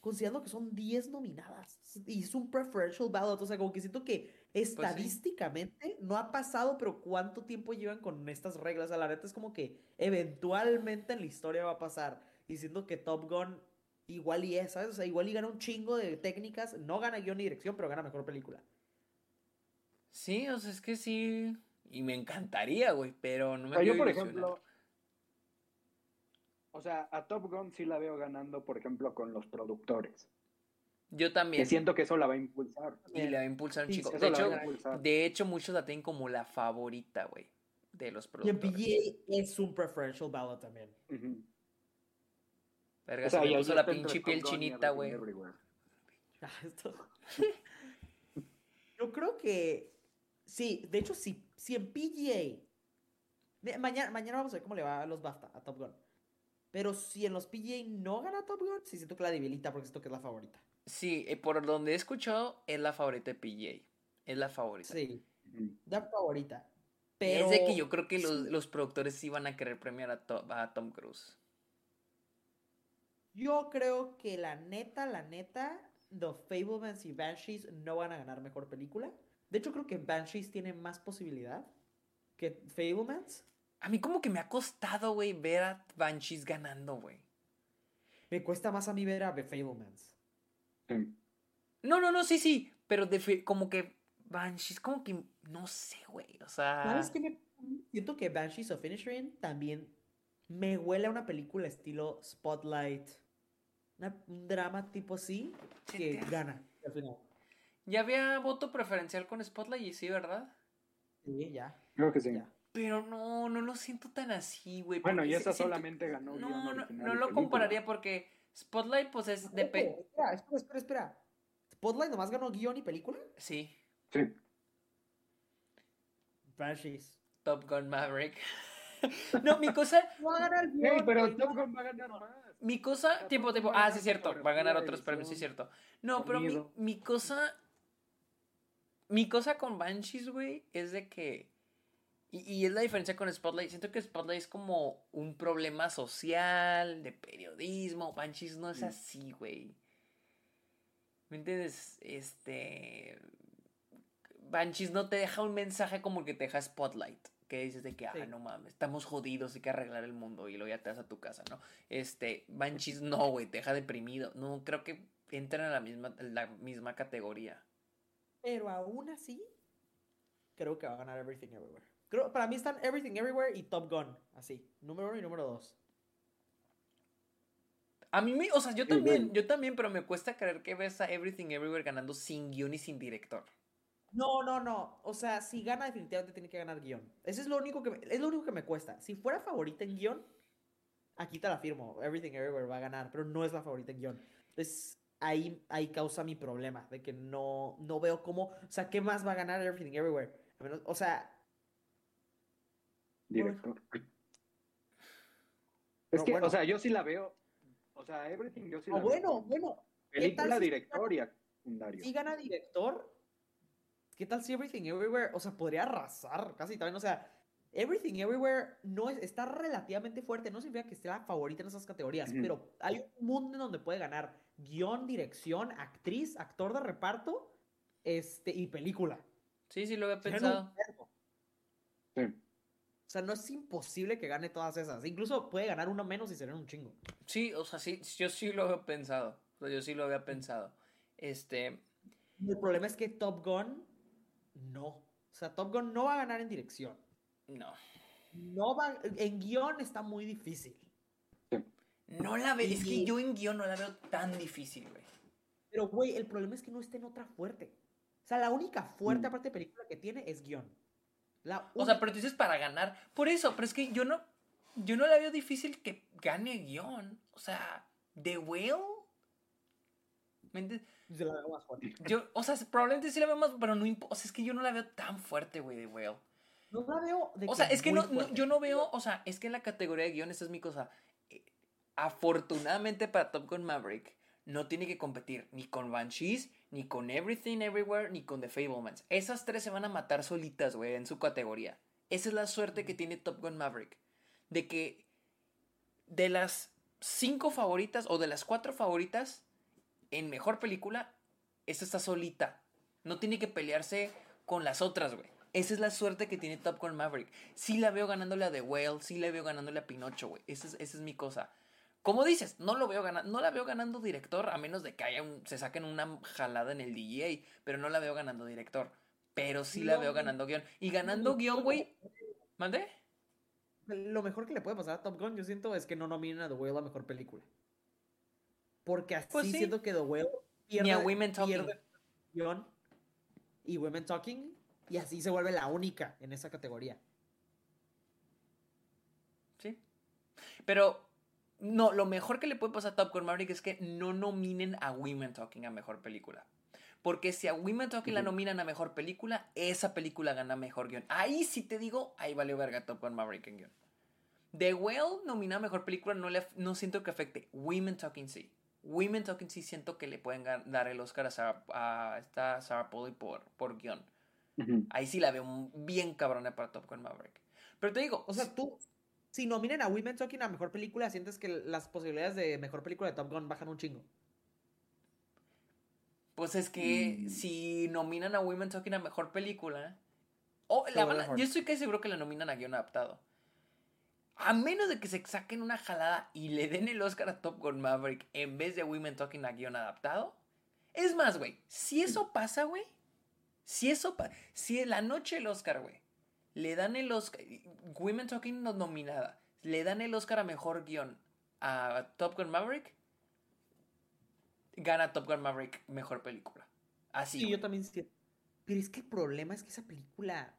D: considerando que son 10 nominadas y es un preferential ballot, o sea, como que siento que pues estadísticamente no ha pasado, pero cuánto tiempo llevan con estas reglas, o sea, la neta es como que eventualmente en la historia va a pasar, diciendo que Top Gun igual y es, ¿sabes? O sea, igual y gana un chingo de técnicas, no gana guion ni dirección, pero gana mejor película.
A: Sí, o sea, es que sí, y me encantaría, güey, pero no me o
E: yo, por ejemplo, o sea, a Top Gun sí la veo ganando, por ejemplo, con los productores.
A: Yo también.
E: Que siento que eso la va a impulsar.
A: Sí, la va a impulsar un chico. De hecho, de hecho, muchos la tienen como la favorita, güey, de los productores.
D: Y en PGA es un preferential ballot también.
A: Verga, se me puso la pinche piel chinita, güey.
D: Ah, Yo creo que sí, de hecho, sí, si en PGA mañana, mañana vamos a ver cómo le va a los BAFTA, a Top Gun. Pero si en los PGA no gana Top Gun, sí siento que la debilita porque siento que es la favorita.
A: Sí, eh, por donde he escuchado, es la favorita de PGA. Es la favorita.
D: Sí, la favorita.
A: Pero... Es de que yo creo que los, los productores sí van a querer premiar a, a Tom Cruise.
D: Yo creo que la neta, la neta, The Fablemans y Banshees no van a ganar mejor película. De hecho, creo que Banshees tiene más posibilidad que Fablemans.
A: A mí como que me ha costado, güey, ver a Banshees ganando, güey.
D: Me cuesta más a mí ver a The Fablemans.
A: No, no, no, sí, sí. Pero de, como que Banshees, como que, no sé, güey. O sea...
D: ¿Sabes qué me... Siento que Banshees of Finishing también me huele a una película estilo Spotlight. un drama tipo así que gana al final.
A: Ya había voto preferencial con Spotlight y sí, ¿verdad?
D: Sí, ya.
E: Creo que sí. Ya.
A: Pero no, no lo siento tan así, güey.
E: Bueno, y esa solamente ganó.
A: No, no, no lo compararía porque Spotlight, pues es de.
D: Espera, espera, espera, espera. ¿Spotlight nomás ganó guion y película?
A: Sí.
E: Sí.
D: Banshees.
A: Top Gun Maverick. no, mi cosa.
D: Va a ganar guion.
E: pero Top Gun va a ganar más.
A: Mi cosa, tiempo, tiempo. Ah, sí, es cierto. Va a ganar otros premios, sí, es cierto. No, pero mi, mi cosa. Mi cosa con Banshees, güey, es de que y, es la diferencia con Spotlight. Siento que Spotlight es como un problema social, de periodismo. Banshees no es así, güey. ¿Me entiendes? Este. Banshees no te deja un mensaje como el que te deja Spotlight. Que dices de que, ah, no mames, estamos jodidos, hay que arreglar el mundo y luego ya te vas a tu casa, ¿no? Este, Banshees no, güey, te deja deprimido. No, creo que entra en la misma, la misma categoría.
D: Pero aún así, creo que va a ganar Everything Everywhere. Creo, para mí están Everything Everywhere y Top Gun. Así. Número uno y número dos.
A: A mí me, o sea, yo también, yo también, pero me cuesta creer que ves a Everything Everywhere ganando sin guion y sin director.
D: No, no, no. O sea, si gana, definitivamente tiene que ganar guion. Eso es lo único que me, es lo único que me cuesta. Si fuera favorita en guion, aquí te la firmo. Everything Everywhere va a ganar, pero no es la favorita en guion. Entonces, ahí, ahí causa mi problema, de que no, no veo cómo. O sea, ¿qué más va a ganar Everything Everywhere? o sea,
E: director. Es que, o sea, yo sí la veo. O sea, Everything yo sí la
D: bueno, veo. Bueno,
E: Película, director y secundario.
D: Si gana director, ¿qué tal si Everything Everywhere? O sea, podría arrasar casi también. O sea, Everything Everywhere no es, está relativamente fuerte. No significa que esté la favorita en esas categorías, pero hay un mundo en donde puede ganar guion, dirección, actriz, actor de reparto este, y película.
A: Sí, sí, lo había pensado.
E: Sí.
D: O sea, no es imposible que gane todas esas. Incluso puede ganar uno menos y será un chingo.
A: Sí, o sea, sí, yo sí lo había pensado. O sea, yo sí lo había pensado. Este.
D: El problema es que Top Gun no. O sea, Top Gun no va a ganar en dirección.
A: No.
D: No va. En guion está muy difícil.
A: No la veo. Es que yo en guion no la veo tan difícil, güey.
D: Pero, güey, el problema es que no está en otra fuerte. O sea, la única fuerte, mm. aparte de película, que tiene es guion.
A: O sea, pero tú dices para ganar. Por eso, pero es que yo no, yo no la veo difícil que gane guion. O sea, The Whale.
D: Yo la veo más fuerte.
A: Yo, o sea, probablemente sí la veo más, pero no O sea, es que yo no la veo tan fuerte, güey, The Whale.
D: No la veo.
A: De o sea, es que no, yo no veo, o sea, es que en la categoría de guion, esta es mi cosa. Eh, afortunadamente para Top Gun Maverick, no tiene que competir ni con Banshees, ni con Everything Everywhere, ni con The Fablemans. Esas tres se van a matar solitas, güey, en su categoría. Esa es la suerte que tiene Top Gun Maverick. De que de las cinco favoritas o de las cuatro favoritas en mejor película, esta está solita. No tiene que pelearse con las otras, güey. Esa es la suerte que tiene Top Gun Maverick. Sí la veo ganándole a The Whale, sí la veo ganándole a Pinocho, güey. Esa es, mi cosa. Como dices, no lo veo ganando, no la veo ganando director, a menos de que haya un, se saquen una jalada en el DJ, pero no la veo ganando director. Pero sí la veo ganando guion. Y ganando guion, güey. ¿Mande?
D: Lo mejor que le puede pasar a Top Gun, yo siento, es que no nominen a The Whale a mejor película. Porque así pues siento que The Whale
A: pierde, Ni a Women Talking.
D: guion y Women Talking y así se vuelve la única en esa categoría.
A: Sí. Pero no, lo mejor que le puede pasar a Top Gun Maverick es que no nominen a Women Talking a mejor película. Porque si a Women Talking la nominan a mejor película, esa película gana mejor guion. Ahí sí te digo, ahí vale verga Top Gun Maverick en guion. The Well nominada a mejor película no, le, no siento que afecte. Women Talking sí. Women Talking sí siento que le pueden dar el Oscar a, Sarah, a esta Sarah por, por guion. Ahí sí la veo bien cabrona para Top Gun Maverick. Pero te digo,
D: o sea, tú, si nominen a Women Talking a mejor película, sientes que las posibilidades de mejor película de Top Gun bajan un chingo.
A: Pues es que mm. si nominan a Women Talking a mejor película, oh, la yo estoy casi seguro que la nominan a guion adaptado. A menos de que se saquen una jalada y le den el Oscar a Top Gun Maverick en vez de Women Talking a guion adaptado. Es más, güey, si eso pasa, güey, si eso, si en la noche el Oscar, güey, le dan el Oscar, Women Talking no nominada, le dan el Oscar a mejor guion a Top Gun Maverick, gana Top Gun Maverick mejor película. Así.
D: Sí, yo también sí. Pero es que el problema es que esa película,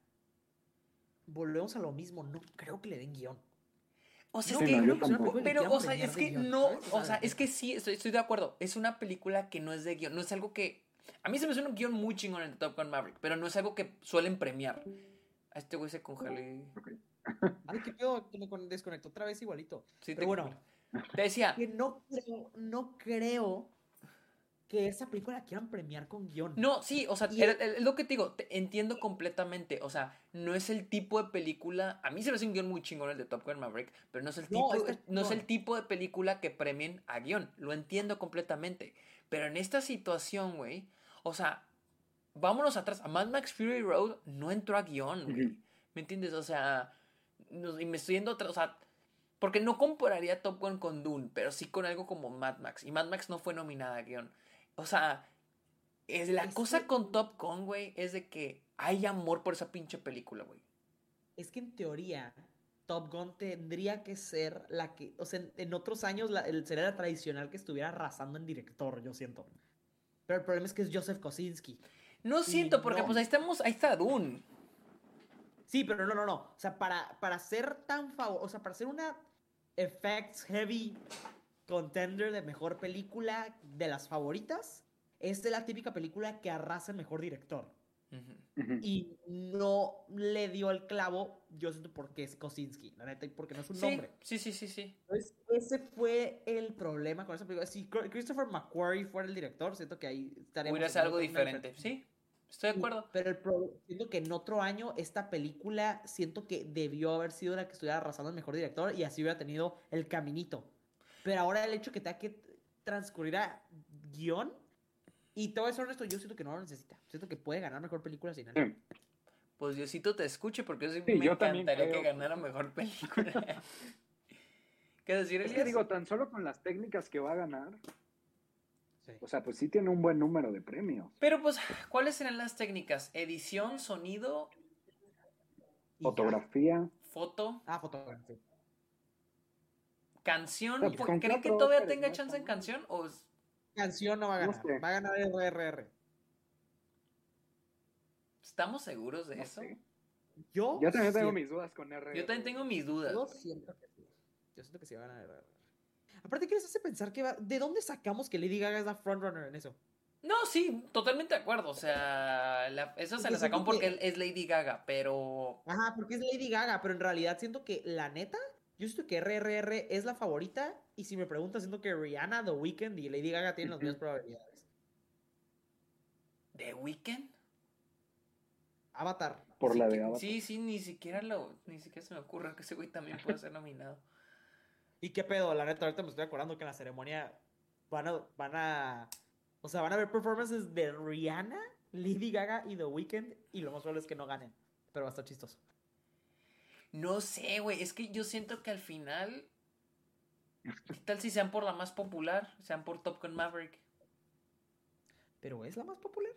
D: volvemos a lo mismo, no creo que le den guion.
A: O sea, es que, pero, o sea, es que no, o sea, es que sí, estoy, estoy, de acuerdo. Es una película que no es de guion, no es algo que a mí se me suena un guion muy chingón en Top Gun Maverick, pero no es algo que suelen premiar. A este güey se congeló
D: Ay, qué pedo, que me desconectó otra vez igualito. Sí, pero bueno,
A: te decía.
D: Que no creo, no creo que esa película la quieran premiar con guion.
A: No, sí, o sea, es lo que te digo, te entiendo completamente. O sea, no es el tipo de película. A mí se me hace un guion muy chingón el de Top Gun Maverick, pero no es el tipo, no es el tipo de película que premien a guion. Lo entiendo completamente. Pero en esta situación, güey, o sea, vámonos atrás. A Mad Max Fury Road no entró a guion, güey. ¿Me entiendes? O sea, y me estoy yendo atrás. O sea, porque no compararía Top Gun con Dune, pero sí con algo como Mad Max. Y Mad Max no fue nominada a guion. O sea, es la cosa con Top Gun, güey, es de que hay amor por esa pinche película, güey.
D: Es que en teoría, Top Gun tendría que ser la que, o sea, en otros años la, sería la tradicional que estuviera arrasando en director, yo siento. Pero el problema es que es Joseph Kosinski.
A: No siento, porque pues ahí estamos, ahí está Dune.
D: Sí, pero no, no, no. O sea, para, para ser tan favor, o sea, para ser una effects heavy contender de mejor película de las favoritas, es de la típica película que arrasa el mejor director. Y no le dio el clavo, yo siento porque es Kosinski, la neta, y porque no es un nombre.
A: Sí, sí, sí, sí.
D: Entonces, ese fue el problema con esa película. Si Christopher McQuarrie fuera el director, siento que ahí estaríamos.
A: Hubiera sido algo diferente, sí. Estoy de acuerdo.
D: pero el siento que en otro año esta película siento que debió haber sido la que estuviera arrasando el mejor director y así hubiera tenido el caminito. Pero ahora el hecho que tenga que transcurrir a guion y todo eso honesto, yo siento que no lo necesita. Siento que puede ganar mejor película sin él.
A: Pues Diosito te escuche porque yo sí, me encantaría que ganara mejor película. ¿Qué decir?
E: Es que digo, tan solo con las técnicas que va a ganar. O sea, pues sí tiene un buen número de premios.
A: Pero pues, ¿cuáles serán las técnicas? ¿Edición, sonido?
E: Fotografía.
A: ¿Foto?
D: Ah, fotografía.
A: ¿Canción? Pues, ¿Creen que todavía tenga chance en canción? ¿O
D: Canción no va a ganar. Va a ganar RRR.
A: ¿Estamos seguros de eso?
F: Yo,
B: yo también tengo mis dudas con RRR.
A: Yo también tengo mis dudas.
D: Yo siento que sí. Yo siento que sí van a ganar RRR. Aparte, ¿qué les hace pensar que va... ¿De dónde sacamos que Lady Gaga es la frontrunner en eso?
A: No, sí, totalmente de acuerdo. O sea, la, eso se la sacaron porque es Lady Gaga, pero.
D: Ajá, porque es Lady Gaga, pero en realidad siento que la neta, yo siento que RRR es la favorita. Y si me preguntas, siento que Rihanna, The Weeknd y Lady Gaga tienen las mismas probabilidades.
A: ¿The Weeknd?
D: Avatar.
B: Por la de Avatar.
A: Sí, sí, ni siquiera lo, ni siquiera se me ocurre que ese güey también puede ser nominado.
D: ¿Y qué pedo? La neta, ahorita me estoy acordando que en la ceremonia van a, van a o sea, van a ver performances de Rihanna, Lady Gaga y The Weeknd. Y lo más probable es que no ganen. Pero va a estar chistoso.
A: No sé, güey. Es que yo siento que al final. ¿Qué tal si sean por la más popular? Sean por Top Gun Maverick.
D: ¿Pero es la más popular?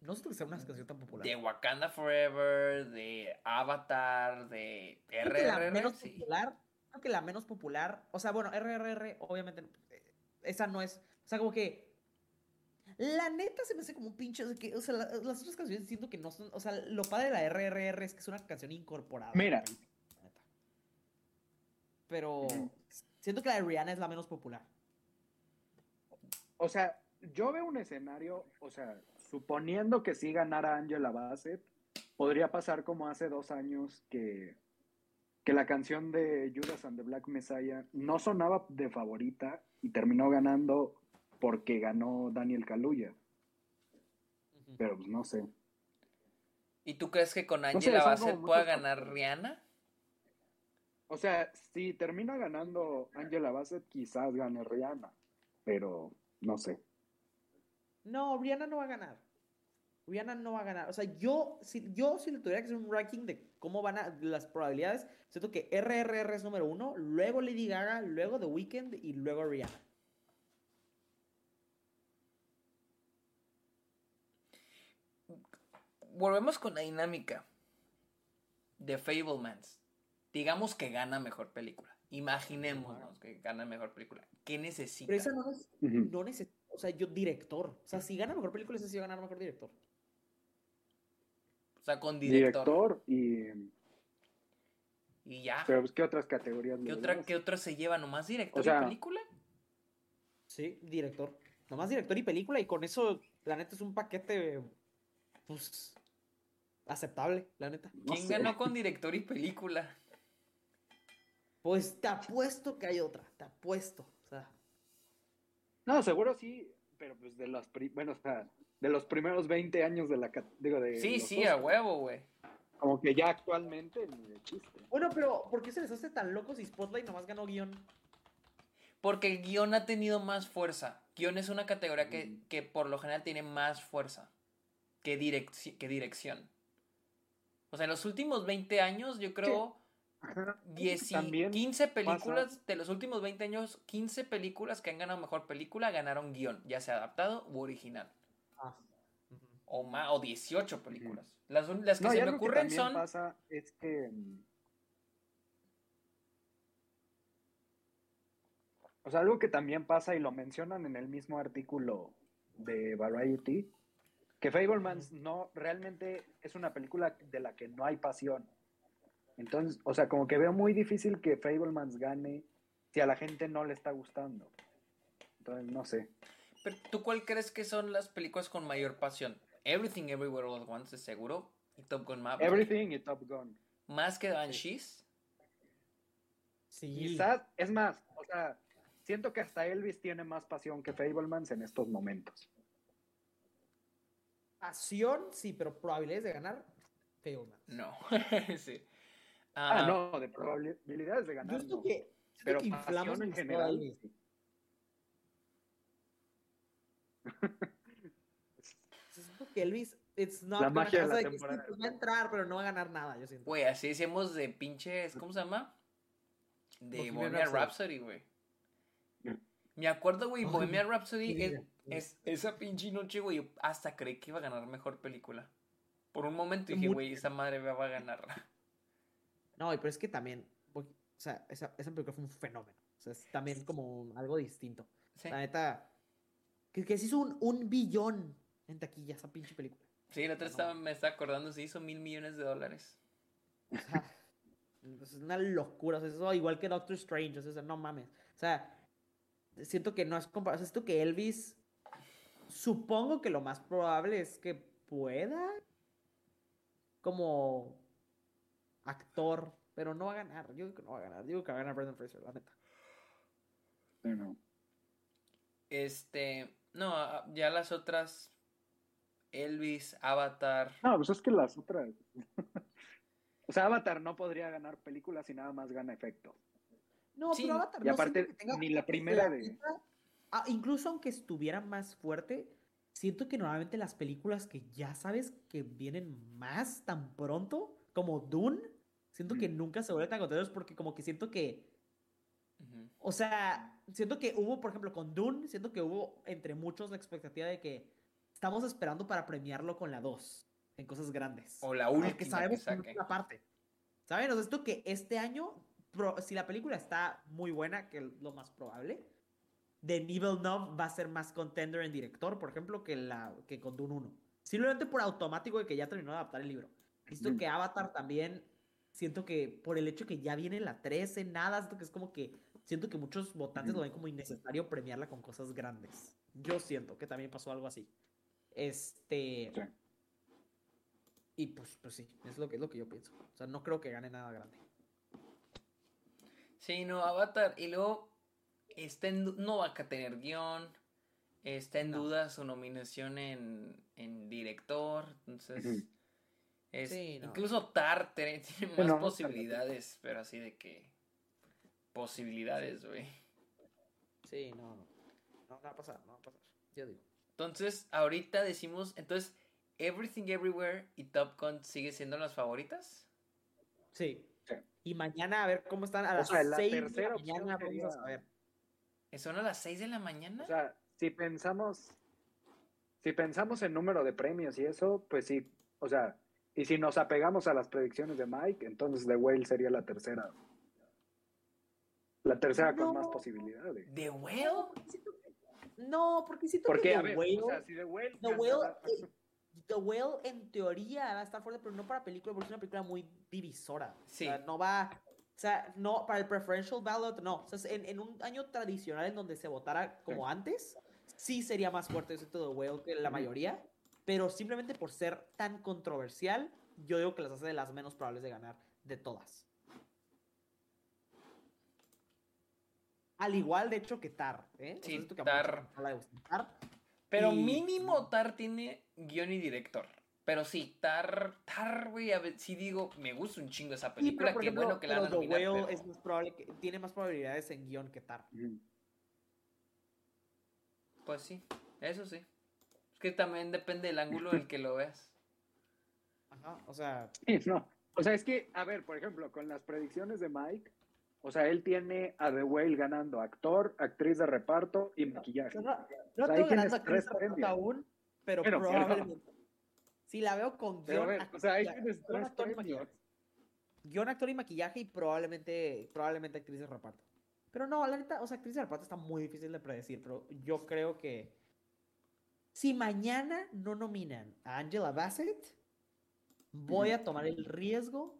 D: No sé que sea una canción tan popular.
A: De Wakanda Forever, de Avatar, de RRR.
D: La menos popular. Creo que la menos popular. O sea, bueno, RRR, obviamente. Eh, esa no es. O sea, como que la neta se me hace como un pinche. O sea, las otras canciones siento que no son. O sea, lo padre de la RRR es que es una canción incorporada.
B: Mira.
D: Pero siento que la de Rihanna es la menos popular.
B: O sea, yo veo un escenario, o sea, suponiendo que sí ganara Angela Bassett, podría pasar como hace dos años que, que la canción de Judas and the Black Messiah no sonaba de favorita y terminó ganando porque ganó Daniel Kaluuya. Pero pues no sé.
A: ¿Y tú crees que con Angela Bassett pueda ganar Rihanna?
B: O sea, si termina ganando Angela Bassett, quizás gane Rihanna. Pero no sé.
D: No, Rihanna no va a ganar. Rihanna no va a ganar. O sea, yo si, yo si le tuviera que hacer un ranking de cómo van a las probabilidades, siento que RRR es número uno, luego Lady Gaga, luego The Weeknd y luego Rihanna.
A: volvemos con la dinámica de Fablemans. Digamos que gana mejor película. Imaginémonos que gana mejor película. ¿Qué necesita?
D: Pero esa no, es, no necesita. O sea, yo, director. O sea, si gana mejor película, ese sí va a ganar mejor director.
A: O sea, con director.
B: Director y.
A: Y ya.
B: Pero, pues, ¿qué otras categorías?
A: ¿Qué otra, ¿Qué otra se lleva? ¿Nomás director y película?
D: Sí, director. Nomás director y película. Y con eso, la neta, es un paquete. Pues aceptable, la neta.
A: ¿Quién ganó con director y película?
D: Pues te apuesto que hay otra, te apuesto. O sea.
B: No, seguro sí, pero pues de los, bueno, o sea, de los primeros 20 años de la... Digo, de
A: sí, sí, a huevo, güey.
B: Como que ya actualmente ni de chiste.
D: Bueno, pero ¿por qué se les hace tan locos si Spotlight nomás ganó guion?
A: Porque el guion ha tenido más fuerza. Guión es una categoría que, mm. que por lo general tiene más fuerza que, que dirección. O sea, en los últimos 20 años, yo creo. 10 15 películas de los últimos 20 años, 15 películas que han ganado mejor película ganaron guion, ya sea adaptado u original. O más, o 18 películas. Las, las que se me ocurren son.
B: pasa es que. Mm, o sea, algo que también pasa y lo mencionan en el mismo artículo de Variety que Fablemans no, realmente es una película de la que no hay pasión. Entonces, o sea, como que veo muy difícil que Fablemans gane si a la gente no le está gustando. Entonces, no sé.
A: Pero, ¿tú cuál crees que son las películas con mayor pasión? Everything Everywhere All at Once, seguro. Y Top Gun Maverick.
B: Everything y Top Gun.
A: ¿Más que Banshees?
B: Sí. Quizás, es más, o sea, siento que hasta Elvis tiene más pasión que Fablemans en estos momentos.
D: Pasión, sí, pero probabilidades de ganar, Fablemans.
A: No, sí.
B: ah, no, de probabilidades de ganar. Yo que, pero que pasión en general.
D: siento que Elvis, it's not la magia de la temporada. va a entrar, pero no va a ganar nada, yo siento.
A: Güey, así decimos de pinches, ¿cómo se llama? De Bohemian Rhapsody, güey. Me acuerdo, güey, Bohemian Rhapsody es, es, esa pinche noche, güey, hasta creí que iba a ganar mejor película. Por un momento dije, güey, esa madre va a ganar.
D: No, pero es que también, o sea, esa, esa película fue un fenómeno. O sea, es también como algo distinto. La neta, que, que se hizo un, un, billón en taquilla esa pinche película.
A: Sí, la otra estaba, me está acordando, se hizo mil millones de dólares.
D: es una locura. O sea, eso igual que Doctor Strange. O sea, no mames. O sea, siento que no es comparable. siento que Elvis. Supongo que lo más probable es que pueda. Como actor. Pero no va a ganar. Yo digo que no va a ganar. Digo que va a ganar Brendan Fraser, la neta.
B: no.
A: Este. No, ya las otras. Elvis, Avatar.
B: No, pues es que las otras. o sea, Avatar no podría ganar películas si nada más gana efecto.
D: No, pero Avatar
B: Y aparte, ni la primera de.
D: Ah, incluso aunque estuviera más fuerte, siento que normalmente las películas que ya sabes que vienen más tan pronto, como Dune, siento que nunca se vuelven tan contentos porque como que siento que o sea, siento que hubo, por ejemplo, con Dune, siento que hubo entre muchos la expectativa de que estamos esperando para premiarlo con la 2 en cosas grandes.
A: O la última. Que
D: sabemos que parte. ¿Saben? O sea, esto que este año, si la película está muy buena, que es lo más probable, Denis Villeneuve va a ser más contender en director, por ejemplo, que, la, que con Dune 1. Simplemente por automático de que ya terminó de adaptar el libro. Visto que Avatar también, siento que por el hecho que ya viene la 13, nada, siento que es como que siento que muchos votantes lo ven como innecesario premiarla con cosas grandes. Yo siento que también pasó algo así. Este. Y pues, pues sí, es lo que, es lo que yo pienso. O sea, no creo que gane nada grande.
A: Sí, no, Avatar. Y luego, está no va a tener guion. Está en duda su nominación en, en director. Entonces. Incluso Tar tiene más posibilidades, pero así de que posibilidades, güey.
D: Sí, no, no. No, va a pasar, no va a pasar. Yo digo.
A: Entonces, ahorita decimos, entonces, Everything Everywhere y Top Gun sigue siendo las favoritas.
D: Sí. Y mañana a ver cómo están a las 6 de la mañana vamos a ver.
A: ¿Son a las 6 de la mañana?
B: O sea, si pensamos si pensamos en número de premios y eso, pues sí, o sea, y si nos apegamos a las predicciones de Mike, entonces The Whale sería la tercera. La tercera con más posibilidades.
A: ¿The Whale?
D: No, porque siento
B: porque,
D: que
B: The Whale... O sea, si The Whale...
D: The Whale, eh, The Whale en teoría va a estar fuerte, pero no para película, porque es una película muy divisora. Sí. O sea, no va... O sea, no, para el preferential ballot, no. O sea, en, en un año tradicional en donde se votara como antes, sí sería más fuerte ese The Whale que la mayoría. Pero simplemente por ser tan controversial, yo digo que las hace de las menos probables de ganar de todas. Al igual, de hecho, que Tar. ¿eh?
A: Sí, Tar. Pero mínimo Tar tiene guion y director. Pero sí, Tar, Tar, güey, a ver, sí digo, me gusta un chingo esa película, qué bueno que la han nominado.
D: es más probable que, tiene más probabilidades en guion que Tar.
A: Pues sí, eso sí. Es que también depende del ángulo en el que lo veas.
D: Ajá, o sea...
B: no, o sea, es que, a ver, por ejemplo, con las predicciones de Mike, o sea, él tiene a The Whale ganando actor, actriz de reparto y maquillaje.
D: No, no, o ganando actriz de reparto aún, pero, probablemente. Si la veo con guion,
B: o sea, ahí tienes tres actor
D: Guión, actor y maquillaje y probablemente, probablemente actriz de reparto. Pero no, la neta, o sea, actriz de reparto está muy difícil de predecir, pero yo creo que si mañana no nominan a Angela Bassett, voy a tomar el riesgo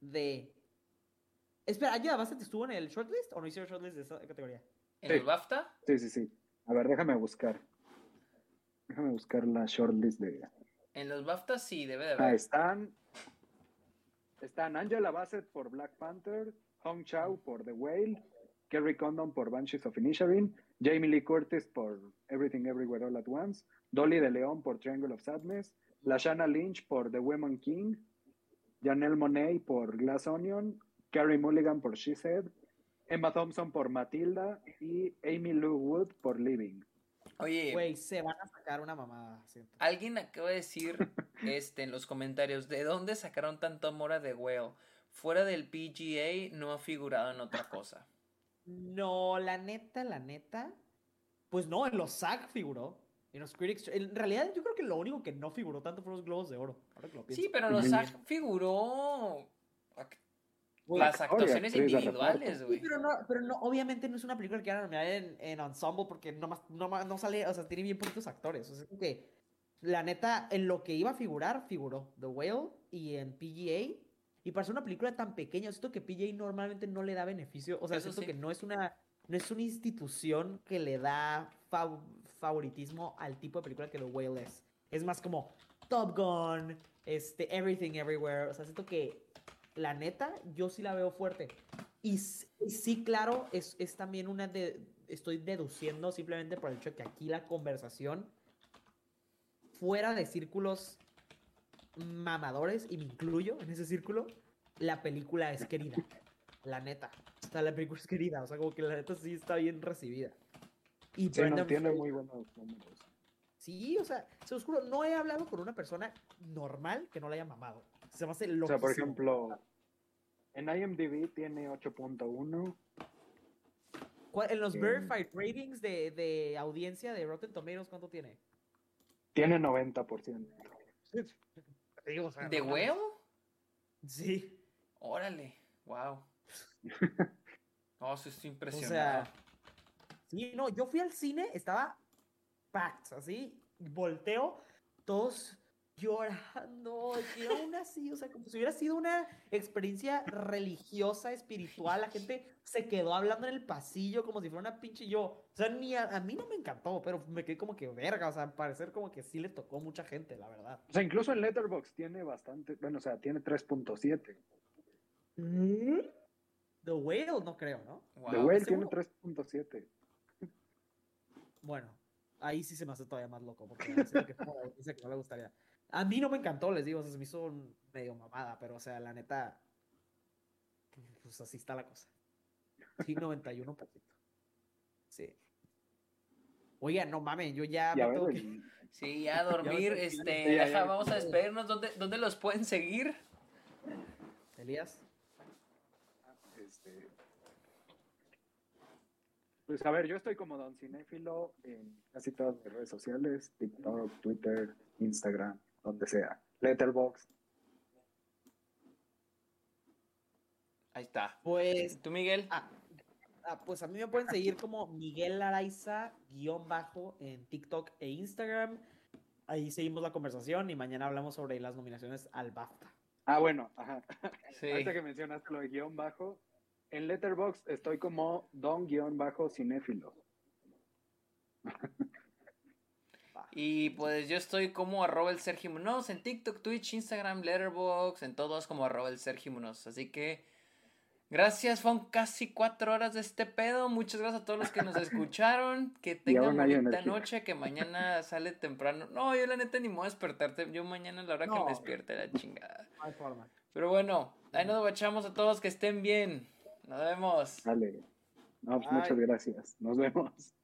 D: de Espera, ¿Angela Bassett estuvo en el shortlist o no hicieron shortlist de esa categoría?
A: ¿En el BAFTA?
B: Sí, sí, sí. A ver, déjame buscar. Déjame buscar la shortlist de.
A: En los BAFTA sí, debe de
B: haber. Ah, están. Están Angela Bassett por Black Panther, Hong Chao por The Whale, Kerry Condon por Banshees of Inisherin, Jamie Lee Curtis por Everything Everywhere All at Once, Dolly de León por Triangle of Sadness, Lashana Lynch por The Woman King, Janelle Monet por Glass Onion, Carrie Mulligan por She Said, Emma Thompson por Matilda y Amy Lou Wood por Living.
A: Oye,
D: güey, se van a sacar una mamada.
A: Alguien acaba de decir este, en los comentarios, ¿de dónde sacaron tanto amor a The Whale? Fuera del PGA no ha figurado en otra cosa.
D: No, la neta, la neta. Pues no, en los SAG figuró. En los Critics. En realidad, yo creo que lo único que no figuró tanto fueron los Globos de Oro.
A: sí, pero los SAG figuró las actuaciones individuales, güey.
D: pero, no, pero no, obviamente no es una película que van a nominar en, en ensemble porque no, no, no sale, o sea, tiene bien poquitos actores. O sea, es que la neta, en lo que iba a figurar, figuró The Whale y en PGA Y para ser una película tan pequeña, siento que PJ normalmente no le da beneficio. O sea, siento que no es una no es una institución que le da favoritismo al tipo de película que The Whale es. Es más como Top Gun, este, Everything Everywhere. O sea, siento que la neta, yo sí la veo fuerte. Y, sí, claro, es, es también una de. Estoy deduciendo simplemente por el hecho de que aquí la conversación, fuera de círculos mamadores, y me incluyo en ese círculo, la película es querida. La neta. Sea, la película es querida. O sea, como que la neta sí está bien recibida.
B: Y sí, no, tiene muy buenos números.
D: Sí, o sea, se os juro, no he hablado con una persona normal que no la haya mamado. Se me hace
B: loco. O sea, por ejemplo, en IMDb tiene 8.1.
D: En los verified ratings de, de, audiencia de Rotten Tomatoes, ¿cuánto tiene?
B: Tiene 90%.
A: ¿De huevo?
D: Sí.
A: Órale, wow. No, eso es impresionante. O sea,
D: sí, no, yo fui al cine, estaba packed, así, volteo, todos llorando, y aún así, o sea, como si hubiera sido una experiencia religiosa, espiritual, la gente se quedó hablando en el pasillo como si fuera una pinche yo, o sea, ni a, mí no me encantó, pero me quedé como que verga, o sea, parecer como que sí le tocó mucha gente, la verdad.
B: O sea, incluso en Letterboxd tiene bastante, bueno, o sea, tiene 3.7.
D: The Whale no creo, ¿no?
B: The Whale tiene 3.7.
D: Bueno, ahí sí se me hace todavía más loco, porque dice que, no le gustaría. A mí no me encantó, les digo, se me hizo medio mamada, pero o sea, la neta, pues así está la cosa. Sí, 91%. Sí. Oiga, no mames, yo ya,
B: me tengo que...
A: Sí, ya a dormir, este, vamos a despedirnos. ¿Dónde, ¿Dónde los pueden seguir?
D: Elías.
B: Este, pues a ver, yo estoy como Don Cinéfilo en casi todas mis redes sociales, TikTok, Twitter, Instagram, donde sea. Letterboxd.
A: Ahí está.
D: Pues.
A: ¿Tú, Miguel?
D: Ah, ah, pues a mí me pueden seguir como Miguel Araiza, guion bajo, en TikTok e Instagram. Ahí seguimos la conversación y mañana hablamos sobre las nominaciones al BAFTA.
B: Ah, bueno, ajá. Sí. Ahorita que mencionas lo de guion bajo, en Letterboxd estoy como don-cinéfilo.
A: Y pues yo estoy como arroba el Sergio Munoz en TikTok, Twitch, Instagram, Letterboxd, en todos como arroba el Sergio Munoz. Así que gracias, fueron casi cuatro horas de este pedo. Muchas gracias a todos los que nos escucharon. Que tengan bonita noche, que mañana sale temprano. No, yo la neta ni me voy a despertarte. Yo mañana a la hora que me despierte la chingada. Pero bueno, ahí nos guachamos a todos, que estén bien. Nos vemos.
B: Dale. No, pues muchas gracias. Nos vemos.